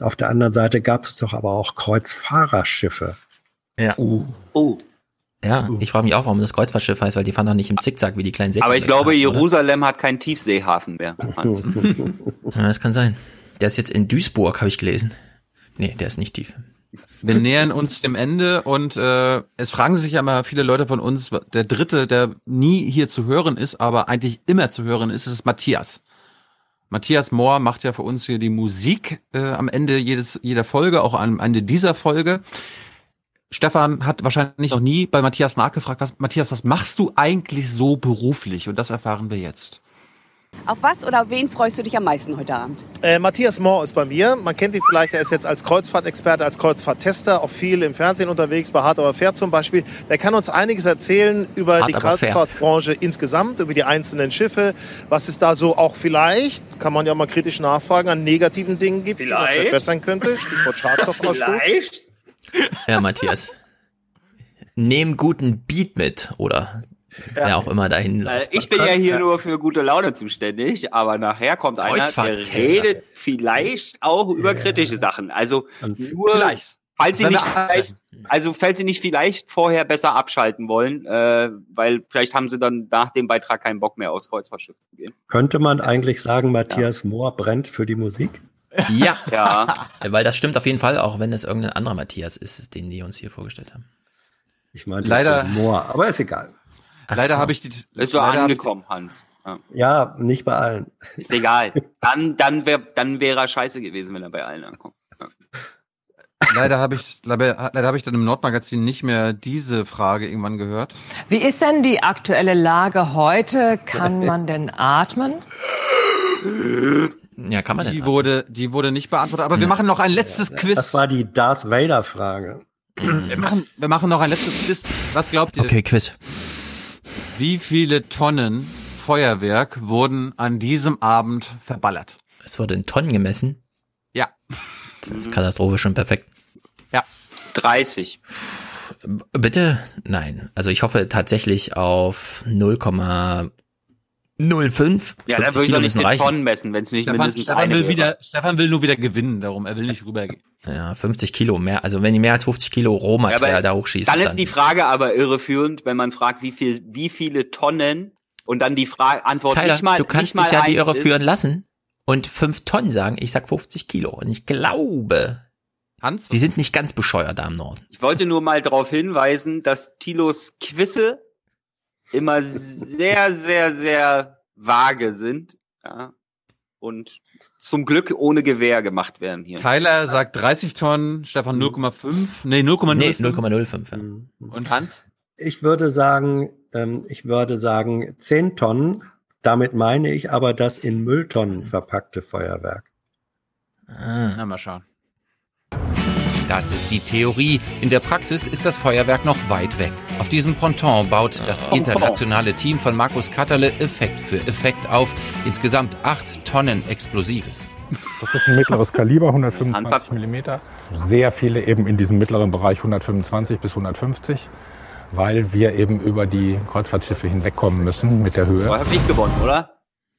auf der anderen Seite gab es doch aber auch Kreuzfahrerschiffe. Ja. Oh. Ja, ich frage mich auch, warum das Kreuzfahrtschiff heißt, weil die fahren doch nicht im Zickzack wie die kleinen Segel. Aber ich glaube, Jerusalem hat keinen Tiefseehafen mehr. Ja, das kann sein. Der ist jetzt in Duisburg, habe ich gelesen. Nee, der ist nicht tief. Wir nähern uns dem Ende und äh, es fragen sich ja mal viele Leute von uns, der dritte, der nie hier zu hören ist, aber eigentlich immer zu hören ist, ist Matthias. Matthias Mohr macht ja für uns hier die Musik äh, am Ende jedes, jeder Folge, auch am Ende dieser Folge. Stefan hat wahrscheinlich noch nie bei Matthias nachgefragt, was, Matthias, was machst du eigentlich so beruflich? Und das erfahren wir jetzt. Auf was oder auf wen freust du dich am meisten heute Abend? Äh, Matthias Mohr ist bei mir. Man kennt ihn vielleicht, er ist jetzt als Kreuzfahrtexperte, als Kreuzfahrttester, auch viel im Fernsehen unterwegs, bei Hard aber Fair zum Beispiel. Der kann uns einiges erzählen über Hart die aber fair. Kreuzfahrtbranche insgesamt, über die einzelnen Schiffe, was es da so auch vielleicht, kann man ja mal kritisch nachfragen, an negativen Dingen gibt, die man Vielleicht. verbessern könnte. Stichwort Schadstoffausstoß. Vielleicht. Ja, Matthias. Nehm guten Beat mit, oder wer auch immer dahin Äh, läuft. ich bin ja hier nur für gute Laune zuständig, aber nachher kommt einer, der redet vielleicht auch über kritische Sachen. Also nur, Vielleicht. falls Sie nicht vielleicht, also falls Sie nicht vielleicht vorher besser abschalten wollen, äh, weil vielleicht haben Sie dann nach dem Beitrag keinen Bock mehr aufs Kreuzfahrtschiff zu gehen. Könnte man eigentlich sagen, Matthias Mohr brennt für die Musik? Ja. Ja. Weil das stimmt auf jeden Fall, auch wenn es irgendein anderer Matthias ist, den die uns hier vorgestellt haben. Ich meine, Leider- Mohr, aber ist egal. Leider habe ich die. Ist so hab ich- angekommen, Hans. Ja. Ja, nicht bei allen. Ist egal. Dann, dann wäre dann wäre er scheiße gewesen, wenn er bei allen ankommt. Ja. Leider habe ich, leider, leider habe ich dann im Nordmagazin nicht mehr diese Frage irgendwann gehört. Wie ist denn die aktuelle Lage heute? Kann man denn atmen? Ja, kann man Die denn? wurde, die wurde nicht beantwortet. Aber wir machen noch ein letztes Quiz. Das war die Darth Vader Frage. wir machen, wir machen noch ein letztes Quiz. Was glaubt ihr? Okay, Quiz. Wie viele Tonnen Feuerwerk wurden an diesem Abend verballert? Es wurde in Tonnen gemessen. Ja. Das ist Katastrophe schon perfekt. Ja. 30. B- Bitte? Nein. Also ich hoffe tatsächlich auf 0,05. Ja, da 50 würde ich doch nicht reichen. Tonnen messen, wenn es nicht Stefan, mindestens Stefan, eine will wäre. wieder, Stefan will nur wieder gewinnen, darum er will nicht rübergehen. Ja, 50 Kilo mehr. Also wenn die mehr als 50 Kilo Ja, Rohmaterial aber da hochschießen, dann ist die Frage aber irreführend, wenn man fragt, wie viel, wie viele Tonnen und dann die Frage, Antwort Tyler, nicht mal, du kannst nicht mal dich ja die eins Irre ist. führen lassen und 5 Tonnen sagen. Ich sag 50 Kilo. Und ich glaube, Hans? sie sind nicht ganz bescheuert da im Norden. Ich wollte nur mal darauf hinweisen, dass Tilos Quizze immer sehr, sehr, sehr vage sind, ja, und zum Glück ohne Gewehr gemacht werden hier. Tyler sagt 30 Tonnen, Stefan 0,5, nee, 0,05. Nee, 0,05. Ja. Und Hans? Ich würde sagen, ähm, ich würde sagen 10 Tonnen. Damit meine ich aber das in Mülltonnen verpackte Feuerwerk. Ah. Na, mal schauen. Das ist die Theorie. In der Praxis ist das Feuerwerk noch weit weg. Auf diesem Ponton baut das internationale Team von Markus Katterle Effekt für Effekt auf. Insgesamt acht Tonnen Explosives. Das ist ein mittleres Kaliber, 125 Millimeter. Sehr viele eben in diesem mittleren Bereich 125 bis 150, weil wir eben über die Kreuzfahrtschiffe hinwegkommen müssen mit der Höhe. Aber hab ich gewonnen, oder?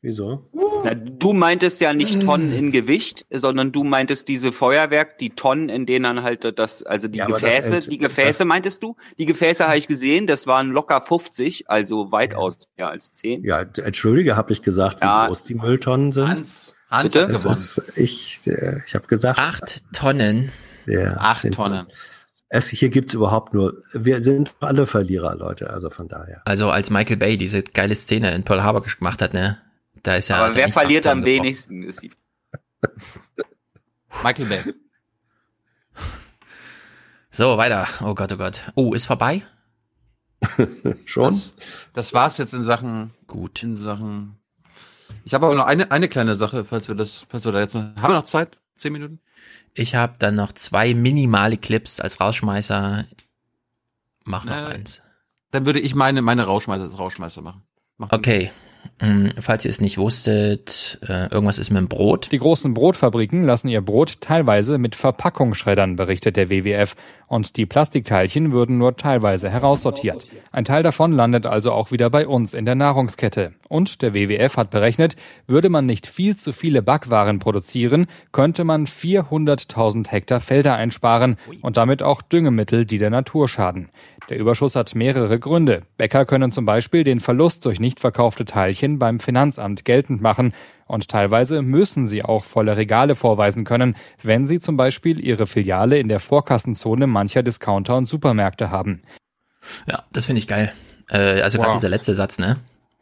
Wieso? Na, du meintest ja nicht Tonnen in Gewicht, sondern du meintest diese Feuerwerk, die Tonnen, in denen dann halt das, also die Ja, das Gefäße, die Gefäße meintest du? Die Gefäße habe ich gesehen, das waren locker 50, also weitaus mehr als 10. Ja, entschuldige, habe ich gesagt, wie Ja. groß die Mülltonnen sind? Hans, Hans Bitte? Es gewonnen. ist, ich äh, ich habe gesagt, Acht Tonnen. ja, Acht 10 Tonnen. Es, hier gibt's überhaupt nur, wir sind alle Verlierer, Leute, also von daher. Also als Michael Bay diese geile Szene in Pearl Harbor gemacht hat, ne? Da ist ja. Aber wer er verliert am wenigsten? Ist die Michael Bay. So, weiter. Oh Gott, oh Gott. Oh, ist vorbei? Schon? Das, das war's jetzt in Sachen, Gut. in Sachen. Ich habe aber noch eine, eine kleine Sache, falls wir das, falls wir da jetzt noch, haben wir noch Zeit? Zehn Minuten? Ich habe dann noch zwei minimale Clips als Rausschmeißer. Mach noch Äh, eins. Dann würde ich meine, meine Rauschmeißer als Rauschmeißer machen. Mach Okay. Mm, Falls ihr es nicht wusstet, äh, irgendwas ist mit dem Brot. Die großen Brotfabriken lassen ihr Brot teilweise mit Verpackung schreddern, berichtet der WWF. Und die Plastikteilchen würden nur teilweise heraussortiert. Ein Teil davon landet also auch wieder bei uns in der Nahrungskette. Und der WWF hat berechnet, würde man nicht viel zu viele Backwaren produzieren, könnte man 400.000 Hektar Felder einsparen und damit auch Düngemittel, die der Natur schaden. Der Überschuss hat mehrere Gründe. Bäcker können zum Beispiel den Verlust durch nicht verkaufte Teilchen beim Finanzamt geltend machen. Und teilweise müssen sie auch volle Regale vorweisen können, wenn sie zum Beispiel ihre Filiale in der Vorkassenzone mancher Discounter und Supermärkte haben. Ja, das finde ich geil. Äh, also wow. gerade dieser letzte Satz, ne?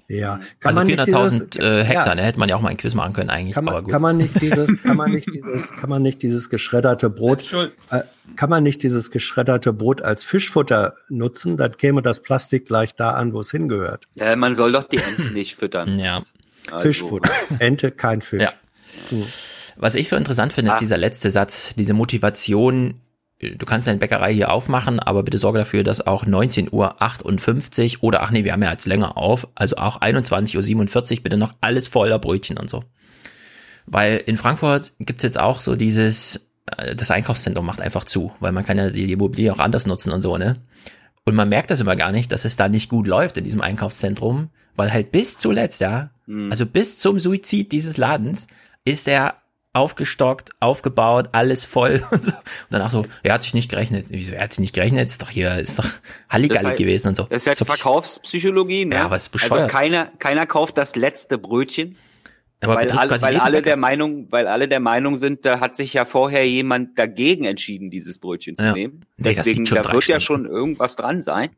Ja, kann also 400.000 äh, Hektar, ja. ne, hätte man ja auch mal ein Quiz machen können eigentlich. Kann man, aber gut. kann man nicht dieses, kann man nicht dieses, kann man nicht dieses geschredderte Brot, äh, kann man nicht dieses geschredderte Brot als Fischfutter nutzen? Dann käme das Plastik gleich da an, wo es hingehört. Ja, man soll doch die Enten nicht füttern. Ja. Also. Fischfutter. Ente, kein Fisch. Ja. Mhm. Was ich so interessant finde, ist ah. dieser letzte Satz, diese Motivation, du kannst deine Bäckerei hier aufmachen, aber bitte sorge dafür, dass auch 19.58 Uhr oder ach nee, wir haben ja jetzt länger auf, also auch 21.47 Uhr bitte noch alles voller Brötchen und so. Weil in Frankfurt gibt's jetzt auch so dieses, äh, das Einkaufszentrum macht einfach zu, weil man kann ja die Immobilie auch anders nutzen und so, ne? Und man merkt das immer gar nicht, dass es da nicht gut läuft in diesem Einkaufszentrum, weil halt bis zuletzt, ja, mhm. also bis zum Suizid dieses Ladens ist er aufgestockt, aufgebaut, alles voll und so. Und danach so, er hat sich nicht gerechnet. Wieso, er hat sich nicht gerechnet? Ist doch hier, ist doch Halligalli halt, gewesen und so. Das ist ja so, Verkaufspsychologie, ne? Ja, was bescheuert. Also keiner, keiner kauft das letzte Brötchen. Aber weil, alle, weil alle der Meinung, weil alle der Meinung sind, da hat sich ja vorher jemand dagegen entschieden, dieses Brötchen zu ja. nehmen. Nee, Deswegen, da wird Stunden. ja schon irgendwas dran sein.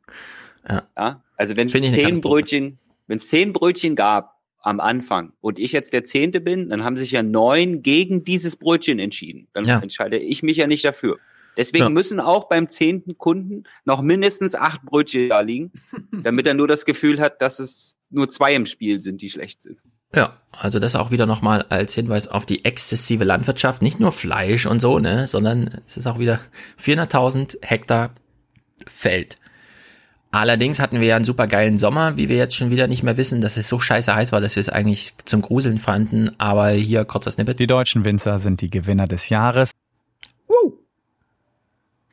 Ja. ja? Also wenn zehn Brötchen, wenn es zehn Brötchen gab am Anfang und ich jetzt der Zehnte bin, dann haben sich ja neun gegen dieses Brötchen entschieden. Dann ja. entscheide ich mich ja nicht dafür. Deswegen Ja. müssen auch beim zehnten Kunden noch mindestens acht Brötchen da liegen, damit er nur das Gefühl hat, dass es nur zwei im Spiel sind, die schlecht sind. Ja, also das auch wieder nochmal als Hinweis auf die exzessive Landwirtschaft, nicht nur Fleisch und so, ne, sondern es ist auch wieder 400.000 Hektar Feld. Allerdings hatten wir ja einen super geilen Sommer, wie wir jetzt schon wieder nicht mehr wissen, dass es so scheiße heiß war, dass wir es eigentlich zum Gruseln fanden. Aber hier kurzer Snippet. Die deutschen Winzer sind die Gewinner des Jahres.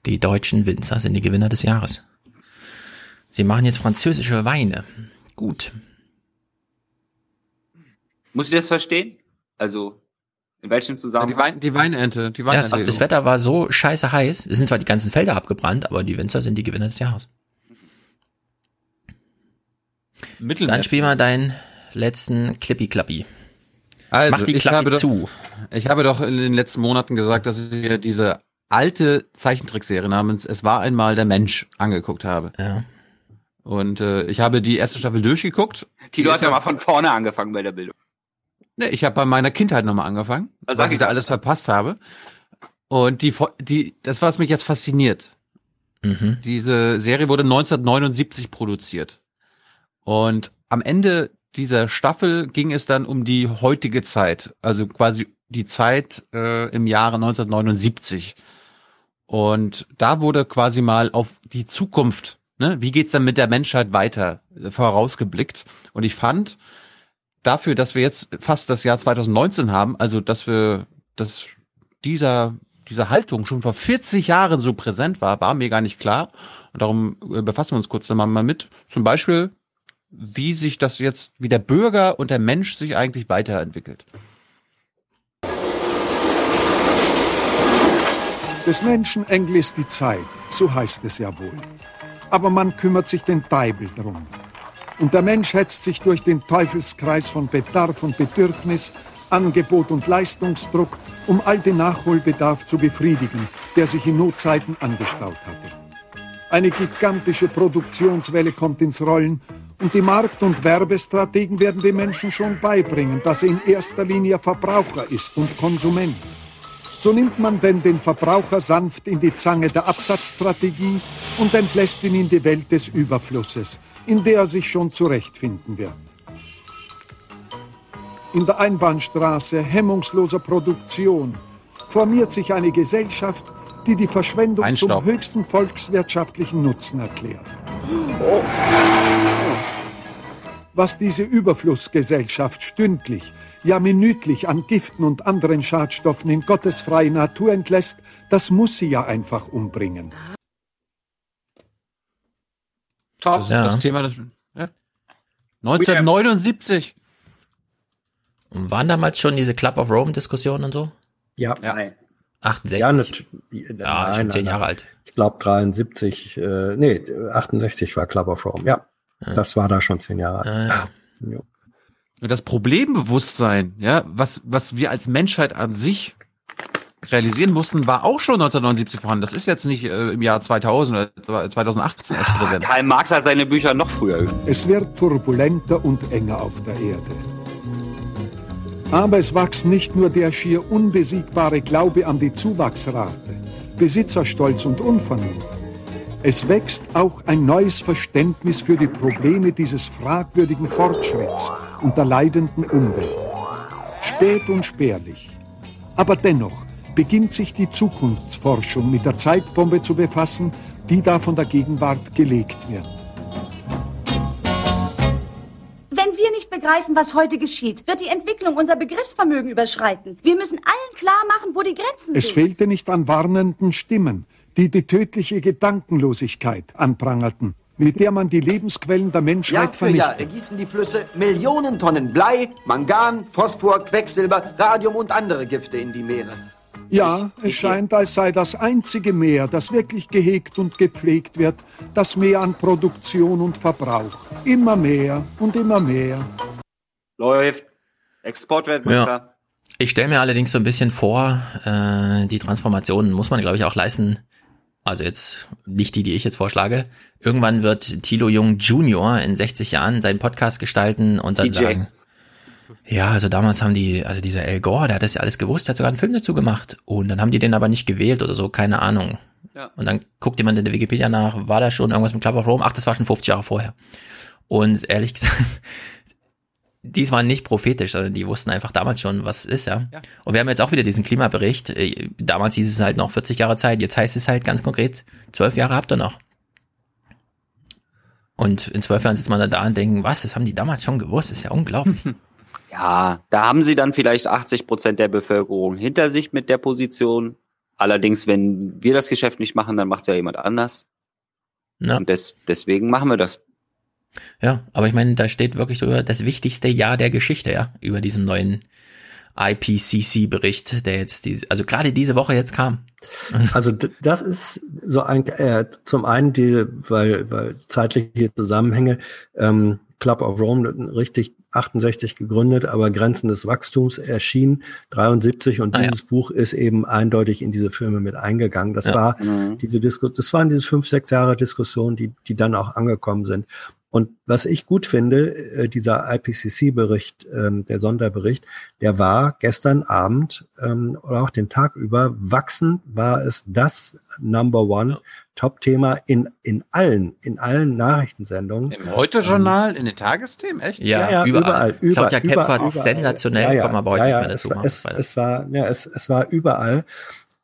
Die deutschen Winzer sind die Gewinner des Jahres. Sie machen jetzt französische Weine. Gut. Muss ich das verstehen? Also, in welchem Zusammenhang? Die, Wein, die Weinente. Die Ja, Weinente. das Wetter war so scheiße heiß. Es sind zwar die ganzen Felder abgebrannt, aber die Winzer sind die Gewinner des Jahres. Dann spiel mal deinen letzten Clippy-Clappy. Also, Mach die ich Klappe habe doch, zu. Ich habe doch in den letzten Monaten gesagt, dass ich mir diese alte Zeichentrickserie namens Es war einmal der Mensch angeguckt habe. Ja. Und äh, ich habe die erste Staffel durchgeguckt. Tilo Die hat ja mal von vorne angefangen bei der Bildung. Ne, ich habe bei meiner Kindheit nochmal angefangen, Was was ich ich da alles verpasst habe. Und die, die, das was mich jetzt fasziniert. Mhm. Diese Serie wurde 1979 produziert. Und am Ende dieser Staffel ging es dann um die heutige Zeit, also quasi die Zeit äh, im Jahre 1979. Und da wurde quasi mal auf die Zukunft, ne, wie geht's dann mit der Menschheit weiter, äh, vorausgeblickt. Und ich fand, dafür, dass wir jetzt fast das Jahr 2019 haben, also dass wir, dass dieser, diese Haltung schon vor 40 Jahren so präsent war, war mir gar nicht klar. Und darum äh, befassen wir uns kurz dann mal mit. Zum Beispiel, wie sich das jetzt, wie der Bürger und der Mensch sich eigentlich weiterentwickelt. Des Menschen Engel ist die Zeit, so heißt es ja wohl. Aber man kümmert sich den Deibel drum. Und der Mensch hetzt sich durch den Teufelskreis von Bedarf und Bedürfnis, Angebot und Leistungsdruck, um all den Nachholbedarf zu befriedigen, der sich in Notzeiten angestaut hatte. Eine gigantische Produktionswelle kommt ins Rollen und die Markt- und Werbestrategen werden den Menschen schon beibringen, dass er in erster Linie Verbraucher ist und Konsument. So nimmt man denn den Verbraucher sanft in die Zange der Absatzstrategie und entlässt ihn in die Welt des Überflusses, in der er sich schon zurechtfinden wird. In der Einbahnstraße hemmungsloser Produktion formiert sich eine Gesellschaft, die die Verschwendung Einstaub. zum höchsten volkswirtschaftlichen Nutzen erklärt. Was diese Überflussgesellschaft stündlich, ja minütlich an Giften und anderen Schadstoffen in Gottes freie Natur entlässt, das muss sie ja einfach umbringen. Das ist Ja. das Thema des, ja. 1979. Und waren damals schon diese Club of Rome Diskussionen und so? Ja. Nein. 68? Ja, nat- Ja, schon zehn nein, Jahre nein. alt. Ich glaube 73, äh, nee, 68 war Club of Rome. Ja, das war da schon zehn Jahre alt. Ja, ja. Ja. das Problembewusstsein, ja, was, was wir als Menschheit an sich realisieren mussten, war auch schon 1979 vorhanden. Das ist jetzt nicht äh, im Jahr 2000 oder 2018 erst präsent. Karl Marx hat seine Bücher noch früher. Es wird turbulenter und enger auf der Erde. Aber es wächst nicht nur der schier unbesiegbare Glaube an die Zuwachsrate, Besitzerstolz und Unvernunft. Es wächst auch ein neues Verständnis für die Probleme dieses fragwürdigen Fortschritts und der leidenden Umwelt. Spät und spärlich. Aber dennoch beginnt sich die Zukunftsforschung mit der Zeitbombe zu befassen, die da von der Gegenwart gelegt wird. Nicht begreifen, was heute geschieht, wird die Entwicklung unser Begriffsvermögen überschreiten. Wir müssen allen klar machen, wo die Grenzen Es sind. fehlte nicht an warnenden Stimmen, die die tödliche Gedankenlosigkeit anprangerten, mit der man die Lebensquellen der Menschheit Jahr für Jahr vernichtet. ergießen die Flüsse Millionen Tonnen Blei, Mangan, Phosphor, Quecksilber, Radium und andere Gifte in die Meere. Ja, es scheint, als sei das einzige Meer, das wirklich gehegt und gepflegt wird, das Meer an Produktion und Verbrauch. Immer mehr und immer mehr. Läuft. Exportweltmeister. Ja. Ich stelle mir allerdings so ein bisschen vor, äh, die Transformation muss man, glaube ich, auch leisten. Also jetzt nicht die, die ich jetzt vorschlage. Irgendwann wird Tilo Jung Junior in 60 Jahren seinen Podcast gestalten und dann TJ. sagen, ja, also damals haben die, also dieser Al Gore, der hat das ja alles gewusst, der hat sogar einen Film dazu gemacht. Und dann haben die den aber nicht gewählt oder so, keine Ahnung. Ja. Und dann guckt jemand in der Wikipedia nach, war da schon irgendwas mit Club of Rome? Ach, das war schon 50 Jahre vorher. Und ehrlich gesagt, dies war nicht prophetisch, sondern die wussten einfach damals schon, was es ist, ja. Und wir haben jetzt auch wieder diesen Klimabericht. Äh, Damals hieß es halt noch 40 Jahre Zeit, jetzt heißt es halt ganz konkret, 12 Jahre habt ihr noch. Und in zwölf Jahren sitzt man dann da und denkt, was, das haben die damals schon gewusst, das ist ja unglaublich. Ja, da haben sie dann vielleicht 80 Prozent der Bevölkerung hinter sich mit der Position. Allerdings, wenn wir das Geschäft nicht machen, dann macht es ja jemand anders. Ja. Und des, deswegen machen wir das. Ja, aber ich meine, da steht wirklich drüber das wichtigste Jahr der Geschichte, ja, über diesem neuen IPCC-Bericht, der jetzt diese, also gerade diese Woche jetzt kam. Also das ist so ein äh, zum einen die, weil, weil zeitliche Zusammenhänge, ähm, Club of Rome richtig 68 gegründet, aber Grenzen des Wachstums erschien 73 und Ah, ja. dieses Buch ist eben eindeutig in diese Filme mit eingegangen. Das Ja. war Mhm. diese Disku das waren diese fünf, sechs Jahre Diskussion, die, die dann auch angekommen sind. Und was ich gut finde, äh, dieser IPCC-Bericht, ähm, der Sonderbericht, der war gestern Abend ähm, oder auch den Tag über, wachsen war es das Number One Top-Thema in, in allen, in allen Nachrichtensendungen. Im Heute-Journal, in den Tagesthemen, echt? Ja, überall. Claudia Kempf hat sensationell, kommen wir aber heute nicht mehr dazu. Es, machen es, es war, ja, es, es war überall.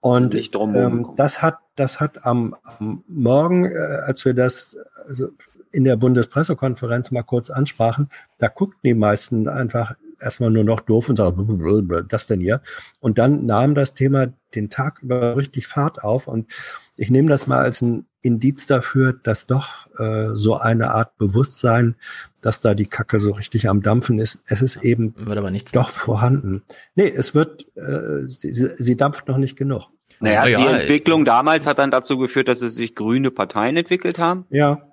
Und ähm, das hat, das hat am, am Morgen, äh, als wir das also in der Bundespressekonferenz mal kurz ansprachen, da guckten die meisten einfach erstmal nur noch doof und sagen, das denn hier? Und dann nahm das Thema den Tag über richtig Fahrt auf und ich nehme das mal als ein Indiz dafür, dass doch äh, so eine Art Bewusstsein, dass da die Kacke so richtig am Dampfen ist, es ist eben Wird aber nichts. doch vorhanden. Nee, es wird, äh, sie, sie dampft noch nicht genug. Naja, Ja, die Entwicklung damals hat dann dazu geführt, dass es sich grüne Parteien entwickelt haben. Ja,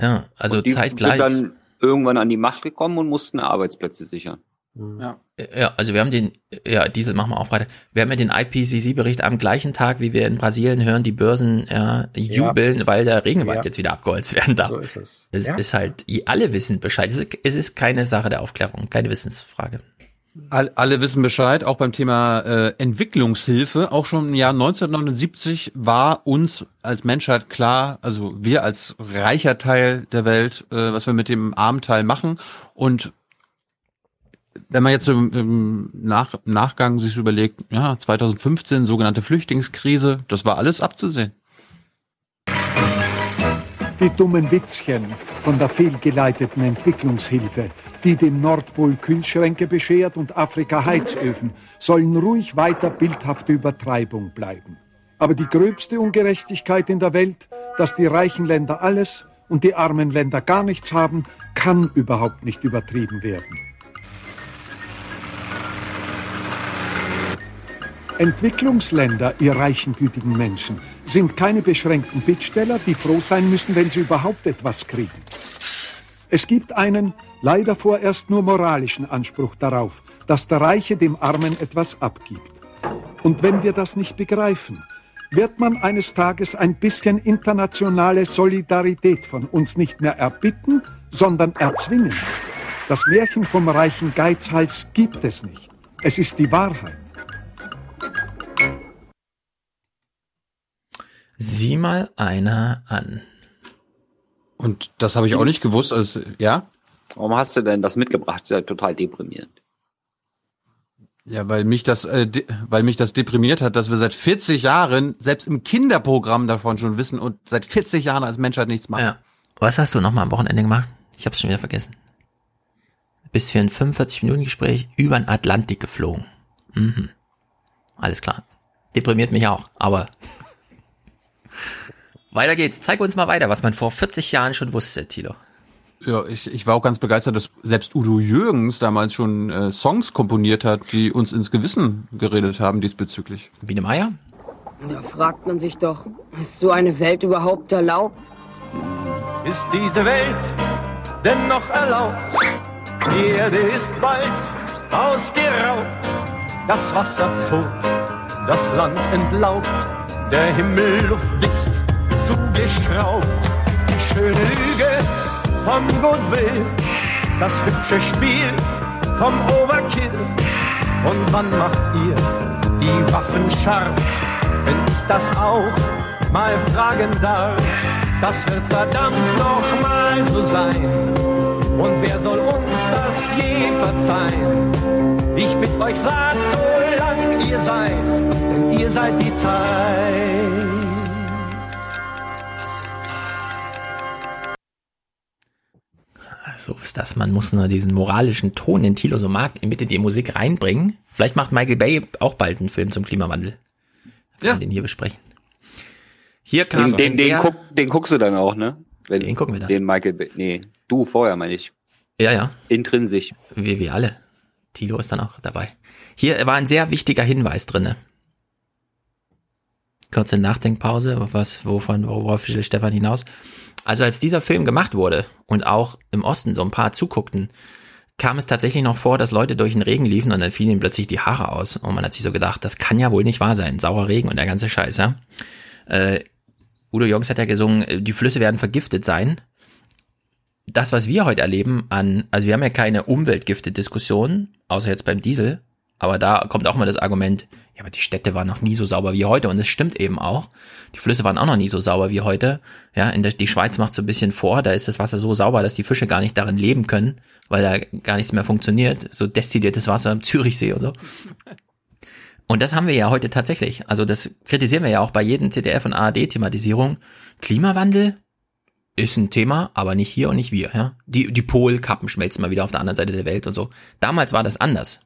Ja, also und die zeitgleich. sind dann irgendwann an die Macht gekommen und mussten Arbeitsplätze sichern. Ja. Ja, also wir haben den, ja, Diesel machen wir auch weiter. Wir haben ja den IPCC-Bericht am gleichen Tag, wie wir in Brasilien hören, die Börsen ja, jubeln, weil der Regenwald Ja. jetzt wieder abgeholzt werden darf. so ist es. Es ja. ist halt, alle wissen Bescheid. Es ist, es ist keine Sache der Aufklärung, keine Wissensfrage. All, alle wissen Bescheid, auch beim Thema äh, Entwicklungshilfe. Auch schon im Jahr 1979 war uns als Menschheit klar, also wir als reicher Teil der Welt, äh, was wir mit dem armen Teil machen. Und wenn man jetzt im, im Nach, Nachgang sich überlegt, ja, 2015 sogenannte Flüchtlingskrise, das war alles abzusehen. Die dummen Witzchen von der fehlgeleiteten Entwicklungshilfe, die dem Nordpol Kühlschränke beschert und Afrika Heizöfen, sollen ruhig weiter bildhafte Übertreibung bleiben. Aber die gröbste Ungerechtigkeit in der Welt, dass die reichen Länder alles und die armen Länder gar nichts haben, kann überhaupt nicht übertrieben werden. Entwicklungsländer, ihr reichen, gütigen Menschen, sind keine beschränkten Bittsteller, die froh sein müssen, wenn sie überhaupt etwas kriegen. Es gibt einen leider vorerst nur moralischen Anspruch darauf, dass der Reiche dem Armen etwas abgibt. Und wenn wir das nicht begreifen, wird man eines Tages ein bisschen internationale Solidarität von uns nicht mehr erbitten, sondern erzwingen. Das Märchen vom reichen Geizhals gibt es nicht. Es ist die Wahrheit. Sieh mal einer an. Und das habe ich auch nicht gewusst. Also, ja? Warum hast du denn das mitgebracht? Das ist ja total deprimierend. Ja, weil mich das, äh, weil mich das deprimiert hat, dass wir seit 40 Jahren selbst im Kinderprogramm davon schon wissen und seit 40 Jahren als Menschheit nichts machen. Ja. Was hast du nochmal am Wochenende gemacht? Ich habe es schon wieder vergessen. Bist für ein 45 Minuten Gespräch über den Atlantik geflogen. Mhm. Alles klar. Deprimiert mich auch, aber weiter geht's. Zeig uns mal weiter, was man vor 40 Jahren schon wusste, Tilo. Ja, ich, ich war auch ganz begeistert, dass selbst Udo Jürgens damals schon äh, Songs komponiert hat, die uns ins Gewissen geredet haben diesbezüglich. Biene Meier? Da fragt man sich doch, ist so eine Welt überhaupt erlaubt? Ist diese Welt denn noch erlaubt? Die Erde ist bald ausgeraubt, das Wasser tot, das Land entlaubt, der Himmel luftdicht zugeschraubt. Die schöne Lüge vom Goodwill, das hübsche Spiel vom Overkill. Und wann macht ihr die Waffen scharf, wenn ich das auch mal fragen darf? Das wird verdammt noch mal so sein. Und wer soll uns das je verzeihen? Ich bitte euch, fragt, so lang ihr seid, denn ihr seid die Zeit. So ist das. Man muss nur diesen moralischen Ton, den Thilo so mag, mit in die Musik reinbringen. Vielleicht macht Michael Bay auch bald einen Film zum Klimawandel. Wir ja. den hier besprechen. Hier kam den, den, den, guck, den guckst du dann auch, ne? Wenn, den gucken wir dann. Den Michael Bay. Nee, du vorher, meine ich. Ja, ja. Intrinsisch. Wie wir alle. Tilo ist dann auch dabei. Hier war ein sehr wichtiger Hinweis drinne. Kurze Nachdenkpause, was, wovon, worauf will Stefan hinaus? Also als dieser Film gemacht wurde und auch im Osten so ein paar zuguckten, kam es tatsächlich noch vor, dass Leute durch den Regen liefen und dann fielen ihnen plötzlich die Haare aus. Und man hat sich so gedacht, das kann ja wohl nicht wahr sein. Sauer Regen und der ganze Scheiß, ja. Äh, Udo Jürgens hat ja gesungen, die Flüsse werden vergiftet sein das, was wir heute erleben an, also wir haben ja keine Umweltgifte-Diskussion, außer jetzt beim Diesel, aber da kommt auch mal das Argument, ja, aber die Städte waren noch nie so sauber wie heute und es stimmt eben auch. Die Flüsse waren auch noch nie so sauber wie heute. Ja, in der, die Schweiz macht so ein bisschen vor, da ist das Wasser so sauber, dass die Fische gar nicht darin leben können, weil da gar nichts mehr funktioniert. So destilliertes Wasser im Zürichsee und so. Und das haben wir ja heute tatsächlich. Also das kritisieren wir ja auch bei jedem CDF und ARD-Thematisierung. Klimawandel, ist ein Thema, aber nicht hier und nicht wir. Ja? Die, die Polkappen schmelzen mal wieder auf der anderen Seite der Welt und so. Damals war das anders.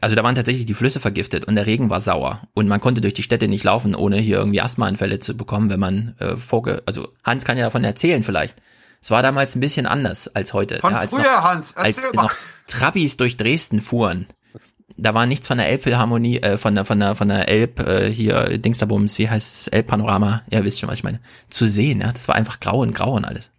Also da waren tatsächlich die Flüsse vergiftet und der Regen war sauer und man konnte durch die Städte nicht laufen, ohne hier irgendwie Asthmaanfälle zu bekommen, wenn man äh, vorge also Hans kann ja davon erzählen vielleicht. Es war damals ein bisschen anders als heute. Von ja, als früher, noch, Hans, als noch Trabis durch Dresden fuhren da war nichts von der Elbphilharmonie, äh, von der, von der, von der Elb, äh, hier, Dingsterbums, wie heißt es, Elbpanorama, ja, wisst schon, was ich meine, zu sehen, ja, das war einfach grau und grau und alles.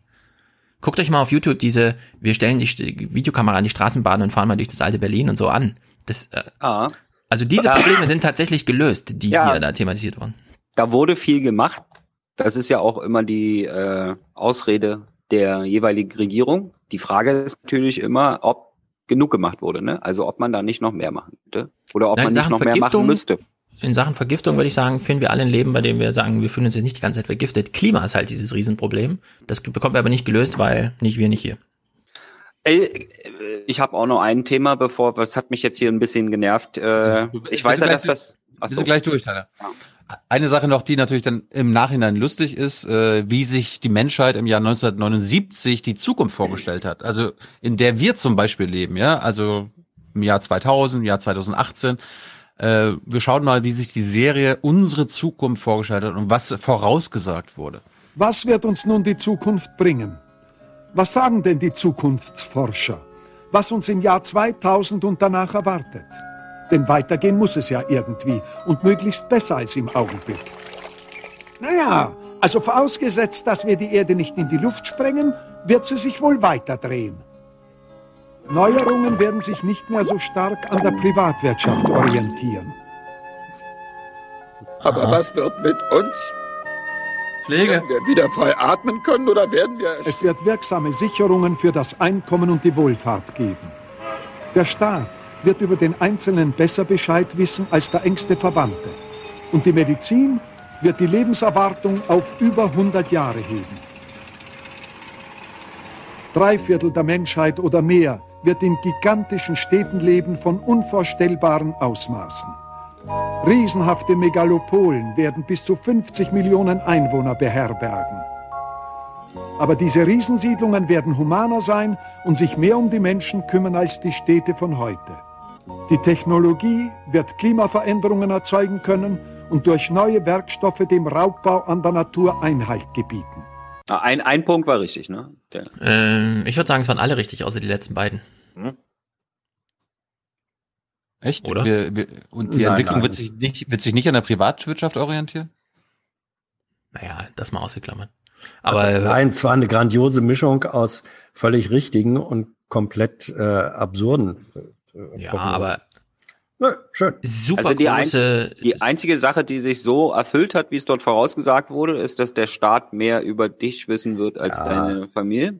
Guckt euch mal auf YouTube diese, wir stellen die Videokamera an die Straßenbahn und fahren mal durch das alte Berlin und so an. Das, äh, ah. Also diese Probleme sind tatsächlich gelöst, die ja, hier da thematisiert wurden. Da wurde viel gemacht. Das ist ja auch immer die äh, Ausrede der jeweiligen Regierung. Die Frage ist natürlich immer, ob genug gemacht wurde. Ne? Also ob man da nicht noch mehr machen könnte oder ob Nein, man nicht noch mehr machen müsste. In Sachen Vergiftung würde ich sagen, finden wir alle ein Leben, bei dem wir sagen, wir fühlen uns jetzt nicht die ganze Zeit vergiftet. Klima ist halt dieses Riesenproblem. Das bekommen wir aber nicht gelöst, weil nicht wir, nicht hier. Ich habe auch noch ein Thema, bevor, was hat mich jetzt hier ein bisschen genervt. Äh, ich weiß ja, dass das. Achso. Bist du gleich durch, Tyler? Eine Sache noch, die natürlich dann im Nachhinein lustig ist, äh, wie sich die Menschheit im Jahr 1979 die Zukunft vorgestellt hat. Also in der wir zum Beispiel leben, ja, also im Jahr 2000, im Jahr 2018. Äh, wir schauen mal, wie sich die Serie unsere Zukunft vorgestellt hat und was vorausgesagt wurde. Was wird uns nun die Zukunft bringen? Was sagen denn die Zukunftsforscher? Was uns im Jahr 2000 und danach erwartet? Denn weitergehen muss es ja irgendwie und möglichst besser als im Augenblick. Naja, also vorausgesetzt, dass wir die Erde nicht in die Luft sprengen, wird sie sich wohl weiterdrehen. Neuerungen werden sich nicht mehr so stark an der Privatwirtschaft orientieren. Aber was wird mit uns? Pflege. Werden wir wieder frei atmen können oder werden wir... Es wird wirksame Sicherungen für das Einkommen und die Wohlfahrt geben. Der Staat wird über den Einzelnen besser Bescheid wissen als der engste Verwandte. Und die Medizin wird die Lebenserwartung auf über 100 Jahre heben. Drei Viertel der Menschheit oder mehr wird in gigantischen Städten leben von unvorstellbaren Ausmaßen. Riesenhafte Megalopolen werden bis zu 50 Millionen Einwohner beherbergen. Aber diese Riesensiedlungen werden humaner sein und sich mehr um die Menschen kümmern als die Städte von heute. Die Technologie wird Klimaveränderungen erzeugen können und durch neue Werkstoffe dem Raubbau an der Natur Einhalt gebieten. Ah, Ein, ein Punkt war richtig, ne? Der, Ähm, ich würde sagen, es waren alle richtig, außer die letzten beiden. Hm? Echt? Oder? Wir, wir, und die Nein, Entwicklung nein. Wird, sich nicht, wird sich nicht an der Privatwirtschaft orientieren? Naja, das mal ausgeklammert. Aber Also, nein, es war eine grandiose Mischung aus völlig richtigen und komplett äh, absurden. Äh, ja, aber Ja, schön. super also die, ein, große. die einzige Sache, die sich so erfüllt hat, wie es dort vorausgesagt wurde, ist, dass der Staat mehr über dich wissen wird als Ja. deine Familie. Alle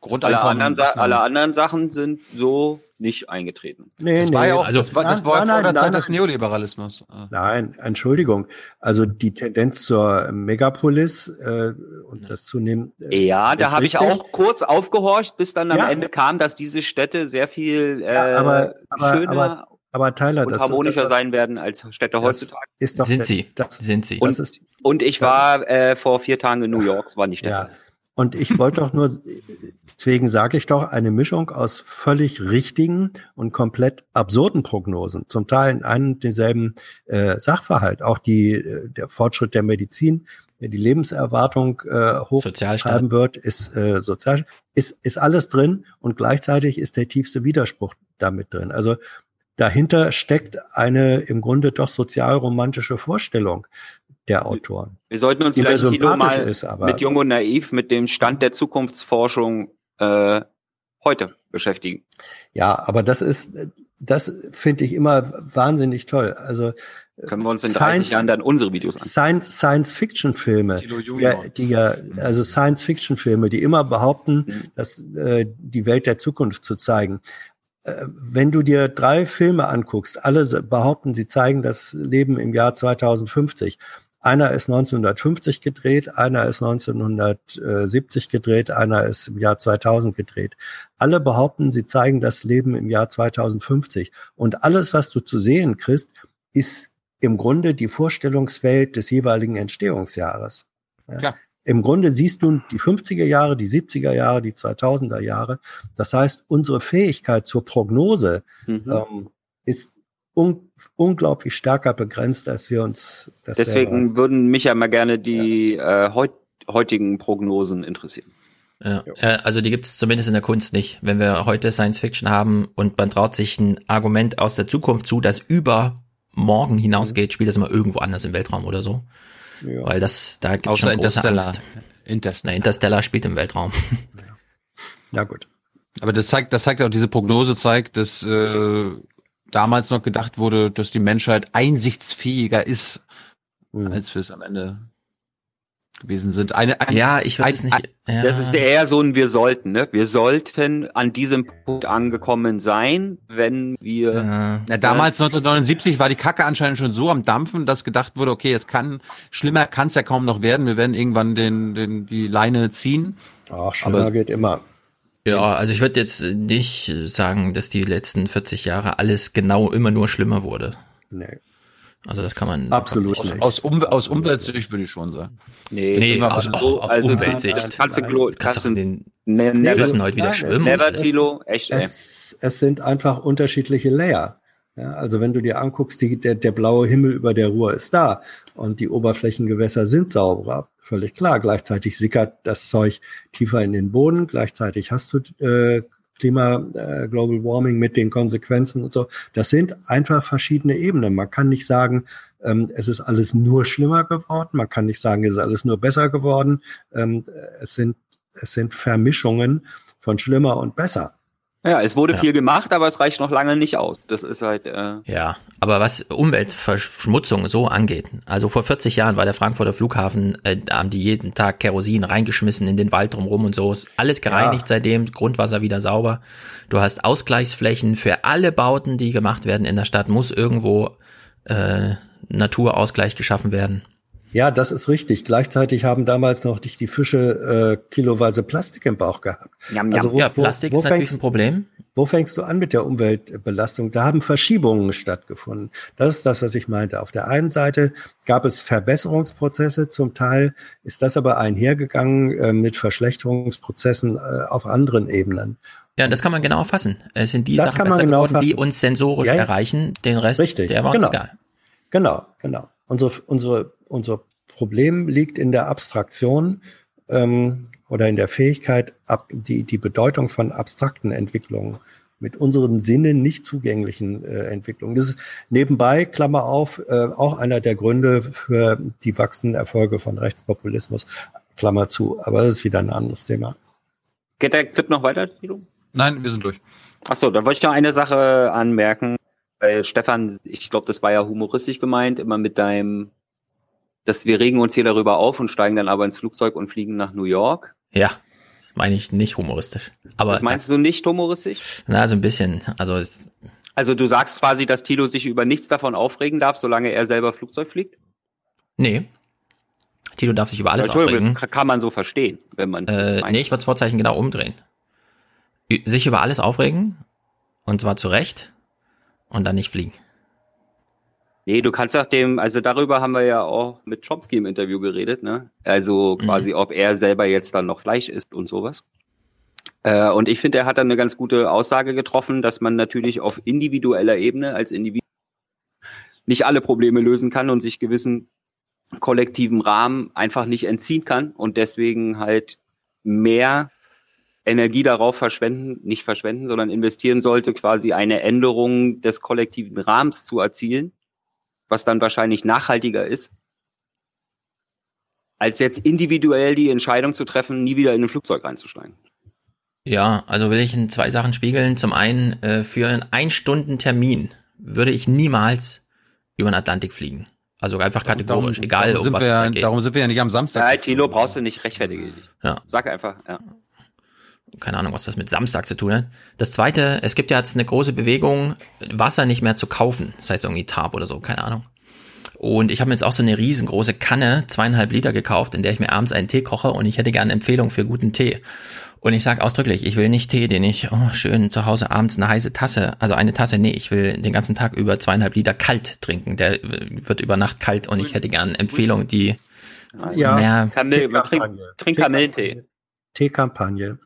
Grundeinkommen. anderen, alle anderen Sachen sind so nicht eingetreten. Nee, Das nee. war ja auch, Also- das war, das Nein, war nein, vor der nein, Zeit nein, des nein. Neoliberalismus. Ah. Nein, Entschuldigung. Also die Tendenz zur Megapolis äh, und das zunehmend. Äh, Ja, da habe ich auch kurz aufgehorcht, bis dann am Ja. Ende kam, dass diese Städte sehr viel äh, Ja, aber- aber- schöner aber- Aber Tyler, und das harmonischer das, sein werden als Städte das heutzutage. Ist doch sind der- sie. Das, sind sie. das ist Und ich das- war äh, vor vier Tagen in New York, war nicht der Ja. Fall. Und ich wollte doch nur, deswegen sage ich doch, eine Mischung aus völlig richtigen und komplett absurden Prognosen. Zum Teil in einem und denselben äh, Sachverhalt. Auch die, äh, der Fortschritt der Medizin, der die Lebenserwartung äh, hochtreiben wird, ist äh, sozial, ist, ist alles drin und gleichzeitig ist der tiefste Widerspruch damit drin. Also dahinter steckt eine im Grunde doch sozialromantische Vorstellung der Autoren. Wir sollten uns Die vielleicht sympathisch mal ist, aber- mit Jung und Naiv mit dem Stand der Zukunftsforschung äh, heute beschäftigen. Ja, aber das ist, das finde ich immer wahnsinnig toll. Also Können wir uns in 30 Science- Jahren dann unsere Videos anschauen. Science, Science Fiction Filme, die die ja, also Science Fiction Filme, die immer behaupten, Mhm. dass äh, die Welt der Zukunft zu zeigen. Äh, Wenn du dir drei Filme anguckst, alle behaupten, sie zeigen das Leben im Jahr 2050. Einer ist 1950 gedreht, einer ist 1970 gedreht, einer ist im Jahr 2000 gedreht. Alle behaupten, sie zeigen das Leben im Jahr 2050. Und alles, was du zu sehen kriegst, ist im Grunde die Vorstellungswelt des jeweiligen Entstehungsjahres. Ja. Im Grunde siehst du die 50er Jahre, die 70er Jahre, die 2000er Jahre. Das heißt, unsere Fähigkeit zur Prognose Mhm. ähm, ist un unglaublich stärker begrenzt, als wir uns das Deswegen würden mich ja mal gerne die äh, heut, heutigen Prognosen interessieren. Ja, äh, also die gibt es zumindest in der Kunst nicht. Wenn wir heute Science Fiction haben und man traut sich ein Argument aus der Zukunft zu, das über morgen hinausgeht, spielt das immer irgendwo anders im Weltraum oder so. Ja. Weil das, da gibt es schon große Interstellar. Angst. Interstellar. Na, Interstellar spielt im Weltraum. Ja gut. Aber das zeigt, das zeigt auch, diese Prognose zeigt, dass äh, damals noch gedacht wurde, dass die Menschheit einsichtsfähiger ist, Mhm. als wir es am Ende gewesen sind. Eine, ein, Ja, ich würde ein, nicht. Ja. Das ist eher so ein Wir sollten, ne? Wir sollten an diesem Punkt angekommen sein, wenn wir Ja. Na, damals 1979 war die Kacke anscheinend schon so am Dampfen, dass gedacht wurde, okay, es kann schlimmer kann es ja kaum noch werden. Wir werden irgendwann den, den die Leine ziehen. Ach, schlimmer Aber- geht immer. Ja, also ich würde jetzt nicht sagen, dass die letzten 40 Jahre alles genau immer nur schlimmer wurde. Nee. Also das kann man Absolut kann man nicht. Aus, um, aus Umweltsicht würde ich schon sagen. Nee, Nee, aus, war auch so- aus also Umweltsicht. Kannst du, Kannst du den ne, wir never, müssen heute wieder Nein, schwimmen. never? Tilo, echt. Es, es sind einfach unterschiedliche Layer. Ja, also wenn du dir anguckst, die, der, der blaue Himmel über der Ruhr ist da und die Oberflächengewässer sind sauberer, völlig klar. Gleichzeitig sickert das Zeug tiefer in den Boden, gleichzeitig hast du äh, Klima, äh, Global Warming mit den Konsequenzen und so. Das sind einfach verschiedene Ebenen. Man kann nicht sagen, ähm, es ist alles nur schlimmer geworden. Man kann nicht sagen, es ist alles nur besser geworden. Ähm, es sind es sind Vermischungen von schlimmer und besser. Ja, es wurde Ja. viel gemacht, aber es reicht noch lange nicht aus. Das ist halt, äh, Ja, aber was Umweltverschmutzung so angeht, also vor 40 Jahren war der Frankfurter Flughafen, äh, da haben die jeden Tag Kerosin reingeschmissen in den Wald drumherum und so, ist alles gereinigt seitdem, Grundwasser wieder sauber. Du hast Ausgleichsflächen für alle Bauten, die gemacht werden in der Stadt, muss irgendwo äh, Naturausgleich geschaffen werden. Ja, das ist richtig. Gleichzeitig haben damals noch nicht die Fische äh, kiloweise Plastik im Bauch gehabt. Jam, Also wo, ja, Plastik wo, wo ist natürlich fängst, ein Problem. Wo fängst du an mit der Umweltbelastung? Da haben Verschiebungen stattgefunden. Das ist das, was ich meinte. Auf der einen Seite gab es Verbesserungsprozesse, zum Teil ist das aber einhergegangen äh, mit Verschlechterungsprozessen äh, auf anderen Ebenen. Ja, das kann man genau erfassen. Es sind die Das Sachen kann man besser genau geworden, die fassen. uns sensorisch Ja, ja. erreichen, den Rest, Richtig, der war uns genau. egal. Genau, genau. Unsere, unsere, unser Problem liegt in der Abstraktion ähm, oder in der Fähigkeit, ab, die, die Bedeutung von abstrakten Entwicklungen mit unseren Sinnen nicht zugänglichen äh, Entwicklungen. Das ist nebenbei, Klammer auf, äh, auch einer der Gründe für die wachsenden Erfolge von Rechtspopulismus, Klammer zu. Aber das ist wieder ein anderes Thema. geht der Clip noch weiter, Tilo? Nein, wir sind durch. Achso, da wollte ich noch eine Sache anmerken. Weil Stefan, ich glaube, das war ja humoristisch gemeint, immer mit deinem, dass wir regen uns hier darüber auf und steigen dann aber ins Flugzeug und fliegen nach New York. Ja, das meine ich nicht humoristisch. Aber das meinst du nicht humoristisch? na, so ein bisschen. Also Also du sagst quasi, dass Tilo sich über nichts davon aufregen darf, solange er selber Flugzeug fliegt? nee. Tilo darf sich über alles aufregen. das kann- man so verstehen, wenn man. Äh, nee, ich würde das Vorzeichen genau umdrehen. Sich über alles aufregen, und zwar zu Recht, und dann nicht fliegen. Nee, du kannst nach dem, also darüber haben wir ja auch mit Chomsky im Interview geredet, ne? Also quasi, ob er selber jetzt dann noch Fleisch isst und sowas. Äh, und ich finde, er hat dann eine ganz gute Aussage getroffen, dass man natürlich auf individueller Ebene als Individuum nicht alle Probleme lösen kann und sich gewissen kollektiven Rahmen einfach nicht entziehen kann und deswegen halt mehr Energie darauf verschwenden, nicht verschwenden, sondern investieren sollte, quasi eine Änderung des kollektiven Rahmens zu erzielen, was dann wahrscheinlich nachhaltiger ist, als jetzt individuell die Entscheidung zu treffen, nie wieder in ein Flugzeug reinzusteigen. Ja, also will ich in zwei Sachen spiegeln. Zum einen, äh, für einen Ein-Stunden-Termin würde ich niemals über den Atlantik fliegen. Also einfach kategorisch, egal darum um sind was wir, es ja- da geht. darum sind wir ja nicht am Samstag. Ja, Tilo, brauchst du nicht rechtfertigen. Ja. Sag einfach, ja. Keine Ahnung, was das mit Samstag zu tun hat. Das zweite, es gibt ja jetzt eine große Bewegung, Wasser nicht mehr zu kaufen. Das heißt irgendwie Tab oder so, keine Ahnung. Und ich habe mir jetzt auch so eine riesengroße Kanne, zweieinhalb Liter gekauft, in der ich mir abends einen Tee koche und ich hätte gerne Empfehlung für guten Tee. Und ich sage ausdrücklich, ich will nicht Tee, den ich oh, schön zu Hause abends eine heiße Tasse, also eine Tasse, nee, ich will den ganzen Tag über zweieinhalb Liter kalt trinken. Der wird über Nacht kalt und ich hätte gerne Empfehlung, die Ja, naja, Kamille, trink, Teekampagne. trink Kamillentee. Teekampagne.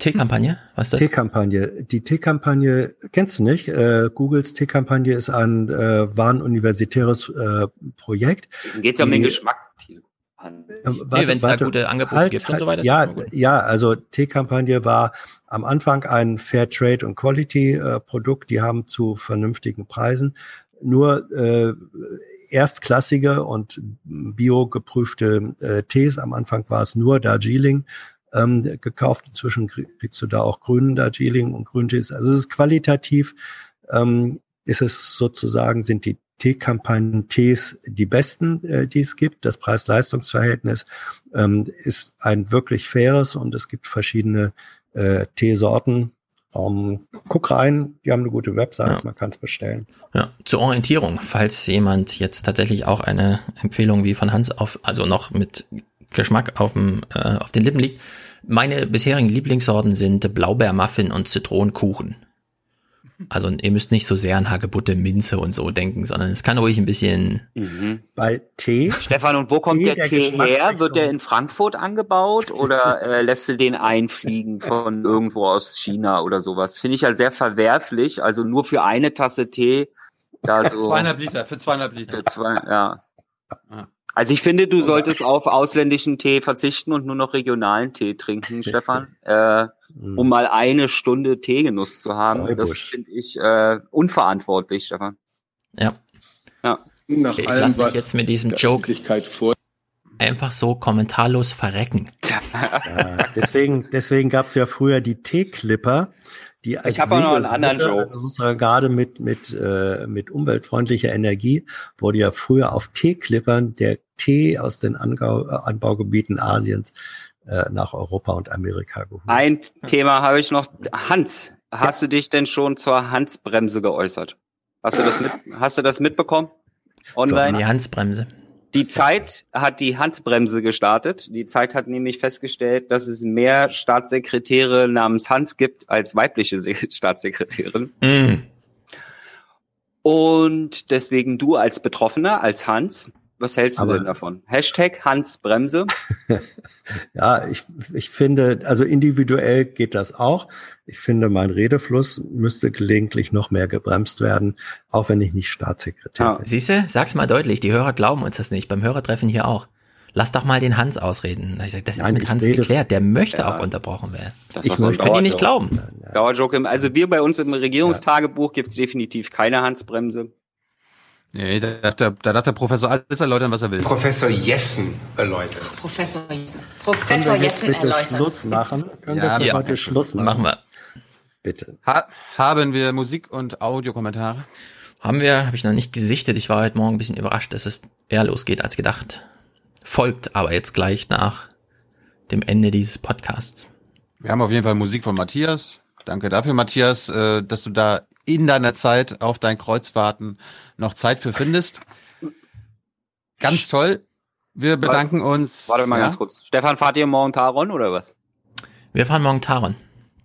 Teekampagne? Was ist das? Teekampagne. Die Teekampagne kennst du nicht. Äh, Googles Teekampagne ist ein äh, war ein universitäres äh, Projekt. Geht's ja um den Geschmack, Tilo. Äh, Nee, wenn's da gute Angebote gibt und so weiter, Ja, ja, also Teekampagne war am Anfang ein Fair Trade und Quality äh, Produkt. Die haben zu vernünftigen Preisen nur äh, erstklassige und biogeprüfte äh, Tees. Am Anfang war es nur Darjeeling ähm, gekauft. Inzwischen krieg- kriegst du da auch grünen Darjeeling und Grüntees. Also es ist qualitativ, ähm, ist es sozusagen, sind die Teekampagnen Tees die besten, äh, die es gibt. Das Preis-Leistungs-Verhältnis ähm, ist ein wirklich faires und es gibt verschiedene äh, Teesorten. Ähm, guck rein, die haben eine gute Website, Ja. man kann es bestellen. Ja, zur Orientierung, falls jemand jetzt tatsächlich auch eine Empfehlung wie von Hans auf, also noch mit Geschmack auf, dem, äh, auf den Lippen liegt. Meine bisherigen Lieblingssorten sind Blaubeermuffin und Zitronenkuchen. Also ihr müsst nicht so sehr an Hagebutte, Minze und so denken, sondern es kann ruhig ein bisschen. Mhm. Bei Tee. Stefan, und wo kommt Tee der der Tee her? Wird der in Frankfurt angebaut oder äh, lässt du den einfliegen von irgendwo aus China oder sowas? Finde ich ja sehr verwerflich. Also nur für eine Tasse Tee da so. Zweieinhalb Liter, für zweieinhalb Liter. Für zwei, ja. Also ich finde, du solltest auf ausländischen Tee verzichten und nur noch regionalen Tee trinken, Stefan, äh, um mal eine Stunde Teegenuss zu haben. Das Räubusch. finde ich äh, unverantwortlich, Stefan. Ja. Ja. Nach Ich allem, lasse dich was jetzt mit diesem Joke. Vor einfach so kommentarlos verrecken. Ja, deswegen deswegen gab es ja früher die T-Clipper, die als Ich habe auch noch einen anderen Joke. Also sozusagen gerade mit mit äh, mit umweltfreundlicher Energie wurde ja früher auf T-Clippern der Tee aus den Angau äh, Anbaugebieten Asiens äh, nach Europa und Amerika geholt. Ein Thema habe ich noch. Hans, hast du dich denn schon zur Hansbremse geäußert? Hast du das, mit, hast du das mitbekommen? Online? Die Hansbremse. Die Zeit hat die Hansbremse gestartet. Die Zeit hat nämlich festgestellt, dass es mehr Staatssekretäre namens Hans gibt als weibliche Se Staatssekretärin. Mm. Und deswegen du als Betroffener, als Hans, was hältst du Aber- denn davon? Hashtag Hansbremse. Ja, ich, ich finde, also individuell geht das auch. Ich finde, mein Redefluss müsste gelegentlich noch mehr gebremst werden, auch wenn ich nicht Staatssekretär bin. Siehst du, sag's mal deutlich, die Hörer glauben uns das nicht, beim Hörertreffen hier auch. Lass doch mal den Hans ausreden. Da Ich sag, das ist Nein, mit ich Hans geklärt, der möchte Ja. auch unterbrochen werden. Das Ich möchte- Können die nicht Dauerjoke. glauben. Dauerjoke. im- Also wir bei uns im Regierungstagebuch gibt's definitiv keine Hansbremse. Nee, da darf, der, da darf der Professor alles erläutern, was er will. Professor Jessen erläutert. Professor Jessen. Können Professor wir jetzt Jessen bitte erläutert. Schluss machen? Können Ja, wir ja. heute Schluss machen? Machen wir. Bitte. Ha haben wir Musik- und Audiokommentare? Haben wir, habe ich noch nicht gesichtet. Ich war heute Morgen ein bisschen überrascht, dass es eher losgeht als gedacht. Folgt aber jetzt gleich nach dem Ende dieses Podcasts. Wir haben auf jeden Fall Musik von Matthias. Danke dafür, Matthias, äh, dass du da in deiner Zeit auf dein Kreuzfahrten noch Zeit für findest. Ganz toll. Wir bedanken uns. Warte mal ja? ganz kurz. Stefan, fahrt ihr morgen Taron oder was? Wir fahren morgen Taron.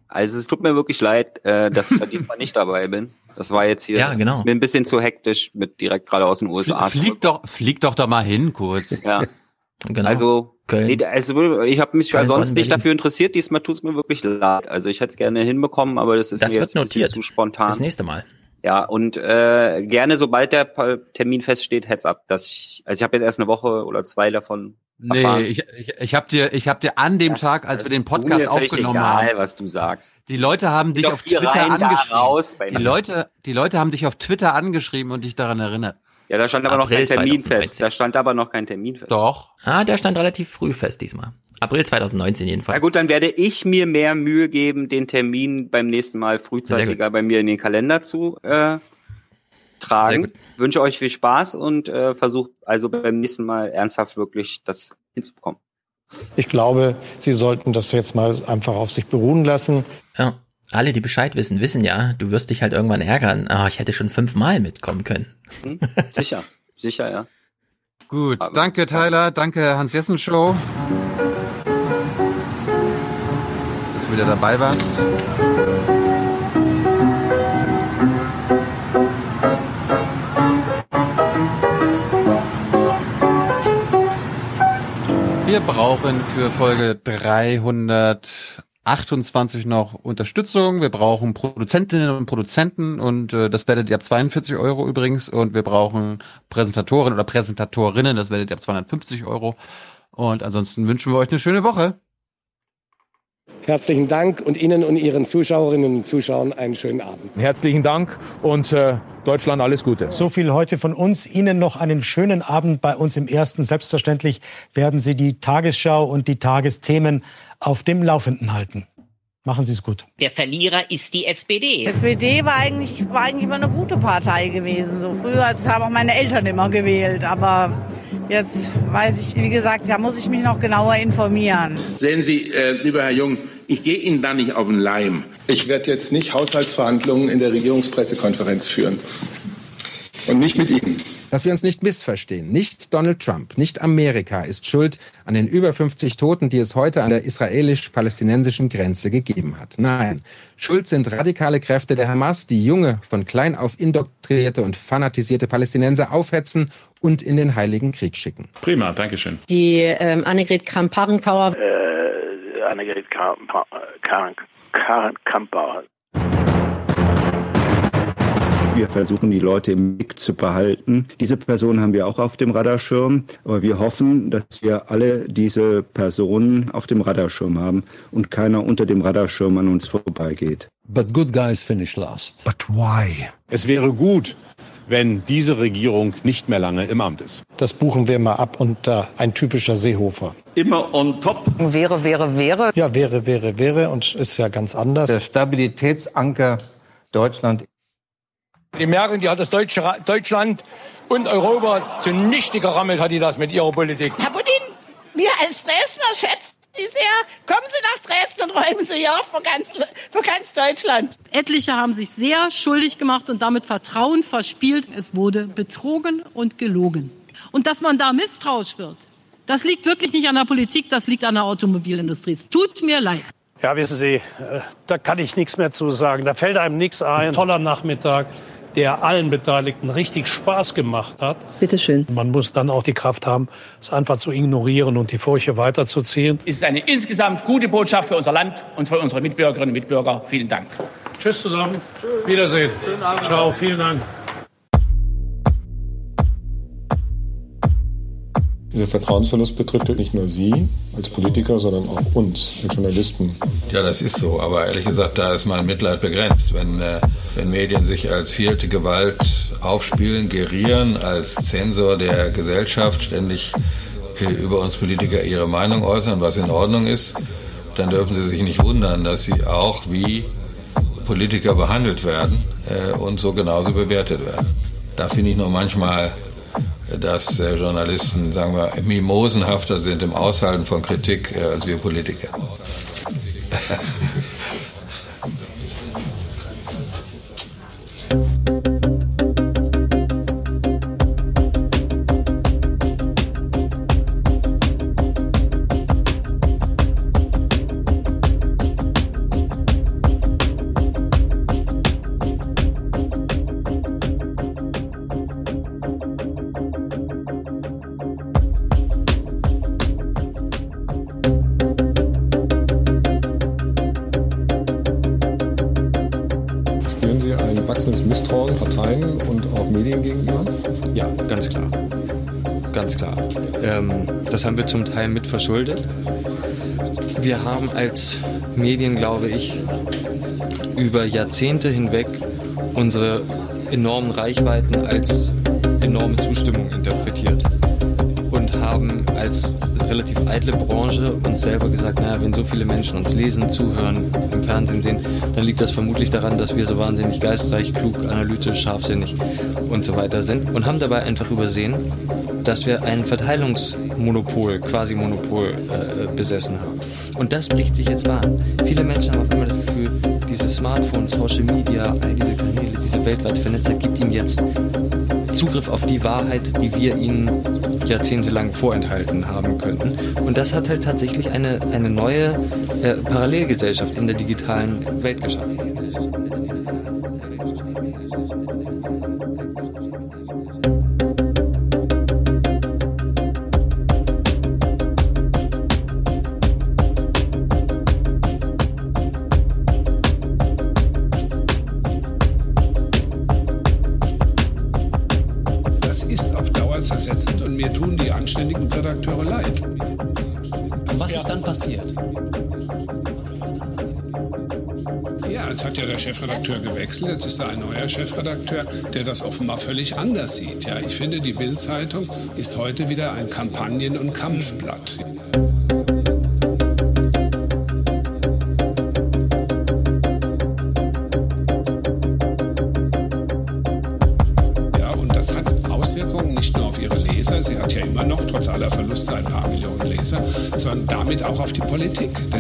Also es tut mir wirklich leid, äh, dass ich da diesmal nicht dabei bin. Das war jetzt hier Ja, genau. ist mir ein bisschen zu hektisch mit direkt gerade aus den USA. Flieg doch, flieg doch da mal hin kurz. Ja. Genau. Also, Köln. nee, also ich habe mich Köln, sonst Bonn, nicht Berlin. dafür interessiert. Diesmal tut's mir wirklich leid. Also ich hätte es gerne hinbekommen, aber das ist Das mir wird jetzt notiert. zu spontan. Das nächste Mal. Ja, und äh, gerne, sobald der Termin feststeht, Heads up, dass ich, also ich habe jetzt erst eine Woche oder zwei davon erfahren. Nee, ich, ich, ich habe dir, ich hab dir an dem Das- Tag, als wir den Podcast aufgenommen egal, haben, was du sagst. die Leute haben dich auf Twitter rein, angeschrieben. raus bei die. Leute, die Leute haben dich auf Twitter angeschrieben und dich daran erinnert. Ja, da stand aber noch April kein Termin 2013. fest. Da stand aber noch kein Termin fest. Doch. Ah, der stand relativ früh fest diesmal. April 2019 Na jedenfalls. gut, dann werde ich mir mehr Mühe geben, den Termin beim nächsten Mal frühzeitiger bei mir in den Kalender zu äh, tragen. Wünsche euch viel Spaß und äh, versucht also beim nächsten Mal ernsthaft wirklich das hinzubekommen. Ich glaube, Sie sollten das jetzt mal einfach auf sich beruhen lassen. Ja. Alle, die Bescheid wissen, wissen ja, du wirst dich halt irgendwann ärgern. Ah, ich hätte schon fünfmal mitkommen können. Hm? Sicher, sicher, ja. Gut, danke Tyler, danke Hans Jessen Show. Dass du wieder dabei warst. Wir brauchen für Folge 328 noch Unterstützung. Wir brauchen Produzentinnen und Produzenten und äh, das werdet ihr ab 42 Euro übrigens. Und wir brauchen Präsentatoren oder Präsentatorinnen, das werdet ihr ab 250 Euro. Und ansonsten wünschen wir euch eine schöne Woche. Herzlichen Dank und Ihnen und Ihren Zuschauerinnen und Zuschauern einen schönen Abend. Herzlichen Dank und äh, Deutschland alles Gute. So viel heute von uns. Ihnen noch einen schönen Abend bei uns im Ersten. Selbstverständlich werden Sie die Tagesschau und die Tagesthemen auf dem Laufenden halten. Machen Sie es gut. Der Verlierer ist die SPD. SPD war eigentlich, war eigentlich immer eine gute Partei gewesen. So früher das haben auch meine Eltern immer gewählt. Aber jetzt weiß ich, wie gesagt, da muss ich mich noch genauer informieren. Sehen Sie, äh, lieber Herr Jung, ich gehe Ihnen da nicht auf den Leim. Ich werde jetzt nicht Haushaltsverhandlungen in der Regierungspressekonferenz führen. Und nicht mit Ihnen. Dass wir uns nicht missverstehen. Nicht Donald Trump, nicht Amerika ist schuld an den über 50 Toten, die es heute an der israelisch-palästinensischen Grenze gegeben hat. Nein, schuld sind radikale Kräfte der Hamas, die junge, von klein auf indoktrinierte und fanatisierte Palästinenser aufhetzen und in den Heiligen Krieg schicken. Prima, Dankeschön. Die ähm, Annegret Kramp-Karrenbauer Äh, Annegret Kramp-Karrenbauer. Wir versuchen, die Leute im Blick zu behalten. Diese Person haben wir auch auf dem Radarschirm, aber wir hoffen, dass wir alle diese Personen auf dem Radarschirm haben und keiner unter dem Radarschirm an uns vorbeigeht. But good guys finish last. But why? Es wäre gut, wenn diese Regierung nicht mehr lange im Amt ist. Das buchen wir mal ab unter ein typischer Seehofer. Immer on top. Wäre, wäre, wäre. Ja, wäre, wäre, wäre und ist ja ganz anders. Der Stabilitätsanker Deutschland. Die Merkel, die hat das Deutsche, Deutschland und Europa zunichte gerammelt, hat die das mit ihrer Politik. Herr Putin, wir als Dresdner schätzen Sie sehr. Kommen Sie nach Dresden und räumen Sie ja für ganz, für ganz Deutschland. Etliche haben sich sehr schuldig gemacht und damit Vertrauen verspielt. Es wurde betrogen und gelogen. Und dass man da misstrauisch wird, das liegt wirklich nicht an der Politik, das liegt an der Automobilindustrie. Es tut mir leid. Ja, wissen Sie, äh, da kann ich nichts mehr zu sagen. Da fällt einem nichts ein. Toller Nachmittag der allen Beteiligten richtig Spaß gemacht hat. Bitte schön. Man muss dann auch die Kraft haben, es einfach zu ignorieren und die Furche weiterzuziehen. Es ist eine insgesamt gute Botschaft für unser Land und für unsere Mitbürgerinnen und Mitbürger. Vielen Dank. Tschüss zusammen. Tschüss. Wiedersehen. Ciao. Vielen Dank. Dieser Vertrauensverlust betrifft nicht nur Sie als Politiker, sondern auch uns als Journalisten. Ja, das ist so. Aber ehrlich gesagt, da ist mein Mitleid begrenzt. Wenn, äh, wenn Medien sich als vierte Gewalt aufspielen, gerieren, als Zensor der Gesellschaft ständig äh, über uns Politiker ihre Meinung äußern, was in Ordnung ist, dann dürfen sie sich nicht wundern, dass sie auch wie Politiker behandelt werden äh, und so genauso bewertet werden. Da finde ich nur manchmal dass äh, Journalisten, sagen wir, mimosenhafter sind im Aushalten von Kritik äh, als wir Politiker. Teil mit verschuldet. Wir haben als Medien, glaube ich, über Jahrzehnte hinweg unsere enormen Reichweiten als enorme Zustimmung interpretiert und haben als relativ eitle Branche uns selber gesagt, naja, wenn so viele Menschen uns lesen, zuhören, im Fernsehen sehen, dann liegt das vermutlich daran, dass wir so wahnsinnig geistreich, klug, analytisch, scharfsinnig und so weiter sind und haben dabei einfach übersehen, dass wir ein Verteilungsmonopol, quasi Monopol äh, besessen haben. Und das bricht sich jetzt wahr. Viele Menschen haben auf einmal das Gefühl, diese Smartphones, Social Media, all diese Kanäle, diese weltweite Vernetzung gibt ihnen jetzt Zugriff auf die Wahrheit, die wir ihnen jahrzehntelang vorenthalten haben könnten. Und das hat halt tatsächlich eine, eine neue äh, Parallelgesellschaft in der digitalen Welt geschaffen. Gewechselt, jetzt ist da ein neuer Chefredakteur, der das offenbar völlig anders sieht. Ja, ich finde, die Bild-Zeitung ist heute wieder ein Kampagnen- und Kampfblatt.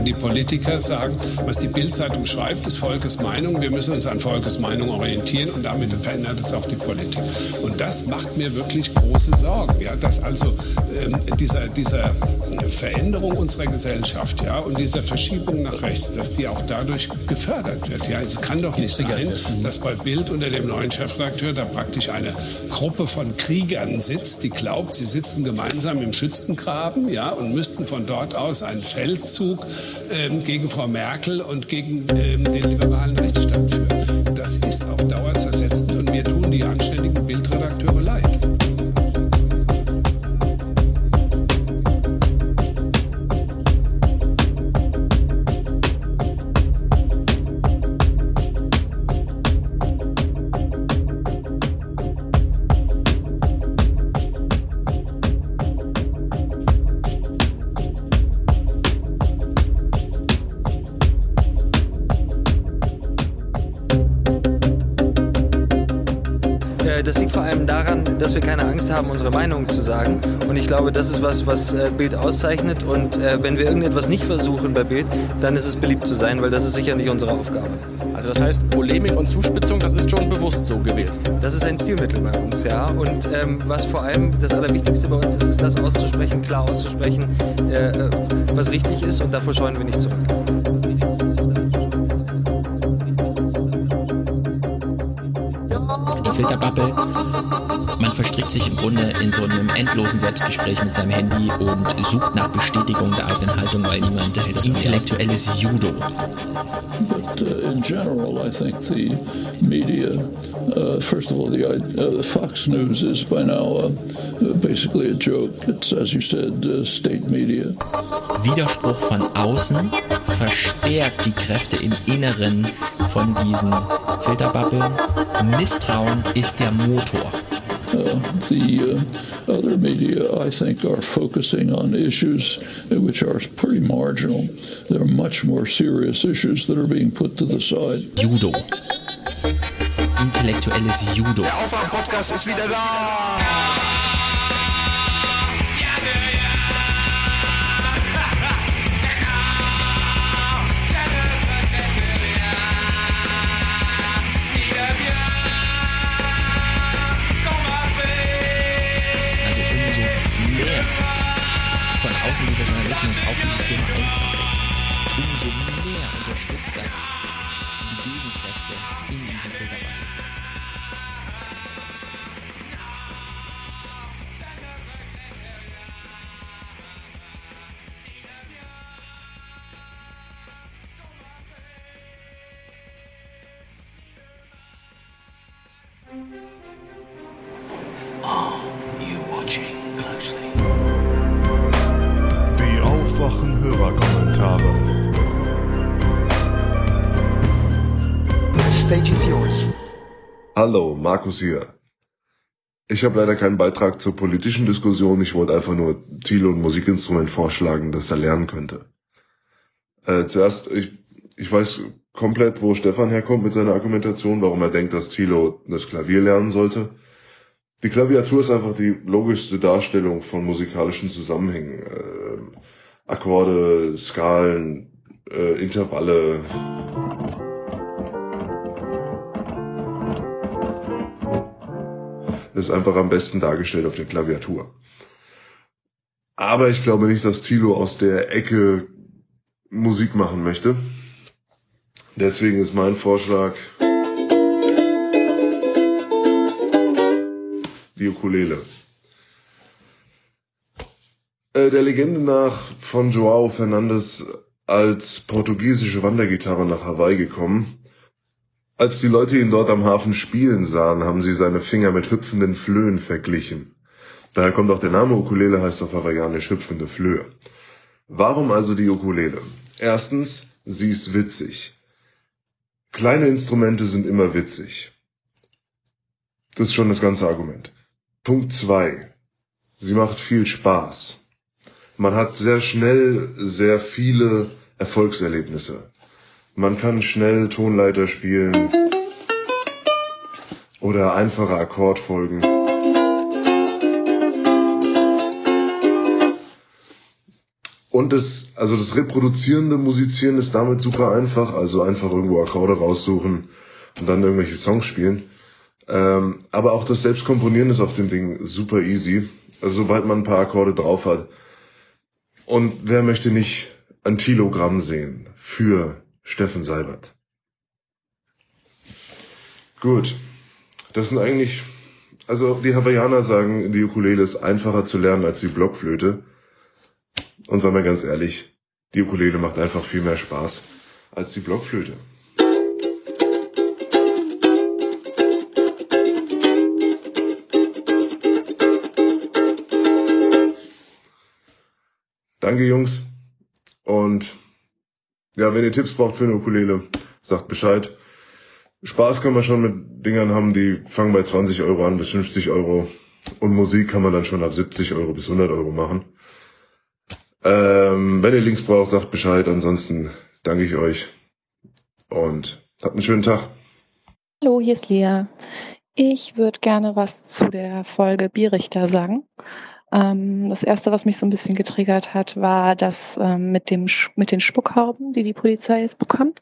Die Politiker sagen, was die Bild-Zeitung schreibt, ist Volkes Meinung, wir müssen uns an Volkes Meinung orientieren und damit verändert es auch die Politik. Und das macht mir wirklich große Sorgen, ja, dass also ähm, dieser, dieser Veränderung unserer Gesellschaft ja, und dieser Verschiebung nach rechts, dass die auch dadurch gefördert wird. Ja. Es kann doch nicht sein, dass bei Bild unter dem neuen Chefredakteur da praktisch eine Gruppe von Kriegern sitzt, die glaubt, sie sitzen gemeinsam im Schützengraben ja, und müssten von dort aus einen Feldzug ähm, gegen Frau Merkel und gegen ähm, den liberalen Rechtsstaat führen. Unsere Meinung zu sagen. Und ich glaube, das ist was, was äh, Bild auszeichnet. Und äh, wenn wir irgendetwas nicht versuchen bei Bild, dann ist es beliebt zu sein, weil das ist sicher nicht unsere Aufgabe. Also das heißt, Polemik und Zuspitzung, das ist schon bewusst so gewählt. Das ist ein Stilmittel bei uns, ja. Und ähm, was vor allem das Allerwichtigste bei uns ist, ist das auszusprechen, klar auszusprechen, äh, äh was richtig ist. Und davor scheuen wir nicht zurück. Filterbubble. Verstrickt sich im Grunde in so einem endlosen Selbstgespräch mit seinem Handy und sucht nach Bestätigung der eigenen Haltung, weil niemand hält das Intellektuelles Judo. But uh, in general, I think the media, uh, first of all, the, uh, Fox News is by now uh, basically a joke. It's, as you said, uh, state media. Widerspruch von außen verstärkt die Kräfte im Inneren von diesen Filterbubbeln. Misstrauen ist der Motor. Uh, the uh, other media, I think, are focusing on issues which are pretty marginal. There are much more serious issues that are being put to the side. Judo. Intellektuelles Judo. Der Aufwärm-Podcast ist wieder da! Hallo, Markus hier. Ich habe leider keinen Beitrag zur politischen Diskussion. Ich wollte einfach nur Thilo ein Musikinstrument vorschlagen, das er lernen könnte. Äh, zuerst, ich, ich weiß komplett, wo Stefan herkommt mit seiner Argumentation, warum er denkt, dass Thilo das Klavier lernen sollte. Die Klaviatur ist einfach die logischste Darstellung von musikalischen Zusammenhängen. Äh, Akkorde, Skalen, äh, Intervalle. Ist einfach am besten dargestellt auf der Klaviatur. Aber ich glaube nicht, dass Thilo aus der Ecke Musik machen möchte. Deswegen ist mein Vorschlag die Ukulele. Äh, der Legende nach von Joao Fernandes als portugiesische Wandergitarre nach Hawaii gekommen. Als die Leute ihn dort am Hafen spielen sahen, haben sie seine Finger mit hüpfenden Flöhen verglichen. Daher kommt auch der Name Ukulele, heißt auf Hawaiianisch hüpfende Flöhe. Warum also die Ukulele? Erstens, sie ist witzig. Kleine Instrumente sind immer witzig. Das ist schon das ganze Argument. Punkt zwei: Sie macht viel Spaß. Man hat sehr schnell sehr viele Erfolgserlebnisse. Man kann schnell Tonleiter spielen oder einfache Akkordfolgen. Und das, also das reproduzierende Musizieren ist damit super einfach. Also einfach irgendwo Akkorde raussuchen und dann irgendwelche Songs spielen. Ähm, aber auch das Selbstkomponieren ist auf dem Ding super easy. Also sobald man ein paar Akkorde drauf hat. Und wer möchte nicht ein Kilogramm sehen für Steffen Seibert? Gut. Das sind eigentlich, also die Hawaiianer sagen, die Ukulele ist einfacher zu lernen als die Blockflöte. Und sagen wir ganz ehrlich, die Ukulele macht einfach viel mehr Spaß als die Blockflöte. Danke, Jungs. Und ja, wenn ihr Tipps braucht für eine Ukulele, sagt Bescheid. Spaß kann man schon mit Dingern haben, die fangen bei 20 Euro an bis 50 Euro. Und Musik kann man dann schon ab 70 Euro bis 100 Euro machen. Ähm, wenn ihr Links braucht, sagt Bescheid. Ansonsten danke ich euch und habt einen schönen Tag. Hallo, hier ist Lea. Ich würde gerne was zu der Folge Bierrichter sagen. Ähm, das erste, was mich so ein bisschen getriggert hat, war das ähm, mit dem mit den Spuckhauben, die die Polizei jetzt bekommt.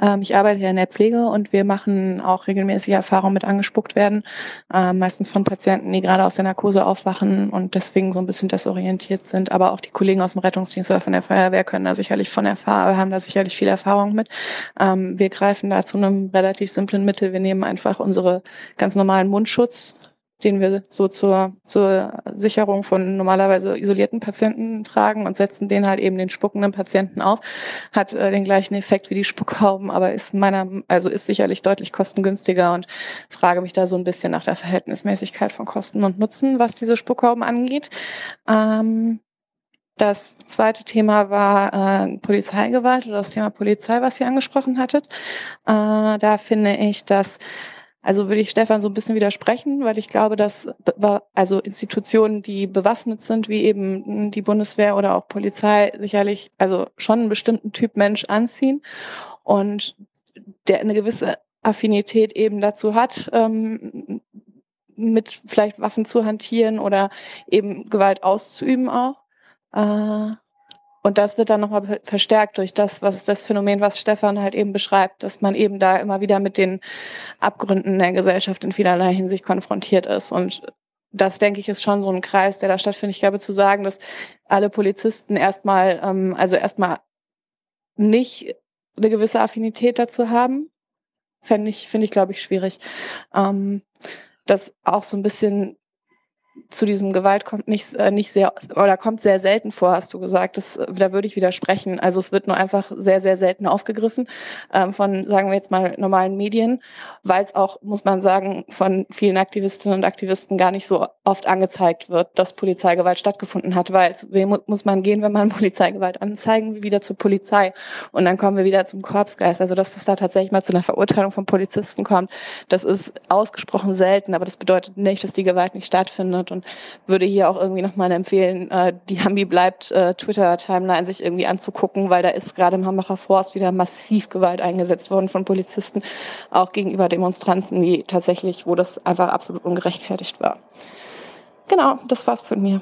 Ähm, ich arbeite ja in der Pflege und wir machen auch regelmäßig Erfahrungen mit angespuckt werden, ähm, meistens von Patienten, die gerade aus der Narkose aufwachen und deswegen so ein bisschen desorientiert sind. Aber auch die Kollegen aus dem Rettungsdienst oder von der Feuerwehr können da sicherlich von Erfahrung, haben da sicherlich viel Erfahrung mit. Ähm, wir greifen da zu einem relativ simplen Mittel. Wir nehmen einfach unsere ganz normalen Mundschutz den wir so zur, zur Sicherung von normalerweise isolierten Patienten tragen und setzen den halt eben den spuckenden Patienten auf. Hat äh, den gleichen Effekt wie die Spuckhauben, aber ist meiner, also ist sicherlich deutlich kostengünstiger und frage mich da so ein bisschen nach der Verhältnismäßigkeit von Kosten und Nutzen, was diese Spuckhauben angeht. Ähm, das zweite Thema war äh, Polizeigewalt oder das Thema Polizei, was ihr angesprochen hattet. Äh, da finde ich, dass also würde ich Stefan so ein bisschen widersprechen, weil ich glaube, dass also Institutionen, die bewaffnet sind, wie eben die Bundeswehr oder auch Polizei, sicherlich also schon einen bestimmten Typ Mensch anziehen und der eine gewisse Affinität eben dazu hat, ähm, mit vielleicht Waffen zu hantieren oder eben Gewalt auszuüben auch. Äh, und das wird dann nochmal verstärkt durch das, was das Phänomen, was Stefan halt eben beschreibt, dass man eben da immer wieder mit den Abgründen der Gesellschaft in vielerlei Hinsicht konfrontiert ist. Und das, denke ich, ist schon so ein Kreis, der da stattfindet. Ich glaube, zu sagen, dass alle Polizisten erstmal, ähm, also erstmal nicht eine gewisse Affinität dazu haben, fände ich, finde ich, glaube ich, schwierig. Ähm, das auch so ein bisschen zu diesem Gewalt kommt nicht, äh, nicht sehr oder kommt sehr selten vor, hast du gesagt. Das, da würde ich widersprechen. Also es wird nur einfach sehr, sehr selten aufgegriffen ähm, von, sagen wir jetzt mal, normalen Medien, weil es auch, muss man sagen, von vielen Aktivistinnen und Aktivisten gar nicht so oft angezeigt wird, dass Polizeigewalt stattgefunden hat, weil wem muss man gehen, wenn man Polizeigewalt anzeigen, wieder zur Polizei. Und dann kommen wir wieder zum Korpsgeist. Also dass es da tatsächlich mal zu einer Verurteilung von Polizisten kommt, das ist ausgesprochen selten, aber das bedeutet nicht, dass die Gewalt nicht stattfindet wird und würde hier auch irgendwie nochmal empfehlen, äh, die Hambi bleibt äh, Twitter-Timeline sich irgendwie anzugucken, weil da ist gerade im Hambacher Forst wieder massiv Gewalt eingesetzt worden von Polizisten, auch gegenüber Demonstranten, die tatsächlich, wo das einfach absolut ungerechtfertigt war. Genau, das war's von mir.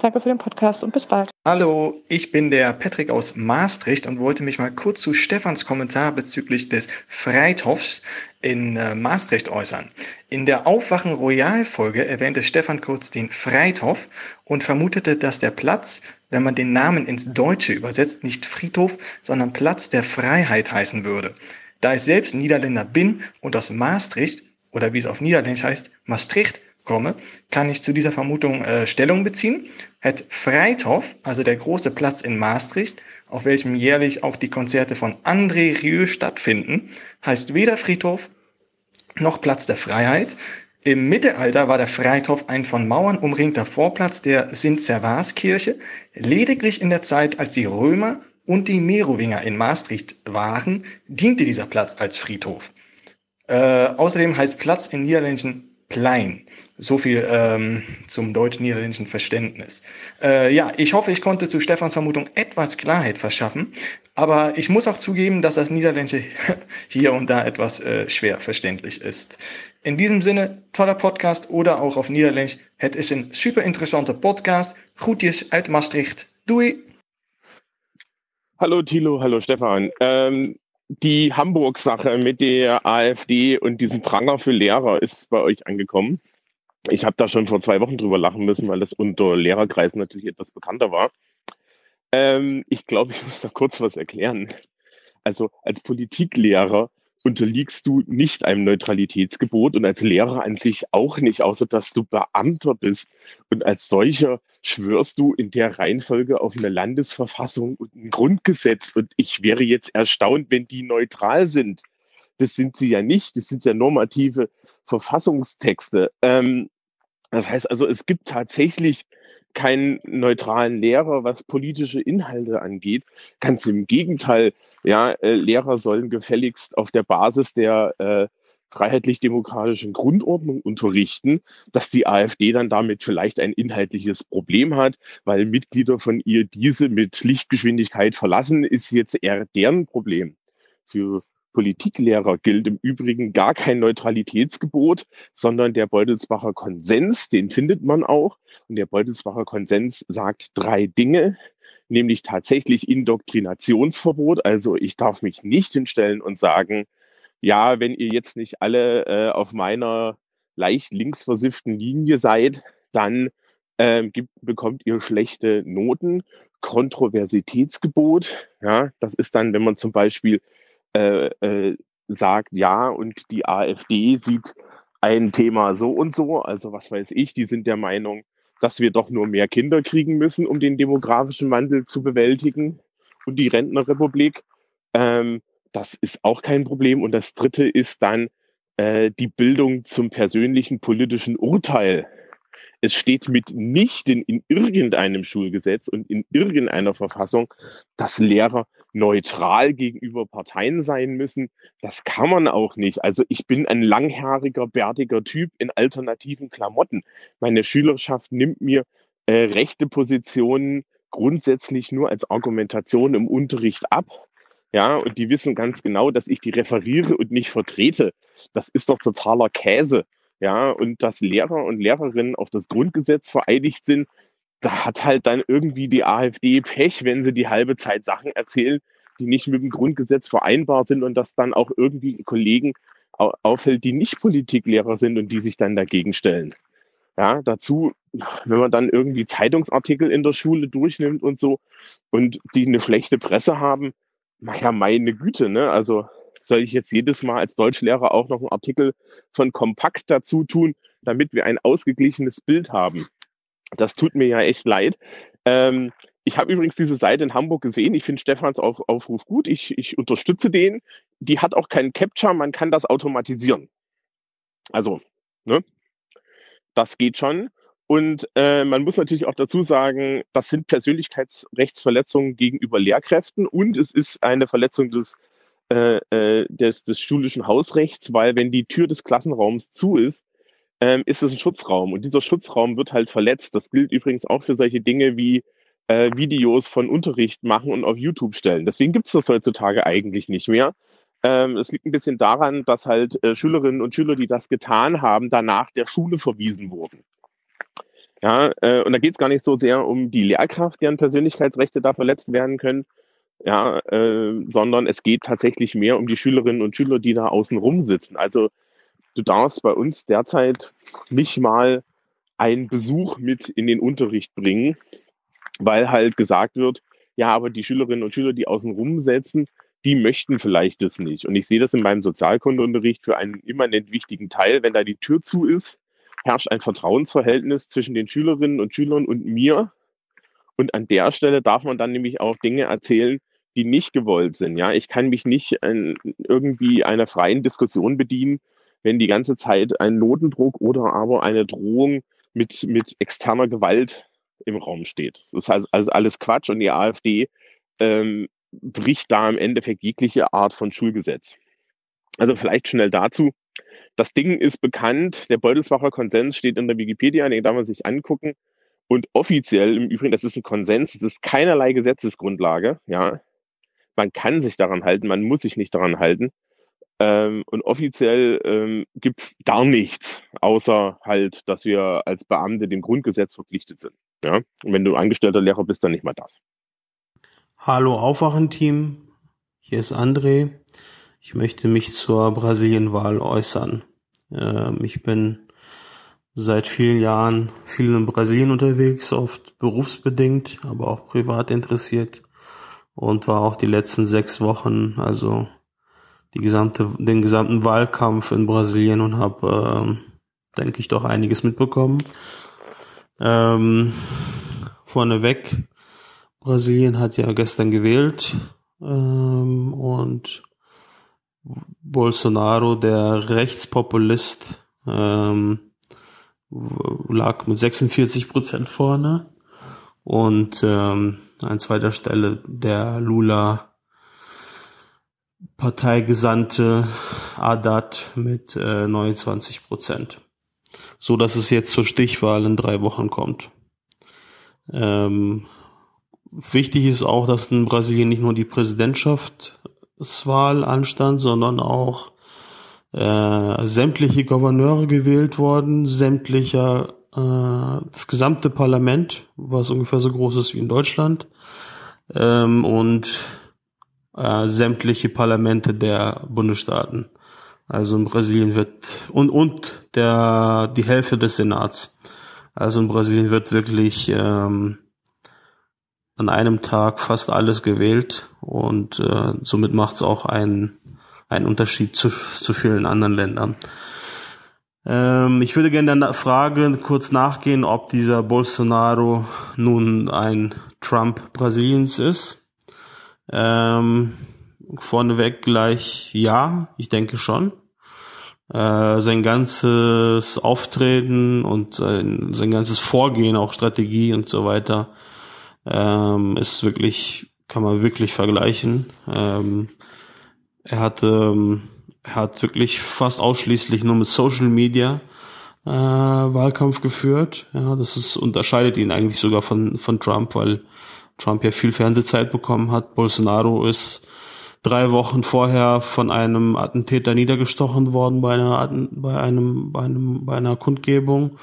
Danke für den Podcast und bis bald. Hallo, ich bin der Patrick aus Maastricht und wollte mich mal kurz zu Stefans Kommentar bezüglich des Freithofs in äh, Maastricht äußern. In der Aufwachen Royal Folge erwähnte Stefan kurz den Freithof und vermutete, dass der Platz, wenn man den Namen ins Deutsche übersetzt, nicht Friedhof, sondern Platz der Freiheit heißen würde. Da ich selbst Niederländer bin und aus Maastricht oder wie es auf Niederländisch heißt, Maastricht komme, kann ich zu dieser Vermutung äh, Stellung beziehen. Het Freithof, also der große Platz in Maastricht, auf welchem jährlich auch die Konzerte von André Rieu stattfinden, heißt weder Friedhof noch Platz der Freiheit. Im Mittelalter war der Freithof ein von Mauern umringter Vorplatz der Sint-Servaas-Kirche. Lediglich in der Zeit, als die Römer und die Merowinger in Maastricht waren, diente dieser Platz als Friedhof. Äh, außerdem heißt Platz in Niederländischen Plein. So viel ähm, zum deutsch-niederländischen Verständnis. Äh, ja, ich hoffe, ich konnte zu Stefans Vermutung etwas Klarheit verschaffen, aber ich muss auch zugeben, dass das Niederländische hier und da etwas äh, schwer verständlich ist. In diesem Sinne, toller Podcast oder auch auf Niederländisch. Het is een super interessante podcast. Groetjes uit Maastricht. Doei! Hallo Thilo, hallo Stefan. Ähm, die Hamburg-Sache mit der AfD und diesem Pranger für Lehrer ist bei euch angekommen. Ich habe da schon vor zwei Wochen drüber lachen müssen, weil das unter Lehrerkreisen natürlich etwas bekannter war. Ähm, ich glaube, ich muss da kurz was erklären. Also als Politiklehrer unterliegst du nicht einem Neutralitätsgebot und als Lehrer an sich auch nicht, außer dass du Beamter bist. Und als solcher schwörst du in der Reihenfolge auf eine Landesverfassung und ein Grundgesetz. Und ich wäre jetzt erstaunt, wenn die neutral sind. Das sind sie ja nicht. Das sind ja normative Verfassungstexte. Ähm, das heißt also, es gibt tatsächlich keinen neutralen Lehrer, was politische Inhalte angeht. Ganz im Gegenteil, ja, äh, Lehrer sollen gefälligst auf der Basis der äh, freiheitlich-demokratischen Grundordnung unterrichten, dass die AfD dann damit vielleicht ein inhaltliches Problem hat, weil Mitglieder von ihr diese mit Lichtgeschwindigkeit verlassen, ist jetzt eher deren Problem. Für Politiklehrer gilt im Übrigen gar kein Neutralitätsgebot, sondern der Beutelsbacher Konsens, den findet man auch. Und der Beutelsbacher Konsens sagt drei Dinge, nämlich tatsächlich Indoktrinationsverbot. Also ich darf mich nicht hinstellen und sagen, ja, wenn ihr jetzt nicht alle äh, auf meiner leicht linksversifften Linie seid, dann äh, gibt, bekommt ihr schlechte Noten. Kontroversitätsgebot, ja, das ist dann, wenn man zum Beispiel äh, äh, sagt, ja, und die AfD sieht ein Thema so und so, also was weiß ich, die sind der Meinung, dass wir doch nur mehr Kinder kriegen müssen, um den demografischen Wandel zu bewältigen und die Rentnerrepublik. Ähm, das ist auch kein Problem. Und das Dritte ist dann äh, die Bildung zum persönlichen politischen Urteil. Es steht mitnichten in irgendeinem Schulgesetz und in irgendeiner Verfassung, dass Lehrer neutral gegenüber Parteien sein müssen. Das kann man auch nicht. Also ich bin ein langhaariger, bärtiger Typ in alternativen Klamotten. Meine Schülerschaft nimmt mir äh, rechte Positionen grundsätzlich nur als Argumentation im Unterricht ab. Ja, und die wissen ganz genau, dass ich die referiere und nicht vertrete. Das ist doch totaler Käse. Ja, und dass Lehrer und Lehrerinnen auf das Grundgesetz vereidigt sind, da hat halt dann irgendwie die AfD Pech, wenn sie die halbe Zeit Sachen erzählen, die nicht mit dem Grundgesetz vereinbar sind und das dann auch irgendwie Kollegen auffällt, die nicht Politiklehrer sind und die sich dann dagegen stellen. Ja, dazu, wenn man dann irgendwie Zeitungsartikel in der Schule durchnimmt und so und die eine schlechte Presse haben, naja, meine Güte, ne? Also soll ich jetzt jedes Mal als Deutschlehrer auch noch einen Artikel von Kompakt dazu tun, damit wir ein ausgeglichenes Bild haben? Das tut mir ja echt leid. Ähm, ich habe übrigens diese Seite in Hamburg gesehen. Ich finde Stefans Auf Aufruf gut. Ich, ich unterstütze den. Die hat auch keinen Capture. Man kann das automatisieren. Also, ne? Das geht schon. Und äh, man muss natürlich auch dazu sagen, das sind Persönlichkeitsrechtsverletzungen gegenüber Lehrkräften und es ist eine Verletzung des, äh, äh, des, des schulischen Hausrechts, weil wenn die Tür des Klassenraums zu ist, ähm, ist es ein Schutzraum und dieser Schutzraum wird halt verletzt. Das gilt übrigens auch für solche Dinge wie äh, Videos von Unterricht machen und auf YouTube stellen. Deswegen gibt es das heutzutage eigentlich nicht mehr. Ähm, es liegt ein bisschen daran, dass halt äh, Schülerinnen und Schüler, die das getan haben, danach der Schule verwiesen wurden. Ja, äh, und da geht es gar nicht so sehr um die Lehrkraft, deren Persönlichkeitsrechte da verletzt werden können, ja, äh, sondern es geht tatsächlich mehr um die Schülerinnen und Schüler, die da außen rum sitzen. Also du darfst bei uns derzeit nicht mal einen Besuch mit in den Unterricht bringen, weil halt gesagt wird, ja, aber die Schülerinnen und Schüler, die außen rum die möchten vielleicht das nicht. Und ich sehe das in meinem Sozialkundeunterricht für einen immanent wichtigen Teil, wenn da die Tür zu ist, herrscht ein Vertrauensverhältnis zwischen den Schülerinnen und Schülern und mir. Und an der Stelle darf man dann nämlich auch Dinge erzählen, die nicht gewollt sind. Ja, ich kann mich nicht an irgendwie einer freien Diskussion bedienen, wenn die ganze Zeit ein Notendruck oder aber eine Drohung mit, mit externer Gewalt im Raum steht. Das ist also, also alles Quatsch und die AfD ähm, bricht da im Endeffekt jegliche Art von Schulgesetz. Also vielleicht schnell dazu. Das Ding ist bekannt, der Beutelsbacher Konsens steht in der Wikipedia, den darf man sich angucken. Und offiziell im Übrigen, das ist ein Konsens, es ist keinerlei Gesetzesgrundlage, ja. Man kann sich daran halten, man muss sich nicht daran halten. Ähm, und offiziell ähm, gibt es gar nichts, außer halt, dass wir als Beamte dem Grundgesetz verpflichtet sind. Ja? Und wenn du angestellter Lehrer bist, dann nicht mal das. Hallo Aufwachen-Team, hier ist André. Ich möchte mich zur Brasilienwahl äußern. Ähm, ich bin seit vielen Jahren viel in Brasilien unterwegs, oft berufsbedingt, aber auch privat interessiert und war auch die letzten sechs Wochen, also die gesamte, den gesamten Wahlkampf in Brasilien und habe, äh, denke ich, doch einiges mitbekommen. Ähm, vorneweg, Brasilien hat ja gestern gewählt ähm, und Bolsonaro, der Rechtspopulist, ähm, lag mit 46 Prozent vorne und ähm, an zweiter Stelle der Lula Parteigesandte Adat mit äh, 29 Prozent. So dass es jetzt zur Stichwahl in drei Wochen kommt. Ähm, wichtig ist auch, dass in Brasilien nicht nur die Präsidentschaft Präsidentschaftswahl anstand, sondern auch äh, sämtliche Gouverneure gewählt worden, sämtlicher äh, das gesamte Parlament, was ungefähr so groß ist wie in Deutschland, ähm, und äh, sämtliche Parlamente der Bundesstaaten. Also in Brasilien wird und und der die Hälfte des Senats. Also in Brasilien wird wirklich ähm, an einem Tag fast alles gewählt und äh, somit macht es auch einen, einen Unterschied zu, zu vielen anderen Ländern. Ähm, ich würde gerne der Frage kurz nachgehen, ob dieser Bolsonaro nun ein Trump Brasiliens ist. Ähm, vorneweg gleich ja, ich denke schon. Äh, sein ganzes Auftreten und sein, sein ganzes Vorgehen, auch Strategie und so weiter, ähm, ist wirklich, kann man wirklich vergleichen. Ähm, er hat, ähm, er hat wirklich fast ausschließlich nur mit Social Media äh, Wahlkampf geführt. Ja, das ist, unterscheidet ihn eigentlich sogar von, von Trump, weil Trump ja viel Fernsehzeit bekommen hat. Bolsonaro ist drei Wochen vorher von einem Attentäter niedergestochen worden bei einer, bei einem, bei einem, bei einer Kundgebung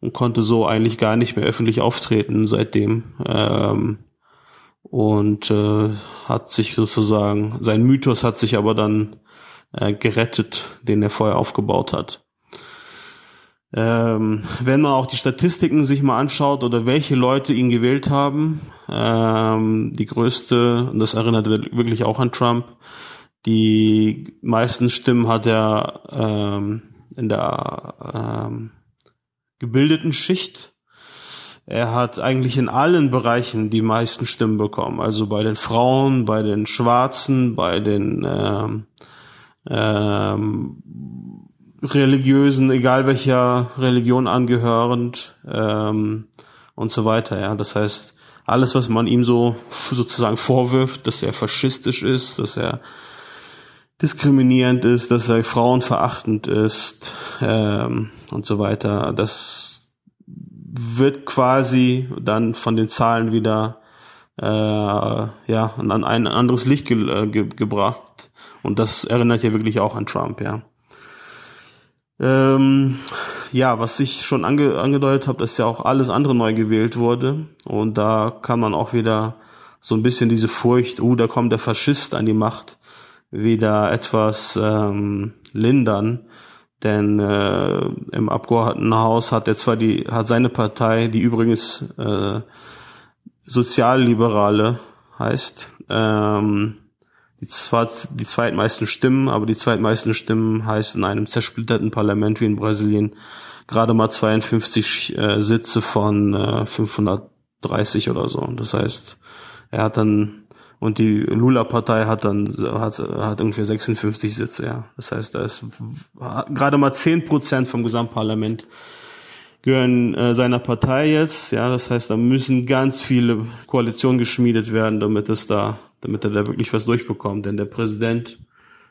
und konnte so eigentlich gar nicht mehr öffentlich auftreten seitdem. Ähm, und äh, hat sich sozusagen, sein Mythos hat sich aber dann äh, gerettet, den er vorher aufgebaut hat. Ähm, wenn man auch die Statistiken sich mal anschaut oder welche Leute ihn gewählt haben, ähm, die größte, und das erinnert wirklich auch an Trump, die meisten Stimmen hat er ähm, in der ähm, gebildeten Schicht. Er hat eigentlich in allen Bereichen die meisten Stimmen bekommen. Also bei den Frauen, bei den Schwarzen, bei den ähm, ähm, Religiösen, egal welcher Religion angehörend ähm, und so weiter. Ja, das heißt, alles, was man ihm so sozusagen vorwirft, dass er faschistisch ist, dass er diskriminierend ist, dass er frauenverachtend ist ähm, und so weiter. Das wird quasi dann von den Zahlen wieder äh, ja an ein anderes Licht ge äh, ge gebracht und das erinnert ja wirklich auch an Trump, ja. Ähm, ja, was ich schon ange angedeutet habe, dass ja auch alles andere neu gewählt wurde und da kann man auch wieder so ein bisschen diese Furcht, oh, da kommt der Faschist an die Macht, wieder etwas ähm, lindern. Denn äh, im Abgeordnetenhaus hat er zwar die, hat seine Partei, die übrigens äh, Sozialliberale heißt, ähm, die, zwar die zweitmeisten Stimmen, aber die zweitmeisten Stimmen heißt in einem zersplitterten Parlament wie in Brasilien gerade mal 52 äh, Sitze von äh, 530 oder so. Das heißt, er hat dann und die Lula-Partei hat dann hat, hat ungefähr 56 Sitze, ja. Das heißt, da ist gerade mal 10 Prozent vom Gesamtparlament gehören äh, seiner Partei jetzt, ja. Das heißt, da müssen ganz viele Koalitionen geschmiedet werden, damit es da, damit er da wirklich was durchbekommt. Denn der Präsident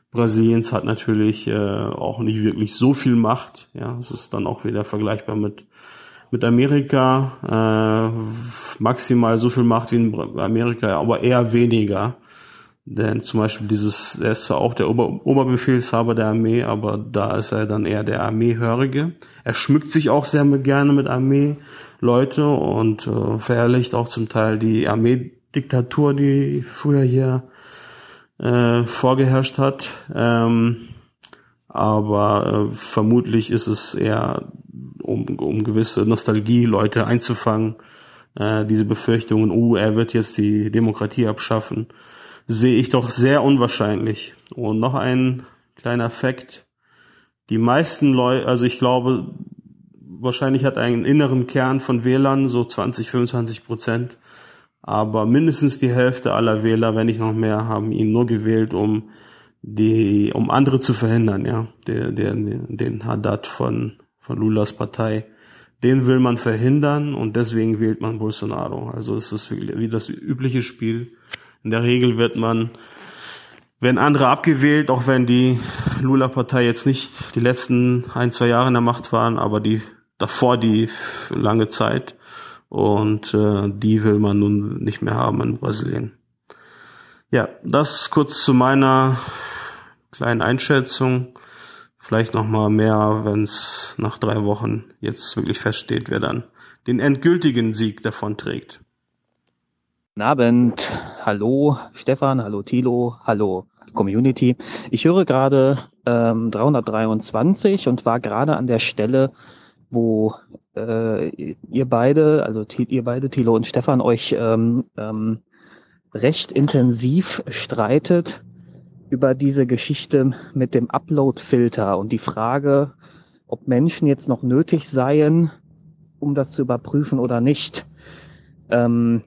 Brasiliens hat natürlich äh, auch nicht wirklich so viel Macht, ja. Es ist dann auch wieder vergleichbar mit mit Amerika äh, maximal so viel Macht wie in Amerika, aber eher weniger. Denn zum Beispiel dieses, er ist zwar auch der Ober Oberbefehlshaber der Armee, aber da ist er dann eher der Armeehörige. Er schmückt sich auch sehr gerne mit Armeeleute und äh, verherrlicht auch zum Teil die Armeediktatur, die früher hier äh, vorgeherrscht hat. Ähm, aber äh, vermutlich ist es eher um, um gewisse Nostalgie-Leute einzufangen, äh, diese Befürchtungen, uh, er wird jetzt die Demokratie abschaffen, sehe ich doch sehr unwahrscheinlich. Und noch ein kleiner Fakt. Die meisten Leute, also ich glaube, wahrscheinlich hat einen inneren Kern von Wählern, so 20, 25 Prozent. Aber mindestens die Hälfte aller Wähler, wenn nicht noch mehr, haben ihn nur gewählt, um die, um andere zu verhindern, ja, der, der, den Haddad von von Lulas Partei, den will man verhindern und deswegen wählt man Bolsonaro. Also es ist wie das übliche Spiel. In der Regel wird man, werden andere abgewählt, auch wenn die Lula-Partei jetzt nicht die letzten ein, zwei Jahre in der Macht waren, aber die davor die lange Zeit. Und äh, die will man nun nicht mehr haben in Brasilien. Ja, das kurz zu meiner kleinen Einschätzung. Vielleicht noch mal mehr, wenn es nach drei Wochen jetzt wirklich feststeht, wer dann den endgültigen Sieg davon trägt. Guten Abend, hallo Stefan, hallo Thilo, hallo Community. Ich höre gerade ähm, 323 und war gerade an der Stelle, wo äh, ihr beide, also ihr beide, Thilo und Stefan, euch ähm, ähm, recht intensiv streitet über diese Geschichte mit dem Upload-Filter und die Frage, ob Menschen jetzt noch nötig seien, um das zu überprüfen oder nicht. Ähm,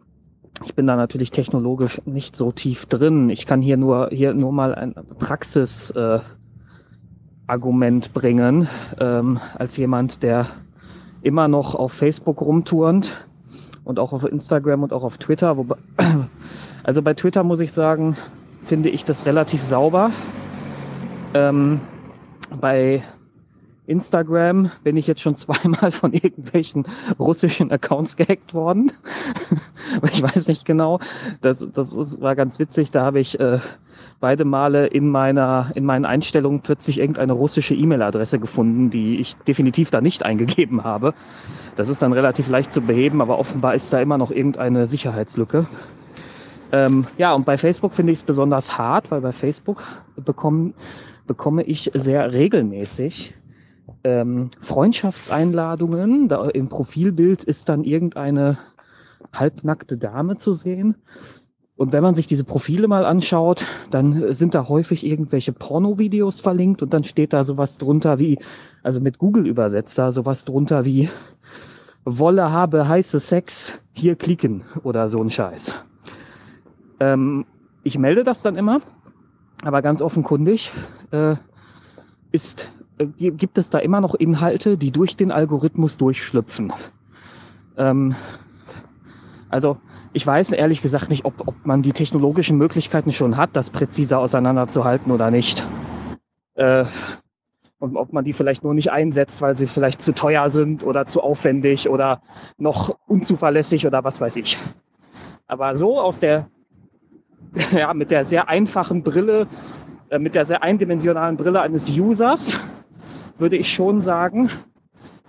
ich bin da natürlich technologisch nicht so tief drin. Ich kann hier nur hier nur mal ein Praxisargument äh, Argument bringen ähm, als jemand, der immer noch auf Facebook rumturnt und auch auf Instagram und auch auf Twitter. Wobei, also bei Twitter muss ich sagen, finde ich das relativ sauber. Ähm, bei Instagram bin ich jetzt schon zweimal von irgendwelchen russischen Accounts gehackt worden. ich weiß nicht genau. Das, das ist, war ganz witzig. Da habe ich äh, beide Male in meiner in meinen Einstellungen plötzlich irgendeine russische E-Mail-Adresse gefunden, die ich definitiv da nicht eingegeben habe. Das ist dann relativ leicht zu beheben, aber offenbar ist da immer noch irgendeine Sicherheitslücke. Ähm, ja, und bei Facebook finde ich es besonders hart, weil bei Facebook bekomme, bekomme ich sehr regelmäßig ähm, Freundschaftseinladungen. Da im Profilbild ist dann irgendeine halbnackte Dame zu sehen. Und wenn man sich diese Profile mal anschaut, dann sind da häufig irgendwelche Porno-Videos verlinkt und dann steht da sowas drunter wie, also mit Google-Übersetzer, sowas drunter wie Wolle habe heiße Sex, hier klicken oder so ein Scheiß. Ähm, ich melde das dann immer, aber ganz offenkundig äh, ist, gibt es da immer noch Inhalte, die durch den Algorithmus durchschlüpfen. Ähm, also ich weiß ehrlich gesagt nicht, ob, ob man die technologischen Möglichkeiten schon hat, das präziser auseinanderzuhalten oder nicht. Äh, und ob man die vielleicht nur nicht einsetzt, weil sie vielleicht zu teuer sind oder zu aufwendig oder noch unzuverlässig oder was weiß ich. Aber so aus der ja, mit der sehr einfachen Brille, äh, mit der sehr eindimensionalen Brille eines Users, würde ich schon sagen,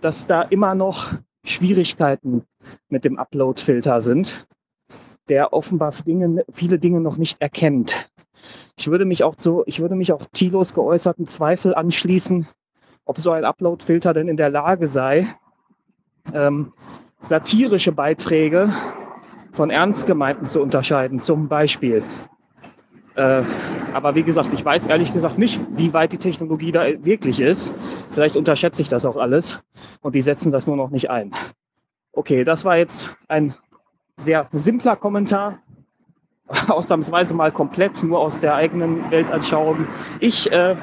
dass da immer noch Schwierigkeiten mit dem Upload-Filter sind, der offenbar Dinge, viele Dinge noch nicht erkennt. Ich würde mich auch zu, ich würde mich auch Thilos geäußerten Zweifel anschließen, ob so ein Upload-Filter denn in der Lage sei, ähm, satirische Beiträge von ernst gemeinten zu unterscheiden, zum Beispiel. Äh, aber wie gesagt, ich weiß ehrlich gesagt nicht, wie weit die Technologie da wirklich ist. Vielleicht unterschätze ich das auch alles und die setzen das nur noch nicht ein. Okay, das war jetzt ein sehr simpler Kommentar, ausnahmsweise mal komplett nur aus der eigenen Weltanschauung. Ich äh,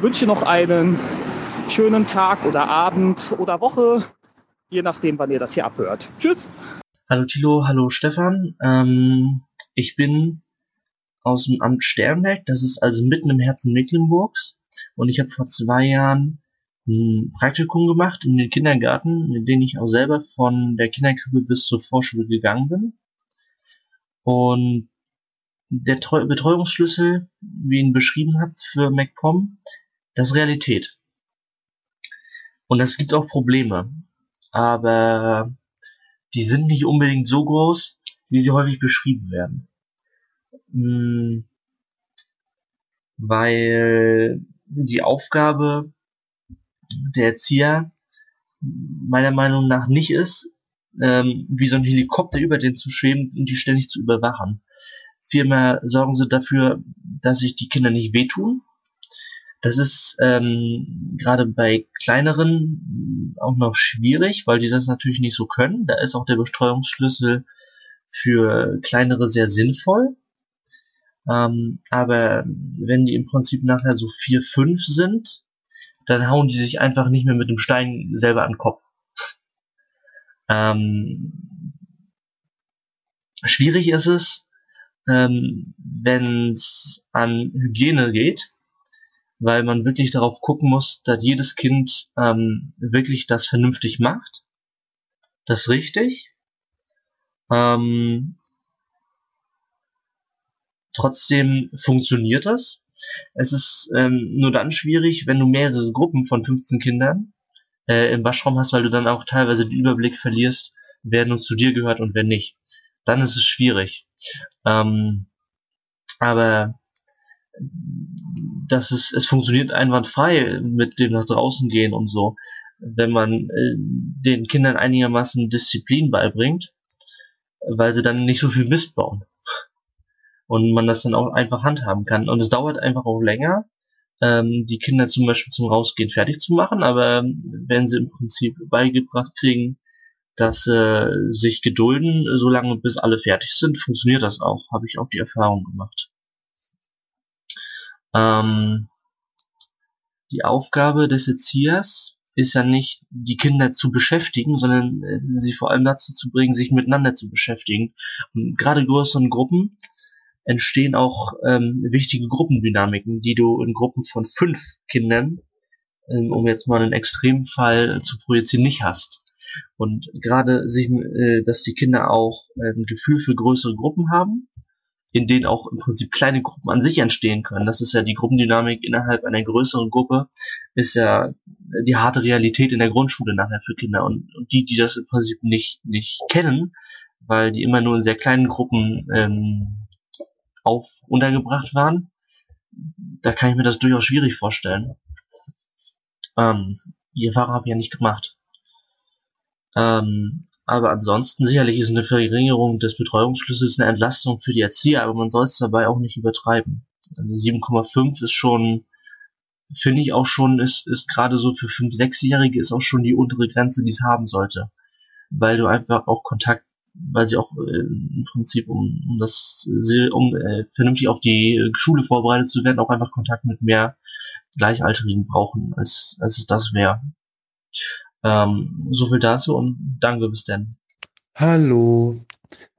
wünsche noch einen schönen Tag oder Abend oder Woche, je nachdem, wann ihr das hier abhört. Tschüss! Hallo Tilo, hallo Stefan. Ähm, ich bin aus dem Amt Sternberg, das ist also mitten im Herzen Mecklenburgs. Und ich habe vor zwei Jahren ein Praktikum gemacht in den Kindergarten, in den ich auch selber von der Kinderkrippe bis zur Vorschule gegangen bin. Und der Betreuungsschlüssel, wie ihn beschrieben habe für MacPom, das ist Realität. Und es gibt auch Probleme. Aber die sind nicht unbedingt so groß, wie sie häufig beschrieben werden. Hm, weil die Aufgabe der Erzieher meiner Meinung nach nicht ist, ähm, wie so ein Helikopter über den zu schweben und die ständig zu überwachen. Vielmehr sorgen sie dafür, dass sich die Kinder nicht wehtun, das ist ähm, gerade bei kleineren auch noch schwierig, weil die das natürlich nicht so können. Da ist auch der Bestreuungsschlüssel für kleinere sehr sinnvoll. Ähm, aber wenn die im Prinzip nachher so vier, fünf sind, dann hauen die sich einfach nicht mehr mit dem Stein selber an den Kopf. Ähm, schwierig ist es, ähm, wenn es an Hygiene geht weil man wirklich darauf gucken muss, dass jedes Kind ähm, wirklich das vernünftig macht. Das ist richtig. Ähm, Trotzdem funktioniert das. Es ist ähm, nur dann schwierig, wenn du mehrere Gruppen von 15 Kindern äh, im Waschraum hast, weil du dann auch teilweise den Überblick verlierst, wer nun zu dir gehört und wer nicht. Dann ist es schwierig. Ähm, aber das ist, es funktioniert einwandfrei mit dem nach draußen gehen und so. Wenn man äh, den Kindern einigermaßen Disziplin beibringt, weil sie dann nicht so viel Mist bauen. Und man das dann auch einfach handhaben kann. Und es dauert einfach auch länger, ähm, die Kinder zum Beispiel zum Rausgehen fertig zu machen, aber wenn sie im Prinzip beigebracht kriegen, dass äh, sich gedulden, solange bis alle fertig sind, funktioniert das auch, habe ich auch die Erfahrung gemacht. Ähm, die Aufgabe des Erziehers ist ja nicht, die Kinder zu beschäftigen, sondern äh, sie vor allem dazu zu bringen, sich miteinander zu beschäftigen. Gerade größeren Gruppen entstehen auch ähm, wichtige Gruppendynamiken, die du in Gruppen von fünf Kindern, ähm, um jetzt mal einen Extremfall zu projizieren, nicht hast. Und gerade sich, äh, dass die Kinder auch äh, ein Gefühl für größere Gruppen haben, in denen auch im Prinzip kleine Gruppen an sich entstehen können. Das ist ja die Gruppendynamik innerhalb einer größeren Gruppe, ist ja die harte Realität in der Grundschule nachher für Kinder. Und, und die, die das im Prinzip nicht, nicht kennen, weil die immer nur in sehr kleinen Gruppen ähm, auf untergebracht waren, da kann ich mir das durchaus schwierig vorstellen. Ähm, die Erfahrung habe ich ja nicht gemacht. Ähm, aber ansonsten sicherlich ist eine Verringerung des Betreuungsschlüssels eine Entlastung für die Erzieher, aber man soll es dabei auch nicht übertreiben. Also 7,5 ist schon, finde ich auch schon, ist, ist gerade so für 5-, 6-Jährige ist auch schon die untere Grenze, die es haben sollte. Weil du einfach auch Kontakt, weil sie auch äh, im Prinzip, um, um das um äh, vernünftig auf die Schule vorbereitet zu werden, auch einfach Kontakt mit mehr Gleichaltrigen brauchen, als, als es das wäre. Ähm, so viel dazu und danke bis dann. Hallo.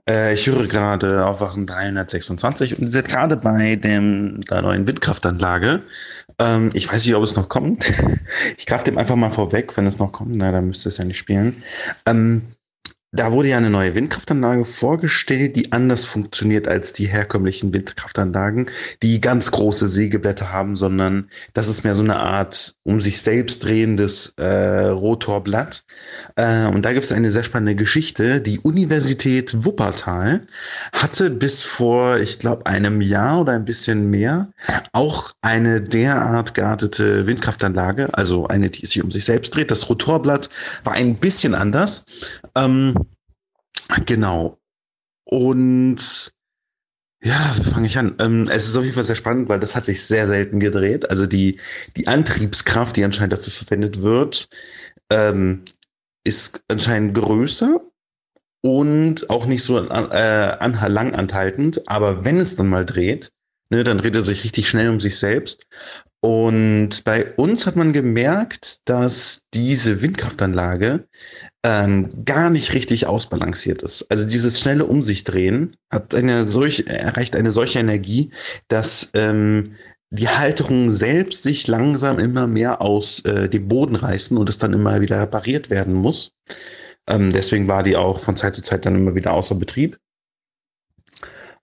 Äh, ich höre gerade Aufwachen 326 und seid gerade bei dem, der neuen Windkraftanlage. Ähm, ich weiß nicht, ob es noch kommt. ich greife dem einfach mal vorweg, wenn es noch kommt. Na, dann müsste es ja nicht spielen. Ähm, da wurde ja eine neue Windkraftanlage vorgestellt, die anders funktioniert als die herkömmlichen Windkraftanlagen, die ganz große Sägeblätter haben, sondern das ist mehr so eine Art um sich selbst drehendes äh, Rotorblatt. Äh, und da gibt es eine sehr spannende Geschichte. Die Universität Wuppertal hatte bis vor, ich glaube, einem Jahr oder ein bisschen mehr auch eine derart geartete Windkraftanlage, also eine, die sich um sich selbst dreht. Das Rotorblatt war ein bisschen anders. Ähm, Genau. Und ja, fange ich an? Ähm, es ist auf jeden Fall sehr spannend, weil das hat sich sehr selten gedreht. Also die, die Antriebskraft, die anscheinend dafür verwendet wird, ähm, ist anscheinend größer und auch nicht so äh, lang anhaltend. Aber wenn es dann mal dreht, ne, dann dreht er sich richtig schnell um sich selbst. Und bei uns hat man gemerkt, dass diese Windkraftanlage ähm, gar nicht richtig ausbalanciert ist. Also dieses schnelle Um sich drehen hat eine solch, erreicht eine solche Energie, dass ähm, die Halterungen selbst sich langsam immer mehr aus äh, dem Boden reißen und es dann immer wieder repariert werden muss. Ähm, deswegen war die auch von Zeit zu Zeit dann immer wieder außer Betrieb.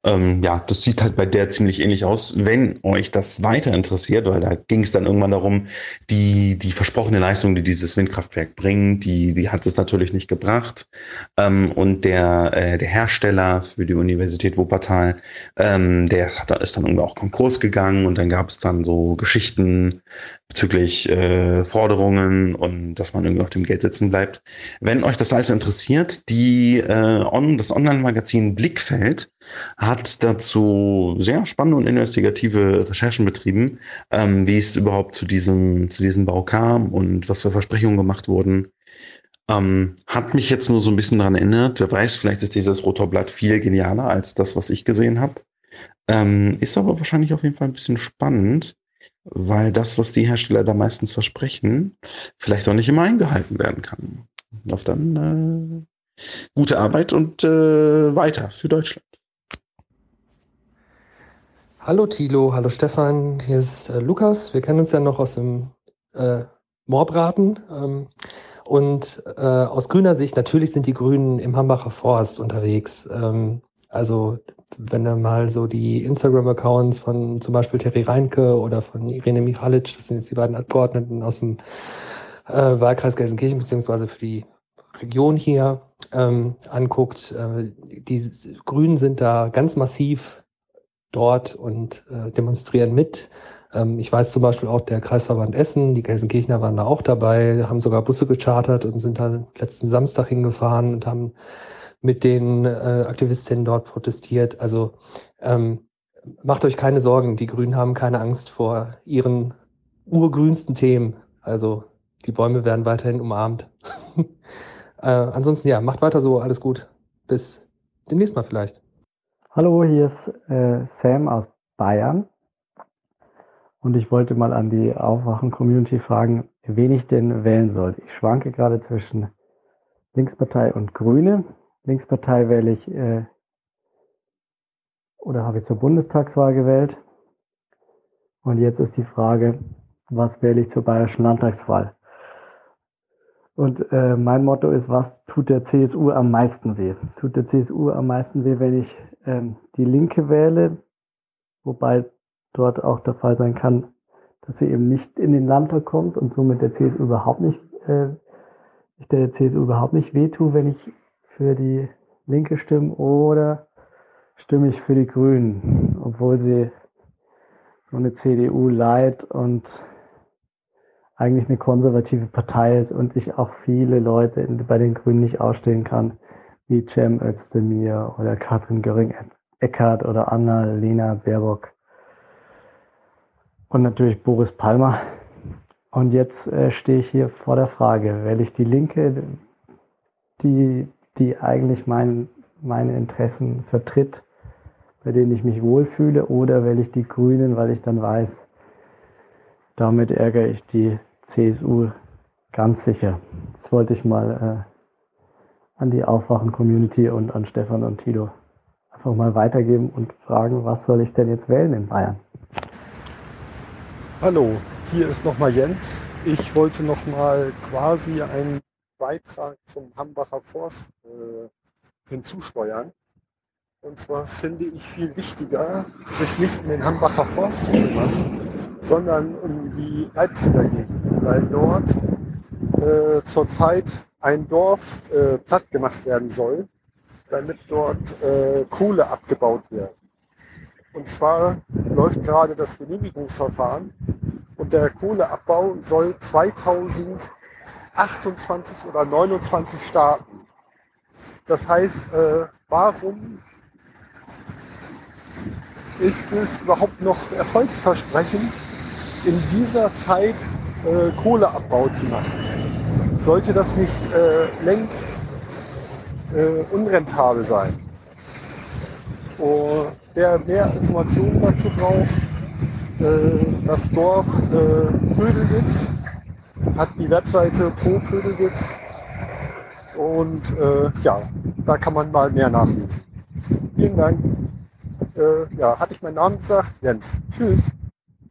Ähm, ja, das sieht halt bei der ziemlich ähnlich aus. Wenn euch das weiter interessiert, weil da ging es dann irgendwann darum, die, die versprochene Leistung, die dieses Windkraftwerk bringt, die, die hat es natürlich nicht gebracht. Ähm, und der, äh, der Hersteller für die Universität Wuppertal, ähm, der hat, ist dann irgendwie auch Konkurs gegangen und dann gab es dann so Geschichten bezüglich äh, Forderungen und dass man irgendwie auf dem Geld sitzen bleibt. Wenn euch das alles interessiert, die äh, on, das Online-Magazin Blickfeld hat dazu sehr spannende und investigative Recherchen betrieben, ähm, wie es überhaupt zu diesem, zu diesem Bau kam und was für Versprechungen gemacht wurden. Ähm, hat mich jetzt nur so ein bisschen daran erinnert. Wer weiß, vielleicht ist dieses Rotorblatt viel genialer als das, was ich gesehen habe. Ähm, ist aber wahrscheinlich auf jeden Fall ein bisschen spannend, weil das, was die Hersteller da meistens versprechen, vielleicht auch nicht immer eingehalten werden kann. Auf dann äh, gute Arbeit und äh, weiter für Deutschland. Hallo Thilo, hallo Stefan, hier ist äh, Lukas. Wir kennen uns ja noch aus dem äh, Moorbraten. Ähm, und äh, aus grüner Sicht, natürlich sind die Grünen im Hambacher Forst unterwegs. Ähm, also wenn du mal so die Instagram-Accounts von zum Beispiel Terry Reinke oder von Irene Michalic, das sind jetzt die beiden Abgeordneten aus dem äh, Wahlkreis Gelsenkirchen, beziehungsweise für die Region hier ähm, anguckt, äh, die Grünen sind da ganz massiv dort und äh, demonstrieren mit. Ähm, ich weiß zum Beispiel auch der Kreisverband Essen, die Gelsenkirchener waren da auch dabei, haben sogar Busse gechartert und sind dann letzten Samstag hingefahren und haben mit den äh, Aktivistinnen dort protestiert. Also ähm, macht euch keine Sorgen, die Grünen haben keine Angst vor ihren urgrünsten Themen. Also die Bäume werden weiterhin umarmt. äh, ansonsten ja, macht weiter so, alles gut. Bis demnächst mal vielleicht. Hallo, hier ist äh, Sam aus Bayern. Und ich wollte mal an die Aufwachen-Community fragen, wen ich denn wählen soll. Ich schwanke gerade zwischen Linkspartei und Grüne. Linkspartei wähle ich äh, oder habe ich zur Bundestagswahl gewählt. Und jetzt ist die Frage, was wähle ich zur bayerischen Landtagswahl? Und äh, mein Motto ist, was tut der CSU am meisten weh? Tut der CSU am meisten weh, wenn ich ähm, die Linke wähle, wobei dort auch der Fall sein kann, dass sie eben nicht in den Landtag kommt und somit der CSU überhaupt nicht, äh, ich der CSU überhaupt nicht wehtue, wenn ich für die Linke stimme oder stimme ich für die Grünen, obwohl sie so eine CDU leid und eigentlich eine konservative Partei ist und ich auch viele Leute bei den Grünen nicht ausstehen kann, wie Cem Özdemir oder Katrin Göring-Eckardt oder Anna-Lena Baerbock und natürlich Boris Palmer. Und jetzt äh, stehe ich hier vor der Frage, wähle ich die Linke, die, die eigentlich mein, meine Interessen vertritt, bei denen ich mich wohlfühle, oder wähle ich die Grünen, weil ich dann weiß, damit ärgere ich die CSU ganz sicher. Das wollte ich mal äh, an die Aufwachen-Community und an Stefan und Tilo einfach mal weitergeben und fragen, was soll ich denn jetzt wählen in Bayern? Hallo, hier ist nochmal Jens. Ich wollte nochmal quasi einen Beitrag zum Hambacher Forst äh, hinzusteuern. Und zwar finde ich viel wichtiger, sich nicht um den Hambacher Forst zu kümmern, sondern um die Leipziger Gegend, weil dort äh, zurzeit ein Dorf äh, platt gemacht werden soll, damit dort äh, Kohle abgebaut wird. Und zwar läuft gerade das Genehmigungsverfahren und der Kohleabbau soll 2028 oder 29 starten. Das heißt, äh, warum ist es überhaupt noch erfolgsversprechend, in dieser Zeit äh, Kohleabbau zu machen? Sollte das nicht äh, längst äh, unrentabel sein? Und wer mehr Informationen dazu braucht, äh, das Dorf äh, Pödelwitz hat die Webseite Pro Pödelwitz und äh, ja, da kann man mal mehr nachlesen. Vielen Dank. Äh, ja, hatte ich meinen Namen gesagt? Jens. Tschüss.